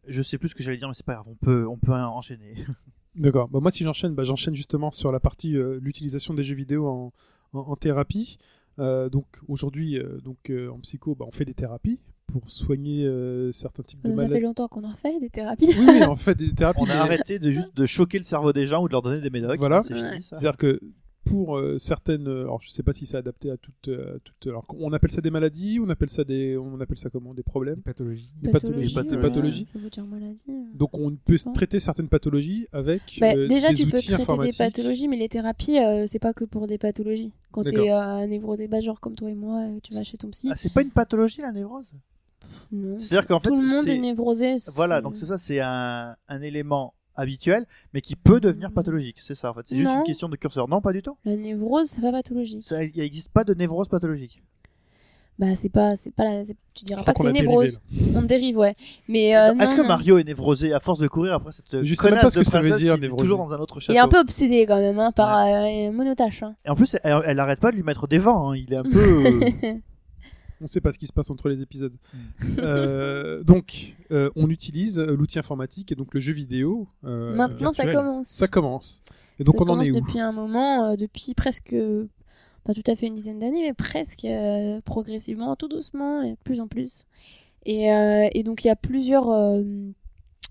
Speaker 3: je sais plus ce que j'allais dire mais c'est pas grave on peut on peut enchaîner
Speaker 1: D'accord. Bah, moi, si j'enchaîne, bah, j'enchaîne justement sur la partie euh, l'utilisation des jeux vidéo en, en- en thérapie. Euh, donc aujourd'hui, euh, donc euh, en psycho, bah, on fait des thérapies pour soigner euh, certains types de
Speaker 5: Ça fait
Speaker 1: maladies.
Speaker 5: longtemps qu'on en fait des thérapies.
Speaker 1: Oui, oui, on fait des thérapies.
Speaker 3: on a arrêté de juste de choquer le cerveau des gens ou de leur donner des médocs
Speaker 1: Voilà.
Speaker 3: c'est
Speaker 1: C'est-à-dire que pour euh, certaines. euh, Alors, je sais pas si c'est adapté à toutes. toutes alors, on appelle ça des maladies, on appelle ça des, on appelle ça comment, des problèmes, des pathologies,
Speaker 3: Pathologie,
Speaker 1: des
Speaker 3: ouais.
Speaker 1: pathologies.
Speaker 5: Dire maladie. euh.
Speaker 1: Donc, on peut
Speaker 5: Ouais.
Speaker 1: traiter certaines pathologies avec
Speaker 5: Bah,
Speaker 1: euh,
Speaker 5: déjà,
Speaker 1: des
Speaker 5: tu peux traiter des pathologies, mais les thérapies, euh, c'est pas que pour des pathologies. Quand t'es euh, névrosé, bah, genre comme toi et moi, tu vas chez ton psy.
Speaker 3: Ah, c'est pas une pathologie la névrose? C'est-à-dire qu'en fait,
Speaker 5: Tout le monde est névrosé.
Speaker 3: Voilà, donc c'est ça, c'est un, un élément habituel, mais qui peut devenir pathologique. C'est ça, en fait. C'est juste une question de curseur. Non, pas du tout.
Speaker 5: La névrose, c'est pas pathologie.
Speaker 3: Ça- Il n'existe pas de névrose pathologique.
Speaker 5: Bah, c'est pas, c'est pas la, tu diras pas que c'est
Speaker 1: dérivé,
Speaker 5: névrose. On dérive, ouais. Mais euh,
Speaker 3: Est-ce que
Speaker 5: non.
Speaker 3: Mario est névrosé à force de courir après cette
Speaker 1: Je sais même
Speaker 3: connasse
Speaker 1: pas ce
Speaker 3: de
Speaker 1: que ça veut dire, névrosé.
Speaker 3: toujours dans un autre château
Speaker 5: Il est un peu obsédé quand même, hein, par euh, monotache. Hein.
Speaker 3: Et en plus, elle, elle arrête pas de lui mettre des vents. hein. Il est un peu.
Speaker 1: On sait pas ce qui se passe entre les épisodes.
Speaker 3: Mm.
Speaker 1: Euh, donc, euh, on utilise euh, l'outil informatique et donc le jeu vidéo. euh,
Speaker 5: Maintenant, ça commence.
Speaker 1: ça commence. Et donc,
Speaker 5: Ça
Speaker 1: on en
Speaker 5: commence
Speaker 1: est où
Speaker 5: depuis un moment, euh, depuis presque, pas tout à fait une dizaine d'années, mais presque euh, progressivement, tout doucement et de plus en plus. Et, euh, et donc il y a plusieurs, euh,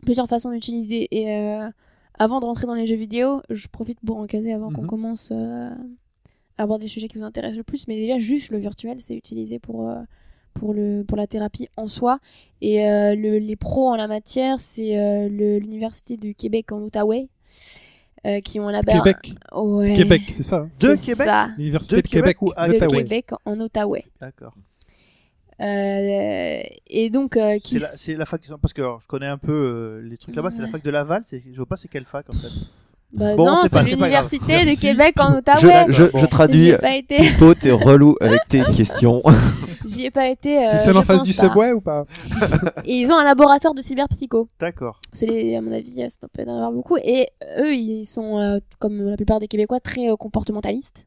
Speaker 5: plusieurs façons d'utiliser. Et euh, avant de rentrer dans les jeux vidéo, je profite pour en caser avant qu'on
Speaker 1: Mhm.
Speaker 5: commence avoir des sujets qui vous intéressent le plus. Mais déjà, juste le virtuel, c'est utilisé pour, euh, pour, le, pour la thérapie en soi. Et euh, le- les pros en la matière, c'est euh, le- l'Université du Québec en Outaouais. euh, qui ont là-bas
Speaker 1: Québec.
Speaker 5: Ouais.
Speaker 1: Québec, c'est ça. hein
Speaker 3: De
Speaker 5: C'est
Speaker 3: Québec
Speaker 5: ça,
Speaker 1: L'université
Speaker 3: De
Speaker 1: de Québec.
Speaker 3: Québec ou à
Speaker 5: de
Speaker 1: Ottawa.
Speaker 5: Québec en Outaouais.
Speaker 3: D'accord.
Speaker 5: Euh, et donc, euh,
Speaker 3: C'est
Speaker 5: qui
Speaker 3: la, c'est la fac. Parce que alors, je connais un peu euh, les trucs là-bas. C'est la fac de Laval. Je vois pas c'est quelle fac en fait.
Speaker 5: Bah
Speaker 3: Bon,
Speaker 5: non,
Speaker 3: c'est
Speaker 5: l'université de
Speaker 3: Merci.
Speaker 5: Québec en
Speaker 4: Je,
Speaker 5: Outaouais.
Speaker 4: je,
Speaker 3: Bon.
Speaker 4: je traduis.
Speaker 5: Été.
Speaker 4: Pipo, t'es relou avec tes questions.
Speaker 5: J'y ai pas été. euh,
Speaker 1: C'est celle
Speaker 5: je
Speaker 1: en face du
Speaker 5: pas.
Speaker 1: subway ou pas
Speaker 5: Et ils ont un laboratoire de cyberpsycho.
Speaker 3: D'accord.
Speaker 5: C'est les, à mon avis, ça peut en avoir beaucoup. Et eux, ils sont, euh, comme la plupart des Québécois, très euh, comportementalistes.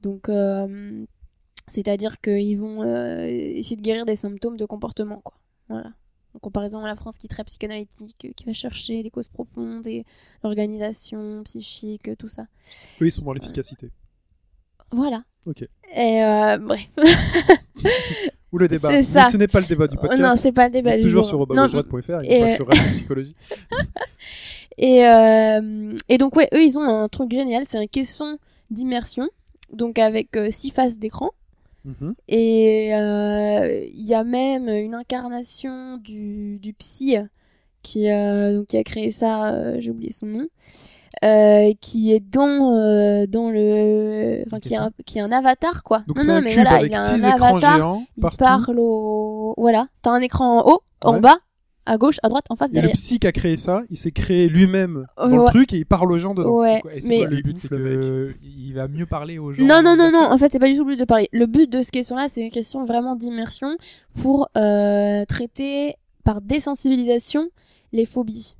Speaker 5: Donc, euh, c'est-à-dire qu'ils vont euh, essayer de guérir des symptômes de comportement, quoi. Voilà. En comparaison à la France qui est très psychanalytique, euh, qui va chercher les causes profondes et l'organisation psychique, euh, tout ça.
Speaker 1: Eux, ils sont dans l'efficacité.
Speaker 5: Voilà.
Speaker 1: Ok.
Speaker 5: Et euh, bref.
Speaker 1: Ou le débat.
Speaker 5: C'est ça.
Speaker 1: ce n'est pas le débat du
Speaker 5: Oh, non,
Speaker 1: podcast.
Speaker 5: c'est pas le débat. Du
Speaker 1: toujours
Speaker 5: jour.
Speaker 1: sur robotdroite.fr et
Speaker 5: et,
Speaker 1: pas
Speaker 5: euh,
Speaker 1: sur Psychologie.
Speaker 5: Et, euh, et donc, ouais, eux, ils ont un truc génial, c'est un caisson d'immersion, donc avec euh, six faces d'écran.
Speaker 1: Mhm.
Speaker 5: Et euh, il y a même une incarnation du, du psy qui, euh, donc, qui a créé ça, euh, j'ai oublié son nom, euh, qui est dans, euh, dans le. Enfin, qui est, un, qui est un avatar, quoi.
Speaker 1: Donc
Speaker 5: non, non,
Speaker 1: un
Speaker 5: mais voilà, il y a un avatar,
Speaker 1: géants
Speaker 5: il parle au. Voilà, t'as un écran en haut, en
Speaker 1: Ouais.
Speaker 5: bas, à gauche, à droite, en face,
Speaker 1: Et le
Speaker 5: derrière.
Speaker 1: psy qui a créé ça, il s'est créé lui-même dans le truc et il parle aux gens dedans.
Speaker 5: Ouais,
Speaker 2: et c'est
Speaker 5: mais
Speaker 2: quoi le but C'est que il va mieux parler aux gens.
Speaker 5: Non, non, non, non. En fait, c'est pas du tout le but de parler. Le but de cette question-là, c'est une question vraiment d'immersion pour euh, traiter par désensibilisation les phobies.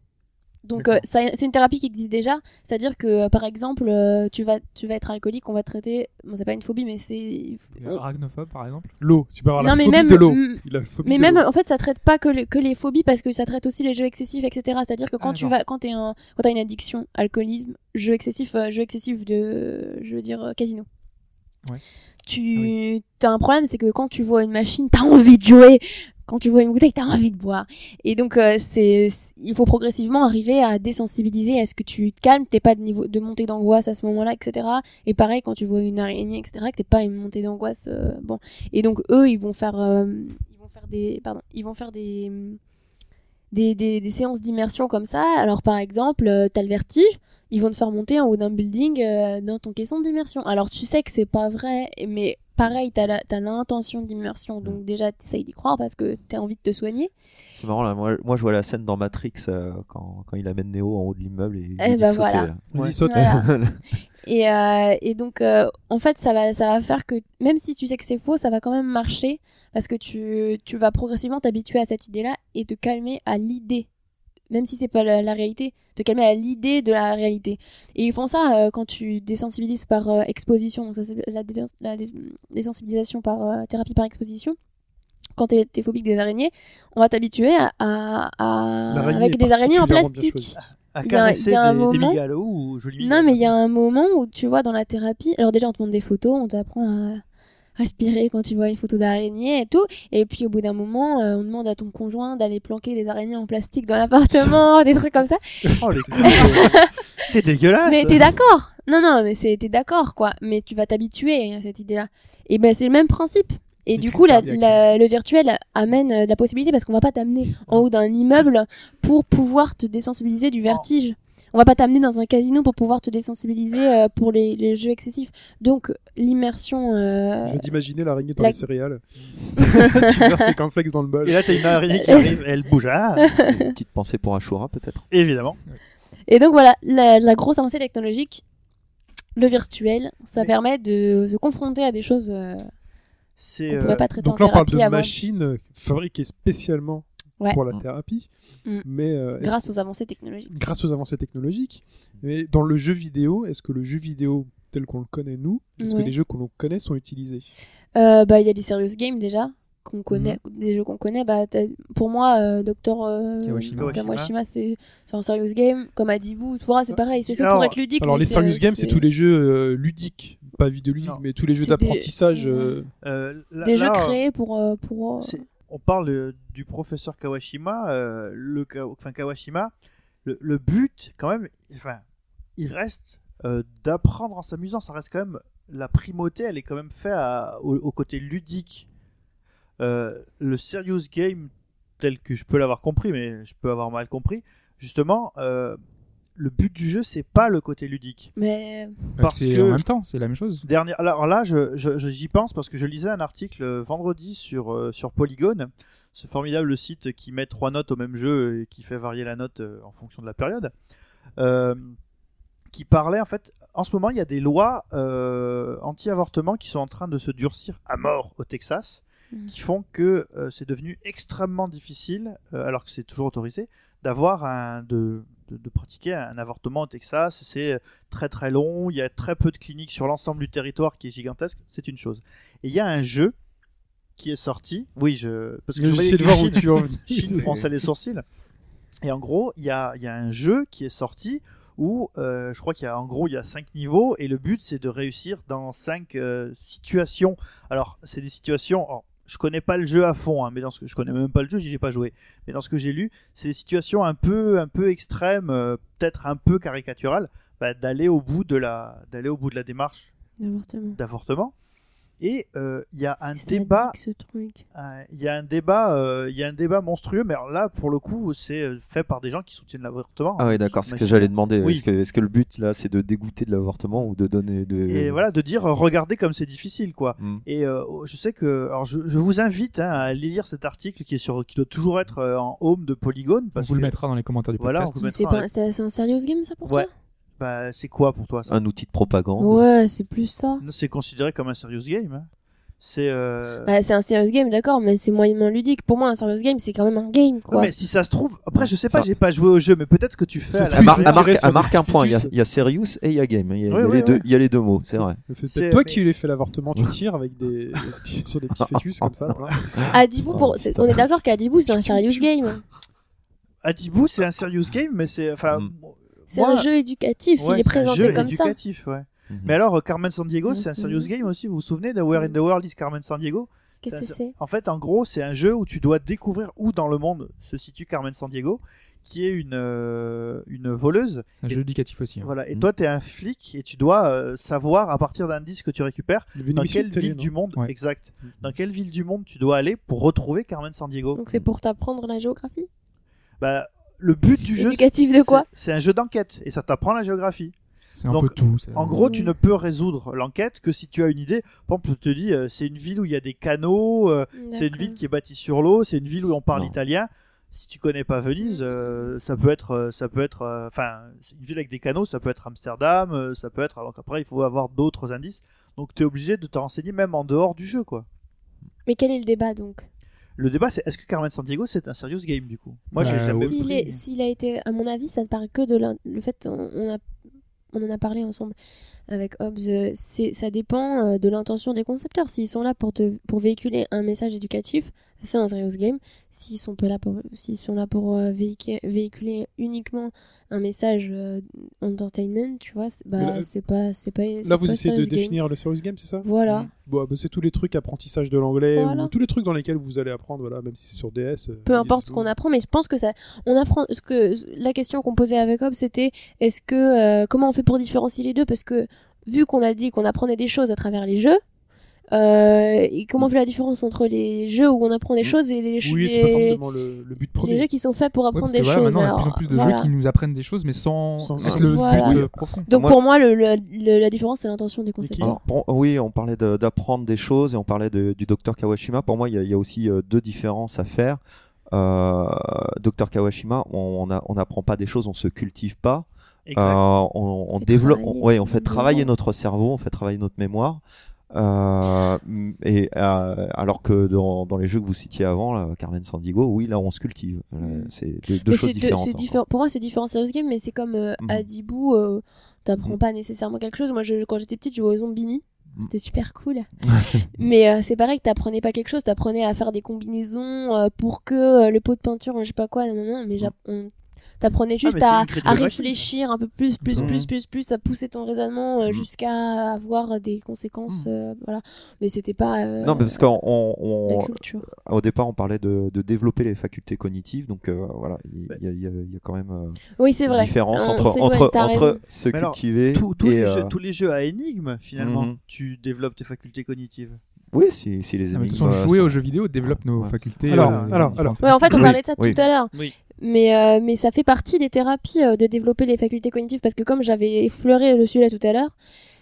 Speaker 5: Donc, euh, ça- c'est une thérapie qui existe déjà. C'est-à-dire que, euh, par exemple, euh, tu vas, tu vas être alcoolique, on va traiter. Bon, c'est pas une phobie, mais c'est.
Speaker 2: Arachnophobe, par exemple.
Speaker 1: L'eau, tu peux avoir
Speaker 5: Non,
Speaker 1: la
Speaker 5: mais
Speaker 1: phobie
Speaker 5: même-
Speaker 1: de l'eau.
Speaker 5: Mais
Speaker 1: de
Speaker 5: même, en fait, ça traite pas que, le- que les phobies parce que ça traite aussi les jeux excessifs, etc. C'est-à-dire que quand
Speaker 2: Ah,
Speaker 5: tu
Speaker 2: d'accord.
Speaker 5: vas, quand t'es un, quand t'as une addiction, alcoolisme, jeu excessif, euh, jeu excessif de, je veux dire, euh, casino.
Speaker 2: Ouais.
Speaker 5: Tu, as un problème, c'est que quand tu vois une machine, t'as envie de jouer. Quand tu vois une bouteille, t'as envie de boire. Et donc, euh, c'est, il faut progressivement arriver à désensibiliser, à ce que tu te calmes, t'es pas de niveau de montée d'angoisse à ce moment-là, etc. Et pareil, quand tu vois une araignée, etc., que t'es pas une montée d'angoisse, euh, bon. Et donc, eux, ils vont faire, euh, ils vont faire des, pardon, ils vont faire des, des, des, séances d'immersion comme ça. Alors, par exemple, euh, t'as le vertige, ils vont te faire monter en haut d'un building euh, dans ton caisson d'immersion. Alors, tu sais que c'est pas vrai, mais pareil, t'as la- t'as l'intention d'immersion, donc déjà, t'essayes d'y croire parce que t'as envie de te soigner.
Speaker 4: C'est marrant, là. Moi, moi, je vois la scène dans Matrix euh, quand, quand il amène Neo en haut de l'immeuble et il
Speaker 5: Eh
Speaker 4: dit
Speaker 5: ben
Speaker 4: sauter,
Speaker 3: Ouais.
Speaker 1: saute.
Speaker 5: Voilà. Et, euh, et donc, euh, en fait, ça va, ça va faire que même si tu sais que c'est faux, ça va quand même marcher parce que tu, tu vas progressivement t'habituer à cette idée-là et te calmer à l'idée, même si c'est pas la, la réalité, te calmer à l'idée de la réalité. Et ils font ça euh, quand tu désensibilises par euh, exposition, donc ça c'est la, dé- la dé- désensibilisation par euh, thérapie par exposition. Quand t'es t'es phobique des araignées, on va t'habituer à, à, à-
Speaker 1: L'araignée
Speaker 5: avec des araignées en plastique. Il y a-
Speaker 3: caresser
Speaker 5: il y a un
Speaker 3: des,
Speaker 5: moment- Non, mais il y a un moment où tu vois dans la thérapie. Alors, déjà, on te montre des photos, on t'apprend à respirer quand tu vois une photo d'araignée et tout. Et puis, au bout d'un moment, euh, on demande à ton conjoint d'aller planquer des araignées en plastique dans l'appartement, des trucs comme ça.
Speaker 3: Oh, C'est dégueulasse.
Speaker 5: Mais t'es d'accord? Non, non, mais t'es d'accord, quoi. Mais tu vas t'habituer à cette idée-là. Et ben, c'est le même principe. Et du coup, la-
Speaker 2: cardiaque.
Speaker 5: la- le virtuel amène euh, la possibilité parce qu'on va pas t'amener en haut d'un immeuble pour pouvoir te désensibiliser du vertige. On va pas t'amener dans un casino pour pouvoir te désensibiliser euh, pour les, les jeux excessifs. Donc, l'immersion. euh,
Speaker 1: Je viens d'imaginer l'araignée dans
Speaker 5: la-
Speaker 1: les céréales. tu verses tes cornflakes dans le bol.
Speaker 3: Et là, t'as une araignée qui arrive, elle bouge. Ah,
Speaker 4: Une petite pensée pour Ashura peut-être.
Speaker 3: évidemment.
Speaker 5: Et donc voilà, la, la grosse avancée technologique, le virtuel, ça
Speaker 3: Mais-
Speaker 5: permet de se confronter à des choses euh,
Speaker 3: C'est
Speaker 5: qu'on
Speaker 3: euh,
Speaker 5: pourrait pas traiter
Speaker 1: Donc là, on parle de
Speaker 5: avant,
Speaker 1: machines fabriquées spécialement
Speaker 5: Ouais.
Speaker 1: pour la
Speaker 4: Mm.
Speaker 1: thérapie.
Speaker 5: Mm.
Speaker 1: Mais euh,
Speaker 5: grâce aux avancées technologiques.
Speaker 1: grâce aux avancées technologiques. Mais dans le jeu vidéo, est-ce que le jeu vidéo tel qu'on le connaît nous, est-ce
Speaker 5: Ouais.
Speaker 1: que les jeux que l'on connaît sont utilisés?
Speaker 5: Euh, bah il y a des serious games déjà qu'on connaît, des jeux qu'on connaît. Bah pour moi, euh, Docteur
Speaker 2: Kawashima.
Speaker 5: Kawashima, c'est un serious game. Comme Adibu, tu vois, c'est pareil, c'est fait
Speaker 3: Alors-
Speaker 5: pour être ludique.
Speaker 1: Alors les serious games, c'est tous les jeux euh, ludiques, pas vidéoludiques,
Speaker 3: Non.
Speaker 1: mais tous les jeux d'apprentissage. euh,
Speaker 3: euh, là-
Speaker 5: des
Speaker 3: là,
Speaker 5: jeux créés pour euh, pour.
Speaker 3: On parle euh, du professeur Kawashima, euh, le Kawashima. Le, but, quand même, il reste euh, d'apprendre en s'amusant. Ça reste quand la primauté. Elle est quand même faite au, côté ludique. Le serious game, tel que je peux l'avoir compris, mais je peux avoir mal compris. Justement, le but du jeu, c'est pas le côté ludique.
Speaker 5: Mais
Speaker 2: Bah,
Speaker 3: Parce
Speaker 2: c'est
Speaker 3: que-
Speaker 2: en même temps, c'est la même chose.
Speaker 3: Dernière, alors là, je, je- je- j'y pense parce que je lisais un article euh, vendredi sur, euh, sur Polygon, ce formidable site qui met trois notes au même jeu et qui fait varier la note euh, en fonction de la période, euh, qui parlait en fait, en ce moment, il y a des lois euh, anti-avortement qui sont en train de se durcir à mort au Texas,
Speaker 5: Mhm.
Speaker 3: qui font que euh, c'est devenu extrêmement difficile, euh, alors que c'est toujours autorisé, d'avoir un de, de, de pratiquer un avortement au Texas. C'est très très long, il y a très peu de cliniques sur l'ensemble du territoire qui est gigantesque, c'est une chose. Et il y a un jeu qui est sorti, oui, je parce que je
Speaker 1: J'essaie de voir où tu en.
Speaker 3: Chine fronçait les sourcils. Et en gros, il y a, y a un jeu qui est sorti où euh, je crois qu'il y a en gros il y a cinq niveaux et le but c'est de réussir dans cinq euh, situations. Alors c'est des situations. alors, je connais pas le jeu à fond, hein, mais dans ce que je connais même pas le jeu, j'y ai pas joué. Mais dans ce que j'ai lu, c'est des situations un peu, un peu extrêmes, euh, peut-être un peu caricaturales, bah, d'aller au bout de la, d'aller au bout de la démarche d'avortement. Et euh, il y a un débat
Speaker 5: sadique, ce truc.
Speaker 3: euh, Il y a un débat, euh, il y a un débat monstrueux, mais alors là, pour le coup, c'est euh, fait par des gens qui soutiennent l'avortement.
Speaker 4: Ah oui, d'accord, c'est ce que j'allais demander.
Speaker 3: Oui.
Speaker 4: Est-ce que, le but là, c'est de dégoûter de l'avortement ou de donner de.
Speaker 3: Et voilà, de dire, euh, regardez comme c'est difficile, quoi.
Speaker 4: Hmm.
Speaker 3: Et euh, je sais que, alors je, je vous invite hein, à aller lire cet article qui est sur, qui doit toujours être euh, en home de Polygon,
Speaker 2: On
Speaker 3: parce
Speaker 2: vous le mettra dans les commentaires du podcast.
Speaker 3: on
Speaker 5: C'est un serious game ça pour
Speaker 3: Ouais.
Speaker 5: toi?
Speaker 3: Bah, c'est quoi pour toi ça
Speaker 4: Un outil de propagande.
Speaker 5: Ouais, c'est plus ça.
Speaker 3: C'est considéré comme un serious game. hein. C'est. euh,
Speaker 5: Bah, c'est un serious game, d'accord, mais c'est moyennement ludique. Pour moi, un serious game, c'est quand même un game,
Speaker 3: ouais,
Speaker 5: quoi.
Speaker 3: mais si ça se trouve, après je sais pas,
Speaker 4: Ça-
Speaker 3: j'ai pas joué au jeu, mais peut-être que tu fais.
Speaker 1: Ça
Speaker 3: à la
Speaker 4: marque, un point. Il y, a,
Speaker 1: fœtus.
Speaker 4: il y a serious et il y a game. Il y a, il y a
Speaker 3: Ouais, ouais,
Speaker 4: les, deux,
Speaker 3: ouais.
Speaker 4: il y a les deux mots, c'est vrai.
Speaker 1: C'est
Speaker 3: C'est-
Speaker 1: peut-être toi
Speaker 3: mais-
Speaker 1: qui lui fait l'avortement, tu tires avec des, sur des petits fœtus comme ça.
Speaker 5: pour... C'est-
Speaker 4: putain.
Speaker 5: on est d'accord qu'Adibu, c'est un serious game.
Speaker 3: Adibu, c'est un serious game, mais c'est. Enfin,
Speaker 4: Hmm.
Speaker 5: C'est un jeu éducatif,
Speaker 3: Ouais,
Speaker 5: il est
Speaker 3: c'est un
Speaker 5: présenté
Speaker 3: jeu
Speaker 5: comme ça.
Speaker 3: éducatif, ouais.
Speaker 4: Mhm.
Speaker 3: Mais alors, euh, Carmen Sandiego, c'est un serious game aussi. Vous vous souvenez de Where in the World is Carmen Sandiego
Speaker 5: Qu'est-ce que
Speaker 3: C'est? un- En fait, en gros, c'est un jeu où tu dois découvrir où dans le monde se situe Carmen Sandiego, qui est une, euh, une voleuse.
Speaker 2: C'est un jeu éducatif aussi. hein.
Speaker 3: Voilà. Et
Speaker 4: Mhm.
Speaker 3: toi, tu es un flic et tu dois euh, savoir, à partir d'indices que tu récupères, dans quelle
Speaker 1: télé,
Speaker 3: ville du monde,
Speaker 2: Ouais.
Speaker 3: exact, dans quelle ville du monde tu dois aller pour retrouver Carmen Sandiego.
Speaker 5: Donc c'est pour t'apprendre la géographie?
Speaker 3: Bah, le but du jeu,
Speaker 5: Éducatif de quoi
Speaker 3: c'est un jeu d'enquête et ça t'apprend la géographie.
Speaker 2: C'est un
Speaker 3: Donc,
Speaker 2: peu tout. c'est-
Speaker 3: En gros, tu ne peux résoudre l'enquête que si tu as une idée. Par exemple, je te dis, euh, c'est une ville où il y a des canaux, euh, c'est une ville qui est bâtie sur l'eau, c'est une ville où on parle
Speaker 4: Non.
Speaker 3: italien. Si tu connais pas Venise, euh, ça peut être, ça peut être, enfin, une ville avec des canaux, ça peut être Amsterdam, euh, ça peut être. Alors qu'après, il faut avoir d'autres indices. Donc, tu es obligé de te renseigner même en dehors du jeu, quoi.
Speaker 5: Mais quel est le débat donc?
Speaker 3: Le débat, c'est est-ce que Carmen Sandiego c'est un serious game du coup? Moi, j'ai
Speaker 2: Bah,
Speaker 3: jamais
Speaker 5: S'il
Speaker 3: pris-
Speaker 5: est- S'il a été, à mon avis, ça ne parle que de le fait, on, on a, on en a parlé ensemble avec Hobbes, euh, c'est, ça dépend euh, de l'intention des concepteurs. S'ils sont là pour, te, pour véhiculer un message éducatif, c'est un serious game. S'ils sont pas là pour, s'ils sont là pour euh, véhicu- véhiculer uniquement un message euh, entertainment, tu vois, c'est- bah
Speaker 1: là,
Speaker 5: c'est pas, c'est pas.
Speaker 1: Là, vous
Speaker 5: pas
Speaker 1: essayez de
Speaker 5: game.
Speaker 1: définir le serious game, c'est ça?
Speaker 5: Voilà.
Speaker 1: Bon, bah, c'est tous les trucs apprentissage de l'anglais
Speaker 5: Voilà.
Speaker 1: ou tous les trucs dans lesquels vous allez apprendre, voilà, même si c'est sur DS. euh,
Speaker 5: peu importe ce qu'on apprend, mais je pense que ça, on apprend. Ce que la question qu'on posait avec Hobbes, c'était est-ce que euh, comment on fait pour différencier les deux? Parce que vu qu'on a dit qu'on apprenait des choses à travers les jeux, euh, et comment on fait la différence entre les jeux où on apprend des choses et les,
Speaker 1: Oui,
Speaker 5: les-
Speaker 1: c'est pas forcément le, le but
Speaker 5: les
Speaker 1: premier.
Speaker 5: jeux qui sont faits pour
Speaker 2: Ouais,
Speaker 5: apprendre
Speaker 2: parce que
Speaker 5: des
Speaker 2: voilà,
Speaker 5: choses.
Speaker 2: maintenant, il y a de plus en plus de
Speaker 5: voilà.
Speaker 2: jeux qui nous apprennent des choses, mais sans,
Speaker 1: Sans-
Speaker 2: être le
Speaker 5: Voilà.
Speaker 2: but euh, profond.
Speaker 5: Donc
Speaker 4: Moi-
Speaker 5: pour moi, le, le- le- la différence, c'est l'intention des concepteurs.
Speaker 4: Alors, pour- oui, on parlait de- d'apprendre des choses et on parlait de- du docteur Kawashima. Pour moi, il y, a- il y a aussi euh, deux différences à faire. Euh, docteur Kawashima, on n'apprend pas des choses, on se cultive pas. Euh, on, développe,
Speaker 5: travailler
Speaker 4: on, ouais, fait travailler notre cerveau, on fait travailler notre mémoire. Euh, et euh, alors que dans, dans les jeux que vous citiez avant, là, Carmen Sandigo, oui, là on se cultive. Euh,
Speaker 5: Mm.
Speaker 4: c'est deux, choses différentes.
Speaker 5: différent. Pour moi, c'est différent serious game, mais c'est comme euh,
Speaker 4: Mhm.
Speaker 5: à Dibou, euh, t'apprends
Speaker 4: Mhm.
Speaker 5: pas nécessairement quelque chose. Moi, je, quand j'étais petite, je jouais aux Zombini. C'était super cool. mais euh, c'est pareil que t'apprenais pas quelque chose, t'apprenais à faire des combinaisons euh, pour que euh, le pot de peinture, je sais pas quoi, non, non, non, mais on- t'apprenais juste
Speaker 3: mais c'est
Speaker 5: à, réfléchir un peu plus, plus,
Speaker 4: Mhm.
Speaker 5: plus, plus, plus, à pousser ton raisonnement euh,
Speaker 4: Mhm.
Speaker 5: jusqu'à avoir des conséquences, euh, voilà. Mais c'était pas euh,
Speaker 4: Non, mais parce qu'au on,
Speaker 5: la
Speaker 4: on-
Speaker 5: culture.
Speaker 4: au départ, on parlait de, de développer les facultés cognitives, donc euh, voilà, il y, a- y y quand même euh,
Speaker 5: Oui, c'est
Speaker 4: une
Speaker 5: vrai.
Speaker 4: différence
Speaker 5: On
Speaker 4: entre, entre, entre se
Speaker 3: Mais alors,
Speaker 4: cultiver
Speaker 3: Tous- tous
Speaker 4: et.
Speaker 3: les
Speaker 4: euh,
Speaker 3: jeux, tous les jeux à énigmes, finalement,
Speaker 4: Mhm.
Speaker 3: tu développes tes facultés cognitives.
Speaker 4: Oui, si, si les
Speaker 2: mais De
Speaker 4: énigmes.
Speaker 2: toute façon, jouer
Speaker 4: sont-
Speaker 2: aux jeux vidéo développe nos
Speaker 4: Ouais.
Speaker 2: facultés.
Speaker 1: Alors,
Speaker 2: euh,
Speaker 1: alors, alors.
Speaker 5: Ouais, en fait, on parlait de ça
Speaker 4: oui.
Speaker 5: tout à l'heure.
Speaker 3: Oui.
Speaker 5: Mais, euh, mais ça fait partie des thérapies euh, de développer les facultés cognitives parce que comme j'avais effleuré le sujet tout à l'heure,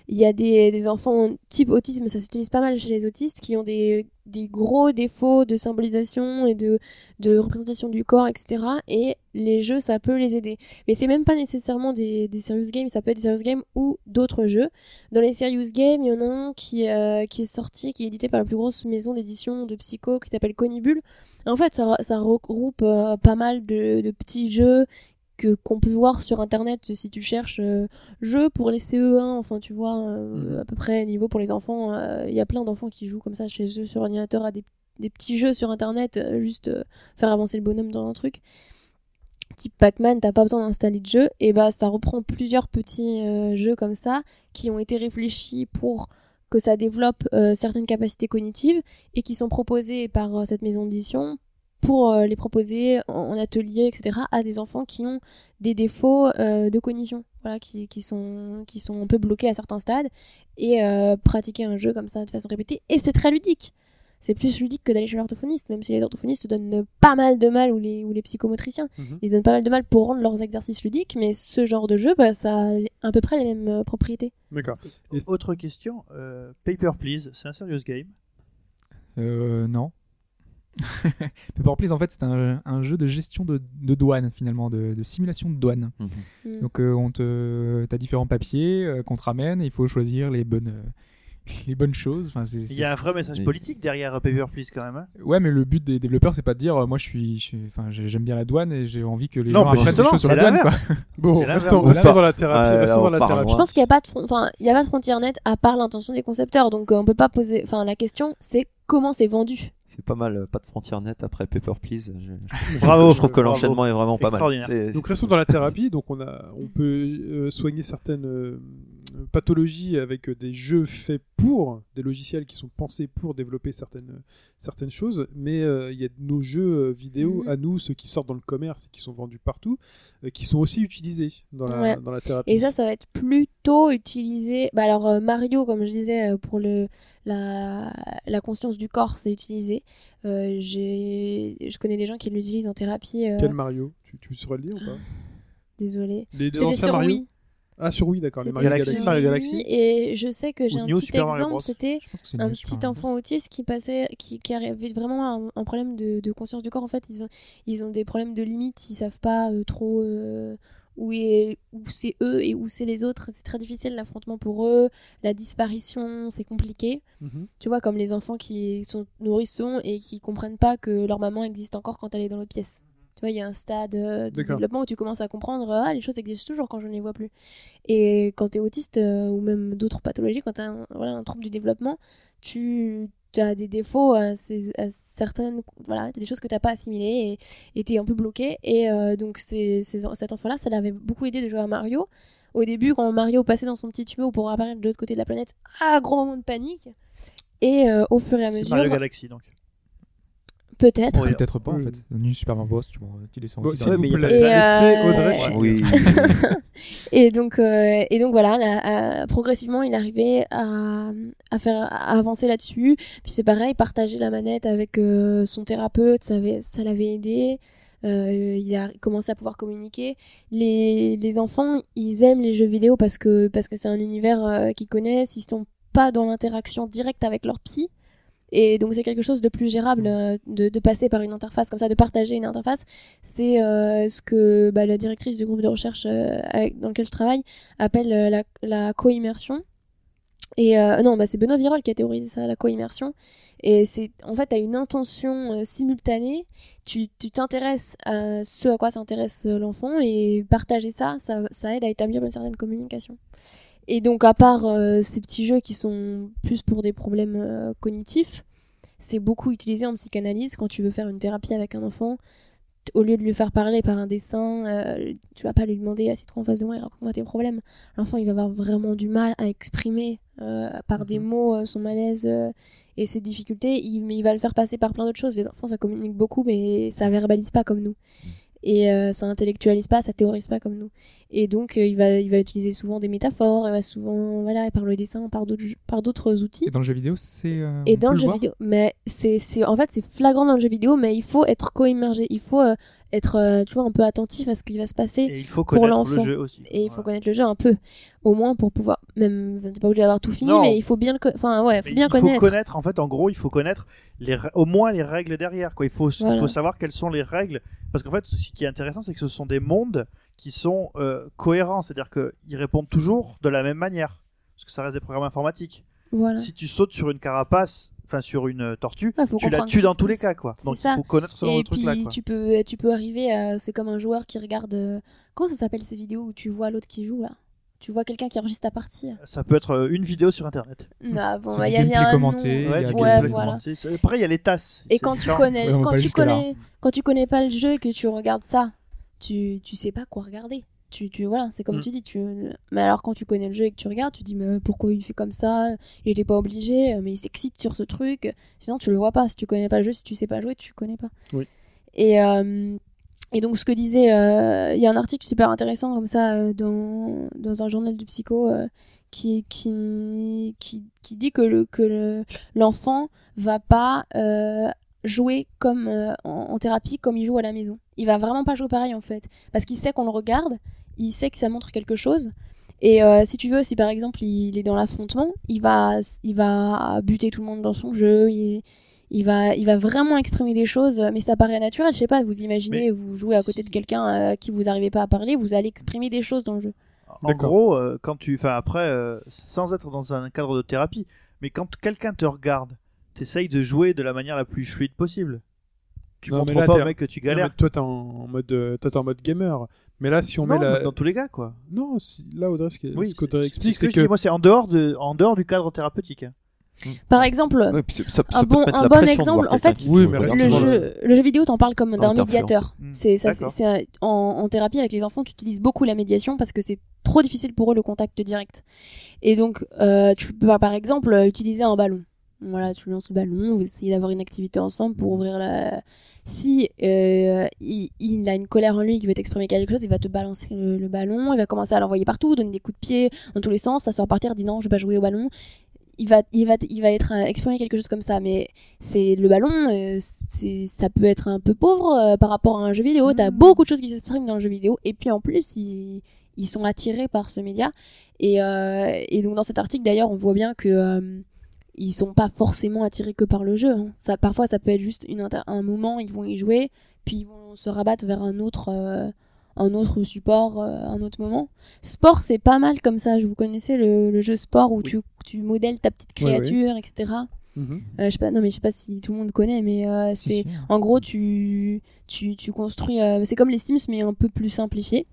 Speaker 5: il y a des, des enfants type autisme, ça s'utilise pas mal chez les autistes, qui ont des, des gros défauts de symbolisation et de, de représentation du corps, etc. Et les jeux, ça peut les aider. Mais c'est même pas nécessairement des, serious games, ça peut être des serious games ou d'autres jeux. Dans les serious games, il y en a un qui, euh, qui est sorti, qui est édité par la plus grosse maison d'édition de psycho, qui s'appelle Conibule. En fait, ça, regroupe euh, pas mal de petits jeux que qu'on peut voir sur internet si tu cherches euh, jeux pour les CE1 enfin tu vois euh, à peu près niveau pour les enfants euh, il y a plein d'enfants qui jouent comme ça chez eux sur ordinateur à des, des petits jeux sur internet euh, juste faire avancer le bonhomme dans un truc. Type Pac-Man t'as pas besoin d'installer de jeu. Et bah ça reprend plusieurs petits euh, jeux comme ça qui ont été réfléchis pour que ça développe euh, certaines capacités cognitives et qui sont proposés par euh, cette maison d'édition pour euh, les proposer en, atelier, etc., à des enfants qui ont des défauts euh, de cognition, voilà, qui, qui, sont, qui sont un peu bloqués à certains stades, et euh, pratiquer un jeu comme ça de façon répétée. Et c'est très ludique. C'est plus ludique que d'aller chez l'orthophoniste, même si les orthophonistes donnent pas mal de mal, ou les, ou les psychomotriciens.
Speaker 1: Mhm.
Speaker 5: Ils donnent pas mal de mal pour rendre leurs exercices ludiques, mais ce genre de jeu, bah, ça a à peu près les mêmes propriétés.
Speaker 1: D'accord.
Speaker 3: Autre question, euh, Paper Please, c'est un serious game?
Speaker 2: Euh, non. Paper Please, en fait, c'est un, un jeu de gestion de, de douane, finalement, de, de simulation de douane.
Speaker 4: Mhm.
Speaker 5: Mm.
Speaker 2: Donc, euh, on te, t'as différents papiers euh, qu'on te ramène et il faut choisir les bonnes, euh, les bonnes choses. Enfin, c'est,
Speaker 3: Il y a un vrai message
Speaker 4: Mais-
Speaker 3: politique derrière euh, Paper Please quand même. hein.
Speaker 2: Ouais, mais le but des développeurs, c'est pas de dire, euh, moi, je suis, je j'aime bien la douane et j'ai envie que les
Speaker 3: Non,
Speaker 2: gens apprennent des choses sur la douane, quoi.
Speaker 1: bon, restons, restons dans la thérapie. Restons dans la thérapie.
Speaker 5: Je pense qu'il n'y a pas de enfin il y a pas de frontière nette à part l'intention des concepteurs donc euh, on peut pas poser enfin la question c'est comment c'est vendu?
Speaker 4: C'est pas mal, euh, pas de frontière nette après Paper Please. Je, je-
Speaker 3: Bravo.
Speaker 4: je trouve que l'enchaînement est vraiment pas mal.
Speaker 1: Donc restons dans la thérapie. Donc on a, on peut euh, soigner certaines euh, pathologies avec euh, des jeux faits pour, des logiciels qui sont pensés pour développer certaines certaines choses. Mais euh, il y a nos jeux euh, vidéo
Speaker 5: Mhm.
Speaker 1: à nous, ceux qui sortent dans le commerce et qui sont vendus partout, euh, qui sont aussi utilisés dans la
Speaker 5: Ouais.
Speaker 1: dans la thérapie.
Speaker 5: et ça ça va être plutôt utilisé bah alors euh, Mario comme je disais pour le la, la conscience du corps c'est utilisé Euh, j'ai je connais des gens qui l'utilisent en thérapie euh,
Speaker 1: Quel Mario? Tu, tu saurais le dire ou pas?
Speaker 5: Désolé
Speaker 1: Les, les
Speaker 5: c'était sur
Speaker 1: Mario?
Speaker 5: Wii
Speaker 1: Ah sur Wii, d'accord. Les
Speaker 5: C'était
Speaker 1: Mario
Speaker 3: Galaxy, Mario Galaxy.
Speaker 5: et je sais que j'ai un
Speaker 3: New
Speaker 5: petit exemple c'était un
Speaker 2: New
Speaker 5: petit
Speaker 2: Super
Speaker 5: enfant autiste qui passait qui, qui avait vraiment un, un problème de, de conscience du corps en fait ils ont, ils ont des problèmes de limite ils savent pas euh, trop euh, où est où c'est eux et où c'est les autres c'est très difficile l'affrontement pour eux la disparition c'est compliqué
Speaker 1: Mhm.
Speaker 5: tu vois comme les enfants qui sont nourrissons et qui comprennent pas que leur maman existe encore quand elle est dans l'autre pièce vois il y a un stade euh, de développement où tu commences à comprendre ah les choses existent toujours quand je ne les vois plus et quand tu es autiste euh, ou même d'autres pathologies quand tu as un, voilà, un trouble du développement tu tu as des défauts, euh, euh, certaines, voilà, t'as des choses que t'as pas assimilées et et t'es un peu bloqué. Et euh, donc cet enfant-là, ça l'avait beaucoup aidé de jouer à Mario. Au début, quand Mario passait dans son petit tuyau pour apparaître de l'autre côté de la planète, ah, gros moment de panique. Et euh, au fur et à mesure,
Speaker 3: Mario Galaxy donc.
Speaker 5: Peut-être.
Speaker 3: Oui.
Speaker 2: Peut-être pas en fait. Dans New Super Mario Bros, tu, m'en- tu descends aussi
Speaker 4: Ouais, mais il a
Speaker 1: Audrey
Speaker 5: euh,
Speaker 1: finir.
Speaker 4: Oui.
Speaker 5: Et donc, euh, et donc voilà, là, euh, progressivement, il arrivait à, à faire à avancer là-dessus. Puis c'est pareil, partager la manette avec euh, son thérapeute, ça, avait- ça l'avait aidé. Euh, il a commencé à pouvoir communiquer. Les, les enfants, ils aiment les jeux vidéo parce que parce que c'est un univers euh, qu'ils connaissent. Ils sont pas dans l'interaction directe avec leur psy. Et donc c'est quelque chose de plus gérable euh, de, passer par une interface comme ça, de partager une interface. C'est euh, ce que bah, la directrice du groupe de recherche euh, dans lequel je travaille appelle la, la co-immersion. Et non, bah, c'est Benoît Virol qui a théorisé ça, la co-immersion. Et c'est en fait, tu as une intention simultanée, tu t'intéresses à ce à quoi s'intéresse l'enfant et partager ça, ça aide à établir une certaine communication. Et donc, à part euh, ces petits jeux qui sont plus pour des problèmes euh, cognitifs, c'est beaucoup utilisé en psychanalyse quand tu veux faire une thérapie avec un enfant. Au lieu de lui faire parler par un dessin, euh, tu vas pas lui demander assis-toi en face de moi et raconte-moi tes problèmes. L'enfant, il va avoir vraiment du mal à exprimer euh, par des mots euh, son malaise et ses difficultés. Il, mais il va le faire passer par plein d'autres choses. Les enfants, ça communique beaucoup, mais ça verbalise pas comme nous. Et euh, ça intellectualise pas, ça théorise pas comme nous. Et donc, euh, il, va, il va utiliser souvent des métaphores, il va souvent, voilà, par le dessin, par d'autres par d'autres outils.
Speaker 2: Et dans le jeu vidéo, c'est. euh,
Speaker 5: Et dans le jeu vidéo, mais c'est, c'est, en fait, c'est flagrant dans le jeu vidéo, mais il faut être co-immergé. Il faut euh, être, euh, tu vois, un peu attentif à ce qui va se passer.
Speaker 3: Et il faut
Speaker 5: pour
Speaker 3: connaître le
Speaker 5: l'enfant.
Speaker 3: jeu aussi.
Speaker 5: Et il faut connaître le jeu un peu. Au moins pour pouvoir, même, t'es pas obligé d'avoir tout fini,
Speaker 3: Non.
Speaker 5: mais il faut bien le, enfin, ouais, faut
Speaker 3: Mais
Speaker 5: bien
Speaker 3: il faut
Speaker 5: connaître.
Speaker 3: connaître, en fait, en gros, il faut connaître les, au moins les règles derrière. Quoi. Il, faut, il
Speaker 5: Voilà.
Speaker 3: faut savoir quelles sont les règles. Parce qu'en fait, ce qui est intéressant, c'est que ce sont des mondes qui sont euh, cohérents. C'est-à-dire qu'ils répondent toujours de la même manière. Parce que ça reste des programmes informatiques.
Speaker 5: Voilà.
Speaker 3: Si tu sautes sur une carapace, enfin sur une euh, tortue,
Speaker 5: faut
Speaker 3: tu la tues dans tous les cas. quoi. Donc
Speaker 5: ça.
Speaker 3: il faut connaître ce genre
Speaker 5: Et
Speaker 3: de truc-là.
Speaker 5: puis tu peux, tu peux arriver à, c'est comme un joueur qui regarde, euh, comment ça s'appelle ces vidéos où tu vois l'autre qui joue là? Tu vois quelqu'un qui enregistre ta partie
Speaker 3: Ça peut être euh, une vidéo sur internet.
Speaker 5: Bon, bah, il y a bien un
Speaker 2: commenté,
Speaker 5: nom.
Speaker 2: il y a
Speaker 3: Ouais,
Speaker 5: voilà.
Speaker 3: Après, il y a les tasses.
Speaker 5: Et quand tu connais, quand
Speaker 2: pas
Speaker 5: tu connais, quand tu connais pas le jeu et que tu regardes ça, tu, tu sais pas quoi regarder. Tu, tu voilà, c'est comme
Speaker 3: Mm.
Speaker 5: tu dis. Tu, mais alors quand tu connais le jeu et que tu regardes, tu dis mais pourquoi il fait comme ça? Il était pas obligé, mais il s'excite sur ce truc. Sinon tu le vois pas. Si tu connais pas le jeu, si tu sais pas jouer, tu connais pas.
Speaker 1: Oui.
Speaker 5: Et euh, et donc ce que disait, euh, il y a un article super intéressant comme ça euh, dans dans un journal du psycho qui qui qui qui dit que le que le- l'enfant va pas jouer comme en, en thérapie comme il joue à la maison. Il va vraiment pas jouer pareil en fait parce qu'il sait qu'on le regarde, il sait que ça montre quelque chose. Et euh, si tu veux, si par exemple il est dans l'affrontement, il va il va buter tout le monde dans son jeu, il il va, il va vraiment exprimer des choses, mais ça paraît naturel. Je sais pas, vous imaginez, vous jouez à côté
Speaker 3: si-
Speaker 5: de quelqu'un euh, à qui vous n'arrivez pas à parler, vous allez exprimer des choses dans le jeu.
Speaker 3: En gros, euh, quand tu, enfin après, euh, sans être dans un cadre de thérapie, mais quand quelqu'un te regarde, t'essayes de jouer de la manière la plus fluide possible. Tu
Speaker 1: Non,
Speaker 3: montres
Speaker 1: mais là,
Speaker 3: pas au mec que tu
Speaker 1: Non, mais
Speaker 3: galères.
Speaker 1: toi, t'es en mode, euh, toi, t'es en mode gamer. Mais là, si on
Speaker 3: Non,
Speaker 1: met la.
Speaker 3: dans tous les cas, quoi.
Speaker 1: Non, si- là, Audrey, ce que-
Speaker 3: Oui,
Speaker 1: ce qu'Audrey
Speaker 3: c'est-
Speaker 1: explique,
Speaker 3: ce
Speaker 1: c'est que.
Speaker 3: moi, c'est en dehors de, en dehors du cadre thérapeutique. hein.
Speaker 5: Par exemple,
Speaker 4: Ouais, puis ça- ça
Speaker 5: un bon, un exemple, en fait,
Speaker 1: Oui,
Speaker 5: le jeu, le jeu vidéo t'en parle comme d'un médiateur.
Speaker 3: Mm,
Speaker 5: C'est en, en thérapie avec les enfants, tu utilises beaucoup la médiation parce que c'est trop difficile pour eux le contact direct. Et donc, euh, tu peux par exemple utiliser un ballon. Voilà, tu lances le ballon, vous essayez d'avoir une activité ensemble pour ouvrir la. Si euh, il, il a une colère en lui qui veut t'exprimer quelque chose, il va te balancer le, le ballon, il va commencer à l'envoyer partout, donner des coups de pied dans tous les sens, ça sort partir, dit non, je vais pas jouer au ballon. Il va, il va, il va être euh, exprimer quelque chose comme ça, mais c'est le ballon, euh, c'est, ça peut être un peu pauvre par rapport à un jeu vidéo. T'as beaucoup de choses qui s'expriment dans le jeu vidéo, et puis en plus, ils, ils sont attirés par ce média. Et, euh, et donc dans cet article d'ailleurs, on voit bien que euh, ils sont pas forcément attirés que par le jeu. hein. Ça, parfois, ça peut être juste une un moment, ils vont y jouer, puis ils vont se rabattre vers un autre, euh, un autre support, euh, un autre moment. Sport, c'est pas mal comme ça. Je vous connaissez le, le jeu sport où
Speaker 3: Oui.
Speaker 5: tu, tu modèles ta petite
Speaker 1: ouais.
Speaker 5: créature, etc.
Speaker 1: Mhm.
Speaker 5: Euh, je sais pas, non mais je sais pas si tout le monde connaît, mais c'est en gros tu tu, tu construis, c'est comme les Sims mais un peu plus simplifié.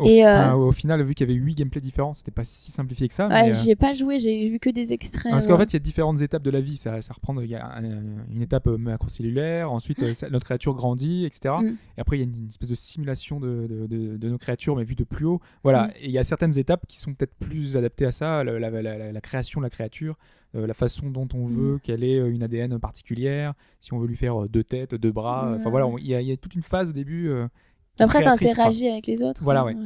Speaker 2: Au,
Speaker 5: Et, euh,
Speaker 2: enfin, au final, vu qu'il y avait 8 gameplays différents, c'était pas si simplifié que ça.
Speaker 5: Ouais,
Speaker 2: euh,
Speaker 5: j'y ai pas joué, j'ai vu que des extraits.
Speaker 2: parce qu'en fait, il y a différentes étapes de la vie. Ça, ça reprend. Il y a un- une étape euh, macrocellulaire, ensuite ça- notre créature grandit, etc.
Speaker 5: Mm.
Speaker 2: Et après, il y a une, une espèce de simulation de, de, de- de nos créatures, mais vue de plus haut. Voilà.
Speaker 5: Mm.
Speaker 2: Et il y a certaines étapes qui sont peut-être plus adaptées à ça, la, la- la- la- la création de la créature, euh, la façon dont on veut qu'elle ait une ADN particulière, si on veut lui faire deux têtes, deux bras. Enfin voilà, il y, a- il y a toute une phase au début. euh,
Speaker 5: Après, t'interagis avec les autres.
Speaker 2: Voilà, ouais.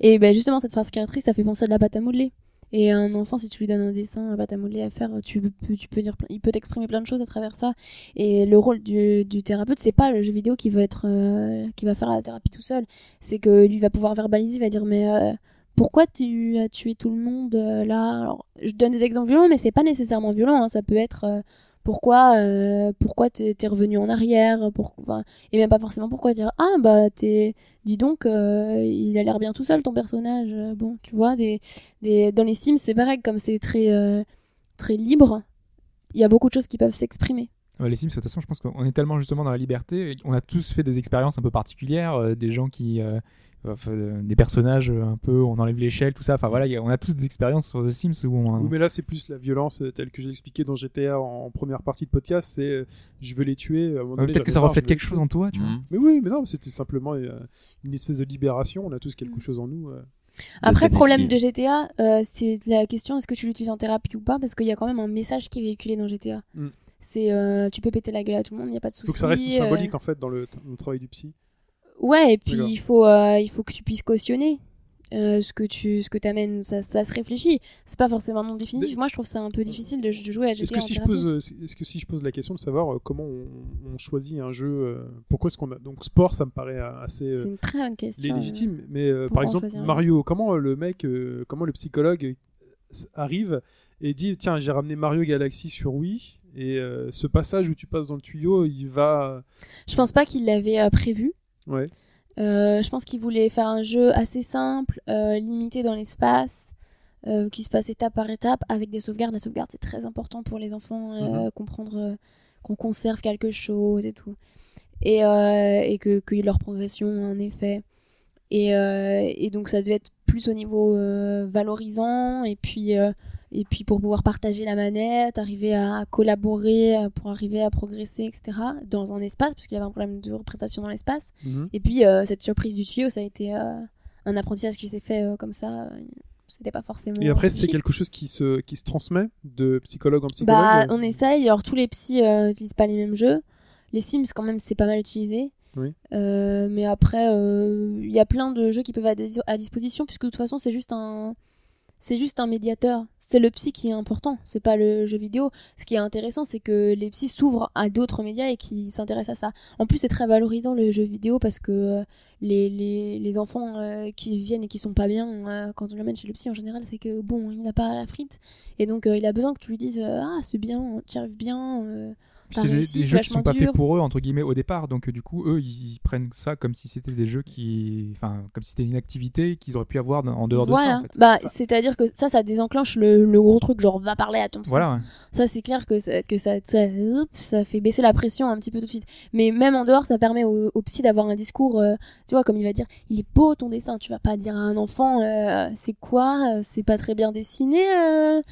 Speaker 5: Et ben justement, cette phase créatrice, ça fait penser à de la pâte à modeler. Et un enfant, si tu lui donnes un dessin, une pâte à modeler à faire, tu peux, tu peux dire, il peut t'exprimer plein de choses à travers ça. Et le rôle du, du thérapeute, c'est pas le jeu vidéo qui va être, euh, qui va faire la thérapie tout seul. C'est que lui va pouvoir verbaliser, il va dire, mais euh, pourquoi tu as tué tout le monde euh, là? Alors, je donne des exemples violents, mais c'est pas nécessairement violent. hein. Ça peut être pourquoi, euh, pourquoi t'es revenu en arrière, et même pas forcément pourquoi dire ah bah t'es, dis donc euh, il a l'air bien tout seul ton personnage. Euh, Bon, tu vois, des, des, dans les Sims c'est pareil, comme c'est très, très libre, il y a beaucoup de choses qui peuvent s'exprimer.
Speaker 2: Les Sims, de toute façon, je pense qu'on est tellement justement dans la liberté. On a tous fait des expériences un peu particulières, des gens qui. Enfin, euh, des personnages euh, un peu, on enlève l'échelle, tout ça. Enfin voilà, a- on a tous des expériences sur The Sims où on.
Speaker 1: Oui, mais là, c'est plus la violence euh, telle que j'ai expliqué dans GTA en, en première partie de podcast. C'est euh, je veux les tuer.
Speaker 2: Peut-être que ça reflète quelque chose en toi, tu vois.
Speaker 4: Mhm.
Speaker 1: Mais oui, mais non, c'était simplement euh, une espèce de libération. On a tous quelque chose en nous. euh.
Speaker 5: Après, le problème de GTA, euh, c'est la question est-ce que tu l'utilises en thérapie ou pas? Parce qu'il y a quand même un message qui est véhiculé dans GTA.
Speaker 1: Mm.
Speaker 5: C'est euh, tu peux péter la gueule à tout le monde, il n'y a pas de souci.
Speaker 1: Donc ça reste
Speaker 5: euh,
Speaker 1: symbolique en fait dans le, le travail du psy.
Speaker 5: Ouais, et puis il faut, euh, il faut que tu puisses cautionner euh, ce que tu ce que amènes. Ça, ça se réfléchit. C'est pas forcément non définitif. Moi, je trouve ça un peu difficile de, de jouer à GTA
Speaker 1: Est-ce que, si je pose, euh, est-ce que si je pose la question de savoir comment on, on choisit un jeu, euh, pourquoi est-ce qu'on a donc sport, ça me paraît euh, assez
Speaker 5: C'est une très bonne question.
Speaker 1: légitime. Mais par exemple Mario, comment le mec, comment le psychologue arrive et dit tiens j'ai ramené Mario Galaxy sur Wii et ce passage où tu passes dans le tuyau, il va
Speaker 5: Je pense pas qu'il l'avait prévu.
Speaker 1: Ouais.
Speaker 5: Euh, je pense qu'il voulait faire un jeu assez simple, euh, limité dans l'espace, euh, qui se passe étape par étape, avec des sauvegardes. La sauvegarde, c'est très important pour les enfants, euh, comprendre qu'on conserve quelque chose et tout. Et, euh, et que, que leur progression a un effet. Et, euh, et donc, ça devait être plus au niveau euh, valorisant, et puis, et puis pour pouvoir partager la manette, arriver à collaborer, euh, pour arriver à progresser, etc., dans un espace, parce qu'il y avait un problème de représentation dans l'espace.
Speaker 1: Mhm.
Speaker 5: Et puis euh, cette surprise du tuyau, ça a été euh, un apprentissage qui s'est fait euh, comme ça. C'était pas forcément.
Speaker 1: Et après c'est quelque chose qui se qui se transmet de psychologue en psychologue.
Speaker 5: Bah,
Speaker 1: euh,
Speaker 5: on essaye. Alors tous les psys n'utilisent pas les mêmes jeux. Les Sims, quand même, c'est pas mal utilisé.
Speaker 1: Oui.
Speaker 5: Mais après, il y a plein de jeux qui peuvent être à disposition, puisque de toute façon, c'est juste un. C'est juste un médiateur. C'est le psy qui est important, c'est pas le jeu vidéo. Ce qui est intéressant, c'est que les psys s'ouvrent à d'autres médias et qui s'intéressent à ça. En plus, c'est très valorisant le jeu vidéo parce que euh, les, enfants euh, qui viennent et qui sont pas bien, euh, quand on l'amène chez le psy en général, c'est que bon, il n'a pas la frite. Et donc, il a besoin que tu lui dises Ah, c'est bien, tu arrives bien.
Speaker 2: C'est des, jeux qui sont pas
Speaker 5: dur.
Speaker 2: faits pour eux entre guillemets au départ, donc euh, du coup eux ils, ils prennent ça comme si c'était des jeux qui, enfin comme si c'était une activité qu'ils auraient pu avoir en dehors
Speaker 5: voilà.
Speaker 2: de ça. En fait.
Speaker 5: Bah, c'est-à-dire que ça, ça désenclenche le, le gros truc, genre va parler à ton psy.
Speaker 2: Voilà. ouais.
Speaker 5: Ça, c'est clair que, ça, que ça, ça, fait baisser la pression un petit peu tout de suite. Mais même en dehors, ça permet au, au psy d'avoir un discours, euh, tu vois, comme il va dire, il est beau ton dessin. Tu vas pas dire à un enfant, euh, c'est quoi, c'est pas très bien dessiné. euh?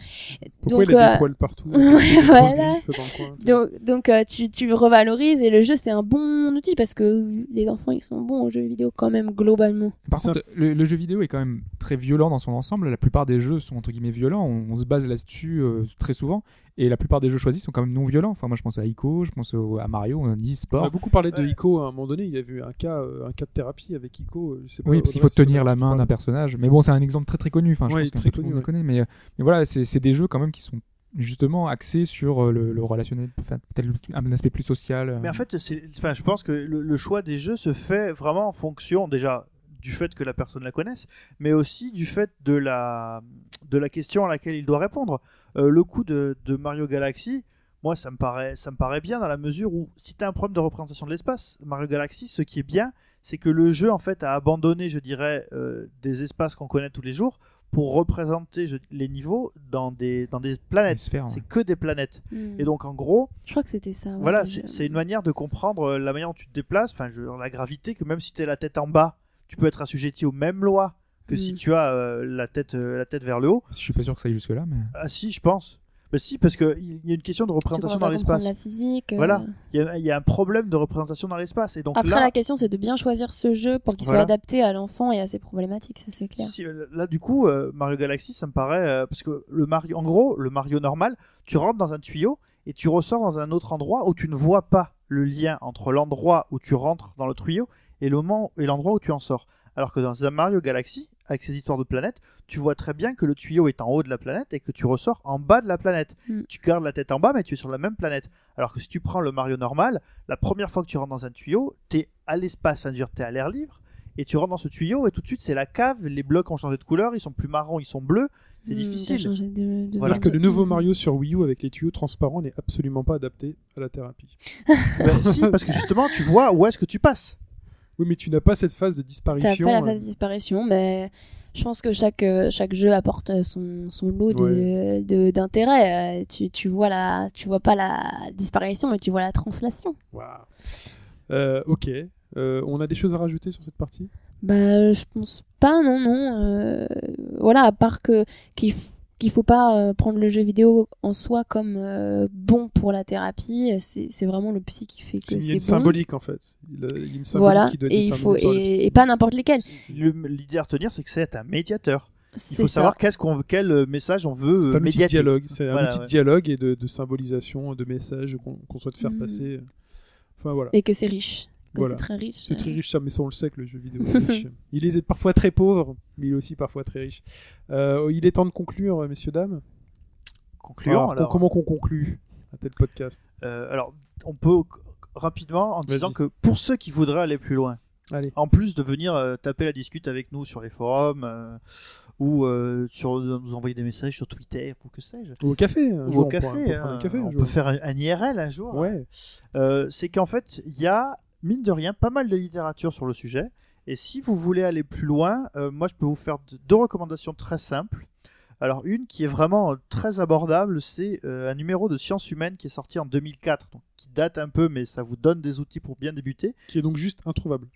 Speaker 1: Pourquoi
Speaker 5: donc,
Speaker 1: il a
Speaker 5: euh,
Speaker 1: des poils partout
Speaker 5: voilà.
Speaker 1: dans le coin.
Speaker 5: Donc, donc euh, tu, tu le revalorises et le jeu, c'est un bon outil parce que les enfants, ils sont bons aux jeux vidéo quand même, globalement.
Speaker 2: Par contre, le, le jeu vidéo est quand même très violent dans son ensemble. La plupart des jeux sont entre guillemets violents. On, on se base là-dessus euh, très souvent. Et la plupart des jeux choisis sont quand même non violents. Enfin, moi, je pense à Ico, je pense au- à Mario, on a dit
Speaker 1: On
Speaker 2: sport.
Speaker 1: a beaucoup parlé de
Speaker 3: Ouais.
Speaker 1: Ico à un moment donné. Il y a eu un cas, euh, un cas de thérapie avec Ico. Je sais pas,
Speaker 2: Oui, parce qu'il faut tenir la main d'un personnage. Mais bon, c'est un exemple très très connu. Enfin, je
Speaker 1: Ouais,
Speaker 2: pense peu tout le monde le connaît. Mais, mais voilà, c'est des jeux quand même qui sont justement axés sur euh, le, relationnel, peut-être un aspect plus social. euh.
Speaker 3: Mais en fait, enfin, je pense que le, choix des jeux se fait vraiment en fonction déjà du fait que la personne la connaisse, mais aussi du fait de la, de la question à laquelle il doit répondre. Euh, le coup de, Mario Galaxy, moi, ça me paraît, ça me paraît bien dans la mesure où si tu as un problème de représentation de l'espace, Mario Galaxy, ce qui est bien, c'est que le jeu en fait a abandonné, je dirais, des espaces qu'on connaît tous les jours pour représenter je- les niveaux dans des, dans des planètes.
Speaker 2: ouais.
Speaker 3: C'est que des planètes.
Speaker 5: Hmm.
Speaker 3: Et donc en gros,
Speaker 5: je crois que c'était ça. ouais,
Speaker 3: voilà, c'est une manière de comprendre euh, la manière dont tu te déplaces, enfin, la gravité, que même si tu es la tête en bas, tu peux être assujetti aux mêmes lois que si
Speaker 5: Mm.
Speaker 3: tu as euh, la tête euh, la tête vers le haut.
Speaker 2: Je suis pas sûr que ça aille jusque là, mais
Speaker 3: Ah si, je pense. Bah si, parce que il y a une question de représentation dans l'espace.
Speaker 5: la physique. euh.
Speaker 3: Voilà. Il y, a, il y a un problème de représentation dans l'espace et donc
Speaker 5: Après,
Speaker 3: là,
Speaker 5: la question, c'est de bien choisir ce jeu pour qu'il
Speaker 3: Voilà.
Speaker 5: soit adapté à l'enfant et à ses problématiques, ça c'est clair.
Speaker 3: Si, euh, là, du coup, euh, Mario Galaxy, ça me paraît euh, parce que le Mario, en gros, le Mario normal, tu rentres dans un tuyau et tu ressors dans un autre endroit où tu ne vois pas le lien entre l'endroit où tu rentres dans le tuyau et le moment et l'endroit où tu en sors. Alors que dans un Mario Galaxy, avec ces histoires de planètes, tu vois très bien que le tuyau est en haut de la planète et que tu ressors en bas de la planète.
Speaker 5: Mm.
Speaker 3: Tu gardes la tête en bas, mais tu es sur la même planète. Alors que si tu prends le Mario normal, la première fois que tu rentres dans un tuyau, tu es à l'espace, enfin, tu es à l'air libre, et tu rentres dans ce tuyau, et tout de suite, c'est la cave, les blocs ont changé de couleur, ils sont plus marrons, ils sont bleus, c'est
Speaker 5: t'as
Speaker 3: difficile.
Speaker 5: de- de
Speaker 3: Voilà.
Speaker 1: Alors que le nouveau Mario sur Wii U avec les tuyaux transparents n'est absolument pas adapté à la thérapie.
Speaker 3: Ben, si, parce que justement, tu vois où est-ce que tu passes.
Speaker 1: Oui, mais tu n'as pas cette phase de
Speaker 5: T'as
Speaker 1: disparition.
Speaker 5: pas la
Speaker 1: euh,
Speaker 5: phase de disparition, mais je pense que chaque, euh, chaque jeu apporte son, son lot de- de- d'intérêt. Euh, tu, tu vois la, tu vois pas la disparition, mais tu vois la translation.
Speaker 1: waouh. Euh, ok. Euh, on a des choses à rajouter sur cette partie?
Speaker 5: Bah, je pense pas, non, non. Euh, voilà, à part que qu'il qu'il faut pas euh, prendre le jeu vidéo en soi comme euh, bon pour la thérapie. C'est c'est vraiment le psy qui fait
Speaker 1: C'est-
Speaker 5: que
Speaker 1: Il y a une
Speaker 5: c'est bon.
Speaker 1: symbolique en fait. Il, euh, il y a une symbolique
Speaker 5: Voilà,
Speaker 1: qui doit
Speaker 5: et il faut et, et pas n'importe lesquels.
Speaker 3: Le- L'idée à retenir, c'est que c'est un médiateur. Il faut
Speaker 5: ça.
Speaker 3: savoir qu'est-ce qu'on, quel message on veut
Speaker 1: C'est un
Speaker 3: médiater.
Speaker 1: dialogue, c'est un
Speaker 3: Voilà, ouais.
Speaker 1: dialogue et de, de symbolisation, de messages qu'on souhaite faire
Speaker 5: Mm.
Speaker 1: passer. Enfin voilà.
Speaker 5: Et que c'est riche. Que
Speaker 1: Voilà.
Speaker 5: c'est très riche.
Speaker 1: C'est très riche, ça, mais ça on le sait que le jeu vidéo est riche. Il est parfois très pauvre, mais il est aussi parfois très riche. Euh, il est temps de conclure, messieurs, dames. Alors,
Speaker 3: alors.
Speaker 1: Comment qu'on conclut un tel podcast?
Speaker 3: Euh, alors, on peut rapidement en disant que pour ceux qui voudraient aller plus loin,
Speaker 1: Allez.
Speaker 3: en plus de venir euh, taper la discute avec nous sur les forums euh, ou euh, sur nous envoyer des messages sur Twitter ou que sais-je,
Speaker 1: Ou au café. un
Speaker 3: ou
Speaker 1: jour,
Speaker 3: au
Speaker 1: on
Speaker 3: café,
Speaker 1: pourra- on
Speaker 3: hein,
Speaker 1: un café un
Speaker 3: on
Speaker 1: jour.
Speaker 3: peut faire un, un IRL un jour.
Speaker 1: Ouais.
Speaker 3: Euh, c'est qu'en fait, il y a, mine de rien, pas mal de littérature sur le sujet. Et si vous voulez aller plus loin, euh, moi je peux vous faire deux recommandations très simples. Alors une qui est vraiment euh, très abordable, c'est euh, un numéro de Sciences Humaines qui est sorti en 2004, donc qui date un peu, mais ça vous donne des outils pour bien débuter.
Speaker 1: Qui est donc juste introuvable.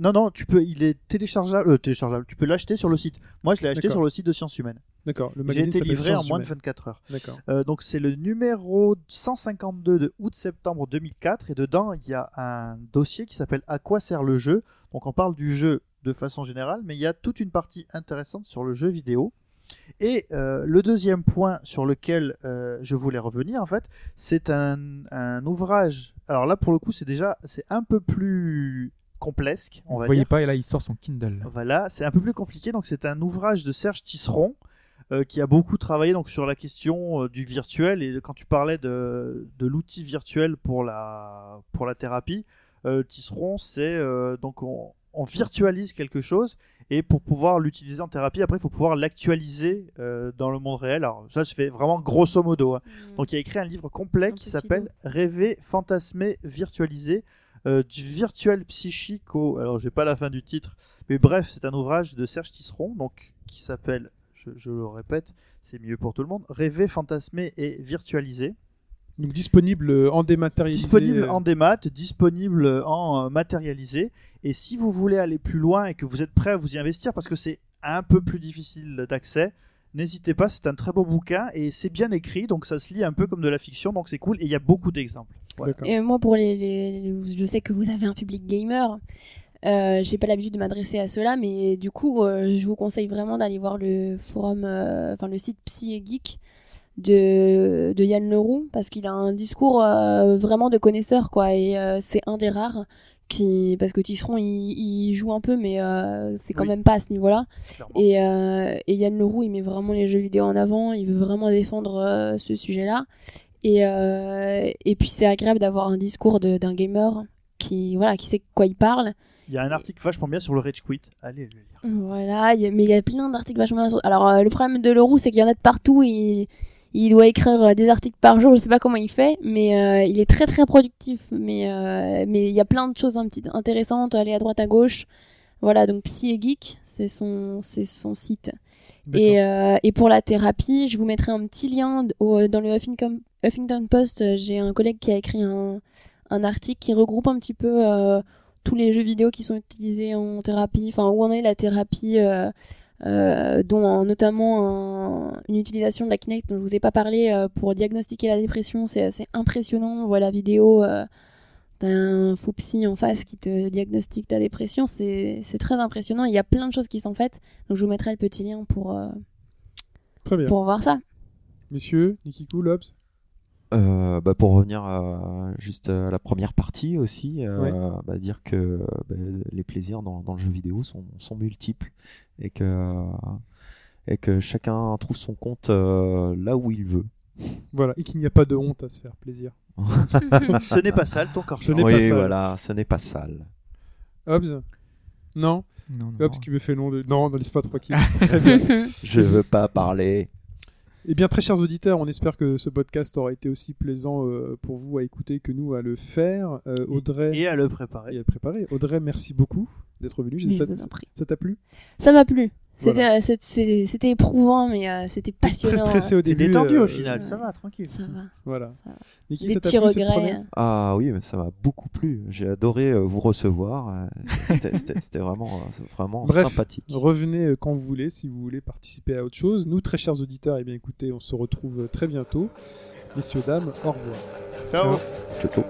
Speaker 3: Non, non, tu peux, il est téléchargeable, euh, téléchargeable. Tu peux l'acheter sur le site. Moi, je l'ai acheté sur le site de Sciences Humaines.
Speaker 1: D'accord. Le
Speaker 3: J'ai été livré en moins de
Speaker 1: Humaines.
Speaker 3: 24 heures.
Speaker 1: D'accord.
Speaker 3: Euh, donc c'est le numéro 152 de août-septembre 2004 et dedans il y a un dossier qui s'appelle À quoi sert le jeu? Donc on parle du jeu de façon générale, mais il y a toute une partie intéressante sur le jeu vidéo. Et euh, le deuxième point sur lequel euh, je voulais revenir en fait, c'est un, un ouvrage. Alors là pour le coup c'est déjà c'est un peu plus complexe, on
Speaker 2: Vous
Speaker 3: va
Speaker 2: voyez
Speaker 3: dire.
Speaker 2: pas, et là il sort son Kindle.
Speaker 3: Voilà, c'est un peu plus compliqué. Donc c'est un ouvrage de Serge Tisseron euh, qui a beaucoup travaillé donc sur la question euh, du virtuel et quand tu parlais de, de l'outil virtuel pour la pour la thérapie, euh, Tisseron c'est euh, donc on, on virtualise quelque chose et pour pouvoir l'utiliser en thérapie après il faut pouvoir l'actualiser euh, dans le monde réel. Alors ça je fais vraiment grosso modo. hein. Donc il a écrit un livre complet
Speaker 5: Un
Speaker 3: qui s'appelle Rêver, fantasmer, virtualiser euh, du virtuel psychique au alors j'ai pas la fin du titre mais bref c'est un ouvrage de Serge Tisseron donc qui s'appelle je, je le répète c'est mieux pour tout le monde Rêver, fantasmer et virtualiser
Speaker 1: Donc disponible euh, en dématérialisé.
Speaker 3: disponible
Speaker 1: euh,
Speaker 3: en démat disponible en matérialisé et si vous voulez aller plus loin et que vous êtes prêt à vous y investir parce que c'est un peu plus difficile d'accès N'hésitez pas, c'est un très beau bouquin et c'est bien écrit, donc ça se lit un peu comme de la fiction, donc c'est cool et il y a beaucoup d'exemples. Voilà.
Speaker 5: Et moi, pour les, les- je sais que vous avez un public gamer. Euh, j'ai pas l'habitude de m'adresser à ceux-là, mais du coup, euh, je vous conseille vraiment d'aller voir le forum, euh, enfin le site Psy et Geek de, de Yann Leroux, parce qu'il a un discours euh, vraiment de connaisseur, quoi, et euh, c'est un des rares qui, parce que Tisseron, il, il joue un peu, mais euh, c'est quand
Speaker 3: Oui.
Speaker 5: même pas à ce niveau-là. Et, euh, et Yann Leroux, il met vraiment les jeux vidéo en avant, il veut vraiment défendre euh, ce sujet-là. Et, euh, et puis c'est agréable d'avoir un discours d'un gamer qui, voilà, qui sait quoi il parle.
Speaker 3: Il y a un article vachement bien sur le Rage Quit, allez le lire.
Speaker 5: Voilà, il y a- mais il y a plein d'articles vachement bien. Alors euh, le problème de Leroux, c'est qu'il y en a de partout. Il, il doit écrire euh, des articles par jour, je sais pas comment il fait, mais euh, il est très très productif. Mais euh, mais il y a plein de choses un petit, intéressantes, aller à droite à gauche. Voilà, donc Psy et Geek, c'est son, c'est son site. Et, euh, et pour la thérapie, je vous mettrai un petit lien au- dans le Huffington, Huffington Post. euh, J'ai un collègue qui a écrit un, un article qui regroupe un petit peu euh, tous les jeux vidéo qui sont utilisés en thérapie, enfin où en est la thérapie, euh, euh, dont en- notamment un- une utilisation de la Kinect dont je vous ai pas parlé pour diagnostiquer la dépression, c'est assez impressionnant. On voit la vidéo d'un faux psy en face qui te diagnostique ta dépression, c'est très impressionnant. Il y a plein de choses qui sont faites, donc je vous mettrai le petit lien pour,
Speaker 1: Très bien.
Speaker 5: pour voir ça.
Speaker 1: Messieurs, Nikiku, Lobs
Speaker 4: Euh, bah, pour revenir à, juste à la première partie aussi, euh,
Speaker 1: Ouais.
Speaker 4: bah, dire que bah, les plaisirs dans, dans le jeu vidéo sont, sont multiples et que, et que chacun trouve son compte euh, là où il veut.
Speaker 1: Voilà, et qu'il n'y a pas de honte à se faire plaisir.
Speaker 3: Ce n'est pas sale, ton corps.
Speaker 1: Ce n'est
Speaker 4: oui,
Speaker 1: pas sale.
Speaker 4: voilà, ce n'est pas sale.
Speaker 1: Hobbs? Non?
Speaker 2: Non, non.
Speaker 1: Hobbs qui me fait long de... Non, ne laisse pas tranquille.
Speaker 4: Je veux pas parler.
Speaker 1: Eh bien, très chers auditeurs, on espère que ce podcast aura été aussi plaisant euh, pour vous à écouter que nous à le faire. Euh, Audrey
Speaker 3: Et à le
Speaker 1: et
Speaker 3: préparer.
Speaker 1: à le préparer. Audrey, merci beaucoup d'être
Speaker 5: prie.
Speaker 1: Ça t'a plu?
Speaker 5: Ça m'a plu. C'était
Speaker 1: Voilà.
Speaker 5: euh, c'est- c'est- c'était éprouvant, mais euh, c'était passionnant.
Speaker 1: Très stressé au début.
Speaker 3: détendu
Speaker 1: euh,
Speaker 3: au final,
Speaker 5: ouais.
Speaker 3: ça va, tranquille.
Speaker 5: Ça va.
Speaker 1: Voilà.
Speaker 5: ça va.
Speaker 1: Niki,
Speaker 5: Des
Speaker 1: ça
Speaker 5: petits regrets.
Speaker 1: première?
Speaker 4: Ah oui, mais ça m'a beaucoup plu. J'ai adoré euh, vous recevoir. euh, C'était vraiment, vraiment
Speaker 1: Bref,
Speaker 4: sympathique.
Speaker 1: Revenez quand vous voulez, si vous voulez participer à autre chose. Nous, très chers auditeurs, eh bien écoutez, on se retrouve très bientôt. Messieurs, dames, au revoir.
Speaker 3: Ciao.
Speaker 4: Ciao, ciao.